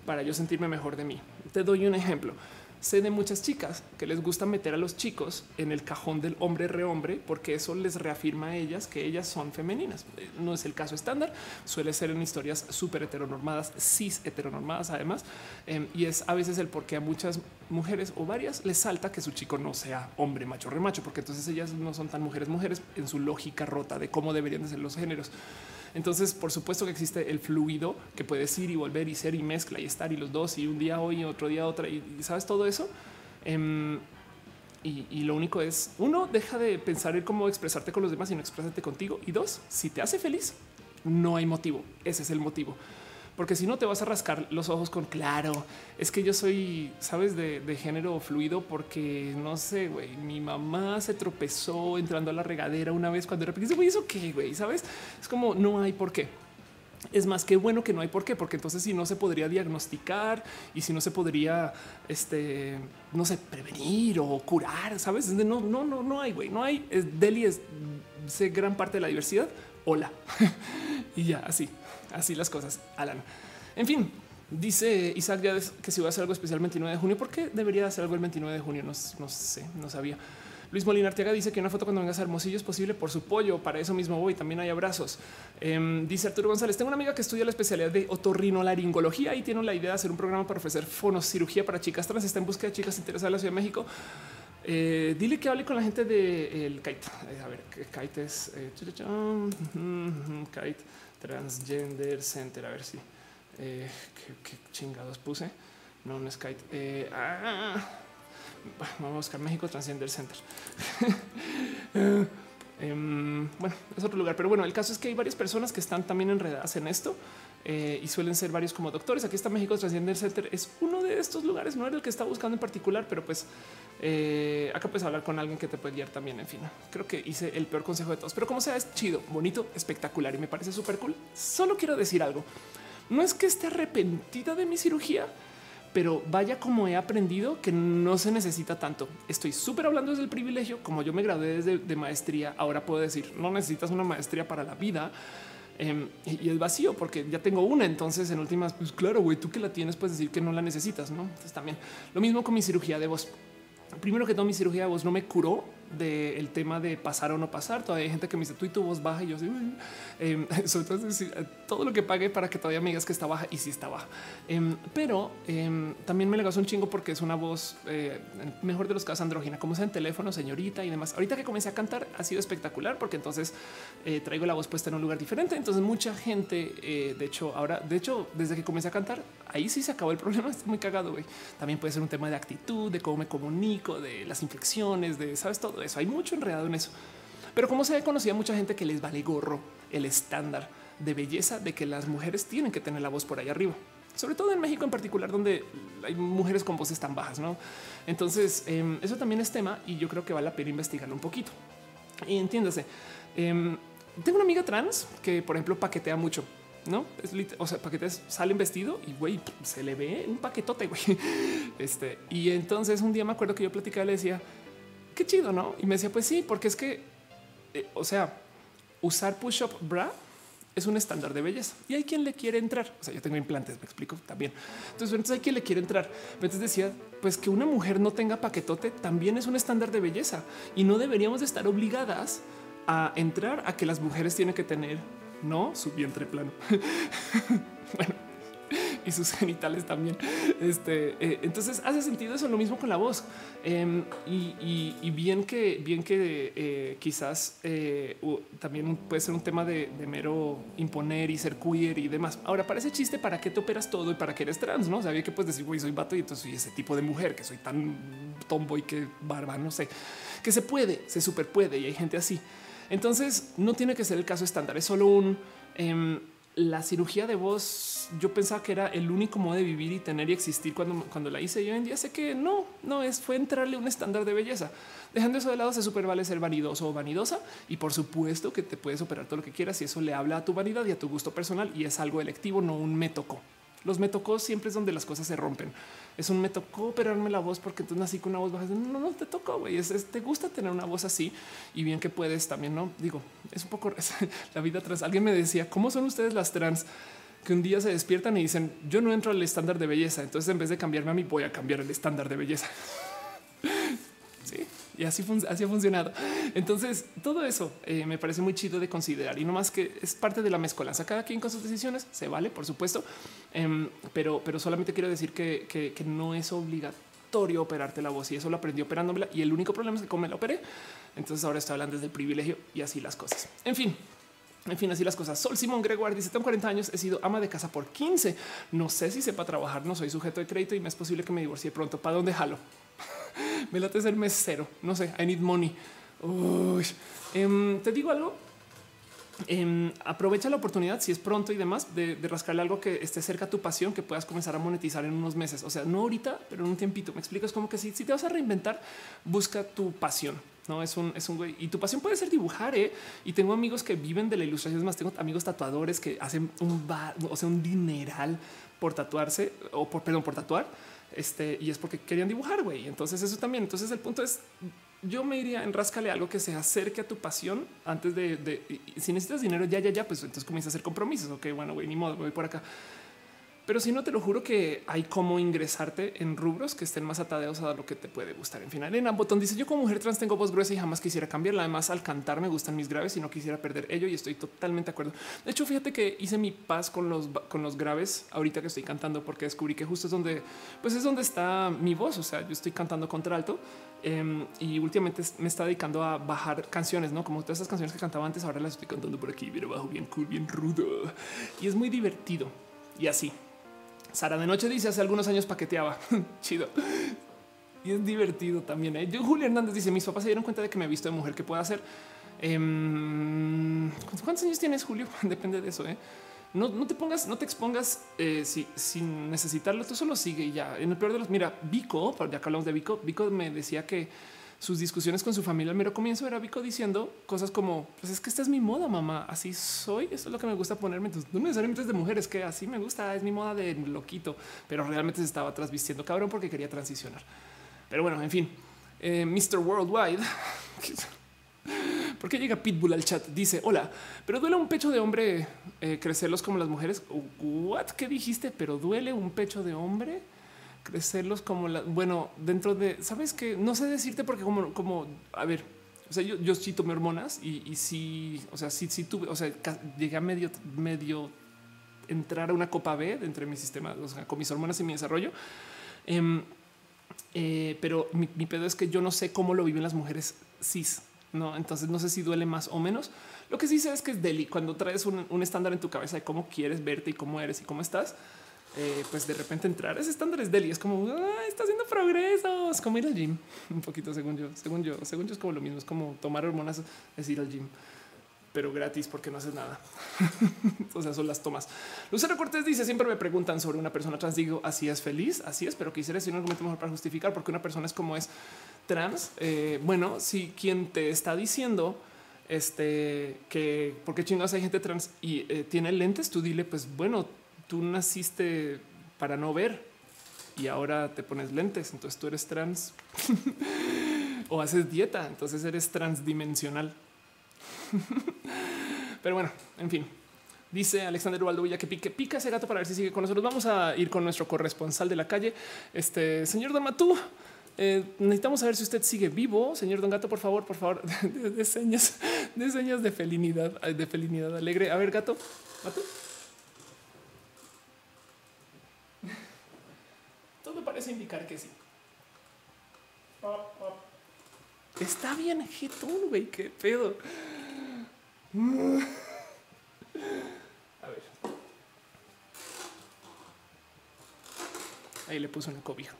para yo sentirme mejor de mí. Te doy un ejemplo sé de muchas chicas que les gusta meter a los chicos en el cajón del hombre rehombre porque eso les reafirma a ellas que ellas son femeninas. Eh, no es el caso estándar, suele ser en historias súper heteronormadas, cis heteronormadas además, em, y es a veces el por qué a muchas mujeres o varias les salta que su chico no sea hombre macho remacho, porque entonces ellas no son tan mujeres mujeres en su lógica rota de cómo deberían de ser los géneros. Entonces, por supuesto que existe el fluido que puedes ir y volver y ser y mezcla y estar y los dos y un día hoy y otro día otra y, sabes todo eso. Em, y, lo único es uno, deja de pensar en cómo expresarte con los demás y no expresarte contigo. Y dos, si te hace feliz, no hay motivo. Ese es el motivo porque si no te vas a rascar los ojos con claro. Es que yo soy, sabes, de, género fluido porque no sé, güey, mi mamá se tropezó entrando a la regadera una vez cuando era pequeño. Güey, eso güey, sabes? Es como no hay por qué. Es más que bueno que no hay por qué, porque entonces si no se podría diagnosticar y si no se podría, este, no sé, prevenir o curar, sabes? No, no, no, no hay, güey, no hay. Es, Delhi es, sé gran parte de la diversidad. Hola. y ya, así así las cosas, Alan. En fin, dice Isaac ya que si va a hacer algo especial el 29 de junio, ¿por qué debería hacer algo el 29 de junio? No, sé, no sabía. Luis Molina Arteaga dice que una foto cuando vengas a Hermosillo es posible por su pollo. Para eso mismo voy. También hay abrazos. Em, dice Arturo González: Tengo una amiga que estudia la especialidad de otorrinolaringología y tiene la idea de hacer un programa para ofrecer fonocirugía para chicas trans. Está en busca de chicas interesadas en la Ciudad de México. Eh, dile que hable con la gente del de, Kite. Eh, a ver, Kite es eh, Kite. Transgender Center. A ver si eh, ¿qué, chingados puse. No, es Kite. Eh, ah, vamos a buscar México Transgender Center. Em, bueno, es otro lugar, pero bueno, el caso es que hay varias personas que están también enredadas en esto. Eh, y suelen ser varios como doctores. Aquí está México Transgender Center. Es uno de estos lugares, no era el que está buscando en particular, pero pues eh, acá puedes hablar con alguien que te puede guiar también. En fin, creo que hice el peor consejo de todos, pero como sea, es chido, bonito, espectacular y me parece súper cool. Solo quiero decir algo. No es que esté arrepentida de mi cirugía, pero vaya como he aprendido que no se necesita tanto. Estoy súper hablando desde el privilegio, como yo me gradué desde de maestría, ahora puedo decir, no necesitas una maestría para la vida. Em, y es vacío porque ya tengo una. Entonces, en últimas, pues claro, güey, tú que la tienes, puedes decir que no la necesitas, no? Entonces, también lo mismo con mi cirugía de voz. Primero que todo, mi cirugía de voz no me curó del tema de pasar o no pasar. Todavía hay gente que me dice tú y tu voz baja y yo sí, eh, sobre todo lo que pague para que todavía me digas que está baja y si está baja. Em, pero em, también me le un chingo porque es una voz eh, mejor de los casos andrógina, como sea en teléfono, señorita y demás. Ahorita que comencé a cantar ha sido espectacular porque entonces eh, traigo la voz puesta en un lugar diferente. Entonces mucha gente, eh, de hecho, ahora, de hecho, desde que comencé a cantar, ahí sí se acabó el problema. Está muy cagado. Güey. También puede ser un tema de actitud, de cómo me comunico, de las inflexiones, de sabes todo eso. Hay mucho enredado en eso. Pero como se conocía mucha gente que les vale gorro el estándar de belleza de que las mujeres tienen que tener la voz por ahí arriba, sobre todo en México en particular, donde hay mujeres con voces tan bajas. ¿no? Entonces, em, eso también es tema y yo creo que vale la pena investigarlo un poquito. Y entiéndase, em, tengo una amiga trans que, por ejemplo, paquetea mucho. No es o sea, paquetes salen vestido y güey, se le ve un paquetote. Este y entonces un día me acuerdo que yo platicaba, le decía, qué chido, no? Y me decía, pues sí, porque es que, eh, o sea, usar push up bra es un estándar de belleza y hay quien le quiere entrar. O sea, yo tengo implantes, me explico también. Entonces, entonces hay quien le quiere entrar. Entonces decía, pues que una mujer no tenga paquetote también es un estándar de belleza y no deberíamos de estar obligadas a entrar a que las mujeres tienen que tener no su vientre plano. bueno, y sus genitales también. Este, eh, entonces hace sentido eso, lo mismo con la voz. Em, y, bien que, bien que eh, quizás eh, también puede ser un tema de, mero imponer y ser queer y demás. Ahora parece chiste para qué te operas todo y para qué eres trans, no sabía que puedes decir, güey, soy vato y entonces soy ese tipo de mujer que soy tan tomboy que barba, no sé, que se puede, se super puede y hay gente así. Entonces no tiene que ser el caso estándar, es solo un em, la cirugía de voz, yo pensaba que era el único modo de vivir y tener y existir cuando, cuando la hice. Yo hoy en día sé que no, no es, fue entrarle un estándar de belleza. Dejando eso de lado, se super vale ser vanidoso o vanidosa. Y por supuesto que te puedes operar todo lo que quieras y eso le habla a tu vanidad y a tu gusto personal y es algo electivo, no un me tocó. Los me tocó siempre es donde las cosas se rompen. Es un me tocó operarme la voz porque tú nací con una voz baja. No, no te tocó, güey. Es, te gusta tener una voz así y bien que puedes también. No digo, es un poco la vida trans. Alguien me decía, ¿cómo son ustedes las trans? que un día se despiertan y dicen yo no entro al estándar de belleza. Entonces, en vez de cambiarme a mí, voy a cambiar el estándar de belleza. sí y así, así ha funcionado. Entonces, todo eso eh, me parece muy chido de considerar y no más que es parte de la mezcolanza. Cada quien con sus decisiones se vale, por supuesto, em, pero, pero solamente quiero decir que, que, no es obligatorio operarte la voz y eso lo aprendí operándomela. Y el único problema es que como me la operé, entonces ahora estoy hablando desde el privilegio y así las cosas. En fin, en fin, así las cosas. Sol Simón Gregoire dice: Tengo 40 años, he sido ama de casa por 15. No sé si sepa trabajar, no soy sujeto de crédito y me es posible que me divorcie pronto. ¿Para dónde jalo? me late ser mesero. No sé, I need money. Em, te digo algo. Em, aprovecha la oportunidad si es pronto y demás de, rascarle algo que esté cerca a tu pasión que puedas comenzar a monetizar en unos meses. O sea, no ahorita, pero en un tiempito. Me explico. Es como que si, si te vas a reinventar, busca tu pasión. No es un, es un güey y tu pasión puede ser dibujar. ¿eh? Y tengo amigos que viven de la ilustración. Es más, tengo amigos tatuadores que hacen un, o sea, un dineral por tatuarse o por, perdón, por tatuar este, y es porque querían dibujar, güey. Entonces eso también. Entonces el punto es, yo me iría en rascale algo que se acerque a tu pasión antes de, si necesitas dinero ya, ya, ya, pues entonces comienza a hacer compromisos. Ok, bueno, güey, ni modo, voy por acá. Pero si no, te lo juro que hay cómo ingresarte en rubros que estén más atadeados a lo que te puede gustar. En fin, Elena Botón dice: Yo, como mujer trans, tengo voz gruesa y jamás quisiera cambiarla. Además, al cantar me gustan mis graves y no quisiera perder ello. Y estoy totalmente de acuerdo. De hecho, fíjate que hice mi paz con los, con los graves ahorita que estoy cantando, porque descubrí que justo es donde, pues es donde está mi voz. O sea, yo estoy cantando contra alto em, y últimamente me está dedicando a bajar canciones, no como todas esas canciones que cantaba antes. Ahora las estoy cantando por aquí, bien abajo, bien cool, bien rudo y es muy divertido y así. Sara de Noche dice hace algunos años paqueteaba. Chido. Y es divertido también. ¿eh? Yo, Julio Hernández dice: Mis papás se dieron cuenta de que me he visto de mujer que pueda hacer. Em, ¿Cuántos años tienes, Julio? Depende de eso. ¿eh? No, no, te pongas, no te expongas eh, si, sin necesitarlo. Tú solo sigue y ya. En el peor de los, mira, Vico, ya que hablamos de Vico, Vico me decía que sus discusiones con su familia al mero comienzo era Vico diciendo cosas como pues es que esta es mi moda, mamá. Así soy. Eso es lo que me gusta ponerme. Entonces, no necesariamente es de mujeres que así me gusta. Es mi moda de loquito, pero realmente se estaba trasvistiendo cabrón porque quería transicionar. Pero bueno, en fin, eh, Mr. Worldwide. ¿Por qué llega Pitbull al chat? Dice hola, pero duele un pecho de hombre eh, crecerlos como las mujeres. What? ¿Qué dijiste? Pero duele un pecho de hombre crecerlos como la. Bueno, dentro de sabes que no sé decirte porque, como, como a ver, o sea, yo, yo sí hormonas y, y sí, o sea, sí, sí tuve, o sea, llegué a medio, medio entrar a una copa B entre mi sistema, o sea, con mis hormonas y mi desarrollo. Em, eh, pero mi, mi, pedo es que yo no sé cómo lo viven las mujeres cis. No, entonces no sé si duele más o menos. Lo que sí sé es que es deli cuando traes un, un estándar en tu cabeza de cómo quieres verte y cómo eres y cómo estás eh, pues de repente entrar a ese estándar es deli. Es como ah, está haciendo progresos, como ir al gym. Un poquito, según yo, según yo, según yo, es como lo mismo. Es como tomar hormonas, es ir al gym, pero gratis porque no haces nada. o sea, son las tomas. Lucero Cortés dice: Siempre me preguntan sobre una persona trans. Digo, así es feliz, así es, pero quisiera decir un argumento mejor para justificar porque una persona es como es trans. Eh, bueno, si quien te está diciendo este que porque chingados hay gente trans y eh, tiene lentes, tú dile, pues bueno, tú naciste para no ver y ahora te pones lentes, entonces tú eres trans o haces dieta, entonces eres transdimensional. Pero bueno, en fin. Dice Alexander Villa que pique, pica ese gato para ver si sigue con nosotros. Vamos a ir con nuestro corresponsal de la calle, este señor Don Matú. Eh, necesitamos saber si usted sigue vivo. Señor Don Gato, por favor, por favor, de, señas, de señas de felinidad, de felinidad alegre. A ver, gato, Matú. parece indicar que sí. Está bien, jetón, güey, qué pedo. A ver. Ahí le puso una cobija.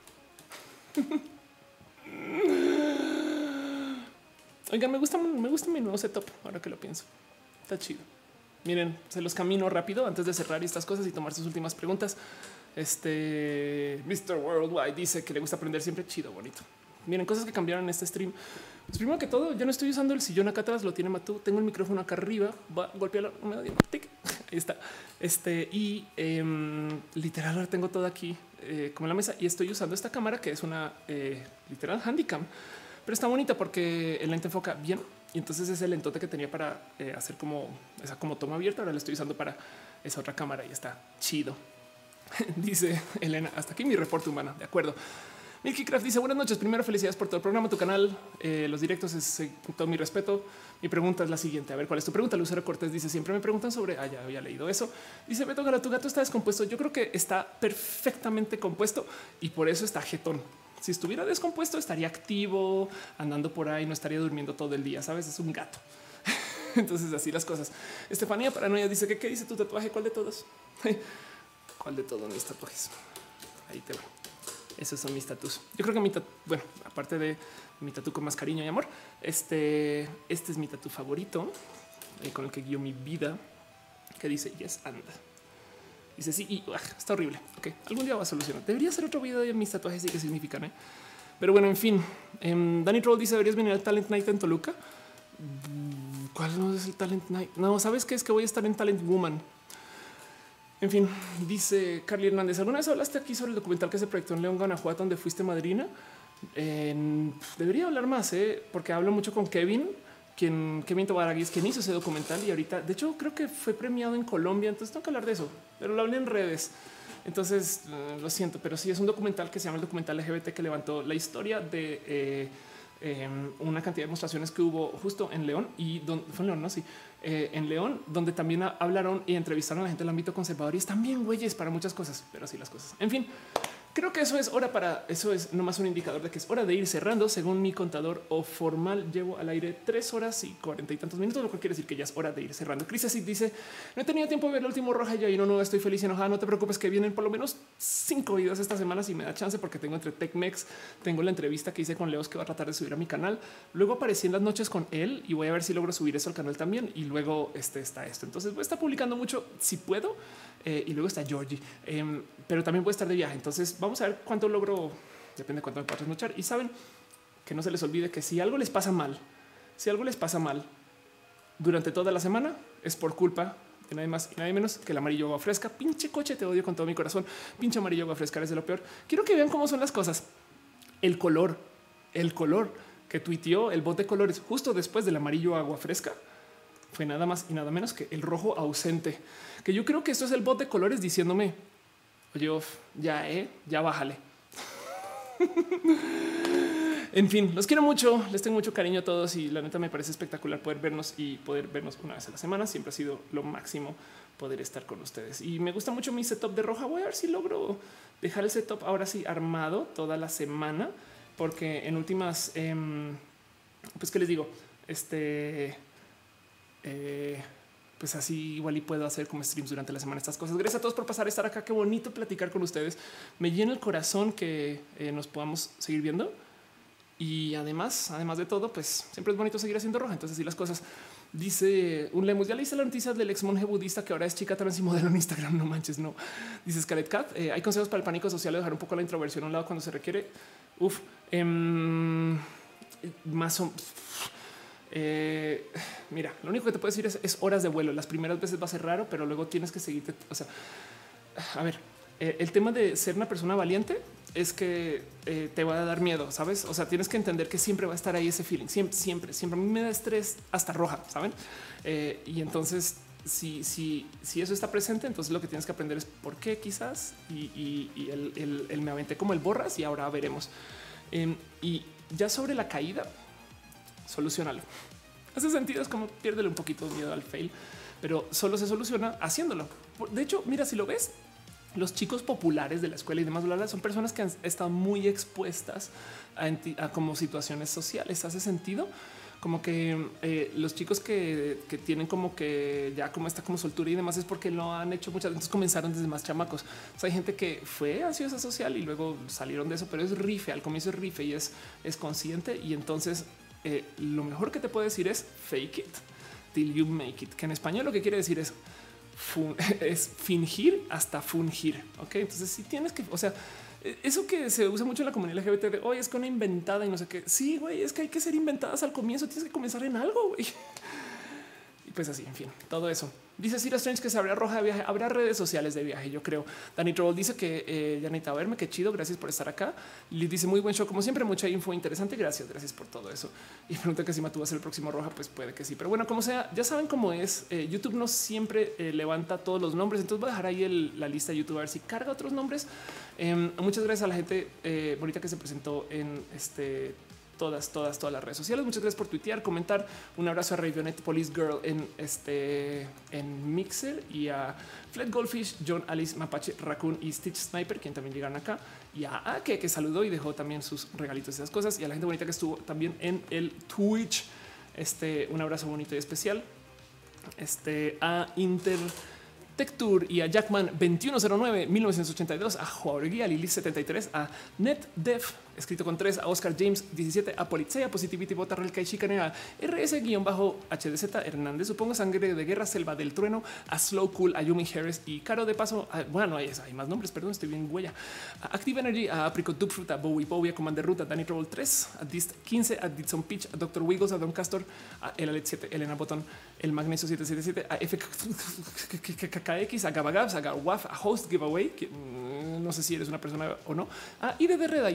Oigan, me gusta, me gusta mi nuevo setup ahora que lo pienso. Está chido. Miren, se los camino rápido antes de cerrar estas cosas y tomar sus últimas preguntas. Este Mr. Worldwide dice que le gusta aprender siempre chido, bonito. Miren, cosas que cambiaron en este stream. Pues primero que todo, yo no estoy usando el sillón acá atrás, lo tiene Matú. Tengo el micrófono acá arriba, va a golpearlo. Ahí está. Este y em, literal, ahora tengo todo aquí eh, como en la mesa y estoy usando esta cámara que es una eh, literal handicam, pero está bonita porque el lente enfoca bien y entonces es el lentote que tenía para eh, hacer como esa como toma abierta. Ahora lo estoy usando para esa otra cámara y está chido. dice Elena. Hasta aquí mi reporte humana. De acuerdo. Milky Craft dice buenas noches. Primero, felicidades por todo el programa, tu canal. Eh, los directos es eh, todo mi respeto. Mi pregunta es la siguiente. A ver cuál es tu pregunta. Lucero Cortés dice siempre me preguntan sobre. Ah, ya había leído eso. Dice Beto Gara, tu gato está descompuesto. Yo creo que está perfectamente compuesto y por eso está jetón. Si estuviera descompuesto, estaría activo, andando por ahí, no estaría durmiendo todo el día. Sabes, es un gato. Entonces, así las cosas. Estefanía Paranoia dice que qué dice tu tatuaje? ¿Cuál de todos? ¿Cuál de todos mis tatuajes? Ahí te va. Esos son mis tatuajes. Yo creo que mi tatu, bueno, aparte de mi tatu con más cariño y amor, este, este es mi tatu favorito eh, con el que guío mi vida, que dice Yes and. Dice sí, y está horrible. Ok, algún día va a solucionar. Debería hacer otro video de mis tatuajes y qué significan. ¿eh? Pero bueno, en fin, um, Danny Troll dice: Deberías venir al Talent Night en Toluca. ¿Cuál no es el Talent Night? No, sabes qué es que voy a estar en Talent Woman en fin, dice Carly Hernández, ¿alguna vez hablaste aquí sobre el documental que se proyectó en León, Guanajuato, donde fuiste madrina? debería hablar más, ¿eh? porque hablo mucho con Kevin, quien Kevin Tobaragui es quien hizo ese documental y ahorita, de hecho, creo que fue premiado en Colombia, entonces tengo que hablar de eso, pero lo hablé en redes. Entonces, eh, lo siento, pero sí es un documental que se llama el documental LGBT que levantó la historia de eh, em, una cantidad de demostraciones que hubo justo en León y donde fue en León, no? Sí, eh, en León, donde también hablaron y entrevistaron a la gente del ámbito conservador y están bien güeyes para muchas cosas, pero así las cosas. En fin, Creo que eso es hora para eso es nomás un indicador de que es hora de ir cerrando. Según mi contador o formal, llevo al aire tres horas y cuarenta y tantos minutos, lo cual quiere decir que ya es hora de ir cerrando. Cris así dice: No he tenido tiempo de ver el último roja y no, no estoy feliz y enojada. No te preocupes, que vienen por lo menos cinco videos esta semana si me da chance, porque tengo entre TechMex, tengo la entrevista que hice con Leos que va a tratar de subir a mi canal. Luego aparecí en las noches con él y voy a ver si logro subir eso al canal también. Y luego este está esto. Entonces voy a estar publicando mucho si puedo. Eh, y luego está Georgie, em, pero también a estar de viaje. Entonces vamos a ver cuánto logro, depende de cuánto me puedo trasnochar. Y saben que no se les olvide que si algo les pasa mal, si algo les pasa mal durante toda la semana, es por culpa de nadie más y nadie menos que el amarillo agua fresca. Pinche coche, te odio con todo mi corazón. Pinche amarillo agua fresca, es de lo peor. Quiero que vean cómo son las cosas. El color, el color que tuiteó el bot de colores justo después del amarillo agua fresca fue nada más y nada menos que el rojo ausente. Que yo creo que esto es el bot de colores diciéndome, oye, ya, eh, ya bájale. en fin, los quiero mucho, les tengo mucho cariño a todos y la neta me parece espectacular poder vernos y poder vernos una vez a la semana. Siempre ha sido lo máximo poder estar con ustedes y me gusta mucho mi setup de roja. Voy a ver si logro dejar el setup ahora sí armado toda la semana, porque en últimas, em, pues que les digo, este, eh, pues así igual y puedo hacer como streams durante la semana estas cosas. Gracias a todos por pasar a estar acá. Qué bonito platicar con ustedes. Me llena el corazón que eh, nos podamos seguir viendo. Y además, además de todo, pues siempre es bonito seguir haciendo roja. Entonces, así las cosas. Dice un Lemus, ya le hice la noticia del ex monje budista que ahora es chica trans y modelo en Instagram. No manches, no. Dice Scarlett Cat. Eh, hay consejos para el pánico social, dejar un poco la introversión a un lado cuando se requiere. Uf, eh, más o eh, mira, lo único que te puedo decir es, horas de vuelo. Las primeras veces va a ser raro, pero luego tienes que seguirte. O sea, a ver, eh, el tema de ser una persona valiente es que eh, te va a dar miedo, sabes? O sea, tienes que entender que siempre va a estar ahí ese feeling. Siempre, siempre, siempre. A mí me da estrés hasta roja, saben? y entonces, si, si, si eso está presente, entonces lo que tienes que aprender es por qué quizás y, el, me aventé como el borras y ahora veremos. Em, y ya sobre la caída, solucionalo. Hace sentido, es como piérdele un poquito de miedo al fail, pero solo se soluciona haciéndolo. De hecho, mira, si lo ves, los chicos populares de la escuela y demás son personas que han estado muy expuestas a, como situaciones sociales. Hace sentido como que eh, los chicos que, tienen como que ya como esta como soltura y demás es porque lo han hecho muchas veces comenzaron desde más chamacos. hay gente que fue ansiosa social y luego salieron de eso, pero es rife al comienzo es rife y es, es consciente y entonces eh, lo mejor que te puedo decir es fake it till you make it, que en español lo que quiere decir es, fingir hasta fungir. Ok, entonces si tienes que, o sea, eso que se usa mucho en la comunidad LGBT de hoy es que una inventada y no sé qué. Sí, güey, es que hay que ser inventadas al comienzo. Tienes que comenzar en algo. Güey. Y pues así, en fin, todo eso. Dice Sira Strange que se habrá roja de viaje. Habrá redes sociales de viaje. Yo creo. Dani Troll dice que eh, ya necesita verme. Qué chido. Gracias por estar acá. Le dice muy buen show. Como siempre, mucha info interesante. Gracias. Gracias por todo eso. Y pregunta que si Matú va a ser el próximo roja. Pues puede que sí. Pero bueno, como sea, ya saben cómo es. Eh, YouTube no siempre eh, levanta todos los nombres. Entonces voy a dejar ahí la lista de YouTube a ver si carga otros nombres. Em, muchas gracias a la gente eh, bonita que se presentó en este todas, todas, todas las redes sociales. Muchas gracias por tuitear, comentar. Un abrazo a Ravionet Police Girl en este en Mixer y a Flat Goldfish, John Alice, Mapache, Raccoon y Stitch Sniper, quien también llegaron acá. Y a Ake, que saludó y dejó también sus regalitos y esas cosas. Y a la gente bonita que estuvo también en el Twitch. Este un abrazo bonito y especial. Este a Inter. Tour y a Jackman 2109 1982, a Jorge, a Lili 73, a NetDef escrito con 3, a Oscar James 17, a Polizia Positivity Botarrel Kai a RS-HDZ Hernández, supongo sangre de guerra, Selva del Trueno, a Slow Cool, a Yumi Harris y Caro de paso. bueno, hay, hay más nombres, perdón, estoy bien huella. A Active Energy, a Apricot Dubfruit, a Bowie Bowie, a Commander Ruta, Danny Trouble 3, a Dist 15, a Ditson Pitch, a Dr. Wiggles, a Don Castor, a El 7, Elena Botón, el Magnesio 777, a FKX, a Gabagabs, a Gawaf, a Host Giveaway, mm, no sé si eres una persona o no, a IDDR, a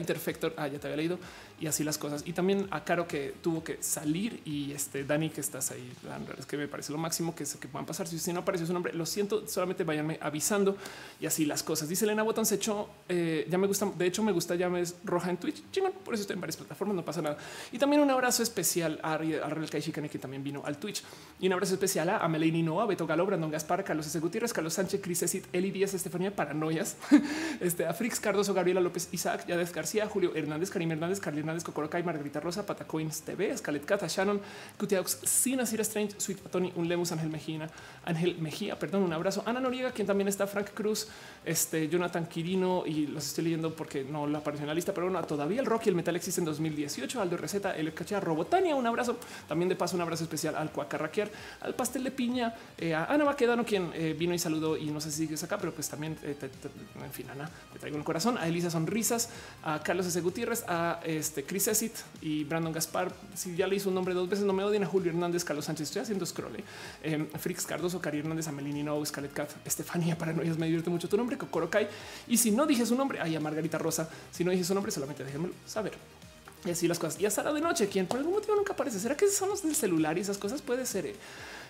Ah, ya te había leído y así las cosas. Y también a Caro que tuvo que salir y este Dani que estás ahí. Es que me parece lo máximo que, que puedan pasar. Si, no apareció su nombre, lo siento, solamente váyanme avisando y así las cosas. Dice Elena Botón se echó, eh, ya me gusta, de hecho me gusta ya me es roja en Twitch, chingón, por eso estoy en varias plataformas, no pasa nada. Y también un abrazo especial a Real Kaishikane que también vino al Twitch y un abrazo especial a Amelini Noa, Beto Galo, Brandon Gaspar, Carlos S. Gutiérrez, Carlos Sánchez, Cris Esit, Eli Díaz, Estefanía Paranoias, este, a Frix Cardoso, Gabriela López, Isaac, Yades García, Julio Hernández, Karim Hernández, Carly Y Margarita Rosa, Patacoins TV, Scarlett Cata, Shannon, Cutiaux, Sina, Sira Strange, Sweet Patoni, un Lemus, Ángel Mejía, Ángel Mejía, perdón, un abrazo. Ana Noriega, quien también está, Frank Cruz, este Jonathan Quirino, y los estoy leyendo porque no la apareció en la lista, pero bueno, todavía el rock y el metal existe en 2018. Aldo Receta, el Cachea, Robotania, un abrazo. También de paso, un abrazo especial al Cuacarraquear, al Pastel de Piña, eh, a Ana Baquedano, quien eh, vino y saludó, y no sé si sigues acá, pero pues también, eh, en fin, Ana, te traigo un corazón, a Elisa Sonrisas, a Carlos S. Gutiérrez, a este Chris Esit y Brandon Gaspar. Si ya le hizo un nombre dos veces, no me odien a Julio Hernández, Carlos Sánchez. Estoy haciendo scroll. Eh. Em, Frix Cardoso, Cari Hernández, Amelini No, Scarlett Cat, Estefanía Paranoias. Me divierte mucho tu nombre, Kokorokai. Y si no dije su nombre, ay, a Margarita Rosa. Si no dije su nombre, solamente déjenmelo saber. Y así las cosas. Y a Sara de noche, quien por algún motivo nunca aparece. ¿Será que son los del celular y esas cosas? Puede ser. Eh.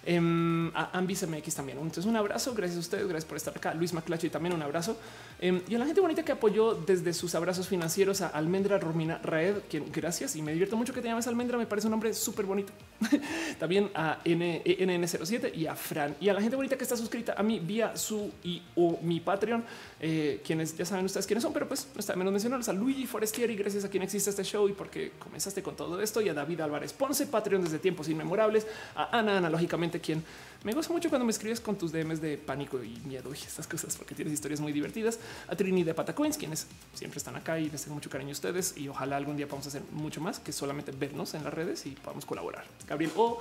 Em, a Ambis MX también. Entonces, un abrazo. Gracias a ustedes. Gracias por estar acá. Luis Maclachi también un abrazo. Em, y a la gente bonita que apoyó desde sus abrazos financieros a Almendra Romina Raed, quien gracias y me divierto mucho que te llames Almendra. Me parece un nombre súper bonito. también a NN07 y a Fran y a la gente bonita que está suscrita a mí vía su y o mi Patreon, eh, quienes ya saben ustedes quiénes son, pero pues no está menos mencionarlos a Luigi Forestieri, gracias a quien existe este show y porque comenzaste con todo esto, y a David Álvarez Ponce, Patreon desde tiempos inmemorables, a Ana, analógicamente, quien me goza mucho cuando me escribes con tus DMs de pánico y miedo y estas cosas, porque tienes historias muy divertidas. A Trini de Patacoins, quienes siempre están acá y les tengo mucho cariño a ustedes. Y ojalá algún día podamos hacer mucho más que solamente vernos en las redes y podamos colaborar. Gabriel O,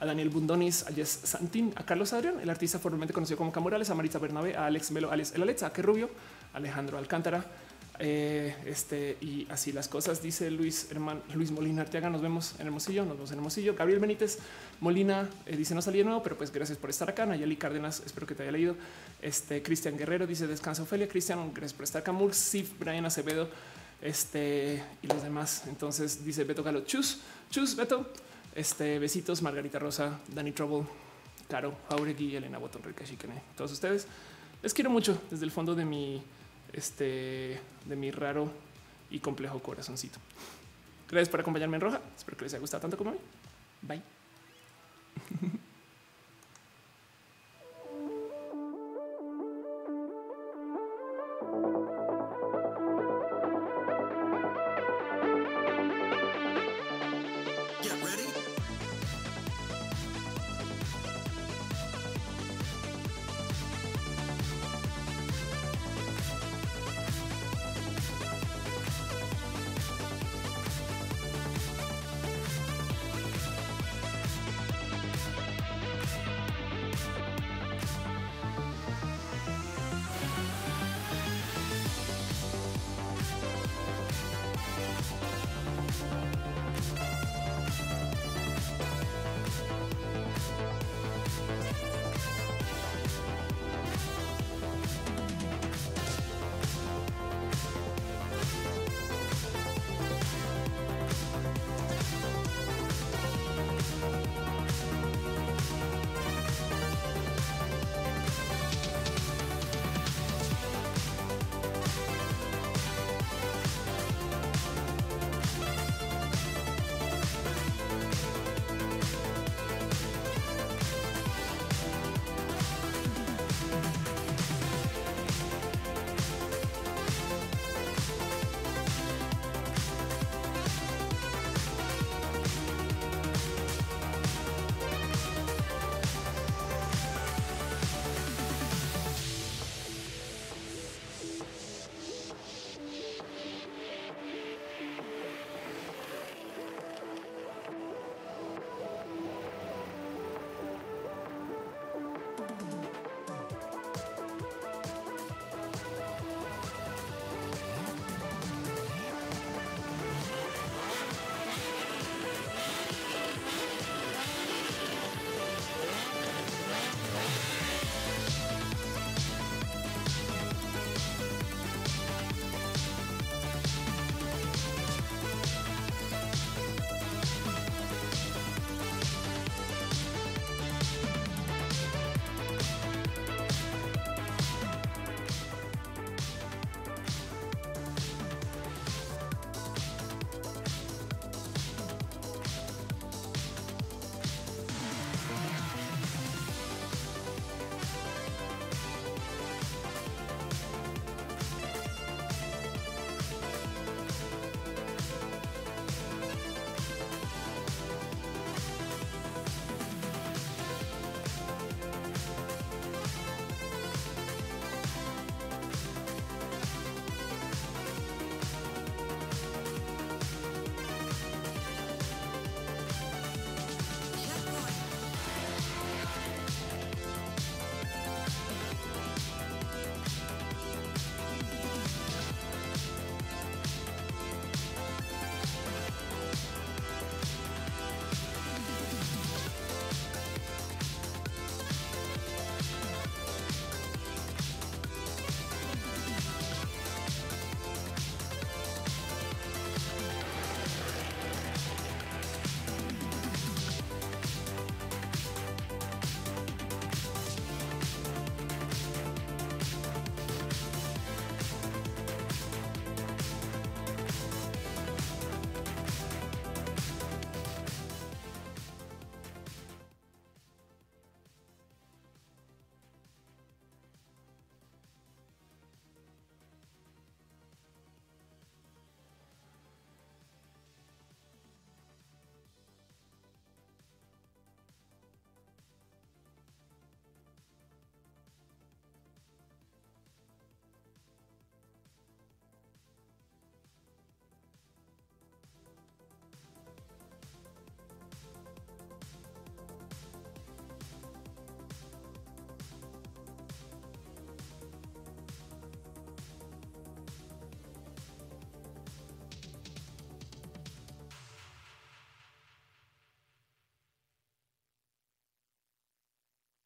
a Daniel Bundonis, a Jess Santín, a Carlos Adrián, el artista formalmente conocido como Camorales, a Marita Bernabé, a Alex Melo, Alex El Alexa, a Que Rubio, Alejandro Alcántara, eh, este y así las cosas, dice Luis Luis Molina Arteaga. Nos vemos en Hermosillo, nos vemos en Hermosillo. Gabriel Benítez Molina eh, dice no salí de nuevo, pero pues gracias por estar acá. Nayeli Cárdenas, espero que te haya leído. Este Cristian Guerrero dice descansa Ofelia. Cristian, gracias por estar acá. Mursif, Brian Acevedo, este y los demás. Entonces dice Beto Galo, chus, chus, Beto. Este besitos, Margarita Rosa, Danny Trouble, Caro, Jauregui, Elena Botón, Rica. Todos ustedes les quiero mucho desde el fondo de mi este de mi raro y complejo corazoncito. Gracias por acompañarme en roja. Espero que les haya gustado tanto como a mí. Bye.